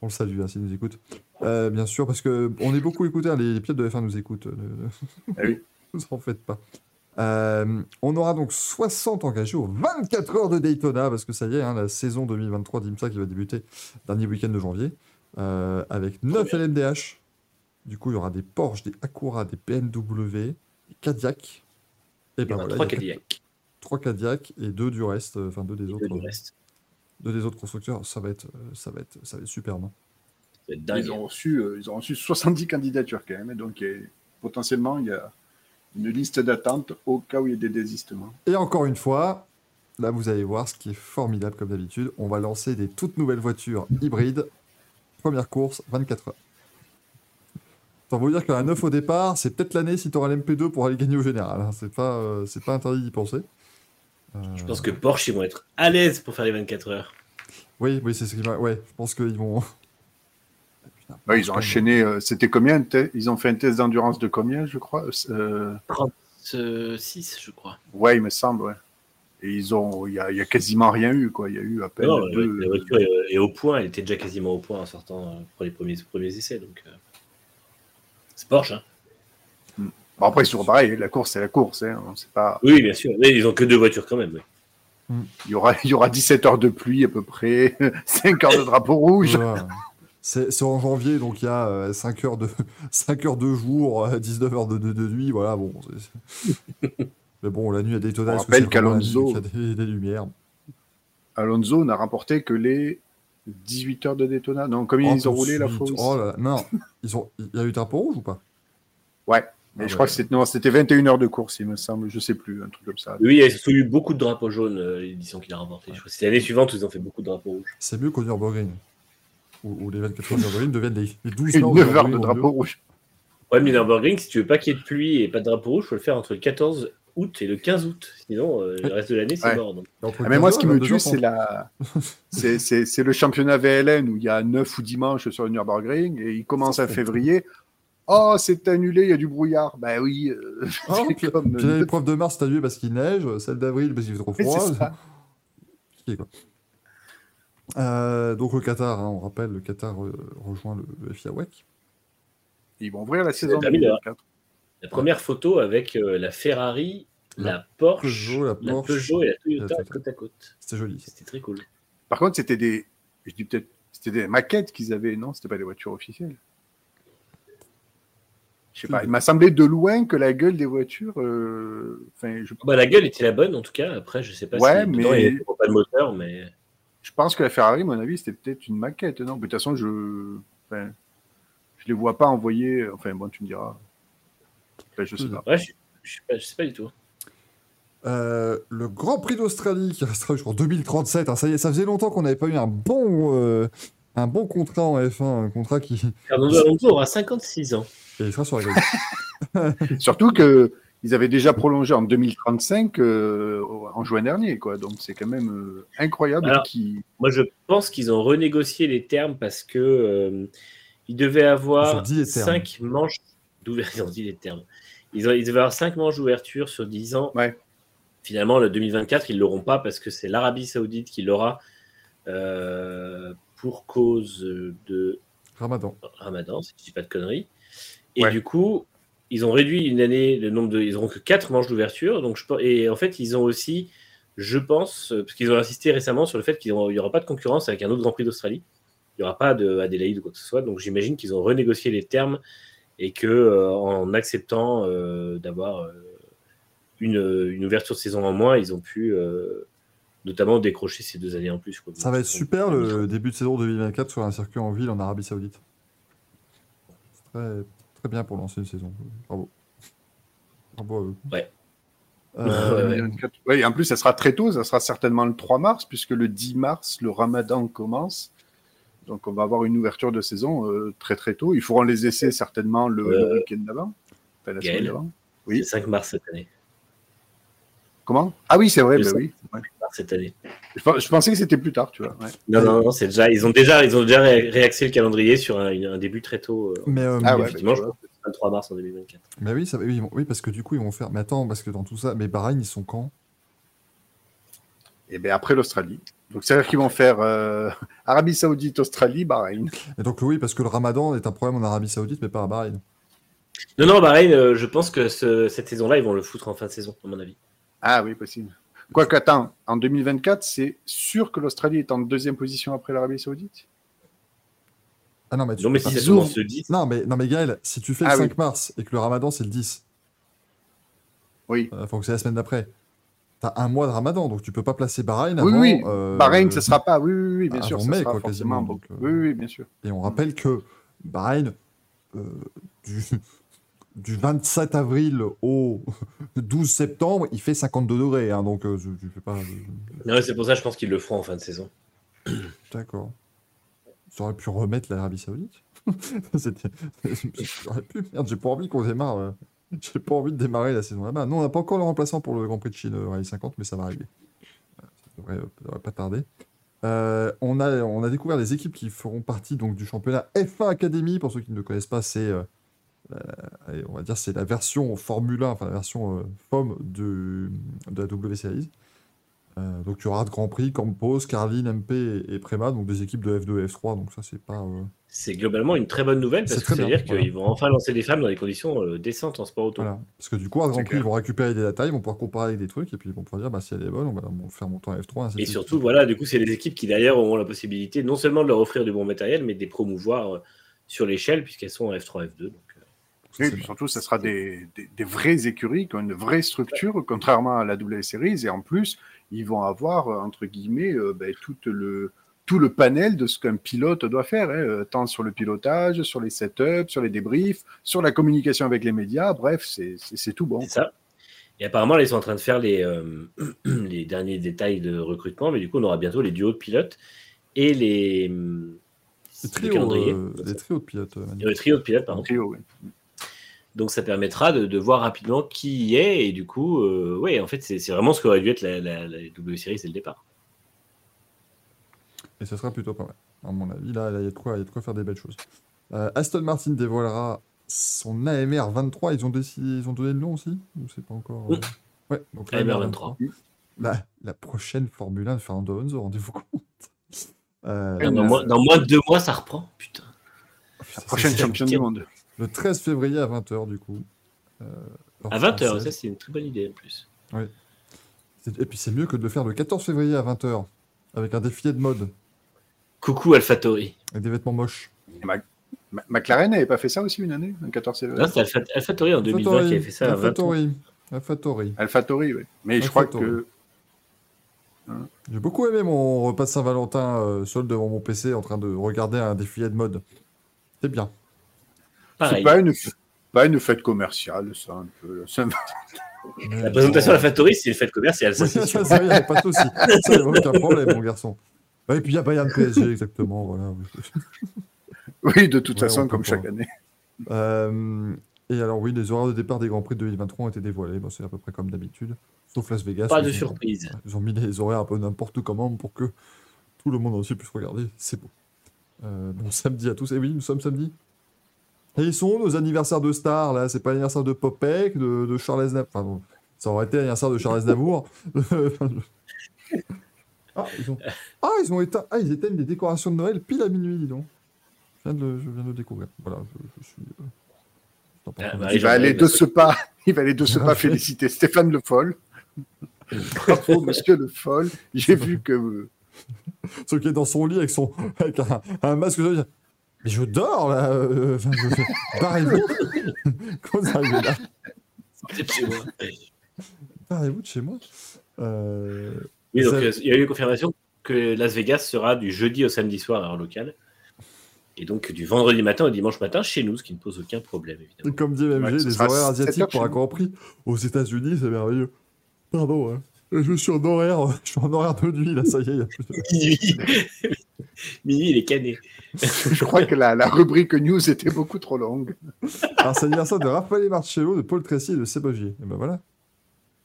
On le salue, hein, s'il nous écoute. Euh, bien sûr, parce que on est beaucoup écoutés, hein, les, les pilotes de F1 nous écoutent. euh, ne- Ah oui. vous en faites pas. Euh, on aura donc 60 engagés aux 24 heures de Daytona, parce que ça y est, hein, la saison 2023 d'IMSA qui va débuter dernier week-end de janvier, euh, avec 9 LMDH. Du coup, il y aura des Porsche, des Acura, des BMW, des Cadillac. Et Il y en a voilà, trois il y a Cadillac. trois Cadillac et deux du reste, enfin deux des Et autres, deux du reste. Deux des autres constructeurs. Ça va être, euh, ça va être, ça va être superbe. hein. Dingue. Ils ont, reçu, euh, ils ont reçu 70 candidatures quand même. Et donc, euh, potentiellement, il y a une liste d'attente au cas où il y a des désistements. Et encore une fois, là vous allez voir ce qui est formidable comme d'habitude. On va lancer des toutes nouvelles voitures hybrides. Première course, 24 heures. Tant vous dire qu'un 9 au départ, c'est peut-être l'année si tu auras l'MP2 pour aller gagner au général. hein. C'est pas, euh, c'est pas interdit d'y penser. Euh, Je pense que Porsche, ils vont être à l'aise pour faire les 24 heures. Oui, oui, c'est ce qui va. Ouais, je pense qu'ils vont. Putain, Ouais, ils ont enchaîné. euh, C'était combien Ils ont fait un test d'endurance de combien, je crois Euh, 36, je crois. Ouais, il me semble, ouais. Et ils ont, il y a, il y a quasiment rien eu, quoi. Il y a eu à peine Non, deux. la voiture est, est au point. Elle était déjà quasiment au point en sortant euh, pour les premiers, premiers essais. Donc, euh, c'est Porsche. Hein. Bon, après, c'est toujours pareil. La course, c'est la course. Hein. On sait pas. Oui, bien sûr. Mais ils ont que deux voitures quand même. oui. Il y aura, il y aura 17 heures de pluie à peu près, 5 heures de drapeau rouge. C'est en janvier, donc il y a 5 heures de 5 heures de jour, euh, 19 heures de, de, de nuit, voilà. Bon, mais bon, la nuit à Daytona, On rappelle qu'Alonso- a des, des lumières. Alonso n'a remporté que les 18 heures de Daytona. Non, comme Oh, ils ont roulé la fois. Oh là là, non, ils ont, il y a eu drapeau rouge ou pas? Ouais. Mais Ah je ouais. crois que c'était, non, c'était 21 heures de course, il me semble. Je sais plus, un truc comme ça. Oui, il y a eu beaucoup de drapeaux jaunes, euh, l'édition qu'il a remporté. Je crois que c'était l'année suivante où ils ont fait beaucoup de drapeaux rouges. C'est mieux qu'au Nürburgring. Où, où les 24 heures de Nürburgring deviennent les, les 12 Une heures 9 heures Nürburgring de au drapeau mieux. rouge. Ouais, mais Nürburgring, si tu veux pas qu'il y ait de pluie et pas de drapeau rouge, faut le faire entre le 14 août et le 15 août. Sinon, euh, le reste de l'année, c'est Ouais. mort. donc. Ah, mais moi, 15 ce qui me 22 tue, c'est la, c'est, c'est, c'est le championnat VLN où il y a 9 ou dimanche sur le Nürburgring et il commence en février. Oh, c'est annulé, il y a du brouillard. Ben oui. euh, c'est puis- comme- Puis l'épreuve de mars, c'est annulé parce qu'il neige, celle d'avril parce qu'il fait trop froid. c'est ça. Compliqué, quoi. Euh, donc le Qatar, hein, on rappelle, le Qatar euh, rejoint le, le FIA WEC. Ils vont ouvrir la saison. là. 2024. La première photo avec euh, la Ferrari, la Porsche, Peugeot, la la Porsche, Peugeot et la Toyota la Toyota. côte à côte. C'était joli. C'était très cool. Par contre, c'était des, je dis peut-être, c'était des maquettes qu'ils avaient, non? C'était pas des voitures officielles. Je sais pas. Il m'a semblé de loin que la gueule des voitures. euh, Enfin, je, Bah, la gueule était la bonne en tout cas. Après, je sais pas Ouais, si mais- dedans, il pas de moteur, mais je pense que la Ferrari, à mon avis, c'était peut-être une maquette, non? Mais De toute façon, je, enfin, je les vois pas envoyer. Enfin, bon, tu me diras. Enfin, je sais pas. ouais, je, je, sais pas, je sais pas du tout. Euh, le Grand Prix d'Australie qui restera jusqu'en 2037. hein, ça y est, ça faisait longtemps qu'on n'avait pas eu un bon, euh, un bon contrat en F1, un contrat qui Fernando Alonso aura 56 ans. Et il sera sur la grille. Surtout que ils avaient déjà prolongé en 2035 euh, en juin dernier, quoi. Donc c'est quand même euh, incroyable. Alors, qu'ils- Moi, je pense qu'ils ont renégocié les termes parce que euh, ils devaient Ils ont avoir dit les termes. 5 5 manches d'ouverture. Ils ont dit les termes. Ils, ont- ils devaient avoir 5 manches d'ouverture sur 10 ans. Ouais. Finalement, le 2024, ils ne l'auront pas parce que c'est l'Arabie Saoudite qui l'aura euh, pour cause de Ramadan. Ramadan, si je dis pas de conneries. Et Ouais. du coup, ils ont réduit une année le nombre de. Ils n'auront que 4 manches d'ouverture. Donc je, et en fait, ils ont aussi, je pense, euh, parce qu'ils ont insisté récemment sur le fait qu'il n'y aura pas de concurrence avec un autre Grand Prix d'Australie. Il n'y aura pas de Adélaïde ou quoi que ce soit. Donc j'imagine qu'ils ont renégocié les termes et que euh, en acceptant euh, d'avoir euh, une, une ouverture de saison en moins, ils ont pu notamment décrocher ces deux années en plus. quoi. Ça va être super le début de saison 2024 sur un circuit en ville en Arabie Saoudite. C'est très, très bien pour lancer une saison. Bravo. Bravo à eux. Ouais. Euh, Ouais, ouais. 2024. Ouais, et en plus, ça sera très tôt. Ça sera certainement le 3 mars, puisque le 10 mars, le Ramadan commence. Donc, on va avoir une ouverture de saison euh, très très tôt. Ils feront les essais certainement le, Euh, le week-end d'avant. Enfin, la Gaël. semaine d'avant. C'est Oui. le 5 mars cette année. Comment? Ah oui, c'est vrai. Bah 5 oui. Ouais. cette année. Je, pen- je pensais que c'était plus tard, tu vois. ouais. Non, non, non, c'est déjà, ils ont déjà, ils ont déjà ré- réaxé le calendrier sur un, début très tôt. euh, mais, euh, Ah mais- ouais, effectivement, bah, je pense que c'est le 23 mars en 2024. mais oui, ça, oui, oui, parce que du coup, ils vont faire. Mais attends, parce que dans tout ça, mais Bahreïn, ils sont quand? Et bien après l'Australie. Donc, c'est-à-dire qu'ils vont faire euh, Arabie Saoudite, Australie, Bahreïn. Et donc, oui, parce que le ramadan est un problème en Arabie Saoudite, mais pas à Bahreïn. Non, non, Bahreïn, euh, je pense que ce- cette saison-là, ils vont le foutre en fin de saison, à mon avis. Ah oui, possible. Quoique, attends, en 2024, c'est sûr que l'Australie est en deuxième position après l'Arabie Saoudite? Ah non, mais tu Non, mais si commence le 10, Non, mais, non, mais Gaël, si tu fais Ah le oui. 5 mars et que le ramadan c'est le 10, Oui. euh, faut que c'est la semaine d'après. T'as un mois de ramadan, donc tu peux pas placer Bahreïn Oui, avant. oui. euh, Bahreïn, ce sera pas. Oui, oui, oui, bien sûr. Mai, sera quoi, quasiment, donc, euh, Oui, oui, bien sûr. Et on rappelle que Bahreïn, euh, du, du 27 avril au 12 septembre, il fait 52 degrés. hein, donc, euh, je- fais pas. euh, non, c'est pour ça, je pense qu'ils le feront en fin de saison. D'accord. Ça aurait pu remettre l'Arabie Saoudite. J'aurais pu. Merde, j'ai pas envie qu'on démarre. euh, J'ai pas envie de démarrer la saison là-bas. Non, on n'a pas encore le remplaçant pour le Grand Prix de Chine Rallye 50, mais ça va arriver. Ça devrait, ça devrait pas tarder. Euh, on, a, on a découvert les équipes qui feront partie donc, du championnat F1 Academy. Pour ceux qui ne le connaissent pas, c'est euh, on va dire c'est la version Formule 1, enfin la version euh, FOM de, de la W Series. Euh, donc il y aura de Grand Prix, Campos, Carlin, MP et, et Prema, donc des équipes de F2 et F3. Donc ça c'est pas. euh, C'est globalement une très bonne nouvelle parce que ça veut dire voilà. qu'ils vont enfin lancer des femmes dans des conditions euh, décentes en sport auto. Voilà. Parce que du coup, à Grand Prix, clair. ils vont récupérer des data, ils vont pouvoir comparer avec des trucs, et puis ils vont pouvoir dire bah, si elle est bonne, on va on va faire monter en F3. ainsi de Et suite. surtout, voilà, du coup, c'est des équipes qui derrière auront la possibilité non seulement de leur offrir du bon matériel, mais de les promouvoir sur l'échelle puisqu'elles sont en F3, F2. Donc, euh, Ça, Oui, puis surtout, ce sera des, des, des vraies écuries qui ont une vraie structure, contrairement à la W Series. Et en plus, ils vont avoir, euh, entre guillemets, euh, ben, tout, le, tout le panel de ce qu'un pilote doit faire, hein, euh, tant sur le pilotage, sur les setups, sur les débriefs, sur la communication avec les médias. Bref, c'est tout bon. C'est ça. Et apparemment, là, ils sont en train de faire les, euh, les derniers détails de recrutement, mais du coup, on aura bientôt les duos de pilotes et les, hum, Des les trios, euh, de pilotes. le trio de pilotes, pardon. Trio, oui. Donc ça permettra de, de voir rapidement qui y est. Et du coup, euh, ouais, en fait, c'est vraiment ce qu'aurait dû être la, la, la W Series dès le départ. Et ce sera plutôt pas mal. À mon avis, là, il y, a de quoi- il y a de quoi faire des belles choses. Euh, Aston Martin dévoilera son AMR 23. Ils ont, décidé, ils ont donné le nom aussi Ou c'est pas encore euh, Oui. Ouais, donc AMR l'AMR 23. La, la prochaine Formule 1 de Fernando Alonso, rendez-vous compte Euh, Dans, moins, dans moins de deux mois, ça reprend. Putain. La prochaine championne du monde. Le 13 février à 20h, du coup. Euh, À 20h, française. ça c'est une très bonne idée en plus. C'est- Et puis c'est mieux que de le faire le 14 février à 20h, avec un défilé de mode, Coucou AlphaTauri. avec des vêtements moches. Ma- McLaren n'avait pas fait ça aussi une année, un 14 février? Non, c'est Alpha, AlphaTauri en 2020 qui a fait ça à 20 ans. AlphaTauri. AlphaTauri. AlphaTauri, oui. Mais je crois que J'ai beaucoup aimé mon repas de Saint-Valentin euh, seul devant mon PC en train de regarder un défilé de mode. C'est bien. C'est Pareil. pas une, pas une fête commerciale, ça, un peu. Ça- La présentation à AlphaTauri, c'est une fête commerciale, ça Oui, c'est ça, a pas de souci. Ça, y a aucun problème, mon garçon. Ouais, Et puis il y a Bayern PSG, exactement. Voilà. Oui, de toute Ouais, façon, comme pas. chaque année. Euh, et alors, oui, les horaires de départ des Grands Prix de 2023 ont été dévoilés. Bon, c'est à peu près comme d'habitude. Sauf Las Vegas. Pas de ils ont- surprise. Ils ont mis les horaires un peu n'importe comment pour que tout le monde entier puisse regarder. C'est beau. Euh, bon samedi à tous. Et oui, nous sommes samedi. Et ils sont nos anniversaires de stars là C'est pas l'anniversaire de Popek, de, de Charles Aznavour. Enfin, bon, ça aurait été l'anniversaire de Charles Aznavour. ah, ils ont... ah, ils ont éteint. Ah, ils éteignent les décorations de Noël pile à minuit, dis donc. Je viens de le, je viens de le découvrir. Voilà, je, je suis. euh, Ah, bah, Il va aller de ce pas, il va aller de ce pas féliciter Stéphane Le Foll. Bravo, monsieur Le Foll. J'ai vu que. Ce qui est dans son lit avec, son, avec un, un masque. Je mais je dors là. euh, enfin, je- Barrez-vous. Comment vous arrivez là C'est de chez moi. Barrez-vous de chez moi. Euh, Oui, donc euh, il y a eu une confirmation que Las Vegas sera du jeudi au samedi soir à heure locale. Et donc du vendredi matin au dimanche matin chez nous, ce qui ne pose aucun problème, évidemment. Comme dit MG, Ouais, les horaires 7 asiatiques pour un. Grand Prix aux États-Unis, c'est merveilleux. Pardon, hein. je suis en horaire, je suis en horaire de nuit là, ça y est. il y a plus de- Minuit. Il est cané. Je crois que la, la rubrique news était beaucoup trop longue. Alors c'est l'anniversaire de Raphaël Marcello, de Paul Tracy et de Sébagier. Et ben voilà.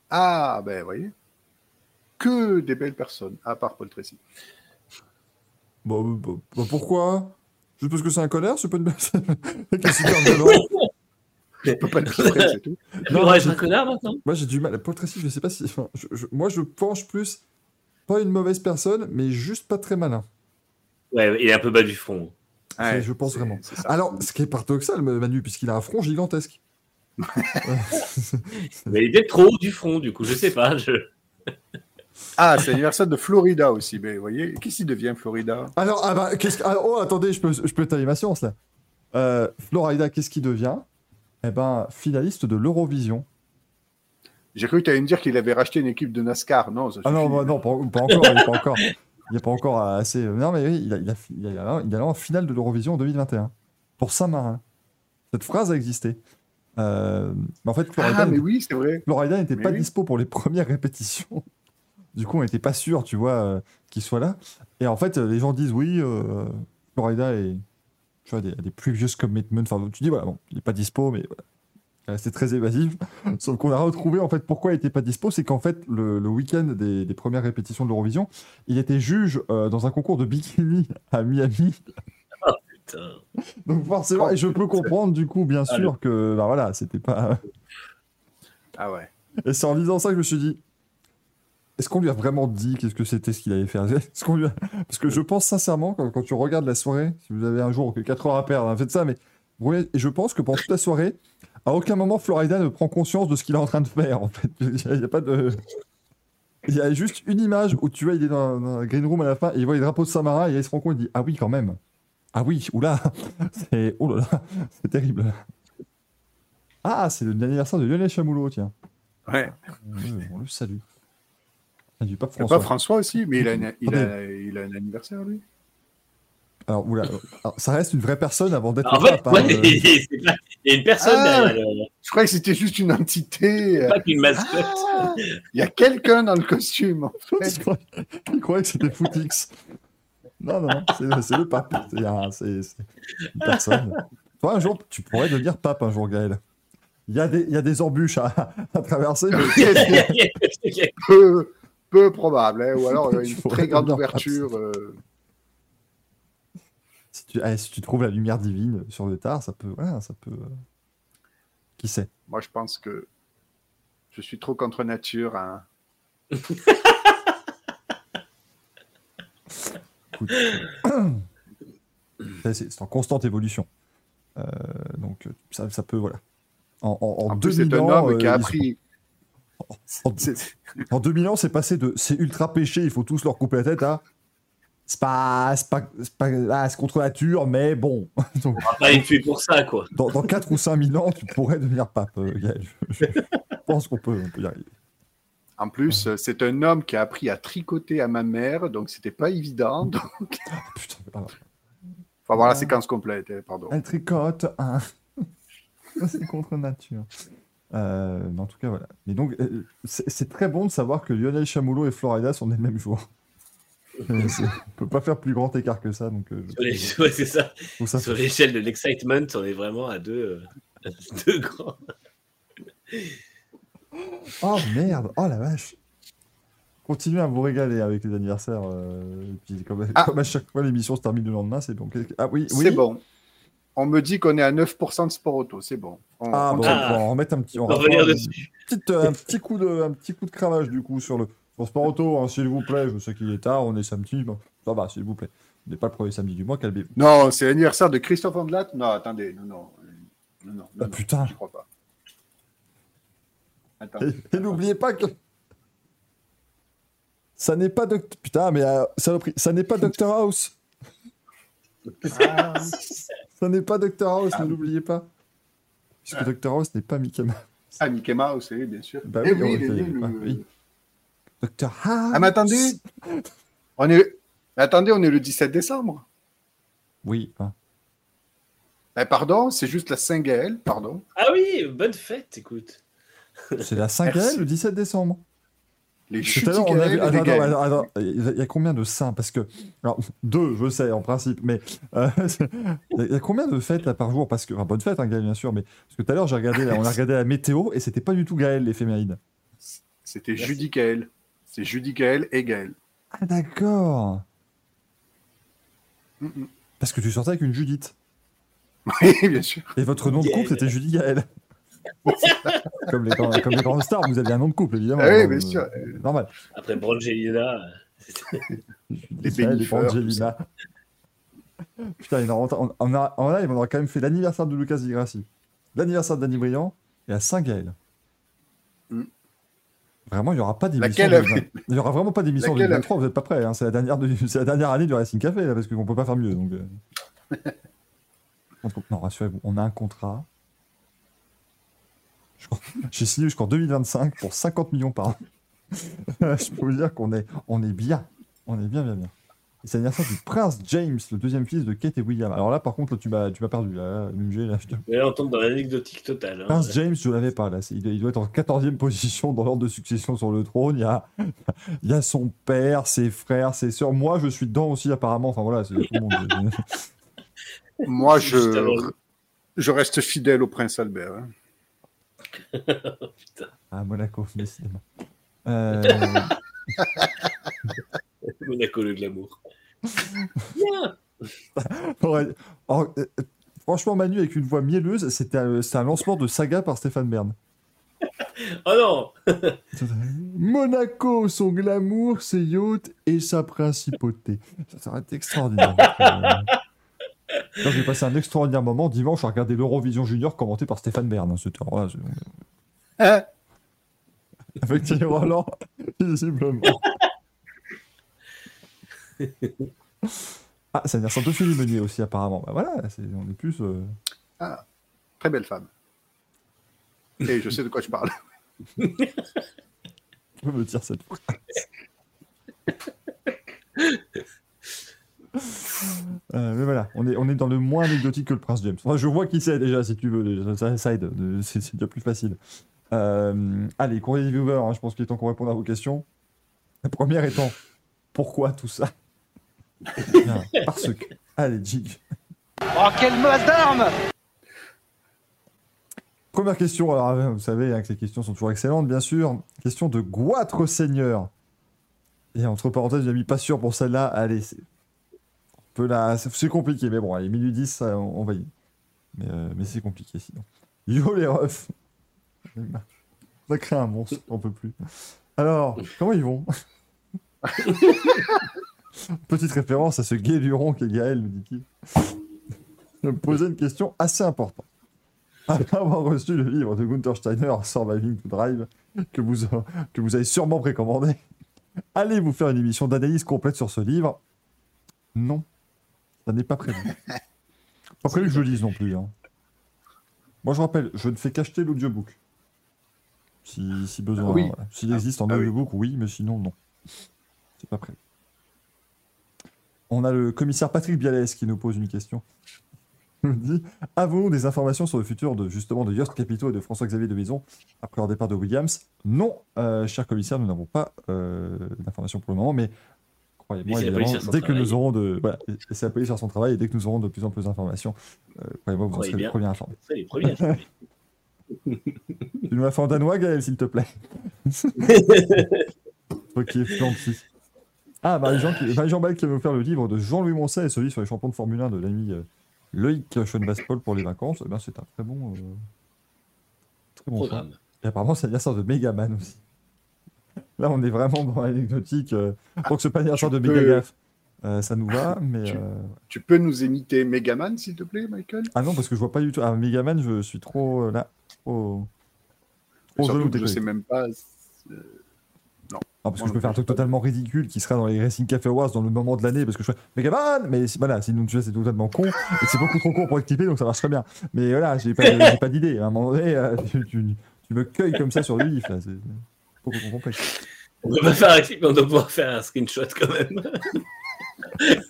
Ah, ben, voyez. Que des belles personnes, à part Paul Tracy. Bon, bah, bah, bah, pourquoi? Juste parce que c'est un connard, c'est pas une un violent Je peux pas le dire, c'est tout. Non, j'ai- un connard maintenant Moi j'ai du mal. Paul Tracy, je sais pas si. enfin, je- je- moi je penche plus. Pas une mauvaise personne, mais juste pas très malin. Ouais, il est un peu bas du fond. C'est- je pense vraiment. Alors, ce qui est paradoxal, Manu, puisqu'il a un front gigantesque. Mais il est trop haut du front, du coup, je sais pas. Je... Ah, c'est l'anniversaire de Florida aussi. Mais vous voyez, qu'est-ce qu'il devient, Florida? Alors, ah bah, qu'est-ce que- ah, oh, attendez, je peux, je peux étaler ma science là. Euh, Florida, qu'est-ce qu'il devient? Eh ben, finaliste de l'Eurovision. J'ai cru que tu allais me dire qu'il avait racheté une équipe de NASCAR. Non, ça Ah non, bah, non, pas, pas encore, pas encore. Il n'est pas encore assez. Non, mais oui, il a, il a, il a, il a en finale de l'Eurovision en 2021 pour Saint-Marin. Cette phrase a existé. Euh, mais en fait, Florida, Ah, mais oui, c'est vrai. Florida n'était pas oui. dispo pour les premières répétitions. Du coup, on n'était pas sûr, tu vois, euh, qu'il soit là. Et en fait, euh, les gens disent oui, euh, Florida est, tu vois, des, des previous commitments. Enfin, tu dis voilà, bon, il n'est pas dispo, mais voilà. Euh, C'est très évasif. Sauf qu'on a retrouvé en fait pourquoi il n'était pas dispo, c'est qu'en fait le, le week-end des, des premières répétitions de l'Eurovision, il était juge euh, dans un concours de bikini à Miami. Putain. Donc forcément, et je peux comprendre du coup, bien sûr que bah voilà, c'était pas. Ah ouais. Et c'est en lisant ça que je me suis dit est-ce qu'on lui a vraiment dit qu'est-ce que c'était ce qu'il allait faire? Est-ce qu'on lui a- Parce que je pense sincèrement, quand, quand tu regardes la soirée, si vous avez un jour que 4 heures à perdre, hein, faites ça, mais et je pense que pendant toute la soirée, à aucun moment Florida ne prend conscience de ce qu'il est en train de faire. En fait, il n'y a, pas de. Il y a juste une image où tu vois, il est dans, dans la green room à la fin et il voit les drapeaux de Samara et il se rend compte, il dit Ah oui, quand même. Ah oui, oula, c'est oh là là, c'est terrible. Ah, c'est l'anniversaire de Lionel Chamoulot, tiens. Ouais. On le salue. Ah, du pape Il y a François. pas François aussi, mais il a, il, a, Attendez. il a un anniversaire, lui. Alors, oula, alors, ça reste une vraie personne avant d'être En fait, ouais, euh. il y a une personne Ah. derrière, le- Je croyais que c'était juste une entité. euh, pas qu'une mascotte. Ah, il y a quelqu'un dans le costume. en fait. Il croyait- il croyait que c'était Footix. Non, non, non, c'est le pape. C'est un- c'est- c'est une personne. Toi, un jour, tu pourrais devenir pape un jour, Gaël. Il y, a des- il y a des embûches à, à traverser, mais peu, peu probable, hein, ou alors euh, une très grande ouverture. euh, si tu, allez, si tu trouves la lumière divine sur le tard, ça peut. Voilà, ça peut. euh, Qui sait moi, je pense que je suis trop contre nature. hein. Écoute, c'est en constante évolution. Euh, donc, ça, ça peut. Voilà. En, en, en En plus, c'est 2000 un ans, homme qui a euh, appris. En 2000 ans, c'est passé de c'est ultra péché, il faut tous leur couper la tête à c'est pas, c'est pas, c'est pas ah, c'est contre nature, mais bon. Donc, On va pas être tué pour ça, quoi. dans, dans 4 ou 5 000 ans, tu pourrais devenir pape, euh, Gaël. Je, je pense qu'on peut, on peut y arriver. En plus, euh, c'est un homme qui a appris à tricoter à ma mère, donc c'était pas évident. Donc... Ah, putain, ah, Enfin, voir la séquence complète, hein, pardon. elle tricote, hein. c'est contre nature. Euh, mais en tout cas, voilà. Mais donc, euh, c'est très bon de savoir que Lionel Chamoulot et Florida sont nés le même jour. Euh, c'est- on peut pas faire plus grand écart que ça, donc euh, Sur les- ouais, c'est ça. je trouve ça Sur l'échelle de l'excitement, on est vraiment à deux, euh, deux grands. Oh merde, oh la vache. Continuez à vous régaler avec les anniversaires. euh, et puis comme, Ah. comme à chaque fois l'émission se termine le lendemain, c'est bon. Quel- Ah oui, oui. C'est bon. On me dit qu'on est à 9% de sport auto, c'est bon. On- Ah on- bon, Ah. on va en remettre un petit, on On va euh, un petit coup de, un petit coup de cravache du coup sur le, sur Sport Auto, hein, s'il vous plaît. Je sais qu'il est tard, on est samedi, bon, ça va, s'il vous plaît. On n'est pas le premier samedi du mois, calmez-vous. Non, c'est l'anniversaire de Christophe Andelat Non, attendez, non, non. Non, non, Ah, non, putain. Je crois pas. Attends. Et, et n'oubliez pas que ça n'est pas Doct- putain, mais euh, saloperie, ça n'est pas Dr House. Ah, Ça n'est pas Dr House, Ah. ne l'oubliez pas. Puisque Ah. Dr House n'est pas Mickey Mouse. ah, Mickey Mouse, oui, bien sûr. Bah Eh oui, oui, oui. Dr House. Ah, mais attendez. On est... mais attendez, on est le 17 décembre. Oui. hein. Ben, pardon, c'est juste la Saint-Gaël, pardon. Ah oui, bonne fête, écoute. C'est la 5 Merci. le 17 décembre. Les chutes on a vu. Gaël et Attends, les attends, Gaël. attends, attends. Il y a- combien de saints? Parce que. Alors, deux, je sais, en principe, mais. euh, il y a- combien de fêtes là par jour? Parce que. Enfin, bonne fête, hein, Gaël, bien sûr, mais. Parce que tout à l'heure, j'ai regardé, on a regardé la météo et c'était pas du tout Gaël, l'éphéméride. C'était Judy Gaël. C'est Judy Gaël et Gaël. Ah, d'accord. Mm, mm. Parce que tu sortais avec une Judith. Oui, bien sûr. Et votre nom de couple, c'était Judy Gaël. comme, les, grands- comme les grandes stars, vous aviez un nom de couple, évidemment. Ah oui, Euh, bien sûr. Normal. Après Brangelina, Les Gaël et Bénifeurs, Angelina. Putain, on, on a, en live, on aura quand même fait l'anniversaire de Lucas Di Grassi, l'anniversaire de Danny Briand et à Saint-Gaël. Vraiment, il n'y aura pas d'émission. Laquelle de- avait- Il aura vraiment pas d'émission en Laquelle 2023, vous n'êtes pas prêts. hein, c'est, la dernière de- la dernière année du Racing Café, là, parce qu'on ne peut pas faire mieux. Donc, euh. Non, rassurez-vous, on a un contrat. J'ai signé jusqu'en 2025 pour 50 millions par an. Je peux vous dire qu'on est, on est bien. On est bien, bien, bien. Et C'est l'anniversaire du prince James, le deuxième fils de Kate et William. Alors là, par contre, là, tu m'as, tu m'as perdu. Là, MG, là, je te- mais là, on tombe dans l'anecdotique totale. hein. Prince James, je l'avais pas là. C'est- Il doit, il doit être en 14e position dans l'ordre de succession sur le trône. Il y a, il y a son père, ses frères, ses sœurs. Moi, je suis dedans aussi, apparemment. Enfin voilà, c'est tout le monde. Moi, je, reste fidèle au prince Albert. hein. ah, Monaco, décidément. Euh, Monaco le glamour. Bien. ouais. Alors, euh, franchement, Manu, avec une voix mielleuse, c'était un, un lancement de saga par Stéphane Bern. Oh non Monaco, son glamour, ses yachts et sa principauté. Ça, ça aurait été extraordinaire. Euh, j'ai passé un extraordinaire moment dimanche à regarder l'Eurovision Junior commenté par Stéphane Bern. hein. C'était c'est- Hein avec Thierry Roland, visiblement. Ah, l'anniversaire de Philippe Meunier aussi, apparemment. Bah voilà, on est plus. euh, Très belle femme. Et je sais de quoi je parle. Je me dire cette phrase. Euh, mais voilà, on est, on est dans le moins anecdotique que le prince James. Enfin, je vois qui c'est déjà, si tu veux, ça, ça aide, de- c'est c'est déjà plus facile. Euh, allez, courrier des viewers, hein, je pense qu'il est temps qu'on réponde à vos questions. La première étant, pourquoi tout ça? Bien, Parce que... Allez, Jig. Oh, quelle masse d'armes Première question, alors euh, vous savez hein, que les questions sont toujours excellentes, bien sûr. Question de Goitre Seigneur. Et entre parenthèses, j'ai mis pas sûr pour celle-là. Allez, c'est compliqué, mais bon, allez, minuit 10, ça, on, on va y. Mais, euh, mais c'est compliqué sinon. Yo les refs Ça crée un monstre, on peut plus. Alors, comment ils vont? Petite référence à ce gay luron qu'est Gaël, me dit-il. Je me posais une question assez importante. Après avoir reçu le livre de Gunther Steiner, Surviving to Drive, que vous, que vous avez sûrement précommandé, allez-vous faire une émission d'analyse complète sur ce livre? Non, ça n'est pas prévu. Pas prévu que je le lise non plus. hein. Moi, je rappelle, je ne fais qu'acheter l'audiobook. Si, si besoin. Ah oui. voilà. S'il existe en Ah oui. audiobook, oui, mais sinon, non. C'est pas prévu. On a le commissaire Patrick Bialès qui nous pose une question. Il nous dit Avons-nous des informations sur le futur de justement de Yost Capito et de François-Xavier de Maison après leur départ de Williams? Non, euh, cher commissaire, nous n'avons pas euh, d'informations pour le moment, mais croyez-moi, dès que nous aurons de. Voilà, c'est la police faire son travail, et dès que nous aurons de plus en plus d'informations, euh, croyez-moi, vous en serez les premiers informés. C'est les premiers. Tu nous l'as fait en danois, Gaël, s'il te plaît? ok, Flanty. Ah, Marie-Jean qui- Marie-Jean Ball qui va nous faire le livre de Jean-Louis Moncet et celui sur les champions de Formule 1 de l'ami euh, Loïc Schoenbaspol pour les vacances. Eh ben, c'est un très bon. euh, Très bon choix. Programme. Et apparemment, c'est l'anniversaire de Megaman aussi. Là, on est vraiment dans l'anecdotique. Euh, pour que ce pas l'anniversaire de peux- Megagaf, euh, ça nous va, mais. Tu- euh, Tu peux nous imiter Megaman, s'il te plaît, Michael? Ah non, parce que je vois pas du tout. Ah, Megaman, je suis trop. euh, là. Trop. Trop Surtout que je sais même pas. Parce que je peux faire un truc totalement ridicule qui sera dans les Racing Café Awards dans le moment de l'année parce que je fais Megaman Mais voilà, sinon tu vois, c'est totalement con et c'est beaucoup trop con pour activer donc ça marcherait bien. Mais voilà, j'ai pas, j'ai pas d'idée. À un moment donné, euh, tu, tu- tu me cueilles comme ça sur le livre c'est beaucoup trop complexe. On peut pas faire un clip, mais on doit pouvoir faire un screenshot quand même.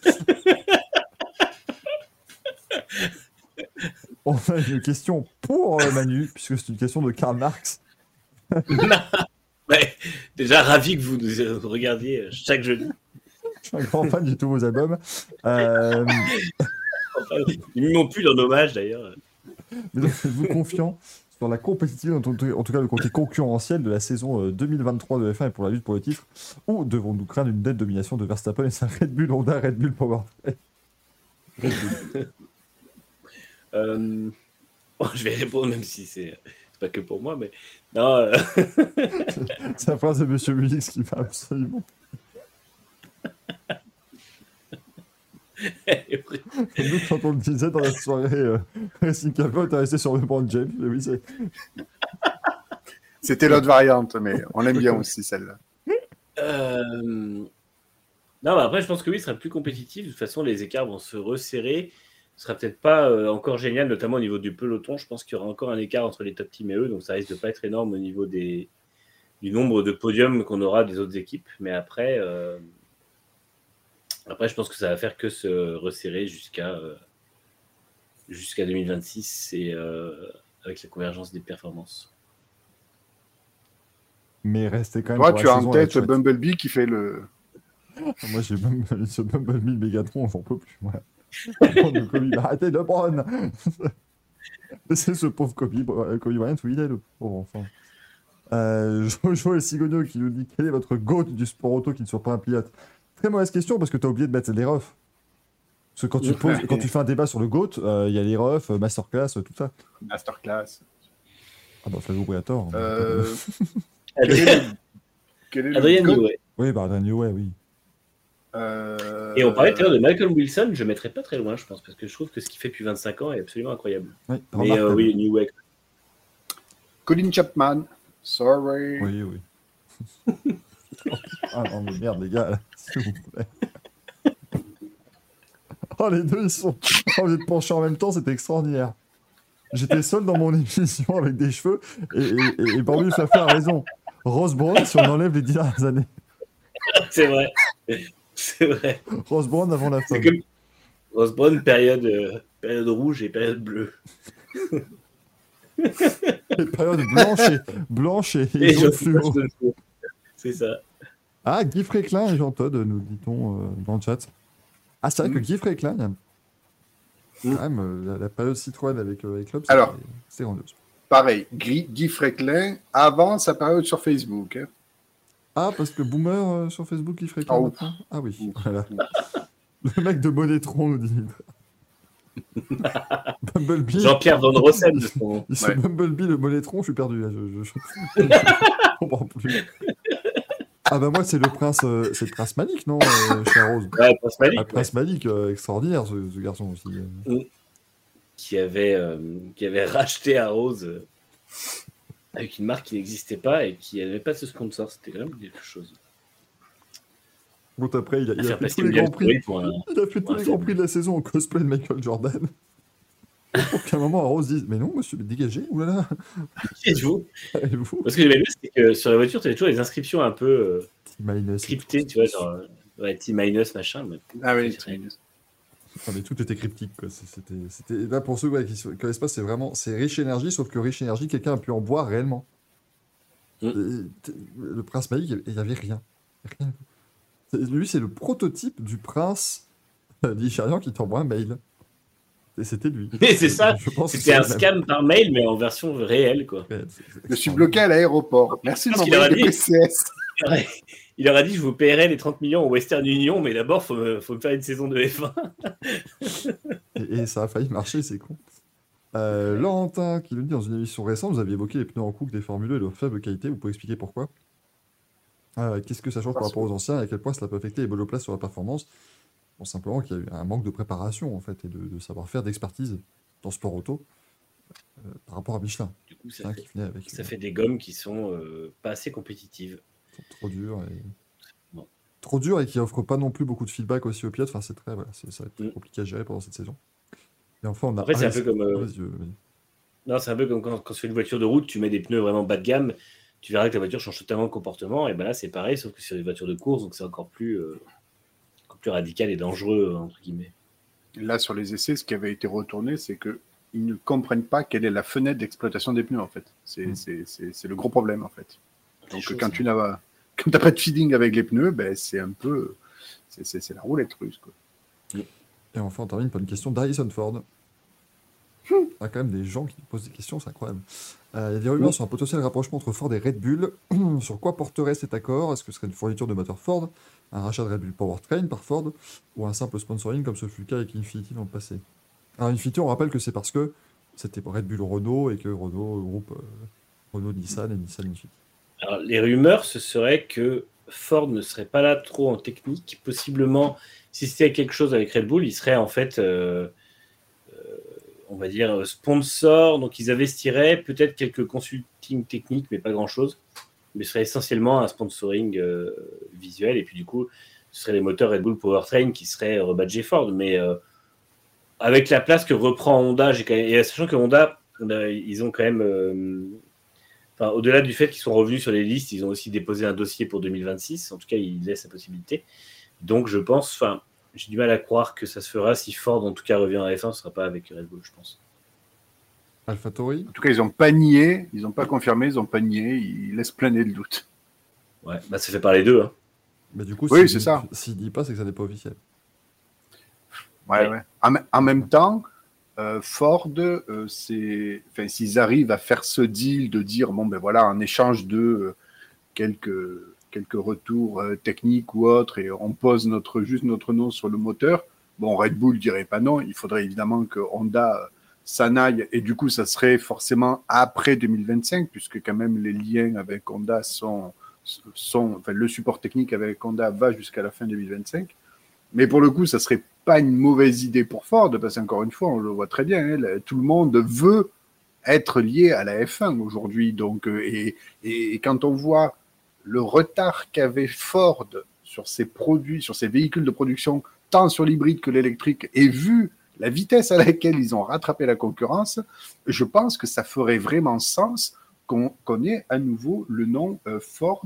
On a une question pour euh, Manu, puisque c'est une question de Karl Marx. Déjà ravi que vous nous euh, regardiez chaque jeudi. Je suis un grand fan de tous vos albums. Euh, Enfin, ils m'ont plus dans hommage d'ailleurs. mais donc, êtes-vous confiant sur la compétitivité, en tout, cas le côté concurrentiel de la saison euh, 2023 de F1 et pour la lutte pour le titre Ou devons-nous craindre une nette domination de Verstappen et sa Red Bull Honda Red Bull Power Euh, bon, je vais répondre même si c'est pas que pour moi, mais non. euh, C'est la phrase de Monsieur Mulix qui va absolument. Nous, quand on le disait dans la soirée euh, Racing Café, on était resté sur le brand James. Mais oui, c'est. C'était l'autre variante, mais on aime bien aussi celle-là. euh, Non, mais après, je pense que oui, ce sera plus compétitif. De toute façon, les écarts vont se resserrer. Ce sera peut-être pas euh, encore génial, notamment au niveau du peloton. Je pense qu'il y aura encore un écart entre les top teams et eux, donc ça risque de pas être énorme au niveau des, du nombre de podiums qu'on aura des autres équipes. Mais après, euh, après, je pense que ça va faire que se resserrer jusqu'à euh, jusqu'à 2026 et euh, avec la convergence des performances. Mais restez quand même. Toi, tu as en tête. Bumblebee qui fait le. Moi, j'ai Bumblebee, ce Bumblebee Megatron, j'en peux plus. Voilà. Le Kobe, arrêtez de prendre C'est ce pauvre Kobe, euh, Kobe Bryant, où il est, le pauvre enfant. Euh, Jojo et Sigogno qui nous dit quel est votre GOAT du sport auto qui ne soit pas un pilote? Très mauvaise question parce que tu as oublié de mettre les refs. Parce que quand tu, poses, quand tu fais un débat sur le GOAT, euh, il y a les refs, euh, Masterclass, tout ça. Masterclass. Ah bah, Flavio Briator. Euh, quel est Adrien, le- quel est le Adrien goat Newey. Oui, bah, Daniel, ouais, oui. Euh, Et on parlait tout à l'heure de Malcolm Wilson, je ne mettrais pas très loin, je pense, parce que je trouve que ce qu'il fait depuis 25 ans est absolument incroyable. oui Mais euh, oui, New. Colin Chapman. Sorry. Oui, oui. ah non, mais merde, les gars, s'il vous plaît. Oh, les deux, ils sont. Oh, vous êtes penchés en même temps, c'était extraordinaire. J'étais seul dans mon émission avec des cheveux, et, et, et Bambi a raison. Rose Brown, si on enlève les dix dernières années. C'est vrai. C'est vrai. Rose Brown avant la femme. comme Osborne, période, euh, période rouge et période bleue. Les périodes blanches et, blanches et, Et et jaune je- fluo. C'est ça. Ah, Guy Fréclin et Jean Todd, nous dit-on euh, dans le chat. Ah, c'est vrai que Mm. Guy Fréclin, Mm. quand même, euh, la, la période Citroën avec, euh, avec Club, c'est Alors. c'est grandiose. pareil, Guy, Guy Fréquelin, avant sa période sur Facebook. hein. Ah, parce que Boomer euh, sur Facebook, il fréquente Ah, maintenant Ah oui, voilà. Le mec de Monétron nous dit. Bumblebee. Jean-Pierre Van Rossem son Ouais. Bumblebee, le je suis perdu. là, Je, je- comprends plus. Ah bah moi, c'est le prince, euh, c'est le prince Malik, non, euh, cher Rose? Ouais, Prince Malik, Ah, ouais, Prince Malik, euh, extraordinaire, ce, ce garçon aussi. euh. qui, avait, qui avait racheté à Rose avec une marque qui n'existait pas et qui n'avait pas ce sponsor. C'était quand même quelque chose. Bon, après, il a, il a fait tous les grands prix. Un- Il a fait tous les grands prix de la saison en cosplay de Michael Jordan. Pour qu'à un moment, Rose dise Mais non, monsieur, mais dégagez, oulala, Qui êtes-vous? Parce que j'aimais bien, c'est que sur la voiture, tu avais toujours des inscriptions un peu euh, Minus. scriptées, tu vois, genre euh, ouais, T-minus, machin. mais- Ah oui, C'est mais tout était cryptique. Quoi. C'était, c'était... Là, pour ceux ouais, qui ne connaissent pas, c'est vraiment c'est Rich Energy, sauf que Rich Energy, quelqu'un a pu en boire réellement. Mm. Et le prince Malik, il n'y avait rien. Rien. C'est- Lui, c'est le prototype du prince euh, nigérian qui t'envoie un mail. Et c'était lui. Mais c'est ça, Je pense que C'était un même. scam par mail, mais en version réelle, quoi. Ouais, c'est- c'est Je suis bloqué à l'aéroport. Merci de m'envoyer des. PCS. Il leur a dit Je vous paierai les 30 millions au Western Union, mais d'abord, il faut, me- faut me faire une saison de F1. Et, et ça a failli marcher, c'est con. Euh, Laurentin qui nous dit dans une émission récente, vous aviez évoqué les pneus en coupe des Formule 1 et leur faible qualité. Vous pouvez expliquer pourquoi? Euh, Qu'est-ce que ça change par rapport aux anciens et à quel point cela peut affecter les monoplaces sur la performance? Bon, simplement qu'il y a eu un manque de préparation en fait et de, de savoir-faire, d'expertise dans le sport auto euh, par rapport à Michelin, Du coup, ça fait, avec ça euh, fait des gommes qui sont euh, pas assez compétitives. Sont trop dur et trop dur et qui offrent pas non plus beaucoup de feedback aussi aux pilotes. Enfin, c'est très voilà, c'est- ça va être Mm. compliqué à gérer pendant cette saison. Et enfin, on a Après, c'est un peu comme, euh, euh. Non, c'est un peu comme quand, quand tu fais une voiture de route, tu mets des pneus vraiment bas de gamme, tu verras que la voiture change totalement de comportement. Et ben là, c'est pareil, sauf que sur des voitures de course, donc c'est encore plus, euh, encore plus radical et dangereux, entre guillemets. Là, sur les essais, ce qui avait été retourné, c'est que ils ne comprennent pas quelle est la fenêtre d'exploitation des pneus, en fait. C'est Mm. c'est- c'est- c'est le gros problème, en fait. Donc, quand tu n'as quand t'as pas de feeding avec les pneus, ben, c'est un peu. c'est- la roulette russe, quoi. Et enfin, on termine par une question d'Harrison Ford. Il y a quand même des gens qui posent des questions, c'est incroyable. Euh, il y a des rumeurs Oui. sur un potentiel rapprochement entre Ford et Red Bull. sur quoi porterait cet accord? Est-ce que ce serait une fourniture de moteur Ford, un rachat de Red Bull Powertrain par Ford, ou un simple sponsoring comme ce fut le cas avec Infinity dans le passé? Alors Infinity, on rappelle que c'est parce que c'était Red Bull Renault et que Renault groupe euh, Renault Nissan et Nissan Infinity. Les rumeurs, ce serait que Ford ne serait pas là trop en technique. Possiblement, si c'était quelque chose avec Red Bull, il serait en fait, euh, euh, on va dire, sponsor. Donc, ils investiraient peut-être quelques consulting techniques, mais pas grand-chose. Mais ce serait essentiellement un sponsoring euh, visuel. Et puis, du coup, ce serait les moteurs Red Bull Powertrain qui seraient rebadgés Ford. Mais avec la place que reprend Honda, et sachant que Honda, ils ont quand même. Enfin, au-delà du fait qu'ils sont revenus sur les listes, ils ont aussi déposé un dossier pour 2026. En tout cas, ils laissent la possibilité. Donc, je pense, enfin, j'ai du mal à croire que ça se fera si Ford, en tout cas, revient à F1, ce ne sera pas avec Red Bull, je pense. AlphaTauri En tout cas, ils n'ont pas nié, ils n'ont pas confirmé, ils n'ont pas nié, ils laissent planer le doute. Ouais, bah, ça fait par les deux. Hein. Mais du coup, Oui, s'il c'est dit- ça. S'il dit pas, c'est que ça n'est pas officiel. Ouais, Ouais. En, en même temps, euh, Ford, euh, s'ils arrivent à faire ce deal de dire bon ben voilà, en échange de euh, quelques quelques retours techniques ou autres, et on pose notre juste notre nom sur le moteur. Bon, Red Bull dirait pas non. Il faudrait évidemment que Honda s'en aille, et du coup, ça serait forcément après 2025, puisque quand même les liens avec Honda sont sont, enfin, le support technique avec Honda va jusqu'à la fin 2025. Mais pour le coup, ça serait pas une mauvaise idée pour Ford, parce qu'encore une fois, on le voit très bien, hein, tout le monde veut être lié à la F1 aujourd'hui. Donc, euh, et, quand on voit le retard qu'avait Ford sur ses produits, sur ses véhicules de production, tant sur l'hybride que l'électrique, et vu la vitesse à laquelle ils ont rattrapé la concurrence, je pense que ça ferait vraiment sens qu'on qu'on ait à nouveau le nom euh, Ford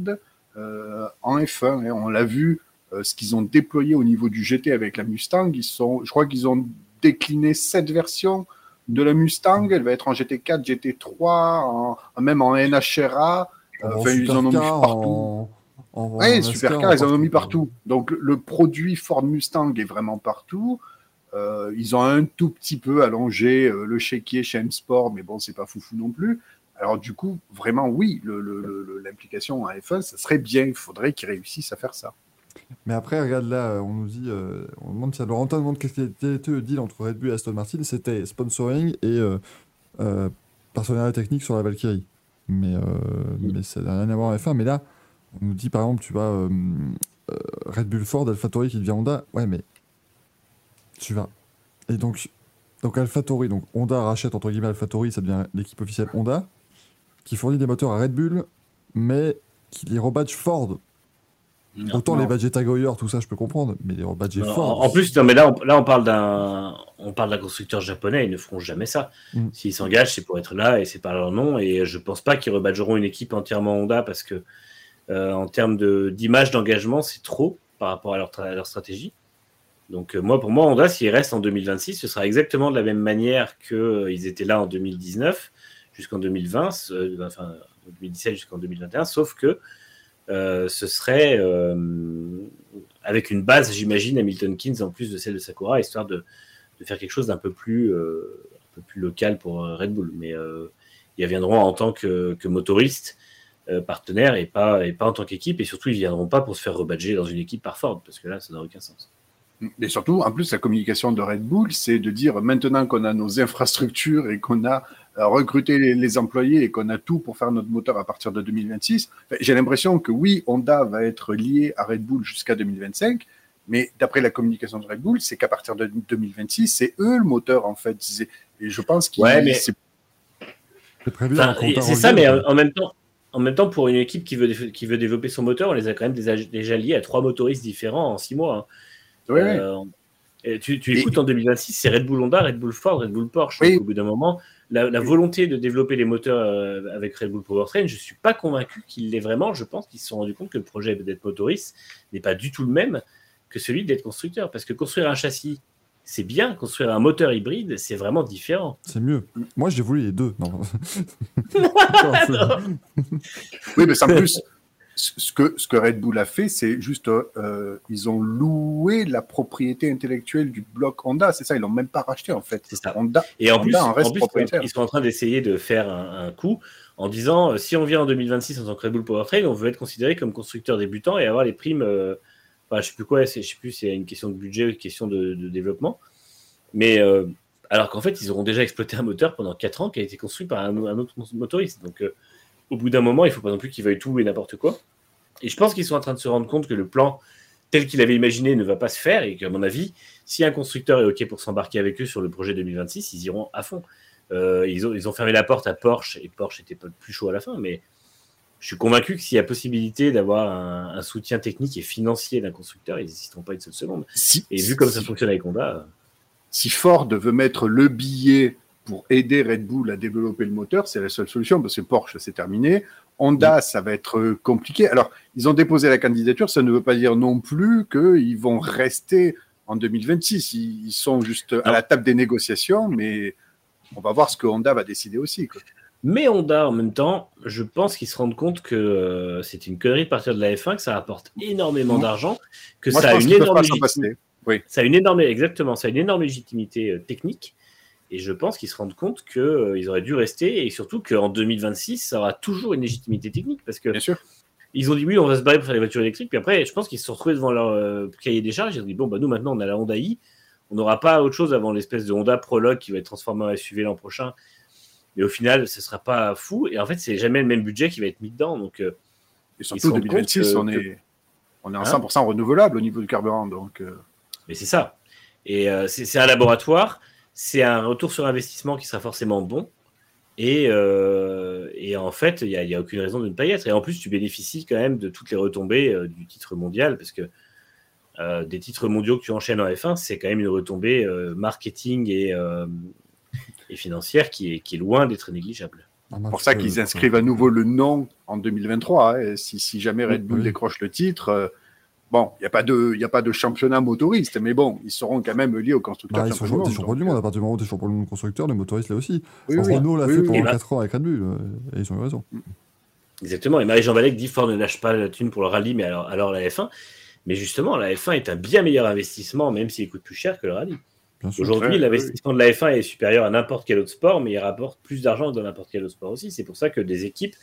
euh, en F1. hein. On l'a vu euh, ce qu'ils ont déployé au niveau du GT avec la Mustang. Ils sont, je crois qu'ils ont décliné sept versions de la Mustang. Elle va être en GT4, GT3, en, même en NHRA. Euh, En enfin, ils en ont mis partout. en- NASCAR, supercar, ils en ont mis partout. Donc le- produit Ford Mustang est vraiment partout. Euh, ils ont un tout petit peu allongé euh, le chéquier chez M Sport, mais bon, c'est pas foufou non plus. Alors du coup, vraiment, oui, le- le- le- l'implication en F1, ça serait bien. Il faudrait qu'ils réussissent à faire ça. Mais après, regarde là, on nous dit, euh, on demande si Laurentin demande qu'est-ce qui était le deal entre Red Bull et Aston Martin. C'était sponsoring et euh, euh, partenariat technique sur la Valkyrie. Mais, euh, mais ça n'a rien à voir en F1. Mais là, on nous dit par exemple, tu vois, Red Bull Ford, AlphaTauri qui devient Honda. Ouais, mais tu vas. Et donc, donc AlphaTauri, donc Honda rachète entre guillemets AlphaTauri, ça devient l'équipe officielle Honda, qui fournit des moteurs à Red Bull, mais qui les rebadge Ford. Autant non. les badges Tagoyer, tout ça, je peux comprendre, mais les badges En, Ford. en plus, non, mais là, on, là, on parle d'un, on parle d'un constructeur japonais. Ils ne feront jamais ça. Mm. S'ils s'engagent, c'est pour être là et c'est par leur nom. Et je pense pas qu'ils rebadgeront une équipe entièrement Honda parce que, euh, en termes de, d'image d'engagement, c'est trop par rapport à leur, tra- à leur stratégie. Donc, euh, moi, pour moi, Honda, s'ils restent en 2026, ce sera exactement de la même manière qu'ils étaient là en 2019 jusqu'en 2020, euh, enfin, 2017 jusqu'en 2021, sauf que euh, ce serait euh, avec une base, j'imagine, Hamilton Keynes en plus de celle de Sakura, histoire de, de faire quelque chose d'un peu plus, euh, un peu plus local pour euh, Red Bull. Mais euh, ils viendront en tant que, que motoristes, euh, partenaires, et pas, et pas en tant qu'équipe. Et surtout, ils viendront pas pour se faire rebadger dans une équipe par Ford, parce que là, ça n'a aucun sens. Et surtout, en plus, la communication de Red Bull, c'est de dire maintenant qu'on a nos infrastructures et qu'on a euh, recruté les, les employés et qu'on a tout pour faire notre moteur à partir de 2026. Enfin, J'ai l'impression que oui, Honda va être lié à Red Bull jusqu'à 2025, mais d'après la communication de Red Bull, c'est qu'à partir de 2026, c'est eux le moteur en fait. Et je pense qu'il Ouais, mais- c'est- Enfin, ça, mais en même temps, en même temps, pour une équipe qui veut, qui veut développer son moteur, on les a quand même déjà, liés à trois motoristes différents en six mois. hein. Ouais, ouais. Euh, et tu, tu Et- écoutes en 2026, c'est Red Bull Honda, Red Bull Ford, Red Bull Porsche. Oui. Donc, Au bout d'un moment, la, la volonté de développer les moteurs euh, avec Red Bull Powertrain, je ne suis pas convaincu qu'il l'est vraiment. Je pense qu'ils se sont rendus compte que le projet d'être motoriste n'est pas du tout le même que celui d'être constructeur. Parce que construire un châssis, c'est bien. Construire un moteur hybride, c'est vraiment différent. C'est mieux. Moi, j'ai voulu les deux. Non. Oui, mais en plus, ce que, ce que Red Bull a fait, c'est juste, euh, ils ont loué la propriété intellectuelle du bloc Honda. C'est ça, ils l'ont même pas racheté en fait. C'est ça. Honda, Et en Honda plus, en reste en plus, propriétaire. ils sont en train d'essayer de faire un, un coup en disant euh, si on vient en 2026 en tant que Red Bull Powertrain, on veut être considéré comme constructeur débutant et avoir les primes. euh, enfin, je sais plus quoi, c'est- je sais plus si c'est une question de budget ou une question de, de développement. Mais euh, alors qu'en fait, ils auront déjà exploité un moteur pendant 4 ans qui a été construit par un, un autre motoriste. Donc, euh, au bout d'un moment, il faut pas non plus qu'ils veuillent tout et n'importe quoi. Et je pense qu'ils sont en train de se rendre compte que le plan tel qu'il avait imaginé ne va pas se faire et qu'à mon avis, si un constructeur est OK pour s'embarquer avec eux sur le projet 2026, ils iront à fond. Euh, ils, ont, ils ont fermé la porte à Porsche et Porsche était pas le plus chaud à la fin, mais je suis convaincu que s'il y a possibilité d'avoir un, un soutien technique et financier d'un constructeur, ils n'hésiteront pas une seule seconde. Si, Et vu comme ça fonctionne avec Honda, si Ford veut mettre le billet pour aider Red Bull à développer le moteur, c'est la seule solution parce que Porsche, c'est terminé. Honda, ça va être euh, compliqué. Alors, ils ont déposé la candidature, ça ne veut pas dire non plus qu'ils vont rester en 2026. Ils, sont juste à la table des négociations, mais on va voir ce que Honda va décider aussi. quoi. Mais Honda, en même temps, je pense qu'ils se rendent compte que euh, c'est une connerie de partir de la F1, que ça rapporte énormément Moi- d'argent, que Moi, ça a une énorme. Ça a une énorme, exactement, ça a une énorme légitimité euh, technique. Et je pense qu'ils se rendent compte qu'ils auraient dû rester et surtout qu'en 2026, ça aura toujours une légitimité technique parce que Bien sûr. ils ont dit oui, on va se barrer pour faire les voitures électriques. Puis après, je pense qu'ils se sont retrouvés devant leur euh, cahier des charges. Ils ont dit bon, bah nous maintenant, on a la Honda i. On n'aura pas autre chose avant l'espèce de Honda Prologue qui va être transformé en SUV l'an prochain. Mais au final, ce sera pas fou. Et en fait, c'est jamais le même budget qui va être mis dedans. Donc, euh, Et surtout, rendent 2026, compte on est, on est en Hein 100% renouvelable au niveau du carburant. Donc, euh, Mais c'est ça. Et euh, c'est un laboratoire, c'est un retour sur investissement qui sera forcément bon. Et, euh, et en fait, il n'y a, aucune raison de ne pas y être. Et en plus, tu bénéficies quand même de toutes les retombées euh, du titre mondial, parce que euh, des titres mondiaux que tu enchaînes en F1, c'est quand même une retombée euh, marketing et, euh, et financière qui est, qui est loin d'être négligeable. Ah, C'est pour ça qu'ils inscrivent à nouveau le nom en 2023. hein. Et si, si jamais Red Bull décroche le titre, euh, bon, il n'y a, pas de- il y a pas de championnat motoriste, mais bon, ils seront quand même liés au constructeur Bah, ils sont champion champions du du monde. À partir du moment où tu es champion du monde constructeur, le motoriste là aussi. Oui, oui. Renault l'a Oui, fait oui, pendant oui. 4 ans avec Red Bull. euh, Et ils ont eu raison. Exactement. Et Marie-Jean Valec dit Ford ne lâche pas la thune pour le rallye, mais alors, alors la F1. Mais justement, la F1 est un bien meilleur investissement, même s'il coûte plus cher que le rallye. Aujourd'hui, Ouais, l'investissement de la F1 est supérieur à n'importe quel autre sport, mais il rapporte plus d'argent que dans n'importe quel autre sport aussi. C'est pour ça que des équipes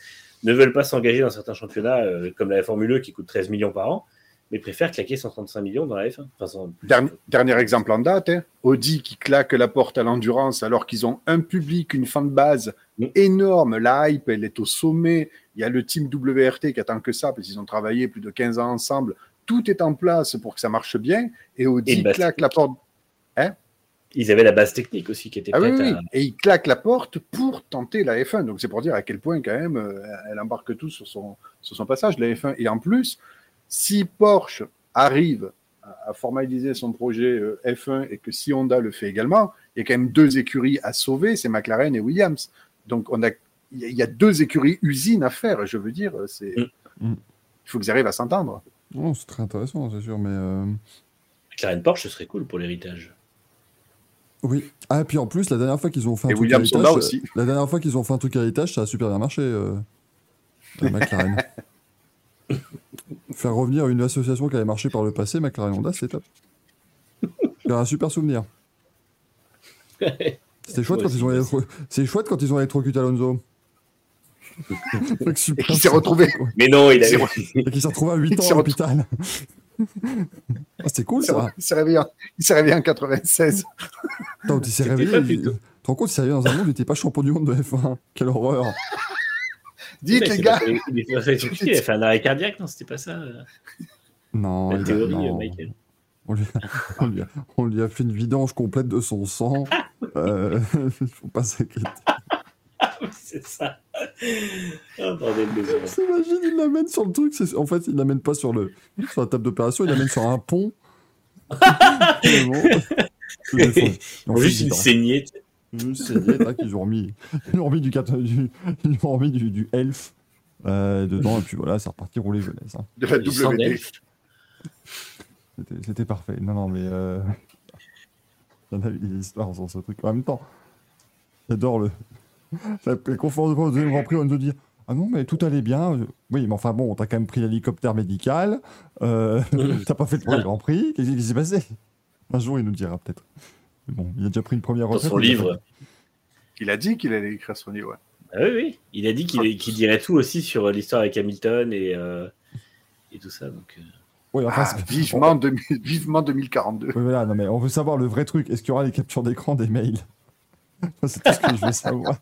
ne veulent pas s'engager dans certains championnats, euh, comme la Formule E qui coûte 13 millions par an, mais préfèrent claquer 135 millions dans la F1. Enfin, sans- Dernier, dernier exemple en date, hein. Audi qui claque la porte à l'endurance alors qu'ils ont un public, une fan base Mm. énorme. La hype, elle est au sommet. Il y a le team WRT qui attend que ça parce qu'ils ont travaillé plus de 15 ans ensemble. Tout est en place pour que ça marche bien. Et Audi claque la porte. Ils avaient la base technique aussi qui était Ah prête oui. à. Et il claque la porte pour tenter la F1. Donc c'est pour dire à quel point quand même euh, elle embarque tout sur son, sur son passage, la F1. Et en plus, si Porsche arrive à, formaliser son projet euh, F1 et que si Honda le fait également, il y a quand même deux écuries à sauver, c'est McLaren et Williams. Donc on a, il y a- deux écuries usines à faire. Je veux dire, c'est, Mm. Mm. il faut qu'ils arrivent à s'entendre. C'est très intéressant, c'est sûr, mais. euh, McLaren Porsche, ce serait cool pour l'héritage. Oui. Ah, et puis en plus, la dernière fois qu'ils ont fait un Et truc Williams à aussi. la dernière fois qu'ils ont fait un truc à l'étage, ça a super bien marché. Euh, la McLaren. Faire revenir une association qui avait marché par le passé, McLaren Honda, c'est top. J'ai un super souvenir. C'était chouette, quand ils ont électro- C'est chouette quand ils ont électrocuté Alonso. Super Et qui s'est retrouvé. Mais non, il C'est avait. Et qui s'est retrouvé à 8 Il ans à l'hôpital. ah, c'était cool ça. il s'est réveillé, en, il s'est réveillé en 96. Attends, il s'est réveillé. Tu te rends compte, il s'est réveillé dans un monde où il n'était pas champion du monde de F1. Quelle horreur. Dites les gars, il a fait un arrêt cardiaque, non, c'était pas ça. euh, Non, La il a- théorie, non. euh, Michael. On lui, a, on, lui a, on lui a fait une vidange complète de son sang. Euh, Il faut pas s'inquiéter. Oui, c'est ça. Oh, bordel de il l'amène sur le truc. En fait, il l'amène pas sur, le, sur la table d'opération, il l'amène sur un pont. Ils On fait juste une saignée. Sais. Une saignée, tac, ils ont remis, ils ont remis du, du, ils ont remis du, du elf euh, dedans, et puis voilà, c'est reparti rouler jeunesse. hein. de la Du WD. C'était- parfait. Non, non, mais. Euh... Il y en a eu des histoires sur ce truc. En même temps, j'adore le. La, la conférence de presse au deuxième Grand Prix, on nous dit Ah non, mais tout allait bien. Oui, mais enfin bon, t'as quand même pris l'hélicoptère médical. Euh... t'as pas fait le premier Grand Prix. Qu'est-ce qui s'est passé? Un jour, il nous dira peut-être. Bon, il a déjà pris une première Dans son il a livre. Il a dit qu'il allait écrire son livre. ouais. Ah oui, oui. Il a dit qu'il qu'il dirait tout aussi sur euh, l'histoire avec Hamilton et, euh, et tout ça. Donc, euh, Oui, enfin, Ah, c'est- vivement, 2000 vivement 2042. Oui, voilà, non, mais on veut savoir le vrai truc. Est-ce qu'il y aura les captures d'écran des mails? C'est tout ce que je veux savoir.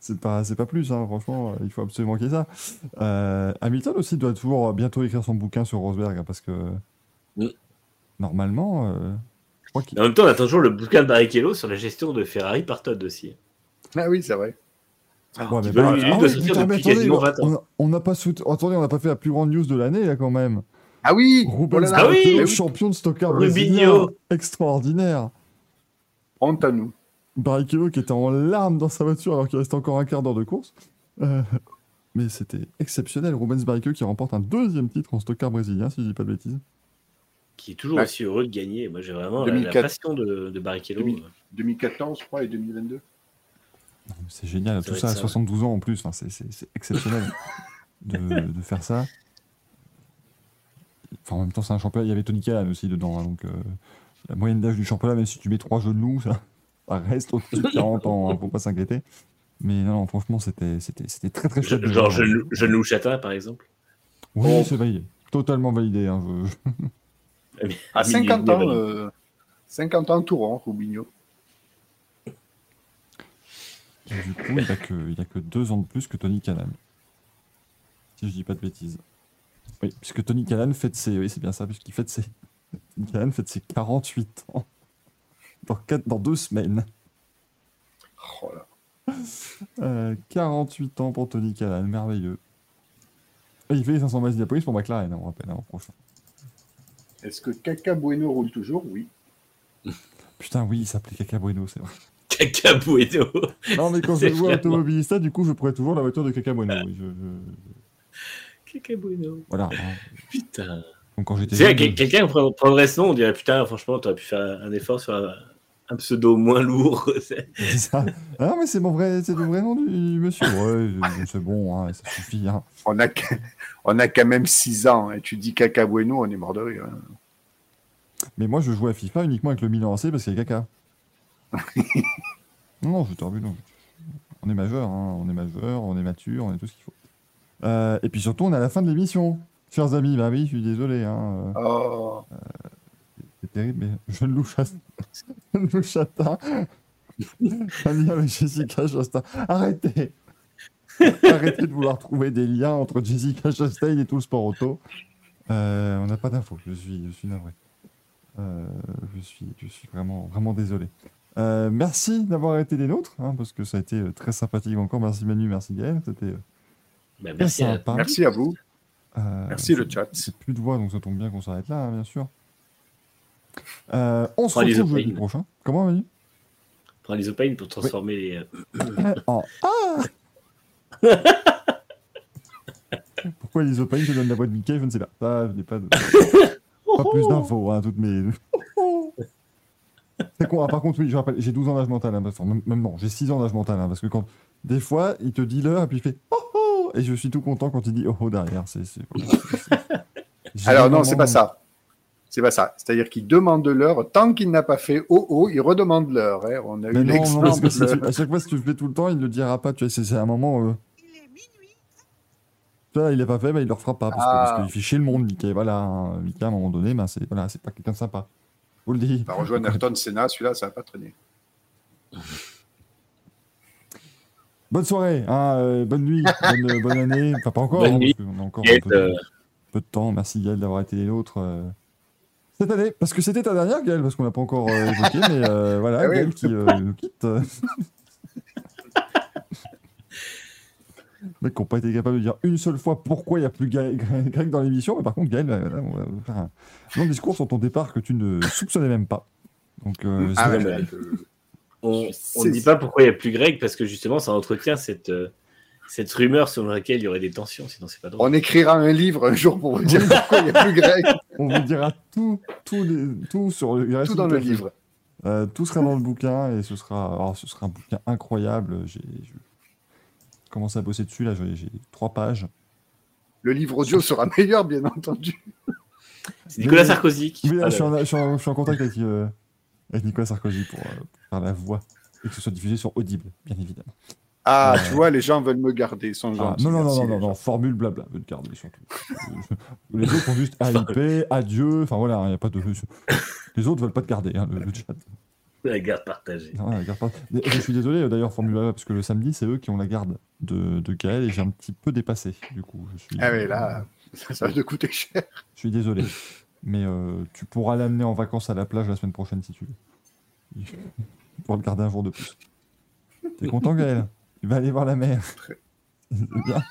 C'est pas, c'est pas plus, hein, franchement, il faut absolument qu'il y ait ça. Euh, Hamilton aussi doit toujours bientôt écrire son bouquin sur Rosberg, hein, parce que Mm. normalement, En même temps, on attend toujours le bouquin de Barrichello sur la gestion de Ferrari par Todd aussi. Ah oui, c'est vrai. Ouais, qui mais veut- bah, lui, ah doit oui, sortir putain, mais depuis attendez, quasiment 20 ans. on a- n'a pas sout- attendez, on n'a pas fait la plus grande news de l'année là quand même. Ah oui Rubens oh là là, Ah oui, oui. champion de stockard Rubinho. brésilien, extraordinaire. Honte à nous. Barrichello qui était en larmes dans sa voiture alors qu'il restait encore un quart d'heure de course. Euh, mais c'était exceptionnel. Rubens Barrichello qui remporte un deuxième titre en stockard brésilien, si je dis pas de bêtises. Qui est toujours aussi heureux de gagner. Moi, j'ai vraiment la, la 2004. passion de, de Barrichello. 2000. 2014, je crois, et 2022. Non, mais C'est génial, Ça tout ça à être ça, 72 ans en plus. Enfin, c'est- c'est c'est exceptionnel de, de faire ça. Enfin, en même temps, c'est un championnat. Il y avait Tony Callan aussi dedans. hein, donc, euh, la moyenne d'âge du championnat, même si tu mets trois genoux, ça, ça reste au-dessus de 40 ans. Hein, faut pas s'inquiéter. Mais non, non, franchement, c'était c'était- c'était très très chouette. de Genre voir. Jeune Loup Chatin, par exemple. Oui, Oh. c'est validé. Totalement validé. hein, je- À Ah, 50 il- ans, il- euh, 50 ans tout rond, Rubinho. Et du coup, il a, que, que deux ans de plus que Tony Callan. Si je dis pas de bêtises. Oui, puisque Tony Callan fête ses. Oui, c'est bien ça, puisqu'il fête ses. Tony Callan fête ses 48 ans. Dans, quatre, dans deux semaines. Oh là. Euh, 48 ans pour Tony Callan, merveilleux. Et il fait les 500 miles d'Indianapolis pour McLaren, hein, on rappelle, au prochain. Est-ce que Caca Bueno roule toujours? Oui. Putain, oui, il s'appelait Caca Bueno, c'est vrai. Caca Bueno. Non, mais quand je vois vraiment- Automobilista, du coup, je pourrais toujours la voiture de Caca Bueno. oui, je- je- Caca Bueno. Voilà. Putain. Donc, quand j'étais quelqu'un prend- prendrait ce nom, on dirait putain, franchement, t'aurais pu faire un effort sur un, un pseudo moins lourd. C'est- ça. Ah non, mais c'est mon vrai, c'est le vrai nom du monsieur. Ouais, c'est- bon, hein, ça suffit. Hein. On a, on a quand même 6 ans. Et tu dis Caca Bueno, on est mort de rire. hein. Mais moi, je joue à FIFA uniquement avec le Milan AC parce qu'il y a caca. non, non, je t'en non. On est majeur, hein, on est majeur, on est mature, on est tout ce qu'il faut. Euh, et puis surtout, on est à la fin de l'émission. Chers amis, bah oui, je suis désolé. Hein, euh, Oh, c'est terrible, mais je ne louche à... je ne louche à ta. Un lien avec Jessica Chastain. Arrêtez Arrêtez de vouloir trouver des liens entre Jessica Chastain et tout le sport auto. Euh, on n'a pas d'infos, je suis, je suis navré. Euh, je, suis, je suis vraiment, vraiment désolé. Euh, merci d'avoir été des nôtres, hein, parce que ça a été très sympathique encore. Merci Manu, merci Gaël. C'était Bah, merci à sympa. merci à vous. Euh, Merci le chat. J'ai plus de voix, donc ça tombe bien qu'on s'arrête là, hein, bien sûr. Euh, on se Prends retrouve jeudi prochain. Comment, Manu? Prendre les open pour transformer les. euh, En Ah Pourquoi les Opines te donnent la voix de Mickey? Je ne sais pas. Ça, je n'ai pas, de... pas plus d'infos, hein, toutes mes. C'est con. Ah, par contre, oui, je rappelle, j'ai 12 ans d'âge mental. hein, enfin, même, même non, j'ai 6 ans d'âge mental. hein, parce que quand. Des fois, il te dit l'heure et puis il fait Oh oh Et je suis tout content quand il dit Oh oh derrière. C'est. Alors non, c'est pas ça. C'est pas ça. C'est-à-dire qu'il demande l'heure. Tant qu'il n'a pas fait oh oh, il redemande l'heure. hein. On a Mais eu non, non, parce que si tu- à chaque fois, si tu le fais tout le temps, il ne le dira pas. Tu vois, c'est un moment. Euh... Vois, il l'a pas fait, bah, il le refera pas. Parce que- Ah. parce qu'il fait chier le monde, Mickey. Voilà, hein, Mickey, à un moment donné, bah, c'est voilà, c'est pas quelqu'un de sympa. Vous le dis. On va rejoindre Ayrton Senna, celui-là, ça va pas traîner. Bonne soirée, hein, euh, bonne nuit, bonne, bonne année. Enfin, pas encore, Bonne hein, nuit. parce qu'on a encore un peu, de- euh, peu de temps. Merci Gaël d'avoir été les nôtres. euh, Cette année, parce que c'était ta dernière, Gaël, parce qu'on n'a pas encore euh, évoqué, mais euh, voilà, Ah oui. Gaël qui euh, nous quitte. Mec, qui n'ont pas été capables de dire une seule fois pourquoi il n'y a plus Gaël- Greg dans l'émission, mais par contre, Gaël, là, on va faire un long discours sur ton départ que tu ne soupçonnais même pas. Donc, euh, Ah ouais, je- On ne dit pas pourquoi il n'y a plus Greg parce que justement ça entretient cette, euh, cette rumeur selon laquelle il y aurait des tensions, sinon c'est pas drôle. On écrira un livre un jour pour vous dire pourquoi il n'y a plus Greg. on vous dira tout, tout, les- tout sur le reste Tout dans le livre. Euh, tout sera dans le bouquin et ce sera, alors, ce sera un bouquin incroyable. J'ai je commence à bosser dessus là. J'ai trois pages. Le livre audio sera meilleur, bien entendu. C'est Nicolas Mais- Sarkozy qui Oui, fera là, je, suis en, je suis en- je suis en contact avec, euh, avec Nicolas Sarkozy pour, euh, pour faire la voix et que ce soit diffusé sur Audible, bien évidemment. Ah, tu vois, les gens veulent me garder, sont Ah, non, non, non, non, non, formule blabla, veut le garder surtout. les autres font juste AIP, adieu, enfin voilà, il n'y a pas de. Les autres veulent pas te garder, hein, le, le chat. la garde partagée. Non, la garde pas. Mais Je suis désolé d'ailleurs, Formule 1, parce que le samedi, c'est eux qui ont la garde de, de Gaël et j'ai un petit peu dépassé. Du coup, je suis, Ah oui, là, ça, ça va te coûter cher. je suis désolé. Mais euh, tu pourras l'amener en vacances à la plage la semaine prochaine si tu veux. Pour le garder un jour de plus. T'es content, Gaël? Il va aller voir la mer. C'est bien.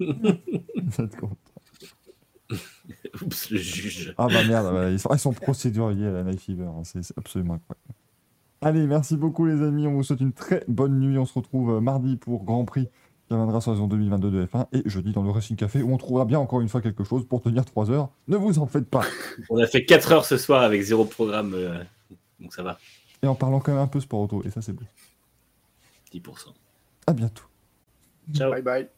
Il va être content. Oups, le juge. Ah bah merde, bah, ils, sont, ils sont procéduriers à la Night Fever, hein, c'est absolument incroyable. Allez, merci beaucoup les amis, on vous souhaite une très bonne nuit, on se retrouve euh, mardi pour Grand Prix qui viendra sur la saison 2022 de F1 et jeudi dans le Racing Café où on trouvera bien encore une fois quelque chose pour tenir 3 heures. Ne vous en faites pas. On a fait 4 heures ce soir avec zéro programme, euh, donc ça va, Et en parlant quand même un peu sport auto, et ça c'est beau. 10%. À bientôt. Ciao. Bye bye.